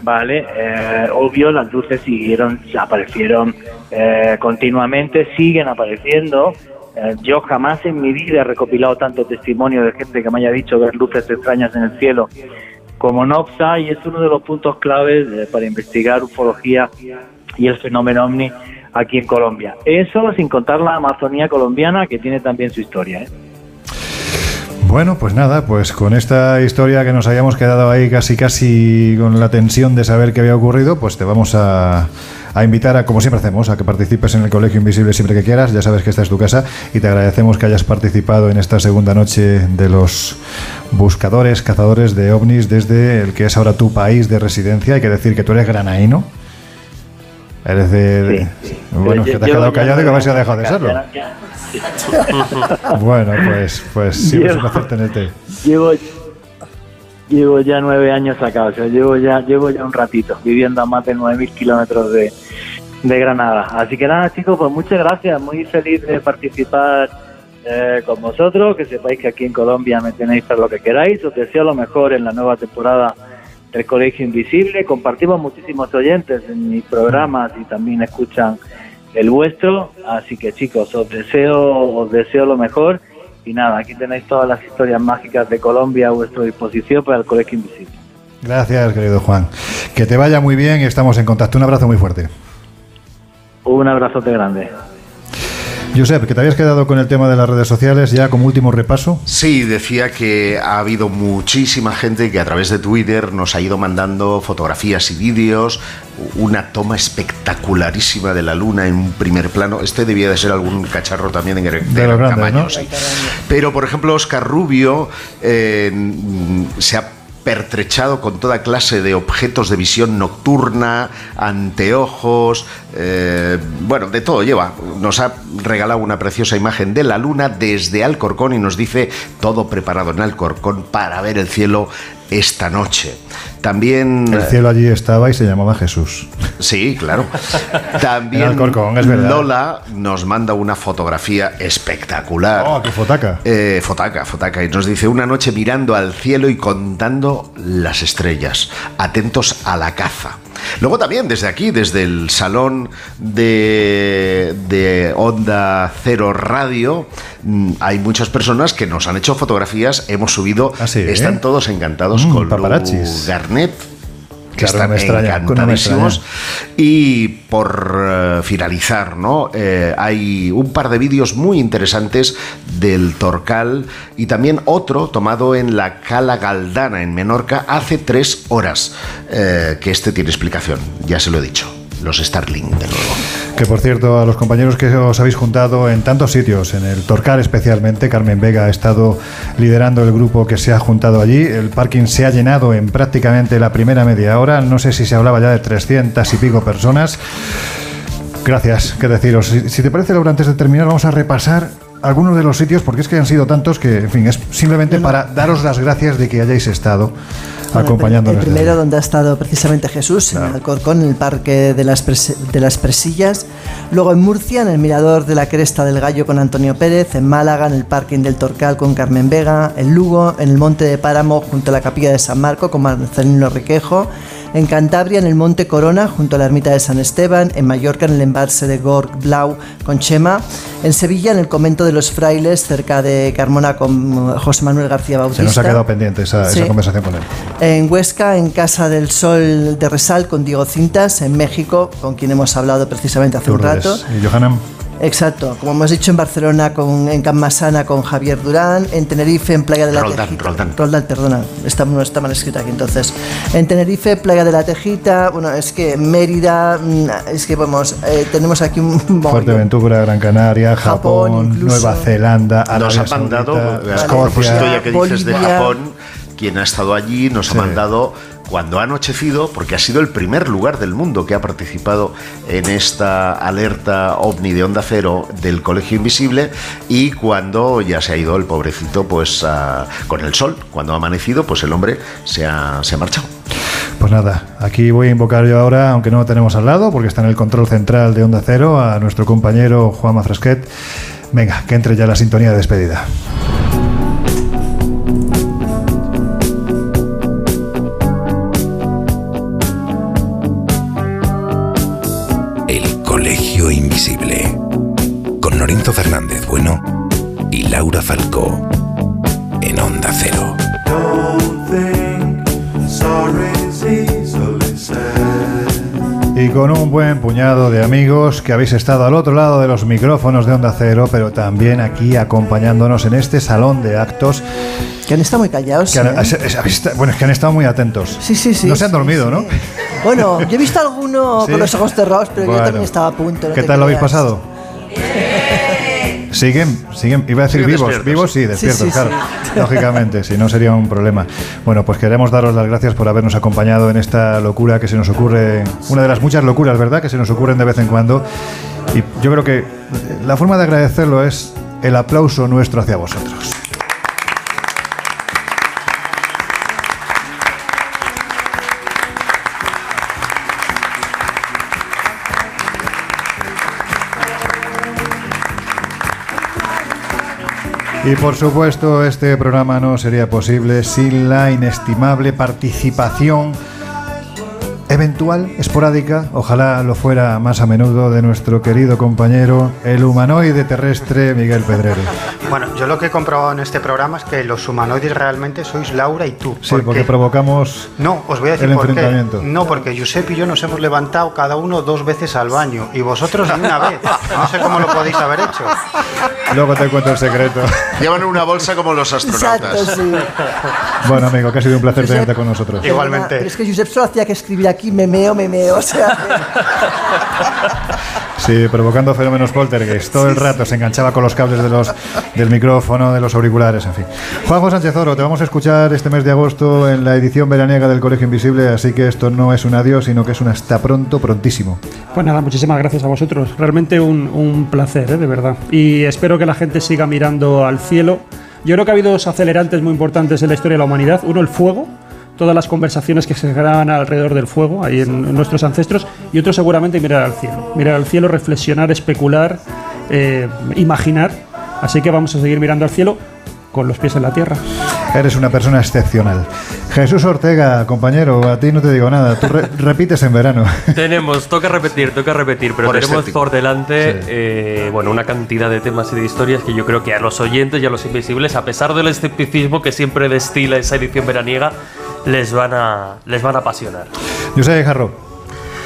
Vale, eh, obvio, las luces siguieron, aparecieron eh, continuamente, siguen apareciendo. Eh, yo jamás en mi vida he recopilado tanto testimonio de gente que me haya dicho ver luces extrañas en el cielo como NOPSA y es uno de los puntos claves eh, para investigar ufología y el fenómeno ovni aquí en Colombia. Eso sin contar la Amazonía colombiana que tiene también su historia. ¿eh? Bueno, pues nada, pues con esta historia que nos habíamos quedado ahí casi casi con la tensión de saber qué había ocurrido, pues te vamos a, a invitar a, como siempre hacemos, a que participes en el Colegio Invisible siempre que quieras. Ya sabes que esta es tu casa y te agradecemos que hayas participado en esta segunda noche de los buscadores, cazadores de ovnis desde el que es ahora tu país de residencia. Hay que decir que tú eres granaíno. Eres de... bueno, Yo- que te has quedado callado y que a ver si ha me dejado de serlo. Bueno, pues, pues siempre es un placer tenerte. Llevo, llevo ya nueve años acá, o sea, llevo ya, llevo ya un ratito viviendo a más de 9.000 kilómetros de, de Granada. Así que nada, chicos, pues muchas gracias, muy feliz de participar eh, con vosotros, que sepáis que aquí en Colombia me tenéis para lo que queráis, os deseo lo mejor en la nueva temporada del Colegio Invisible, compartimos muchísimos oyentes en mis programas y también escuchan el vuestro, así que chicos, os deseo, os deseo lo mejor y nada, aquí tenéis todas las historias mágicas de Colombia a vuestra disposición para el Colegio Invisible. Gracias, querido Juan. Que te vaya muy bien y estamos en contacto. Un abrazo muy fuerte. Un abrazote grande. Josep, que te habías quedado con el tema de las redes sociales ya como último repaso. Sí, decía que ha habido muchísima gente que a través de Twitter nos ha ido mandando fotografías y vídeos, una toma espectacularísima de la luna en un primer plano. Este debía de ser algún cacharro también de, gran De los grandes, tamaño, ¿no? sí. Pero, por ejemplo, Oscar Rubio eh, se ha pertrechado con toda clase de objetos de visión nocturna, anteojos, eh, bueno, de todo lleva. Nos ha regalado una preciosa imagen de la luna desde Alcorcón y nos dice todo preparado en Alcorcón para ver el cielo esta noche. También... El cielo allí estaba y se llamaba Jesús. Sí, claro. También Alcorcón, es verdad. Lola nos manda una fotografía espectacular. Oh, qué fotaca. Eh, fotaca, fotaca. Y nos dice una noche mirando al cielo y contando las estrellas, atentos a la caza. Luego también desde aquí, desde el salón de, de Onda Cero Radio, mm, hay muchas personas que nos han hecho fotografías, hemos subido, están todos encantados Mm, con Lu. Garnet. Que Claro, están no me extraña, no me encantadísimos. Y por eh, finalizar, ¿no? Eh, hay un par de vídeos muy interesantes del Torcal y también otro tomado en la Cala Galdana, en Menorca, hace tres horas. eh, que este tiene explicación, ya se lo he dicho. Los Starlink, de nuevo. Que por cierto, a los compañeros que os habéis juntado en tantos sitios, en el Torcal especialmente, Carmen Vega ha estado liderando el grupo que se ha juntado allí. El parking se ha llenado en prácticamente la primera media hora. No sé si se hablaba ya de 300 y pico personas. Gracias, qué deciros. Si, si te parece, Laura, antes de terminar, vamos a repasar algunos de los sitios, porque es que han sido tantos que, en fin, es simplemente para daros las gracias de que hayáis estado Bueno, acompañándonos. El desde primero donde ha estado precisamente Jesús, en Alcorcón, en el Parque de las, Pres- de las Presillas. Luego en Murcia, en el Mirador de la Cresta del Gallo con Antonio Pérez. En Málaga, en el Parking del Torcal con Carmen Vega. En Lugo, en el Monte de Páramo, junto a la Capilla de San Marco con Marcelino Requejo. En Cantabria, en el Monte Corona, junto a la Ermita de San Esteban. En Mallorca, en el embalse de Gorg Blau con Chema. En Sevilla, en el Convento de los Frailes, cerca de Carmona con eh, José Manuel García Bautista. Se nos ha quedado pendiente esa, conversación con él. En Huesca, en Casa del Sol de Resal con Diego Cintas, en México, con quien hemos hablado precisamente hace un rato. y Johanna. Exacto, como hemos dicho en Barcelona, con, en Can Massana con Javier Durán, en Tenerife, en Playa de la Roldán, Tejita. Roldán. Roldán, perdona, está, no está mal escrita aquí entonces. En Tenerife, Playa de la Tejita, bueno, es que Mérida, mm, es que vamos, eh, tenemos aquí un. Fuerteventura, Gran Canaria, Japón, Japón, incluso. Nueva Zelanda, Nos Arabia ha mandado, Saudita, a propósito, Escocia. ya que dices de. Japón, quien ha estado allí nos Sí. ha mandado cuando ha anochecido, porque ha sido el primer lugar del mundo que ha participado en esta alerta ovni de onda cero del Colegio Invisible y cuando ya se ha ido el pobrecito pues a- con el sol, cuando ha amanecido pues el hombre se ha, se ha marchado. Pues nada, aquí voy a invocar yo ahora, aunque no lo tenemos al lado, porque está en el control central de Onda Cero, a nuestro compañero Juan Mafresquet. Venga, que entre ya la sintonía de despedida. Laura Falcó en Onda Cero. Y con un buen puñado de amigos que habéis estado al otro lado de los micrófonos de Onda Cero, pero también aquí acompañándonos en este salón de actos. Que han estado muy callados. que han- ¿eh? bueno, es que han estado muy atentos. Sí, sí, sí. No se han dormido, ¿no? Bueno, yo he visto a alguno Sí. con los ojos cerrados, pero Bueno. yo también estaba a punto. no ¿Qué tal lo habéis creas. pasado? Siguen, siguen, iba a decir Siguen vivos, vivos sí, Sí, despiertos, sí, claro. sí. Lógicamente, si no sería un problema. Bueno, pues queremos daros las gracias por habernos acompañado en esta locura que se nos ocurre, una de las muchas locuras, ¿verdad?, que se nos ocurren de vez en cuando. Y yo creo que la forma de agradecerlo es el aplauso nuestro hacia vosotros. Y por supuesto, este programa no sería posible sin la inestimable participación eventual, esporádica, ojalá lo fuera más a menudo, de nuestro querido compañero, el humanoide terrestre Miguel Pedrero. Bueno, yo lo que he comprobado en este programa es que los humanoides realmente sois Laura y tú. Sí, porque provocamos No, os voy a decir el por qué. enfrentamiento. No, porque Josep y yo nos hemos levantado cada uno dos veces al baño y vosotros ni una vez. No sé cómo lo podéis haber hecho. Luego te cuento el secreto. Llevan una bolsa como los astronautas. Exacto, sí. Bueno, amigo, que ha sido un placer Josep, tenerte con nosotros. Perdona, Pero es que Josep solo hacía que escribir aquí memeo, memeo. O sea, Sí, provocando fenómenos poltergeist. Todo el rato se enganchaba con los cables de los, del micrófono, de los auriculares, en fin. Juanjo Sánchez Oro, te vamos a escuchar este mes de agosto en la edición veraniega del Colegio Invisible, así que esto no es un adiós, sino que es un hasta pronto, prontísimo. Pues nada, muchísimas gracias a vosotros. Realmente un, un placer, ¿eh? de verdad. Y espero que la gente siga mirando al cielo. Yo creo que ha habido dos acelerantes muy importantes en la historia de la humanidad. Uno, el fuego. Todas las conversaciones que se graban alrededor del fuego, ahí en, en nuestros ancestros. Y otro, seguramente, mirar al cielo. Mirar al cielo, reflexionar, especular, eh, imaginar. Así que vamos a seguir mirando al cielo con los pies en la tierra. Eres una persona excepcional. Jesús Ortega, compañero, a ti no te digo nada, tú re- repites en verano. Tenemos, toca repetir, toca repetir, pero Por tenemos por delante Sí. eh, bueno, una cantidad de temas y de historias que yo creo que a los oyentes y a los invisibles, a pesar del escepticismo que siempre destila esa edición veraniega, les van a, les van a apasionar. Yo soy Jarro.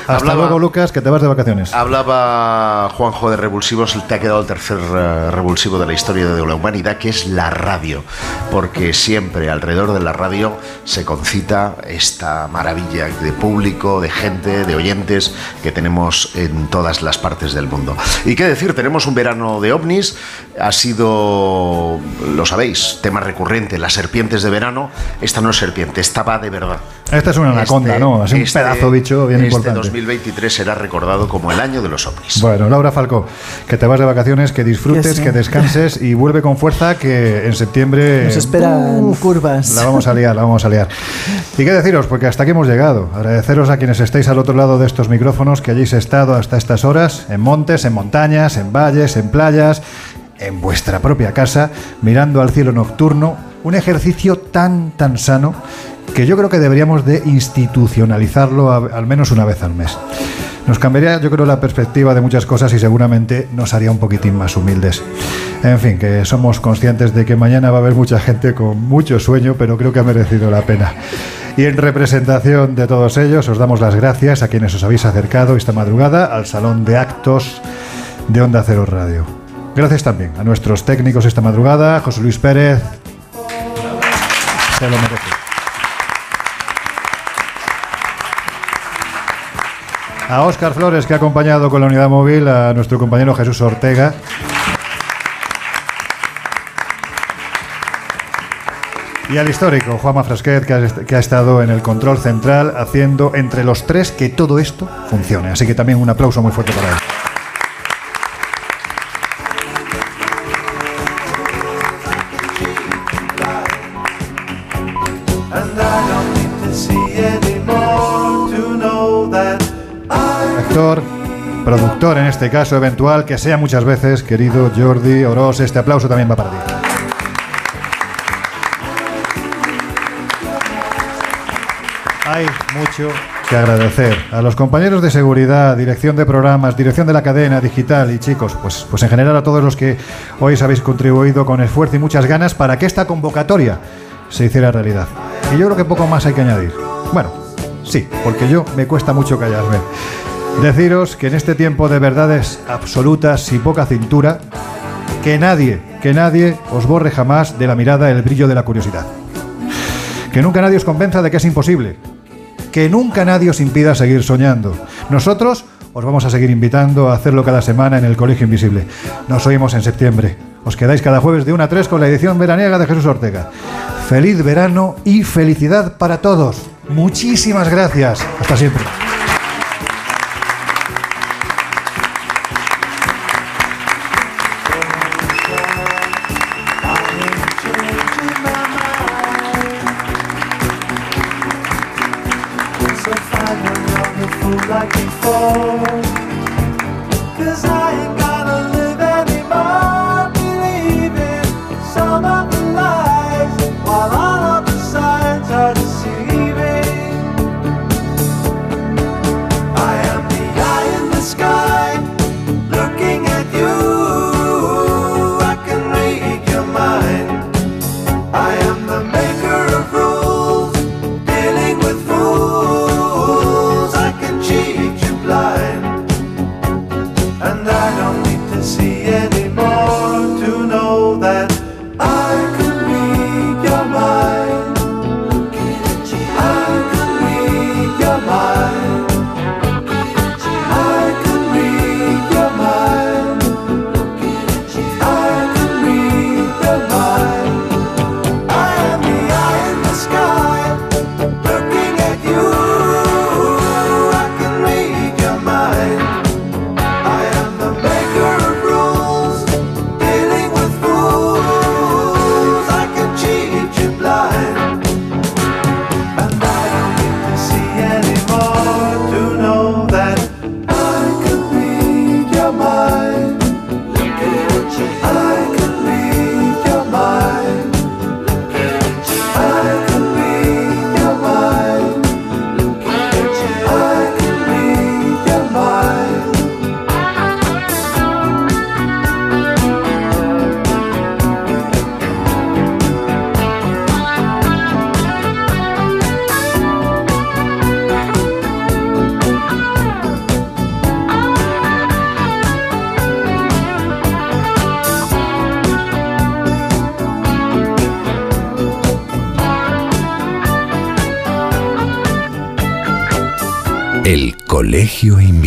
Hasta Hablaba- luego, Lucas, que te vas de vacaciones. Hablaba Juanjo de revulsivos, te ha quedado el tercer eh, revulsivo de la historia de la humanidad, que es la radio, porque siempre alrededor de la radio se concita esta maravilla de público, de gente, de oyentes que tenemos en todas las partes del mundo. Y qué decir, tenemos un verano de ovnis, ha sido, lo sabéis, tema recurrente, las serpientes de verano, esta no es serpiente, esta va de verdad. Esta es una anaconda, Este- ¿no? Es un este- pedazo bicho bien este importante. 2023 será recordado como el año de los ovnis. Bueno, Laura Falco, que te vas de vacaciones, que disfrutes, Que sí. que descanses y vuelve con fuerza que en septiembre nos esperan curvas. la vamos a liar, la vamos a liar. Y qué deciros, porque hasta aquí hemos llegado. Agradeceros a quienes estáis al otro lado de estos micrófonos que hayáis estado hasta estas horas, en montes, en montañas, en valles, en playas, en vuestra propia casa, mirando al cielo nocturno, un ejercicio tan, tan sano que yo creo que deberíamos de institucionalizarlo al menos una vez al mes. Nos cambiaría, yo creo, la perspectiva de muchas cosas y seguramente nos haría un poquitín más humildes. En fin, que somos conscientes de que mañana va a haber mucha gente con mucho sueño, pero creo que ha merecido la pena. Y en representación de todos ellos, os damos las gracias a quienes os habéis acercado esta madrugada al Salón de Actos de Onda Cero Radio. Gracias también a nuestros técnicos esta madrugada, José Luis Pérez. Se lo merece. A Óscar Flores, que ha acompañado con la unidad móvil a nuestro compañero Jesús Ortega. Y al histórico Juanma Frasquet, que ha, que ha estado en el control central haciendo entre los tres que todo esto funcione. Así que también un aplauso muy fuerte para él. Este caso eventual, que sea muchas veces, querido Jordi Oroz, este aplauso también va para ti. Hay mucho que agradecer a los compañeros de seguridad, dirección de programas, dirección de la cadena digital y chicos, pues, pues en general a todos los que hoy habéis contribuido con esfuerzo y muchas ganas para que esta convocatoria se hiciera realidad. Y yo creo que poco más hay que añadir. Bueno, sí, porque yo me cuesta mucho callarme. Deciros que en este tiempo de verdades absolutas y poca cintura, que nadie, que nadie os borre jamás de la mirada el brillo de la curiosidad. Que nunca nadie os convenza de que es imposible. Que nunca nadie os impida seguir soñando. Nosotros os vamos a seguir invitando a hacerlo cada semana en el Colegio Invisible. Nos oímos en septiembre. Os quedáis cada jueves de 1 a 3 con la edición veraniega de Jesús Ortega. Feliz verano y felicidad para todos. Muchísimas gracias. Hasta siempre.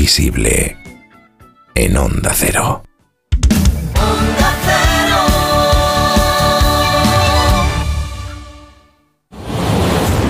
Invisible.